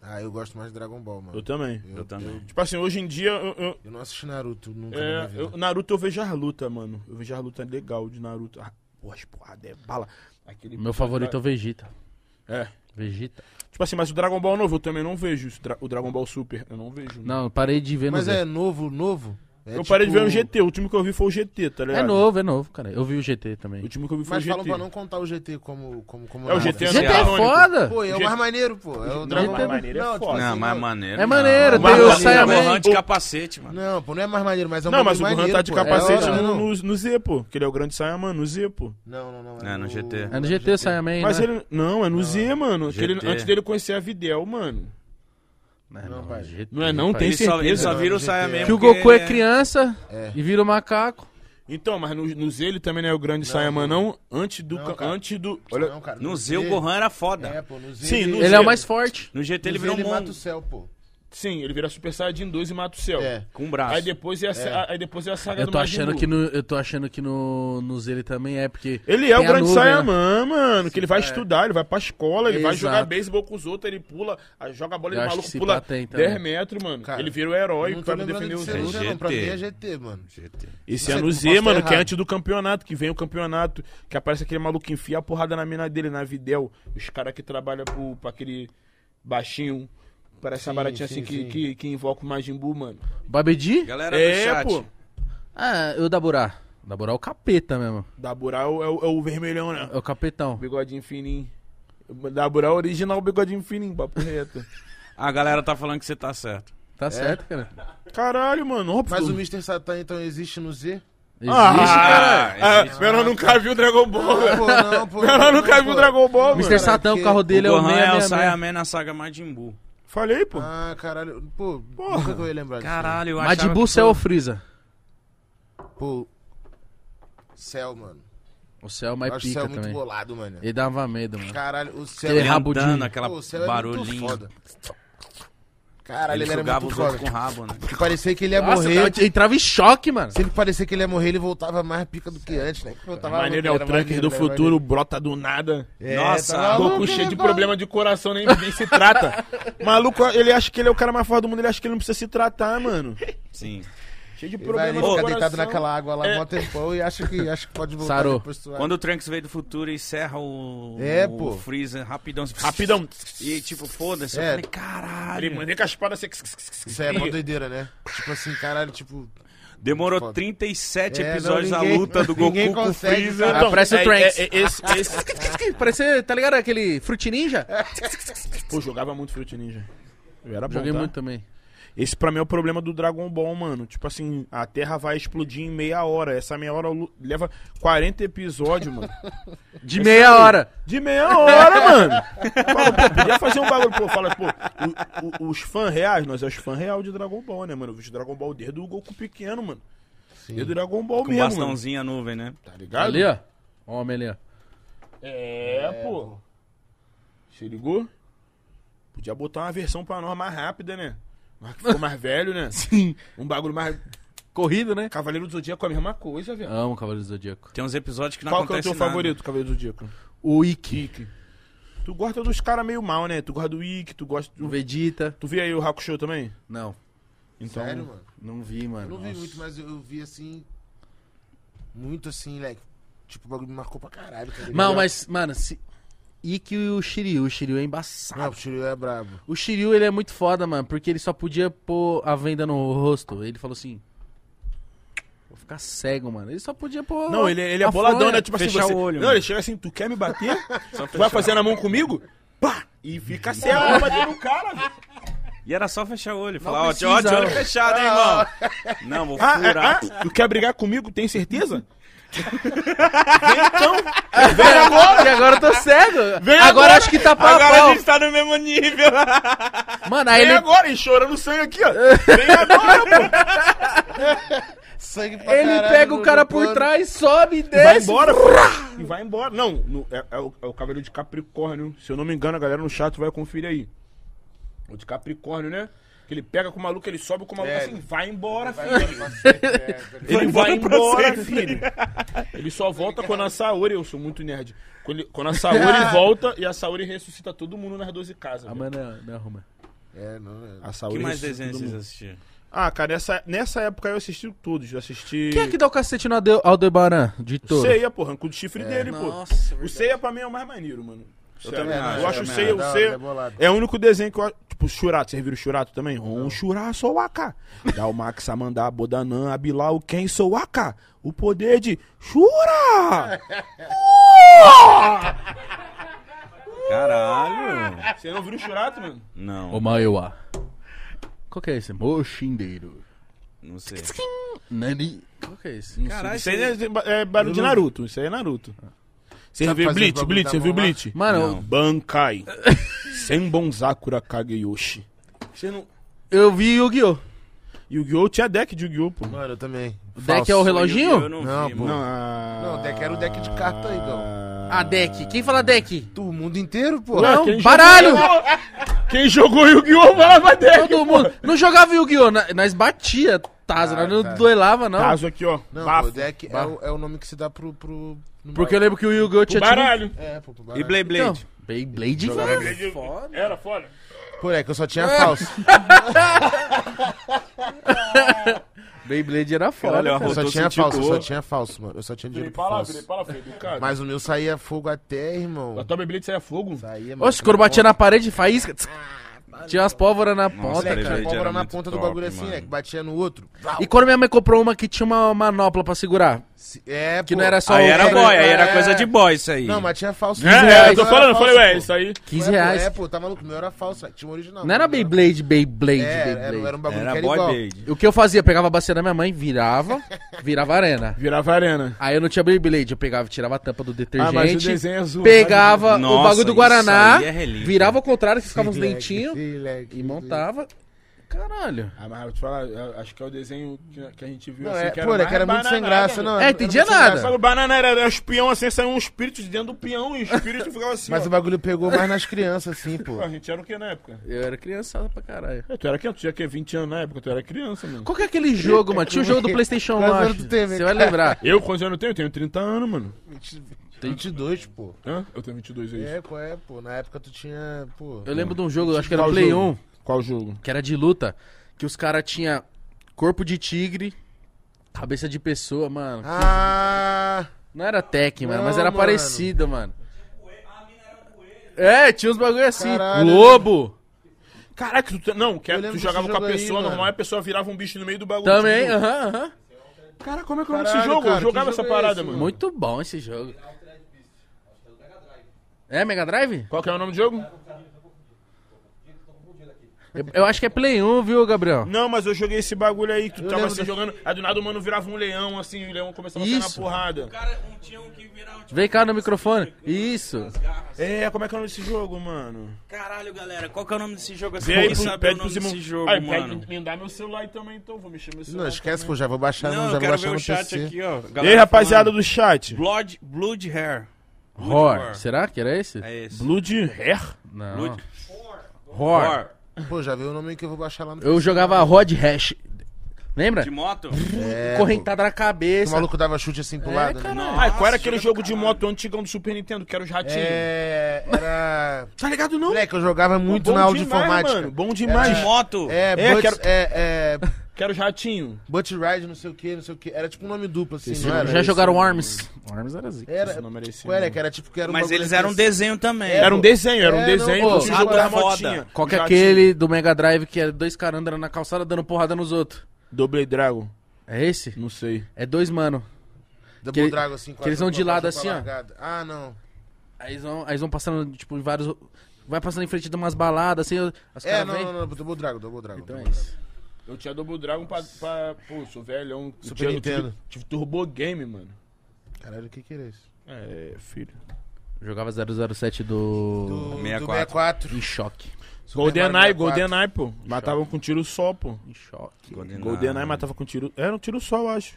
Ah, eu gosto mais de Dragon Ball, mano. Eu também. Eu também. Tipo assim, hoje em dia, eu, eu- Eu não assisti Naruto nunca é, na eu- Naruto eu vejo as lutas, mano. Eu vejo as lutas legal de Naruto. Ah, porra, as porrada é bala. Aquele Meu favorito é o Vegeta. É. Vegeta. Tipo assim, mas o Dragon Ball novo eu também não vejo. O Dra- O Dragon Ball Super, eu não vejo. Não, eu parei de ver no Mas é novo, novo? É eu parei de ver tipo- o GT. O último que eu vi foi o GT, tá ligado? É novo, é novo, cara. Eu vi o GT O também. último que eu vi foi Mas o falam GT. pra não contar o GT como, como, como É o nada. GT GT é foda! Pô, é o mais maneiro, pô. É o Dragon mais maneiro é Não, tipo foda. assim, Não, mais maneiro. É maneiro, tem o Saiyaman. de capacete, mano. Não, pô, não é mais maneiro, mas é um Não, mas o Gohan tá de capacete É no, não. no, no Z, pô. Que ele é o grande Saiyaman, no Z, pô. Não, não, não. É no GT. É no GT o Saiyaman, Mas né? ele. Não, é no Z, mano. Que ele- GT. antes dele conhecer a Videl, mano. É, Não. GT, Não é não, pai. tem Ele só, ele certeza. só vira o GT. Saiyaman Que o Goku é ele criança É. e vira o macaco. Então, mas no, no Z ele também não é o grande Saiyaman, não. Antes do. Não, antes do. Olha. Não, cara, No Z o Gohan era foda. É, pô, no Z. Sim, no Ele Z. é o mais forte. No GT ele ele virou um ele mata o céu, pô. Sim, ele vira Super Saiyajin 2 e mata o céu. É. com um braço. Aí depois é a, É. aí depois é a saga Eu do tô Majin achando Buu. que no, eu tô achando que no, no Z ele também é, porque. Ele é o grande nuvem, né? Saiyaman, mano. Que ele vai É. estudar, ele vai pra escola, ele vai Exato. jogar beisebol com os outros, ele pula, joga a bola, acho maluco pula tem também. 10 metros, mano. Cara, ele vira o herói não pra lembrando defender de os outros. Z, não. Pra mim é GT, mano. GT. Esse Não é no Z, mano, que é errado. antes do campeonato, que vem o campeonato, que aparece aquele maluco que enfia a porrada na mina dele, na Videl. Os caras que trabalham pro, pra aquele baixinho, parece uma Sim, baratinha sim, assim que, sim. que, que invoca o Majin Buu, mano. Babedi? Galera do É, chat. pô. Ah, o Daburá. O Daburá é o capeta mesmo. Daburá é o, é o- é o vermelhão, né? É o capetão. Bigodinho fininho. Daburá é o original bigodinho fininho, papo reto. A galera tá falando que você tá certo. Tá certo, cara. Caralho, mano, óbvio. Mas o Mr. Satan então existe no Z? Existe, Ah, cara. ah, existe. Menor nunca viu o Dragon Ball, velho. pô, não, pô. Menor não, nunca viu o Dragon Ball, mano. Mr. Satan, o carro dele é o o Gohan é o 666. Saiyaman na saga Majin Buu. Falei, pô. Ah, caralho. Pô, Porra. nunca que eu ia lembrar disso. Caralho, eu achava que Cell ou Freeza? Pô. Céu, mano. O céu é Eu mais acho o céu pica muito também. bolado, mano. Ele dava medo, mano. Caralho, o céu Aquele Ele rabudinho. andando, aquela Pô, o céu é muito barulhinho. foda. Caralho, Ele ele, era jogava muito os foda. outros com o rabo, né? Que parecia que ele ia Nossa, morrer. eu entrava em choque, mano. Sempre parecia que ele ia morrer, ele voltava mais pica do que antes, né? Que voltava Maneiro é o era Trunker maneiro, do era futuro, brota do nada. maneiro. Nossa, tá Goku maluco, cheio ele de problema de coração, nem, nem se trata. [LAUGHS] Maluco, ele acha que ele é o cara mais forte do mundo, ele acha que ele não precisa se tratar, mano. Sim. Cheio de Ele vai problema ali de ficar deitado naquela água lá É. um tempão e acha que, acha que pode voltar Sarou. depois. Quando o Trunks veio do futuro e serra o, É, o pô. Freezer rapidão. Rapidão. E tipo, foda-se. É. Eu falei, caralho. Ele mandei com a espada assim. Isso aí é mó doideira, né? Tipo assim, caralho, tipo... Demorou Foda. 37 É, não, episódios ninguém- a luta do Goku com o Freezer. cara. Aparece o é- Trunks. é- é- esse, esse- Parece, tá ligado aquele Fruit Ninja? [LAUGHS] Pô, jogava muito Fruit Ninja. Eu era bom, Joguei tá? muito também. Esse pra mim é o problema do Dragon Ball, mano. Tipo assim, a Terra vai explodir em meia hora. Essa meia hora leva 40 episódios, mano. [LAUGHS] De meia hora. De meia hora, [LAUGHS] mano. Fala, pô, podia fazer um bagulho, pô. Fala, pô, o- o- os fãs reais, nós é os fãs reais de Dragon Ball, né, mano? Eu vejo Dragon Ball desde o Goku pequeno, mano. Desde o Dragon Ball Com mesmo, mano. bastãozinho a nuvem, né? Tá ligado? Ali, ó. Homem ali, ó. É, pô. Se ligou? Podia botar uma versão pra nós mais rápida, né? Ficou mais velho, né? [LAUGHS] Sim. Um bagulho mais. Corrido, né? Cavaleiro do Zodíaco é a mesma coisa, velho. Amo Cavaleiro do Zodíaco. Tem uns episódios que não Qual que é o acontece teu nada. favorito, Cavaleiro do Zodíaco? O Ikki. Ikki. Tu gosta dos caras meio mal, né? Tu gosta do Ikki, tu gosta O do... Vegeta. Tu via aí o Hakusho também? Não, Então, Sério, mano? não vi, mano. Eu não vi Nossa. muito, mas eu, vi assim... Muito assim, like... Tipo, o bagulho me marcou pra caralho, tá ligado? Não, mas, mano, se... Ikki e o Shiryu. O Shiryu é embaçado. Não, o Shiryu é brabo. O Shiryu, ele é muito foda, mano, porque ele só podia pôr a venda no rosto. Ele falou assim... Vou ficar cego, mano. Ele só podia pôr... Não, ele, ele é boladão, fronha. né? Tipo assim, Fechar você... o olho, Não, mano. ele chega assim, tu quer me bater? [LAUGHS] Tu vai fazer na mão comigo? Pá! E fica cego pra bater no cara, velho. E era só fechar o olho. Falar, ó, de olho ó. fechado, hein, irmão. Não, vou Ah, furar. ah, ah, tu quer brigar comigo? Tem certeza? Vem agora! E agora eu tô cego. Vem agora, agora. acho que tá pau Agora pau. a gente tá no mesmo nível. Mano, aí Vem ele, agora, e chorando sangue aqui, ó. Vem agora, [LAUGHS] pô. Sangue pra ele caralho pega o cara por trás, sobe e E vai desce. embora, pô. E vai embora. Não, no- é, é o, é o Cavaleiro de Capricórnio. Se eu não me engano, a galera no chat vai conferir aí. O de Capricórnio, né? Que ele pega com o maluco, ele sobe com o maluco É, assim, vai embora, Vai filho. embora sempre, é? [LAUGHS] Ele vai embora sempre. filho. Ele só volta quando a Saori, eu sou muito nerd. Quando, ele- quando a Saori [LAUGHS] volta e a Saori ressuscita todo mundo nas 12 casas. Ah, velho. mas não, arruma. É, não, é. A Que Saori mais ressuscita desenhos todo vocês assistiram? Ah, cara, nessa, nessa época eu assisti todos. Eu assisti. Quem é que dá o cacete no Aldebaran de O touro? Ceia, porra, arrancou chifre dele, pô. Nossa, O verdade. Ceia pra mim é o mais maneiro, mano. Sério, também eu acho, acho eu o acho. o Da hora, Ceia é é o único desenho que eu. Tipo, o Churato. Você viu o Churato também? Um Churato sou Aka. Dá o Max Amandá, Bodanã, Abilau, quem sou Aka? O poder de Chura! [LAUGHS] Caralho. Você não viu o Churato, mano? Não, O Maiwa. Qual que é esse? Moshindeiro. não sei. Nani. Qual que é esse? Não sei. Caralho, Isso aí é, é barulho de Naruto. Isso aí é Naruto. Você Sabe viu fazer Bleach? bagulho Bleach, da você viu mão lá? Bleach? Mano, Não. Bankai. [LAUGHS] Senbonzakura Kageyoshi. Você não... eu vi Yu-Gi-Oh! Yu-Gi-Oh! tinha deck de Yu-Gi-Oh! pô. Mano, eu também. O deck é o reloginho? Eu não, Não, vi, pô. mano. Não, ah... Não, o deck era o deck de carta aí, Gão. Ah, deck. Quem fala deck? Tu, o mundo inteiro, pô. Não, quem baralho! jogou- Quem jogou Yu-Gi-Oh! falava deck. Todo mundo. Não jogava Yu-Gi-Oh! na- Nós batia Tazo, Ah, nós não tá. duelava, não. Caso aqui, ó. Não, Bafo. pô, o deck é o, é o nome que se dá pro... pro Porque eu lembro que o Yu-Gi-Oh! Tinha baralho. É, pô, pro E baralho. Blade Então, Blade? Beyblade Jogava foi Blade- foda. Era foda. Pô, é que eu só tinha falso. [LAUGHS] Beyblade era foda. Caralho, cara. Eu só tinha sentindo falso, eu só dor. tinha falso, mano. Eu só tinha Virei dinheiro pra lá, virei falso. pra lá. Mas o meu saía fogo até, irmão. A tua Beyblade saia fogo. Saía, mano. Oxe, quando batia na parede, faísca. tsk, Tinha umas pólvoras na Nossa, ponta, Moleque, Beyblade cara. tinha pólvora era na muito ponta do top, bagulho assim, mano. né? Que batia no outro. E quando minha mãe comprou uma que tinha uma manopla pra segurar? Se- É, Que pô. não era só Aí o era boy, aí era É. coisa de boy isso aí. Não, mas tinha falso. É, Não é, eu tô falando, eu falei, ué, isso aí. 15 Ué, pô, reais. É, pô, tá maluco? O meu era falso, né? tinha um original. Não era Beyblade, Beyblade, É, era, Beyblade. era um bagulho Era que era boy igual. O que eu fazia? Eu pegava a bacia da minha mãe, virava, virava arena. Virava arena. Aí eu não tinha Beyblade, eu pegava, tirava a tampa do detergente, Ah, mas o desenho é zoado. pegava o Nossa, bagulho do isso Guaraná, aí é relíquia. virava ao contrário, que ficava uns dentinhos, e montava. Caralho. Ah, mas eu vou te falar, acho que é o desenho que, que a gente viu Não, assim, é, que era pô, é mais que era muito sem graça, não. É, era entendia nada. graça. Sabe, o banana era, era os peão assim, saiu um espírito de dentro do peão e o espírito ficava assim. Mas ó. o bagulho pegou mais nas crianças, assim, pô. Pô, a gente era o que na época? Eu era criançada pra caralho. É, tu era quem? Tu tinha que 20 anos na época, tu era criança, mano. Qual que é aquele jogo, mano? Tinha o jogo do [LAUGHS] Playstation Quantos lá. anos acho. tu tem, Você vai lembrar. Eu, quantos anos eu tenho? Eu tenho 30 anos, mano. 22, pô. Hã? Eu tenho 22 aí. É, qual é, pô? Na época tu tinha, pô. Eu lembro de um jogo, acho que era Play jogo? 1, Qual jogo? que era de luta, que os caras tinham corpo de tigre, cabeça de pessoa, mano. Ah! Não era tech, mano, mas era mano. parecido, mano. É, tinha uns bagulho assim. Caralho. Lobo. Caraca, tu, te- não, que Eu tu jogava com a aí, pessoa mano. normal e a pessoa virava um bicho no meio do bagulho. Também, tipo, aham, aham. Cara, como é que é o nome desse jogo? cara, eu jogava essa jogo é parada, esse, mano. Muito bom esse jogo. É Mega Drive? Qual que é o nome do jogo? Eu, eu acho que é Play 1, viu, Gabriel? Não, mas eu joguei esse bagulho aí que tu Eu tava assim da- jogando. Aí do nada o mano virava um leão, assim, e o leão começava a sair na Isso. porrada. Cara, um tinha um que virava tipo, Vem cá no microfone. Isso. É, como é que é o nome desse jogo, mano? Caralho, galera, qual que é o nome desse jogo? Assim, Vê aí, pro- sabe o pede nome desse jogo, Aí, mano. pede, me dá meu celular aí também, então. Vou mexer meu celular. Não, esquece, pô. Já vou baixar, Não, já vou quero baixar ver no o chat PC. aqui, ó. E aí, rapaziada do chat? Blood, Blood Hair. Horror. Será que era esse? É esse. Blood Hair? Não. Blood Horror. War. Pô, já viu o nome que eu vou baixar lá no Eu jogava Rod Hash. Lembra? De moto? É, Correntada na pô. O cabeça. maluco dava chute assim pro É, lado, né? caralho. Ah, qual era Nossa, aquele jogo de moto antigão do Super Nintendo, que era os ratinhos? É. Era. [LAUGHS] Tá ligado não? Moleque, eu jogava muito Bom na aula de demais, informática. Mano, bom demais. De moto? É, É, Butt, quero- é, é, Quero os ratinhos. Butt Ride, não sei o que, não sei o que. Era tipo um nome duplo, assim, Esse não era? Já esse jogaram nome. Arms. Arms era zica. Era, Esse nome era esse qual era? Que era tipo que era um Mas eles eram um desenho também. Era um desenho, era um É, desenho não, que o é foda. motinha. Qual que é aquele do Mega Drive que é dois caras andando na calçada dando porrada nos outros? Double Dragon, É esse? não sei. É dois, mano. Double que Dragon, assim, que eles vão de lado assim, ó. largada. Ah, não. Aí eles vão, aí eles vão passando, tipo, em vários. Vai passando em frente de umas baladas, assim, as É, não, vêm. não, não, Double Dragon, Double Dragon. Então é Double isso. Eu tinha Double Dragon pra. pra pô, sou velhão. Super tinha- Nintendo. Tive, tive Turbo Game, mano. Caralho, o que que era isso? É, filho. Jogava 007 do. Do, do 64. 64. Em choque. GoldenEye, Mario 64. GoldenEye, pô. Matavam com tiro só, pô. Em choque. GoldenEye matava com tiro. Era um tiro só, eu acho.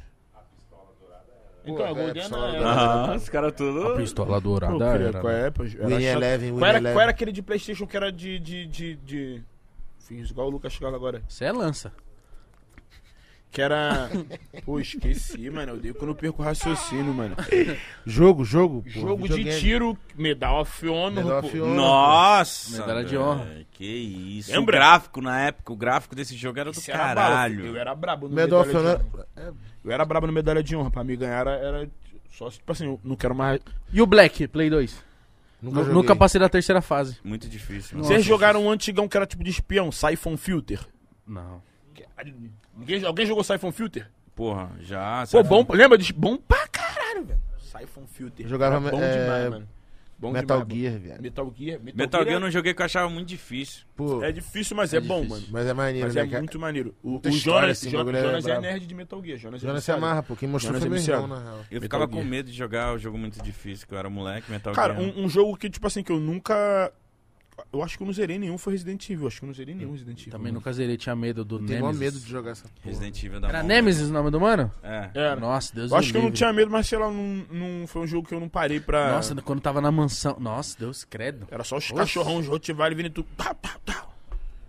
Então, é, GoldenEye. pistola era- dourada. Ah, os caras tudo... Pistola Pô, dourada. filho, era, qual né? é, pô? Era Win. Eleven, Win qual, era, qual era aquele de Playstation que era de... de, de, de... Fiz igual o Lucas Chegala agora. Isso é lança. Que era... Pô, esqueci, mano. Eu odeio quando eu perco o raciocínio, mano. Jogo, jogo. pô, Jogo de videogame. tiro, Medal of Honor, Medal pô. of Honor. Nossa! Medalha de velho, honra. Que isso. Lembra? O gráfico na época, o gráfico desse jogo era do Esse era brabo. caralho. Eu era brabo no Medal of Medalha de Honor. Honra. É, Eu era brabo no Medalha de Honra. Pra me ganhar era... era só, tipo assim, eu não quero mais... E o Black, Play 2? nunca joguei. Nunca passei da terceira fase. Muito difícil. Nossa. Vocês jogaram um antigão que era tipo de espião, Siphon Filter? Não. Ninguém, alguém jogou Siphon Filter? Porra, já. Pô, bom, lembra disso? Bom pra caralho, velho. Siphon Filter. Eu jogava, Era bom é, demais, mano. Bom Metal demais, Gear, velho. Metal Gear. Metal, Metal Gear eu Gear não joguei que eu achava muito difícil. Pô, é difícil, mas é, bom, difícil. mano. mas é maneiro, Mas né? é que- muito maneiro. O, o Jonas, assim, Jo- bagulho é Jonas é, nerd de Metal Gear. Jonas, Jonas é se viciado. amarra, pô. Quem mostrou Jonas foi é meu irmão, na real. Eu Metal ficava com Gear. medo de jogar o jogo muito difícil, que eu era moleque, Metal Cara, Gear. um, um jogo que, tipo assim, que eu nunca... Eu acho que eu não zerei nenhum foi Resident Evil. Acho que eu não zerei nenhum Resident Evil. Também mano. nunca zerei, tinha medo do Tenho mó Nemesis. medo de jogar essa porra. Resident Evil da Era mão. Nemesis o nome do mano? É. Era. Nossa, Deus Eu acho que eu não tinha medo, mas sei lá, não, não foi um jogo que eu não parei pra... Nossa, quando tava na mansão. Nossa, Deus credo. Era só os Oxe. cachorrão, os Rottweiler vindo e tudo. Tá, tá, tá.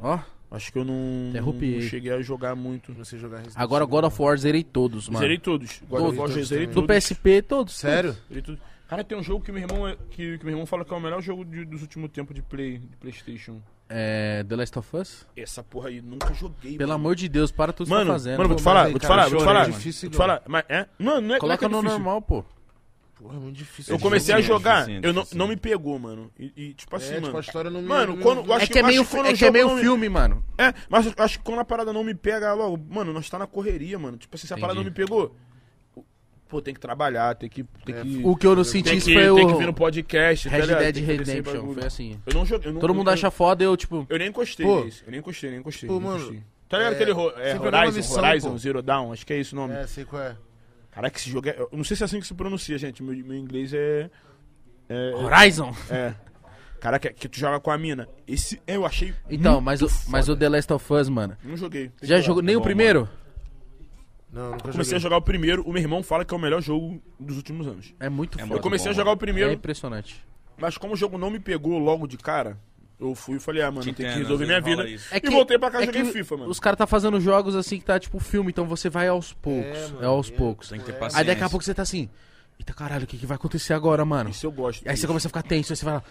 Ó, Acho que eu não, Até não cheguei a jogar muito. Não sei jogar Resident agora Evil. God of War zerei todos, mano. Zerei todos. God of Todos, War, todos zerei também. Do todos. PSP, todos. Sério? Zerei todos. Cara, tem um jogo que meu irmão, é- que, que meu irmão fala que é o melhor jogo de- dos últimos tempos de, play, de Playstation. É, The Last of Us? Essa porra aí, nunca joguei. Pelo mano. amor de Deus, para tudo que você Mano, tá fazendo. mano, vou te falar, mas aí, vou te cara, falar, vou te chorei, falar. mano. Difícil Vou te falar. Mas, é? Não, não é, Coloca não é no que é difícil. normal, pô. Porra, é muito difícil. Eu comecei a jogo. jogar, difícil, eu não, difícil. não me pegou, mano. E, e, tipo assim, É, tipo, mano. a história não me... Mano, não me- quando- eu acho É que é eu meio, acho quando é que é jogo meio não me- filme, mano. É, mas eu acho que quando a parada não me pega logo, mano, nós tá na correria, mano. Tipo assim, se a parada não me pegou, pô, tem que trabalhar, tem que. Tem É, que, O que eu não tem senti que, foi tem que vir no o podcast, tá Red ligado? Dead Redemption. Foi assim. Eu não joguei. eu não- Todo mundo eu, acha foda, eu, tipo... Eu nem encostei Pô. nesse. Eu nem encostei, nem encostei. Pô, nem mano, encostei. Tá ligado é, aquele ro- é, Horizon, missão, Horizon pô. Zero Dawn? Acho que é esse o nome. É, sei qual é. Caraca, esse jogo é. Eu não sei se é assim que se pronuncia, gente. Meu, meu inglês é. É. Horizon? é. Cara, que, que tu joga com a mina. Esse eu achei. Então, muito mas o, mas o. The Last of Us, mano. Não joguei. Já jogou jogar. nem o primeiro? Não, nunca Comecei joguei. a jogar o primeiro, o meu irmão fala que é o melhor jogo dos últimos anos. É muito É foda. Eu comecei bom, a jogar o É primeiro, impressionante. mas como o jogo não me pegou logo de cara, eu fui e falei, ah, mano, Te tem que resolver às minha vida. É E voltei pra casa é e joguei que FIFA, mano. Os caras tá fazendo jogos assim que tá tipo filme, então você vai aos poucos. É, mano, aos é- poucos. Tem que ter Aí paciência. Aí daqui a pouco você tá assim. Eita caralho, o que, que vai acontecer agora, mano? Isso eu gosto. Aí você disso. começa a ficar tenso, aí você vai lá.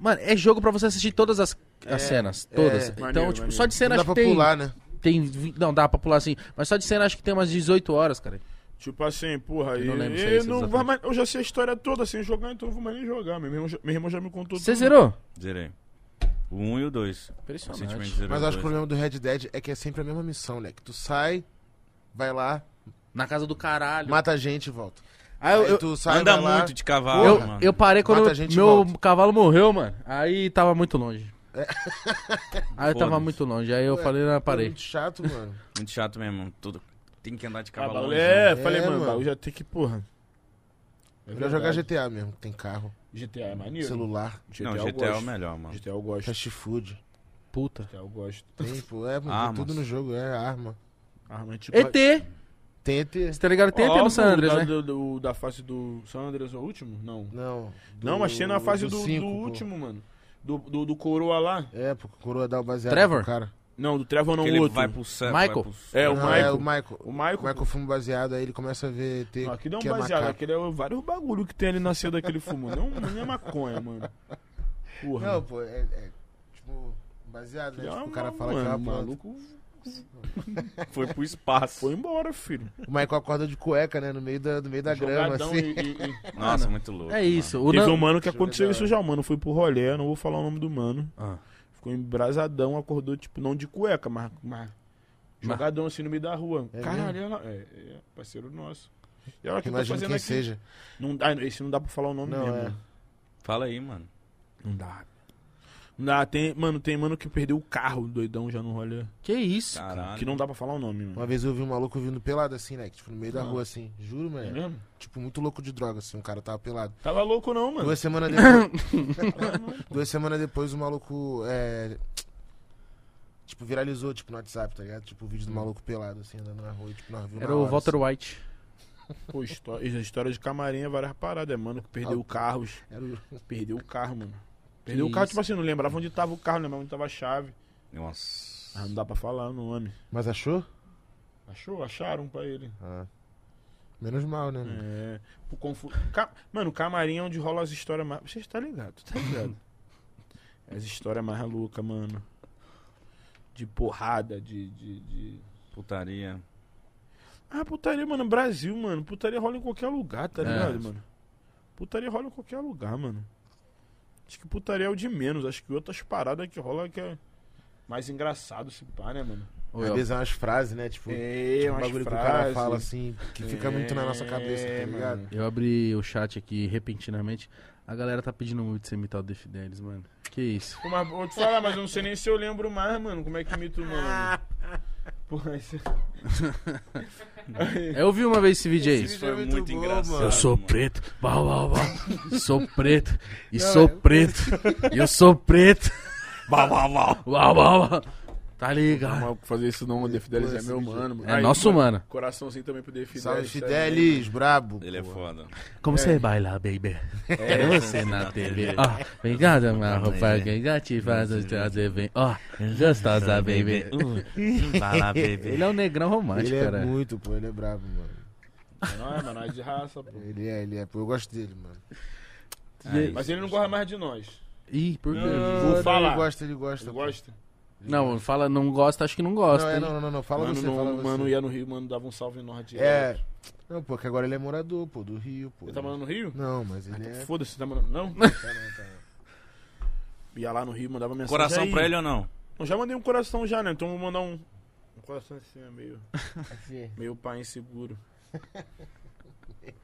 Mano, é jogo pra você assistir todas as, as cenas. Todas. é. então, Maneiro, tipo, maneiro. só de cena Não dá acho pra que tem. pular, né? Tem vi- não, dá pra pular assim. Mas só de cena acho que tem umas 18 horas, cara. Tipo assim, porra, Eu e, não lembro é e isso não exatamente. vai mais- eu já sei a história toda sem jogar, então eu não vou mais nem jogar. Meu irmão já, meu irmão já me contou Você zerou? Zerei. O 1 e o 2. Impressionante. Mas eu acho que o problema do Red Dead é que é sempre a mesma missão, né? Que tu sai, vai lá, Na casa do caralho. mata a gente e volta. Aí eu, Aí eu, tu sai, Anda vai lá, muito de cavalo, eu, mano. eu parei quando Mata a gente e meu volta. cavalo morreu, mano. Aí tava muito longe. [LAUGHS] Aí eu tava muito longe. Aí eu Ué, falei, não, É parei. muito chato, mano. [LAUGHS] Muito chato mesmo. Tudo... Tem que andar de Ah, cavalo. bagulho- longe, é, né? falei, É, mano, mano. bagulho já tem que, porra. É Melhor jogar verdade. GTA mesmo, que tem carro, GTA é maneiro. celular, GTA Não, eu GTA é o gosto. melhor, mano. GTA eu gosto. fast food. Puta. GTA eu gosto. Tem, pô, é, mano, tem Armas. tudo no jogo, é arma. Arma tipo. ET! Tem ET. Você tá ligado? Tem ET Ó, no San Andreas, da, né? do, do- da fase do San Andreas, o último? Não. Não. Não, mas tem na fase do, do cinco, pô. último, mano. Do, do, do Coroa lá. É, pô, o coroa dá o baseado Trevor? pro cara. Não, do Trevor não, o ele outro. vai pro céu. Michael? vai pro- É, o Não, Michael. É, o Michael. O Michael. O Michael fuma baseado, aí ele começa a ver. Não, aqui um que é baseado. macaco. Aquele é vários bagulho que tem ali na seda daquele fumo. Não, não é maconha, mano. Porra. Não, pô, é, é tipo baseado, né? É Tipo, uma- o cara fala mano, que é uma planta. maluco [LAUGHS] Foi pro espaço. foi embora, filho. O Michael acorda de cueca, né? No meio da, no meio da grama, Jogadão assim. e- e- e- [LAUGHS] Nossa, muito louco. É isso. O Teve Nan- um mano que aconteceu isso já, mano. Foi pro rolê, não vou falar o nome do mano. Ah. Ficou embrasadão, acordou, tipo, não de cueca, mas, mas jogadão assim no meio da rua. É Caralho, ela, é, é parceiro nosso. E ela que tá Imagina fazendo quem aqui. seja. Não dá, esse não dá pra falar o nome Não, mesmo. é. mano. Fala aí, mano. Não dá. Não dá, tem, mano, tem mano que perdeu o carro, doidão, já no rolê. Que isso? Caralho. Que não dá pra falar o nome, mano. Uma vez eu vi um maluco vindo pelado assim, né? que, Tipo, no meio da Ah. rua, assim. Juro, É mano. mesmo? Tipo, muito louco de droga, assim. O cara tava pelado. Tava louco não, mano. Duas semanas [LAUGHS] depois. duas semanas depois o maluco. É, tipo, viralizou, tipo, no WhatsApp, tá ligado? Tipo, o vídeo do maluco pelado, assim, andando na rua. e, Tipo, nós Era o hora, Walter assim. White. Pô, histó- história de camarim é várias paradas. É mano que perdeu Ah, carros. Era o... Perdeu o carro, mano. Perdeu o carro, tipo assim, não lembrava onde tava o carro, não lembrava onde tava a chave. Nossa. Ah, não dá pra falar o nome. Mas achou? Achou? Acharam pra ele. Ah. Menos mal, né? mano? É. Por confu... Ca- Mano, camarim é onde rola as histórias mais. Você tá ligado, tá ligado? as histórias mais loucas, mano. De porrada, de, de, de- Putaria. Ah, putaria, mano. Brasil, mano. Putaria rola em qualquer lugar, tá É. ligado, mano? Putaria rola em qualquer lugar, mano. Acho que putaria é o de menos. Acho que outras paradas que rola que é mais engraçado se pá, né, mano? Ô, Às vezes é umas frases, né? Tipo, É, tipo um bagulho que o cara frases. fala assim, que fica muito na nossa cabeça, É, tá ligado? mano. eu abri o chat aqui repentinamente. A galera tá pedindo muito você imitar o The Fidelis, mano. Que isso? Pô, mas vou te falar, mas eu não sei nem se eu lembro mais, mano. Como é que imita o mano? Porra, isso... Eu vi uma vez esse vídeo aí. Foi vídeo é muito, muito bom, engraçado. Eu sou mano. preto, bau, bau, bau. Sou [LAUGHS] preto, e Não, sou é- preto, e eu sou preto. Bau, bau, bau. Bau, bau, bau. Tá ligado? Não fazer isso não, o The Fidelis Pô, é meu vídeo- mano. É nosso mano. Coraçãozinho também pro The Fidelis. Salve tá Fidelis, brabo. Ele é foda. Como você baila, baby? Quero você na TV. Ó, vem cá, dar uma roupa te faz trazer bem. Ó, gostosa, baby. Fala, baby. Ele é um negrão romântico, Ele é cara. muito, pô, ele é brabo, mano. Não é, mano, é de raça, pô. Ele é, ele é, pô, eu gosto dele, mano. Aí. Mas ele não gosta mais de nós. Ih, por quê? Não. Vou falar. Ele gosta, ele gosta. Você pô. gosta? Não, fala não gosta, acho que não gosta. Não, é, hein? não, não, não, fala mano, você, não, fala você. mano ia no Rio, mano, dava um salve no norte. É. Não, pô, que agora ele é morador, pô, do Rio, pô. Ele tá morando no Rio? Não, mas ele é... Foda-se, tá morando. Não? Tá, não, tá. [LAUGHS] Ia lá no Rio, mandava mensagem. Coração aí. pra ele ou não? Eu já mandei um coração já, né? Então vou mandar um. Um coração assim, é meio. Assim, Meio pai inseguro. [LAUGHS]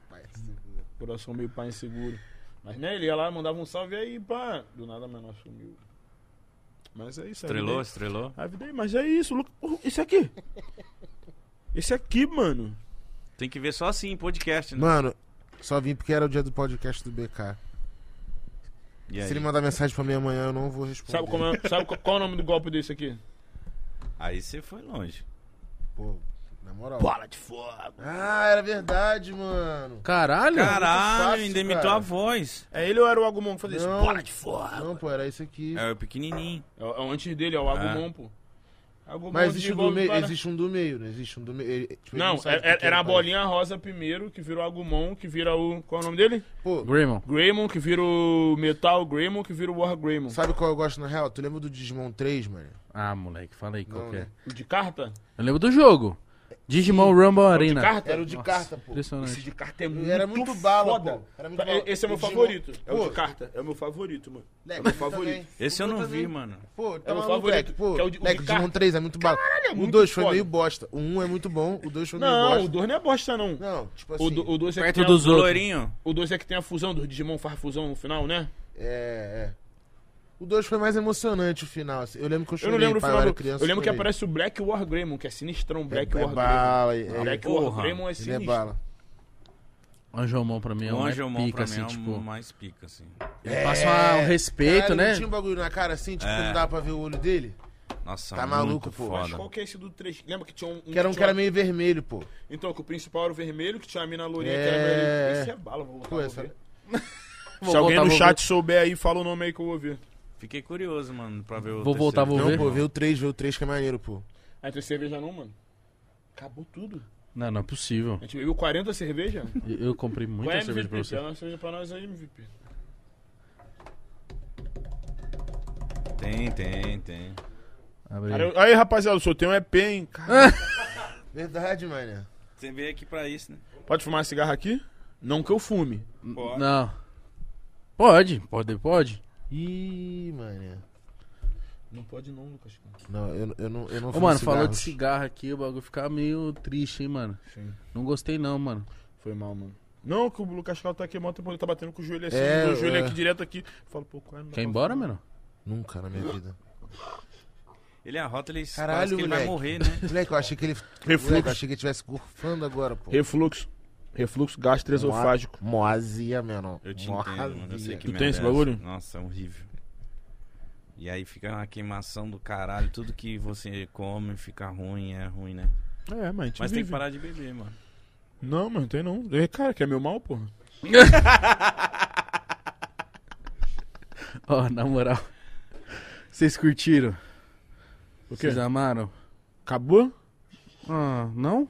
pai, segura. Coração meio pai inseguro. Mas né, ele ia lá, mandava um salve aí, pá. Do nada, mano, sumiu. Mas é isso, vida Estrelou, é- estrelou. A vida é, mas é isso, Lu- uh, esse aqui. Esse aqui, mano. Tem que ver só assim, podcast, né? Mano, só vim porque era o dia do podcast do BK. E Se aí? ele mandar mensagem pra mim amanhã, eu não vou responder. Sabe, como é- sabe qual, qual é o nome do golpe desse aqui? Aí você foi longe. Pô, na moral. Bola de fogo. Ah, era verdade, mano. Caralho. Caralho, fácil, ainda imitou cara. a voz. É ele ou era o Agumon que fazia isso? Não. Bola de fogo. Não, pô, era isso aqui. É o pequenininho. É, o- é antes dele, é o Agumon, pô. Agumon Mas existe um, do meio, para- existe um do meio, não existe um do meio. ele- tipo, Não, sabe é- é- que era a bolinha rosa primeiro, que vira o Agumon, que vira o... Qual é o nome dele? Pô, Greymon. Greymon, que vira o Metal Greymon, que vira o War Greymon. sabe qual eu gosto na real? Tu lembra do Digimon 3, mano? Ah, moleque, fala aí qual Não, que é. né? O de carta? Eu lembro do jogo. Digimon Rumble O de Arena. carta? Era o de Nossa, carta, pô. Impressionante. Esse de carta é muito Era muito bala, foda. pô. Era muito E- bala. Esse é o meu O Digimon- favorito. É o Pô. de carta. É o meu favorito, mano. Leque, é o meu eu favorito. também. Esse eu não vi, mano. Pô, tá É o maluco, favorito, Pô, é o de- o Leque, o Digimon carta. 3 é muito bala. é o muito 2 foi meio bosta. O 1 é muito bom, o 2 foi meio Não, o bosta. 2 não é bosta, não. Não, tipo assim. O 2 o dois é, que Perto tem a- dos O loirinho. o dois é que tem a fusão do Digimon, faz fusão no final, né? É, é. O 2 foi mais emocionante o final. assim. Eu lembro que eu Eu chorei, não lembro o final. eu do- criança. Eu lembro que aparece o Black War Greymon, que é sinistrão. Black é, War é bala, Greymon. é, Black Porra. War Greymon é ele é sinistro. bala. Anjomon pra mim é O mais Angelmon pica, pra mim assim, é o tipo... mais pica, assim. Ele passa um respeito, Caralho, né? Não tinha um bagulho na cara assim, tipo, É. não dava pra ver o olho dele? Nossa, Tá muito maluco, pô. Mas foda. qual que é esse do 3? Lembra que tinha um... Que era um que era meio vermelho, pô. Então, que o principal era o vermelho, que tinha a mina lourinha, É. que era vermelho. Esse é bala, vou voltar Pô, essa- [LAUGHS] Se alguém no chat souber aí, fala o nome aí que eu vou ver. Fiquei curioso, mano, pra ver o Vou voltar, terceiro. vou Não, ver. pô, vê o 3, vê o 3 que é maneiro, pô. Aí tem cerveja não, mano? Acabou tudo. Não, não é possível. A gente bebeu 40 cerveja? Eu, eu comprei Qual muita é cerveja pra MVP? você. Uma cerveja pra nós aí, MVP. Tem, tem, tem. Abre Cara, aí. eu- Aí, rapaziada, eu soltei um EP, hein? [LAUGHS] Cara, Verdade, mané. Você veio aqui pra isso, né? Pode fumar cigarro aqui? Não que eu fume. Pode. Não. Pode, pode, pode. Ih, mané. Não pode não, Lucas. Não, eu, eu não, eu não Ô, mano, falou de cigarros. cigarro aqui, o bagulho fica meio triste, hein, mano. Sim. Não gostei não, mano. Foi mal, mano. Não, que o Lucas Cal tá aqui, mó tempo ele tá batendo com o joelho assim, É, o joelho é. aqui direto aqui. Eu falo, pô, qual é? Quer ir embora, mano? Nunca na minha vida. Ele arrota, ele Caralho, parece que ele vai moleque. morrer, né? Moleque, eu achei que ele. Refluxo. Moleque, eu achei que ele estivesse gorfando agora, pô. Refluxo. Refluxo gastroesofágico. Moazia, mano. Eu te entendo, mano. Eu sei que Tu tem esse é bagulho? Nossa, é horrível. E aí fica uma queimação do caralho. Tudo que você come fica ruim, é ruim, né? É, mas a gente Mas tem vive. que parar de beber, mano. Não, mano, tem não. É, cara, que é meu mal, porra. [LAUGHS] Ó, na moral. Vocês curtiram? O quê? Vocês amaram? Acabou? Ah, não?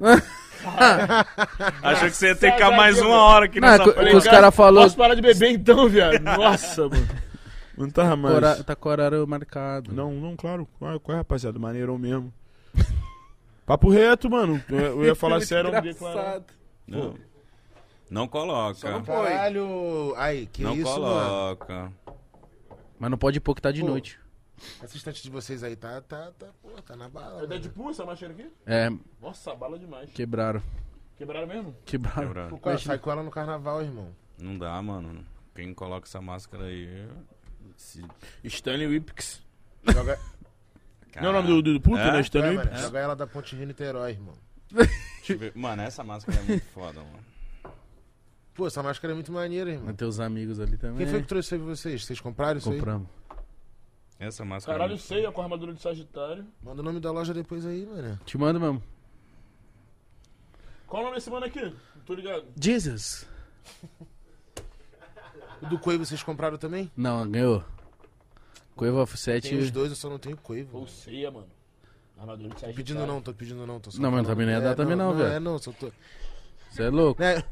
[LAUGHS] Achou que você ia ter que ficar mais uma hora aqui Não, nessa co- porra. os caras falou Posso parar de beber então, viado? Nossa, mano. Não tava mais. hora- tá com o horário marcado. Não, não, claro. Qual, qual é, rapaziada? Maneirão mesmo. Papo reto, mano. Eu, eu ia falar [LAUGHS] sério, eu declarar. Não. Não coloca. Só não Caralho. Aí, que não isso, mano? coloca. Mas não pode pôr que tá de Pô. noite. Essa estante de vocês aí tá, tá, tá, pô, tá na bala. É. Deadpool essa máscara aqui? É, Nossa, bala demais. quebraram. Quebraram mesmo? Quebraram. Quebrado. Pô, cara, sai com ela no carnaval, irmão. Não dá, mano. Quem coloca essa máscara aí. Se... Stanley Whipkins. Joga, Não é o nome do, do, do puto, É? né? Stanley mano, Whipkins. joga ela da Ponte Rio Niterói, irmão. Mano, essa máscara é muito foda, mano. Pô, essa máscara é muito maneira, irmão. Mas teus amigos ali também. Quem foi que trouxe isso aí pra vocês? Vocês compraram isso compramos? Essa máscara. é Caralho, ceia com a armadura de Sagitário. Manda o nome da loja depois aí, mano. Te mando mesmo. Qual o nome desse mano aqui? Não tô ligado. Jesus. O do Coivo vocês compraram também? Não, ganhou. Coiva Offset. Tem os dois, eu só não tenho Coivo. Ou ceia, mano. Armadura de Tô Sagitário. pedindo não, tô pedindo não. Tô só Não, mas também não ia dar também não, velho. É, não, só tô... Você é louco? É,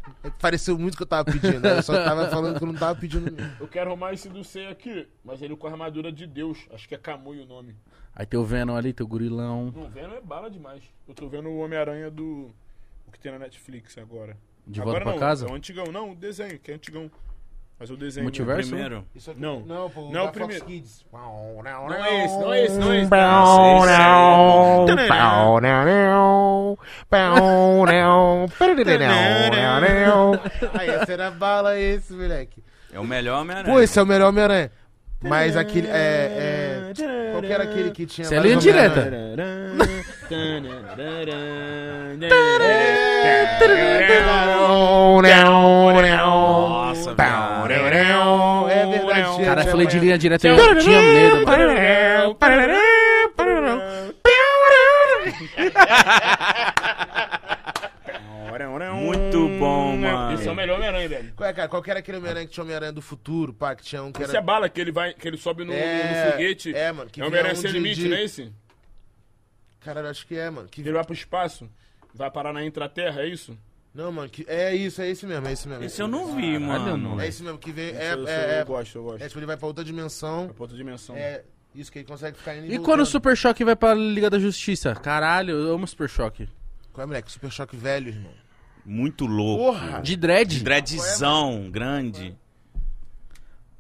pareceu muito que eu tava pedindo, né? Eu só tava falando que eu não tava pedindo. Eu quero arrumar esse do ceia aqui, mas ele com a armadura de Deus. Acho que é Kamui o nome. Aí tem o Venom ali, tem o gorilão. Não, Venom é bala demais. Eu tô vendo o Homem-Aranha do. O que tem na Netflix agora. De agora volta pra não, casa? É o antigão, não, o desenho, que é antigão. Mas o desenho. Multiverso? Primeiro. Isso aqui, Não. não, pô, Não é o Fox primeiro. Kids. Não é esse, não é esse, não é esse. Aí, essa era bala esse, moleque. É o melhor Homem-Aranha. Pô, esse é o melhor Homem-Aranha. Mas aquele, é, é... Qual que era aquele que tinha... Você é linha direta. Nossa, velho. Cara, eu falei de linha direta, eu tinha medo, mano. Muito bom, mano. Esse é o melhor Homem-Aranha, velho. Qual, é, cara? Qual que era aquele Homem-Aranha que tinha Homem-Aranha do futuro, pá? Que tinha um que era... Esse é bala que ele vai, que ele sobe no, É, no foguete. é, mano, que é o Homem-Aranha um sem limite, de- não é esse? Caralho, acho que é, mano. Que... Que ele vai pro espaço, vai parar na Intraterra, é isso? Não, mano, que... é isso, é esse mesmo, é esse mesmo. Esse eu não vi, mano. É esse mesmo, que vem... É, eu, eu, é, eu é, gosto, eu gosto. é, tipo, ele vai pra outra dimensão. É pra outra dimensão. É isso que ele consegue ficar indo E voltando. quando o Super Choque vai pra Liga da Justiça? Caralho, eu amo Super Choque. Qual é, moleque? Super Choque velho, irmão. Muito louco. Porra! De dread? Dreadzão, grande.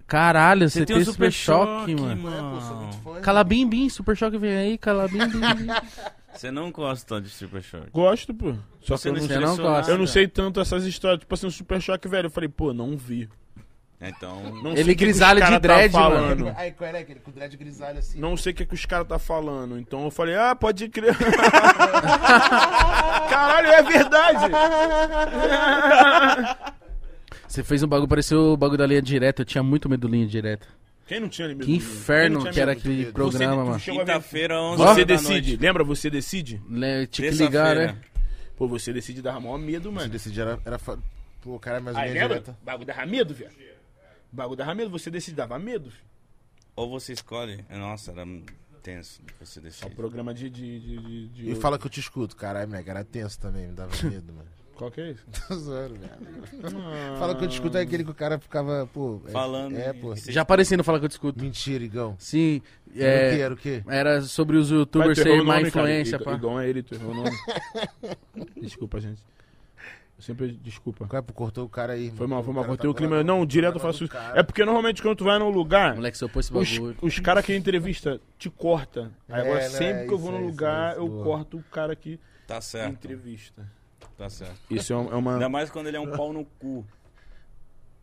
Caralho, você Você tem tem o Super, Super Choque, Choque, mano. É, pô, mano. fã. Calabim Bim, Super Choque vem aí, Calabim Bim. [LAUGHS] Você não gosta de Super Choque. Gosto, pô. Só que Você eu não sei, não gosta. eu não sei tanto essas histórias. Tipo assim, o Super Choque, velho. Eu falei, pô, não vi. Então. Não Ele que que grisalho de cara dread, tá mano. falando. Aí, qual é aquele com o dread grisalho assim? Não sei o que, que os caras tá falando. Então eu falei, ah, pode crer. [LAUGHS] Caralho, é verdade. Você fez um bagulho, pareceu o bagulho da linha direta. Eu tinha muito medo da linha direta. Quem não tinha medo? Que inferno Quem não que era aquele medo? programa, Você- mano. tu chegou a ver- Quinta-feira, 11 Você horas da decide. noite. Lembra? Você decide? Né, Tinha que ligar, Terça-feira. né? Pô, você decide dava maior medo, Você mano. decidiu, era... era fa- Pô, cara, mais Aí, linha lembra? direta. Bagulho dava medo, velho. Bagulho dava medo, você decide dava medo. filho. Ou você escolhe. Nossa, era tenso. Você É um decide. programa de. de, de, de- de- E fala que eu te escuto. Caralho, moleque, era tenso também, me dava medo, mano. Qual que é isso? Tô zoando, velho. Fala que eu te escuto é aquele que o cara ficava, pô... é- Falando. É, pô. você- Já aparecendo falar que eu discuto. Mentira, Igão. Sim, Era o quê? é, Era o quê? era sobre os youtubers tu errou serem o má nome, cara. influência, pá. Igor é ele, tu errou o nome. [LAUGHS] Desculpa, gente. Eu sempre desculpa. Qual é, pô? Cortou o cara aí, irmão. Foi mal, foi mal. cara Cortei tá o clima. boladão. Não, direto eu faço isso. É porque normalmente quando tu vai num lugar, Moleque, se eu pôr esse os, bagulho. os caras que entrevista te corta. Aí É, agora né, sempre que eu vou num isso, lugar, isso, eu boa. corto o cara que Tá certo. entrevista. Tá certo. Isso é uma. é uma- Ainda mais quando ele é um pau no cu.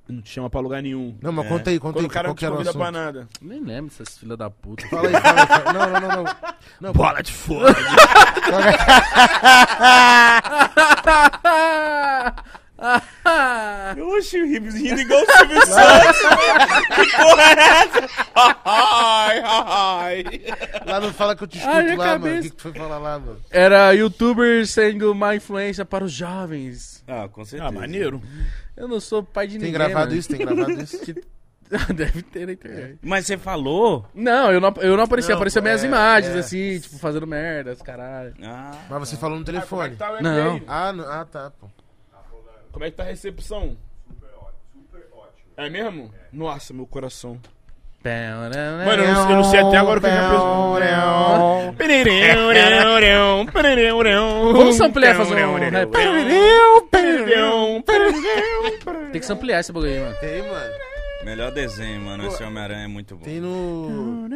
não te chama pra lugar nenhum. Não, mas É. conta aí, conta Quando aí. o cara qual não que te era o convida assunto? pra nada. Nem lembro dessas filhas da puta. Fala aí, fala aí. fala- Não, não, não, não. não Bola de foda. [LAUGHS] [LAUGHS] [LAUGHS] Oxi, o Ribs rindo igual o Silvio Santos. [LAUGHS] que porra é essa? Ai, ai. Lá não fala que eu te escuto Ai, lá, mano. O que, que tu foi falar lá, mano? Era youtuber sendo má influência para os jovens. Ah, com certeza. Ah, maneiro. Eu não sou pai de Tem ninguém. gravado mano. isso? Tem gravado isso? [LAUGHS] [LAUGHS] Deve ter na internet. Mas você falou? Não, eu não, eu não apareci, Não, apareceu pô, minhas é, imagens, é. assim, tipo, fazendo merda, os caralho. Ah, Mas você falou no telefone. Tá o Não. EPI? Ah, não, ah, tá, pô. Como é que tá a recepção? É mesmo? Nossa, meu coração. Mano, eu não, eu não sei até agora o que eu já pensei. Vamos ampliar fazer um rap. Tem que ampliar esse bagulho aí, mano. Tem, mano. melhor desenho, mano. Esse Homem-Aranha é muito bom. Tem no.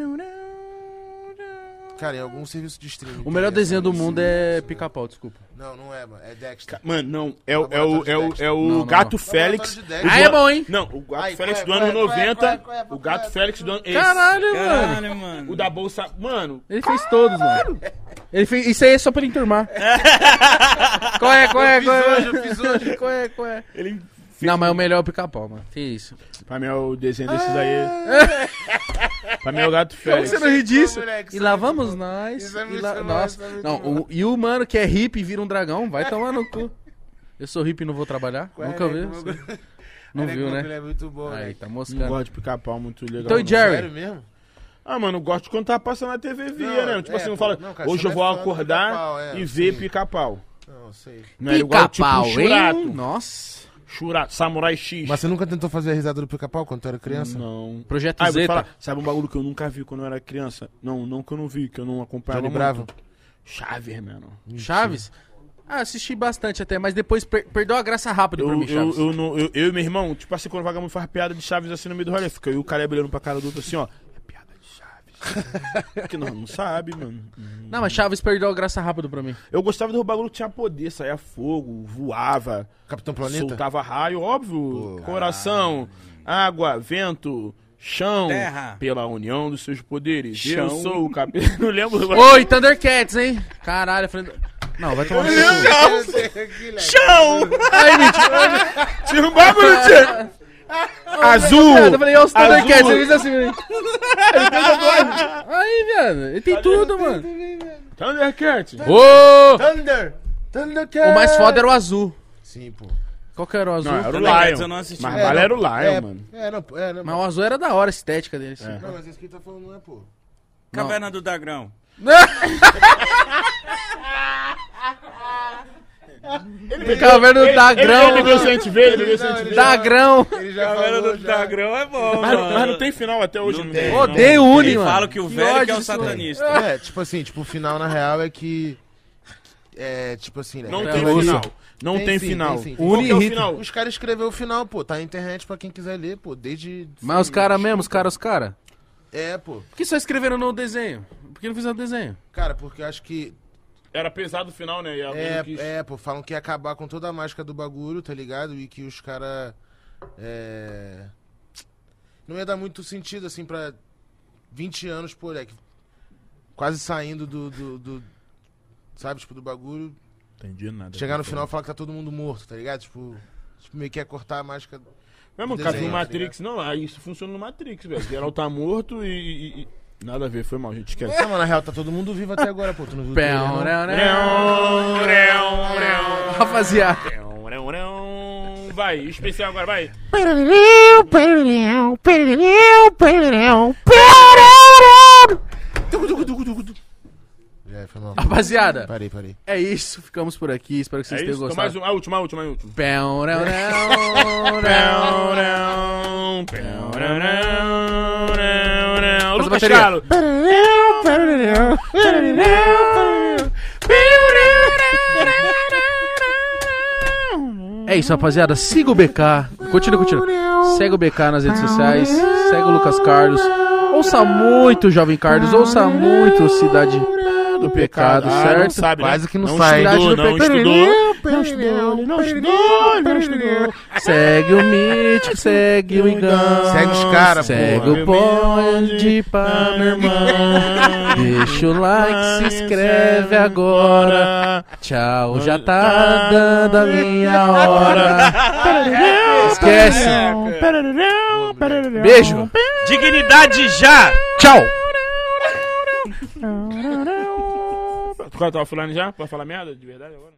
Cara, em algum serviço de streaming. O melhor desenho do mundo é pica-pau, desculpa. Não, não é, mano. É Dexter. Mano, não. É, o- é o, é o, é o Não, Gato não. Félix. Ah, é bom, hein? Não, o Gato Ai, Félix qual do é, ano qual é, qual é, 90. qual é, qual é, O Gato é? Félix do ano. esse. Caralho, mano. Caralho, mano. O da Bolsa. Mano, Ele fez todos, mano. Ele fez... Isso aí é só pra ele enturmar. [LAUGHS] qual é, qual é, qual é? hoje, eu fiz hoje. Qual é, qual é? ele. Não, mas o melhor é o pica-pau, mano. Que isso. Pra mim é o desenho desses aí. [LAUGHS] pra mim é o Gato Como Félix. você não ri disso? moleque, E lá é vamos bom. nós. Isso é e lá... Nossa. isso é muito Não, bom. o... e o mano que é hippie e vira um dragão, vai [LAUGHS] tomar no cu. Eu sou hippie e não vou trabalhar? Nunca vi. Não viu, né? Ele é muito bom, Aí, né? tá Não moscando. gosto de pica-pau muito legal. Então, e não. Jerry? Sério mesmo? Ah, mano, gosto quando tá passando na TV via, Não, né? Tipo é, assim, não fala, não, cara, hoje eu vou falando do acordar é, e ver pica-pau. Não, sei. Não é igual tipo Pica-pau, churato. hein? Nossa. Churato, Samurai X. Mas você nunca tentou fazer a risada do pica-pau quando tu era criança? Não. Projeto Ah, eu Zeta. sabe um bagulho que eu nunca vi quando eu era criança? Não, não que eu não vi, que eu não acompanhava Johnny. Bravo. Chaves, mano. Chaves? Ah, assisti bastante até, mas depois per- perdeu a graça rápido pra Eu, mim, eu, Chaves. eu, não- eu, eu e meu irmão, tipo assim, quando o vagabundo faz piada de Chaves assim no meio do rolê, fica eu e o cara olhando pra cara do outro assim, ó. É piada de Chaves. [LAUGHS] Porque nós não sabe, mano. Não, mas Chaves perdeu a graça rápido pra mim. Eu gostava do bagulho que tinha poder, saía fogo, voava, Capitão Planeta? soltava raio, óbvio. Pô. coração, água, vento, chão. Terra. Pela união dos seus poderes. Chão. Eu sou o capitão. [LAUGHS] Não lembro. Oi, Thundercats, hein? Caralho, eu falei... Não, vai tomar no seu cu. Chão! Ai, mentira. Tinha um bagulho, [LAUGHS] tinha. Azul! Eu falei, ó, os Thundercats, ele fez assim. Ele fez. Aí, viado, ele tem tudo, mano. Thundercat! Ô! Thunder! Thundercat! O mais foda era o azul. Sim, pô. Qual que era o azul? Não, era o Thundercats Lion. eu não assisti. Mas É, bala era o não, Lion, é, mano. É, não, é, não, Mas o azul era da hora, a estética dele. assim. Não, mas esse que ele tá falando não é, pô. Caverna do [LAUGHS] [LAUGHS] Dragão. Caverna do Dagrão. Ele gente vê, ele viu se a gente vê. Dagrão. Ele já Caverna falou, do já. Dragão é bom, Mas, mano. mas não tem final até hoje. Não Não tem. Odeio o Uni, Ele mano. fala que o Que velho que é o satanista. É, tipo assim, tipo, o final na real é que. É, tipo assim, né? Não É, tem final. Não tem, Tem sim, final. tem sim. Qual que é o final? Os caras escreveram o final, pô. Tá na internet pra quem quiser ler, pô. Desde. Mas os caras mesmo, os caras, os caras. É, pô. Por que só escreveram no desenho? Por que não fizeram o desenho? Cara, porque eu acho que. Era pesado o final, né? E É, quis. é, pô, falam que ia acabar com toda a mágica do bagulho, tá ligado? E que os caras. É. Não ia dar muito sentido, assim, pra 20 anos, pô, é que quase saindo do, do, do- Sabe, tipo, do bagulho. Entendi nada. Chegar no final e falar que tá todo mundo morto, tá ligado? Tipo, tipo meio que ia cortar a mágica. Mesmo do caso no desenho, tá Matrix, não, aí isso funciona no Matrix, velho. Geral tá morto e, e- e- Nada a ver, foi mal, gente. Esquece. Não, mas na real tá todo mundo vivo até agora, pô. Tu não viu o Pão, trailer, não? né? Vai, Rapaziada. vai, especial agora, vai. É, foi mal. Rapaziada, Parei, parei. é isso. Ficamos por aqui. Espero que É vocês isso, tenham então mais gostado. um, a última, a última, a última. Pão, né, né, Lucas bateria. Carlos. É isso, rapaziada. Siga o BK. Continua, continua. Segue o BK nas redes sociais. Segue o Lucas Carlos. Ouça muito Jovem Carlos. Ouça muito Cidade do Pecado, Ah, não certo? sabe, né? Quase que não não sai. Estudou, não estudou. Não estudou, não estudou, não estudou. Segue o Mítico, segue o Igão. Segue os caras, Segue porra. o Pode Pá, meu irmão. Deixa o like, se inscreve agora. Tchau, já tá dando a minha hora. Esquece. Beijo. Dignidade já! Tchau. Tu tava falando já? Pode falar merda de verdade agora?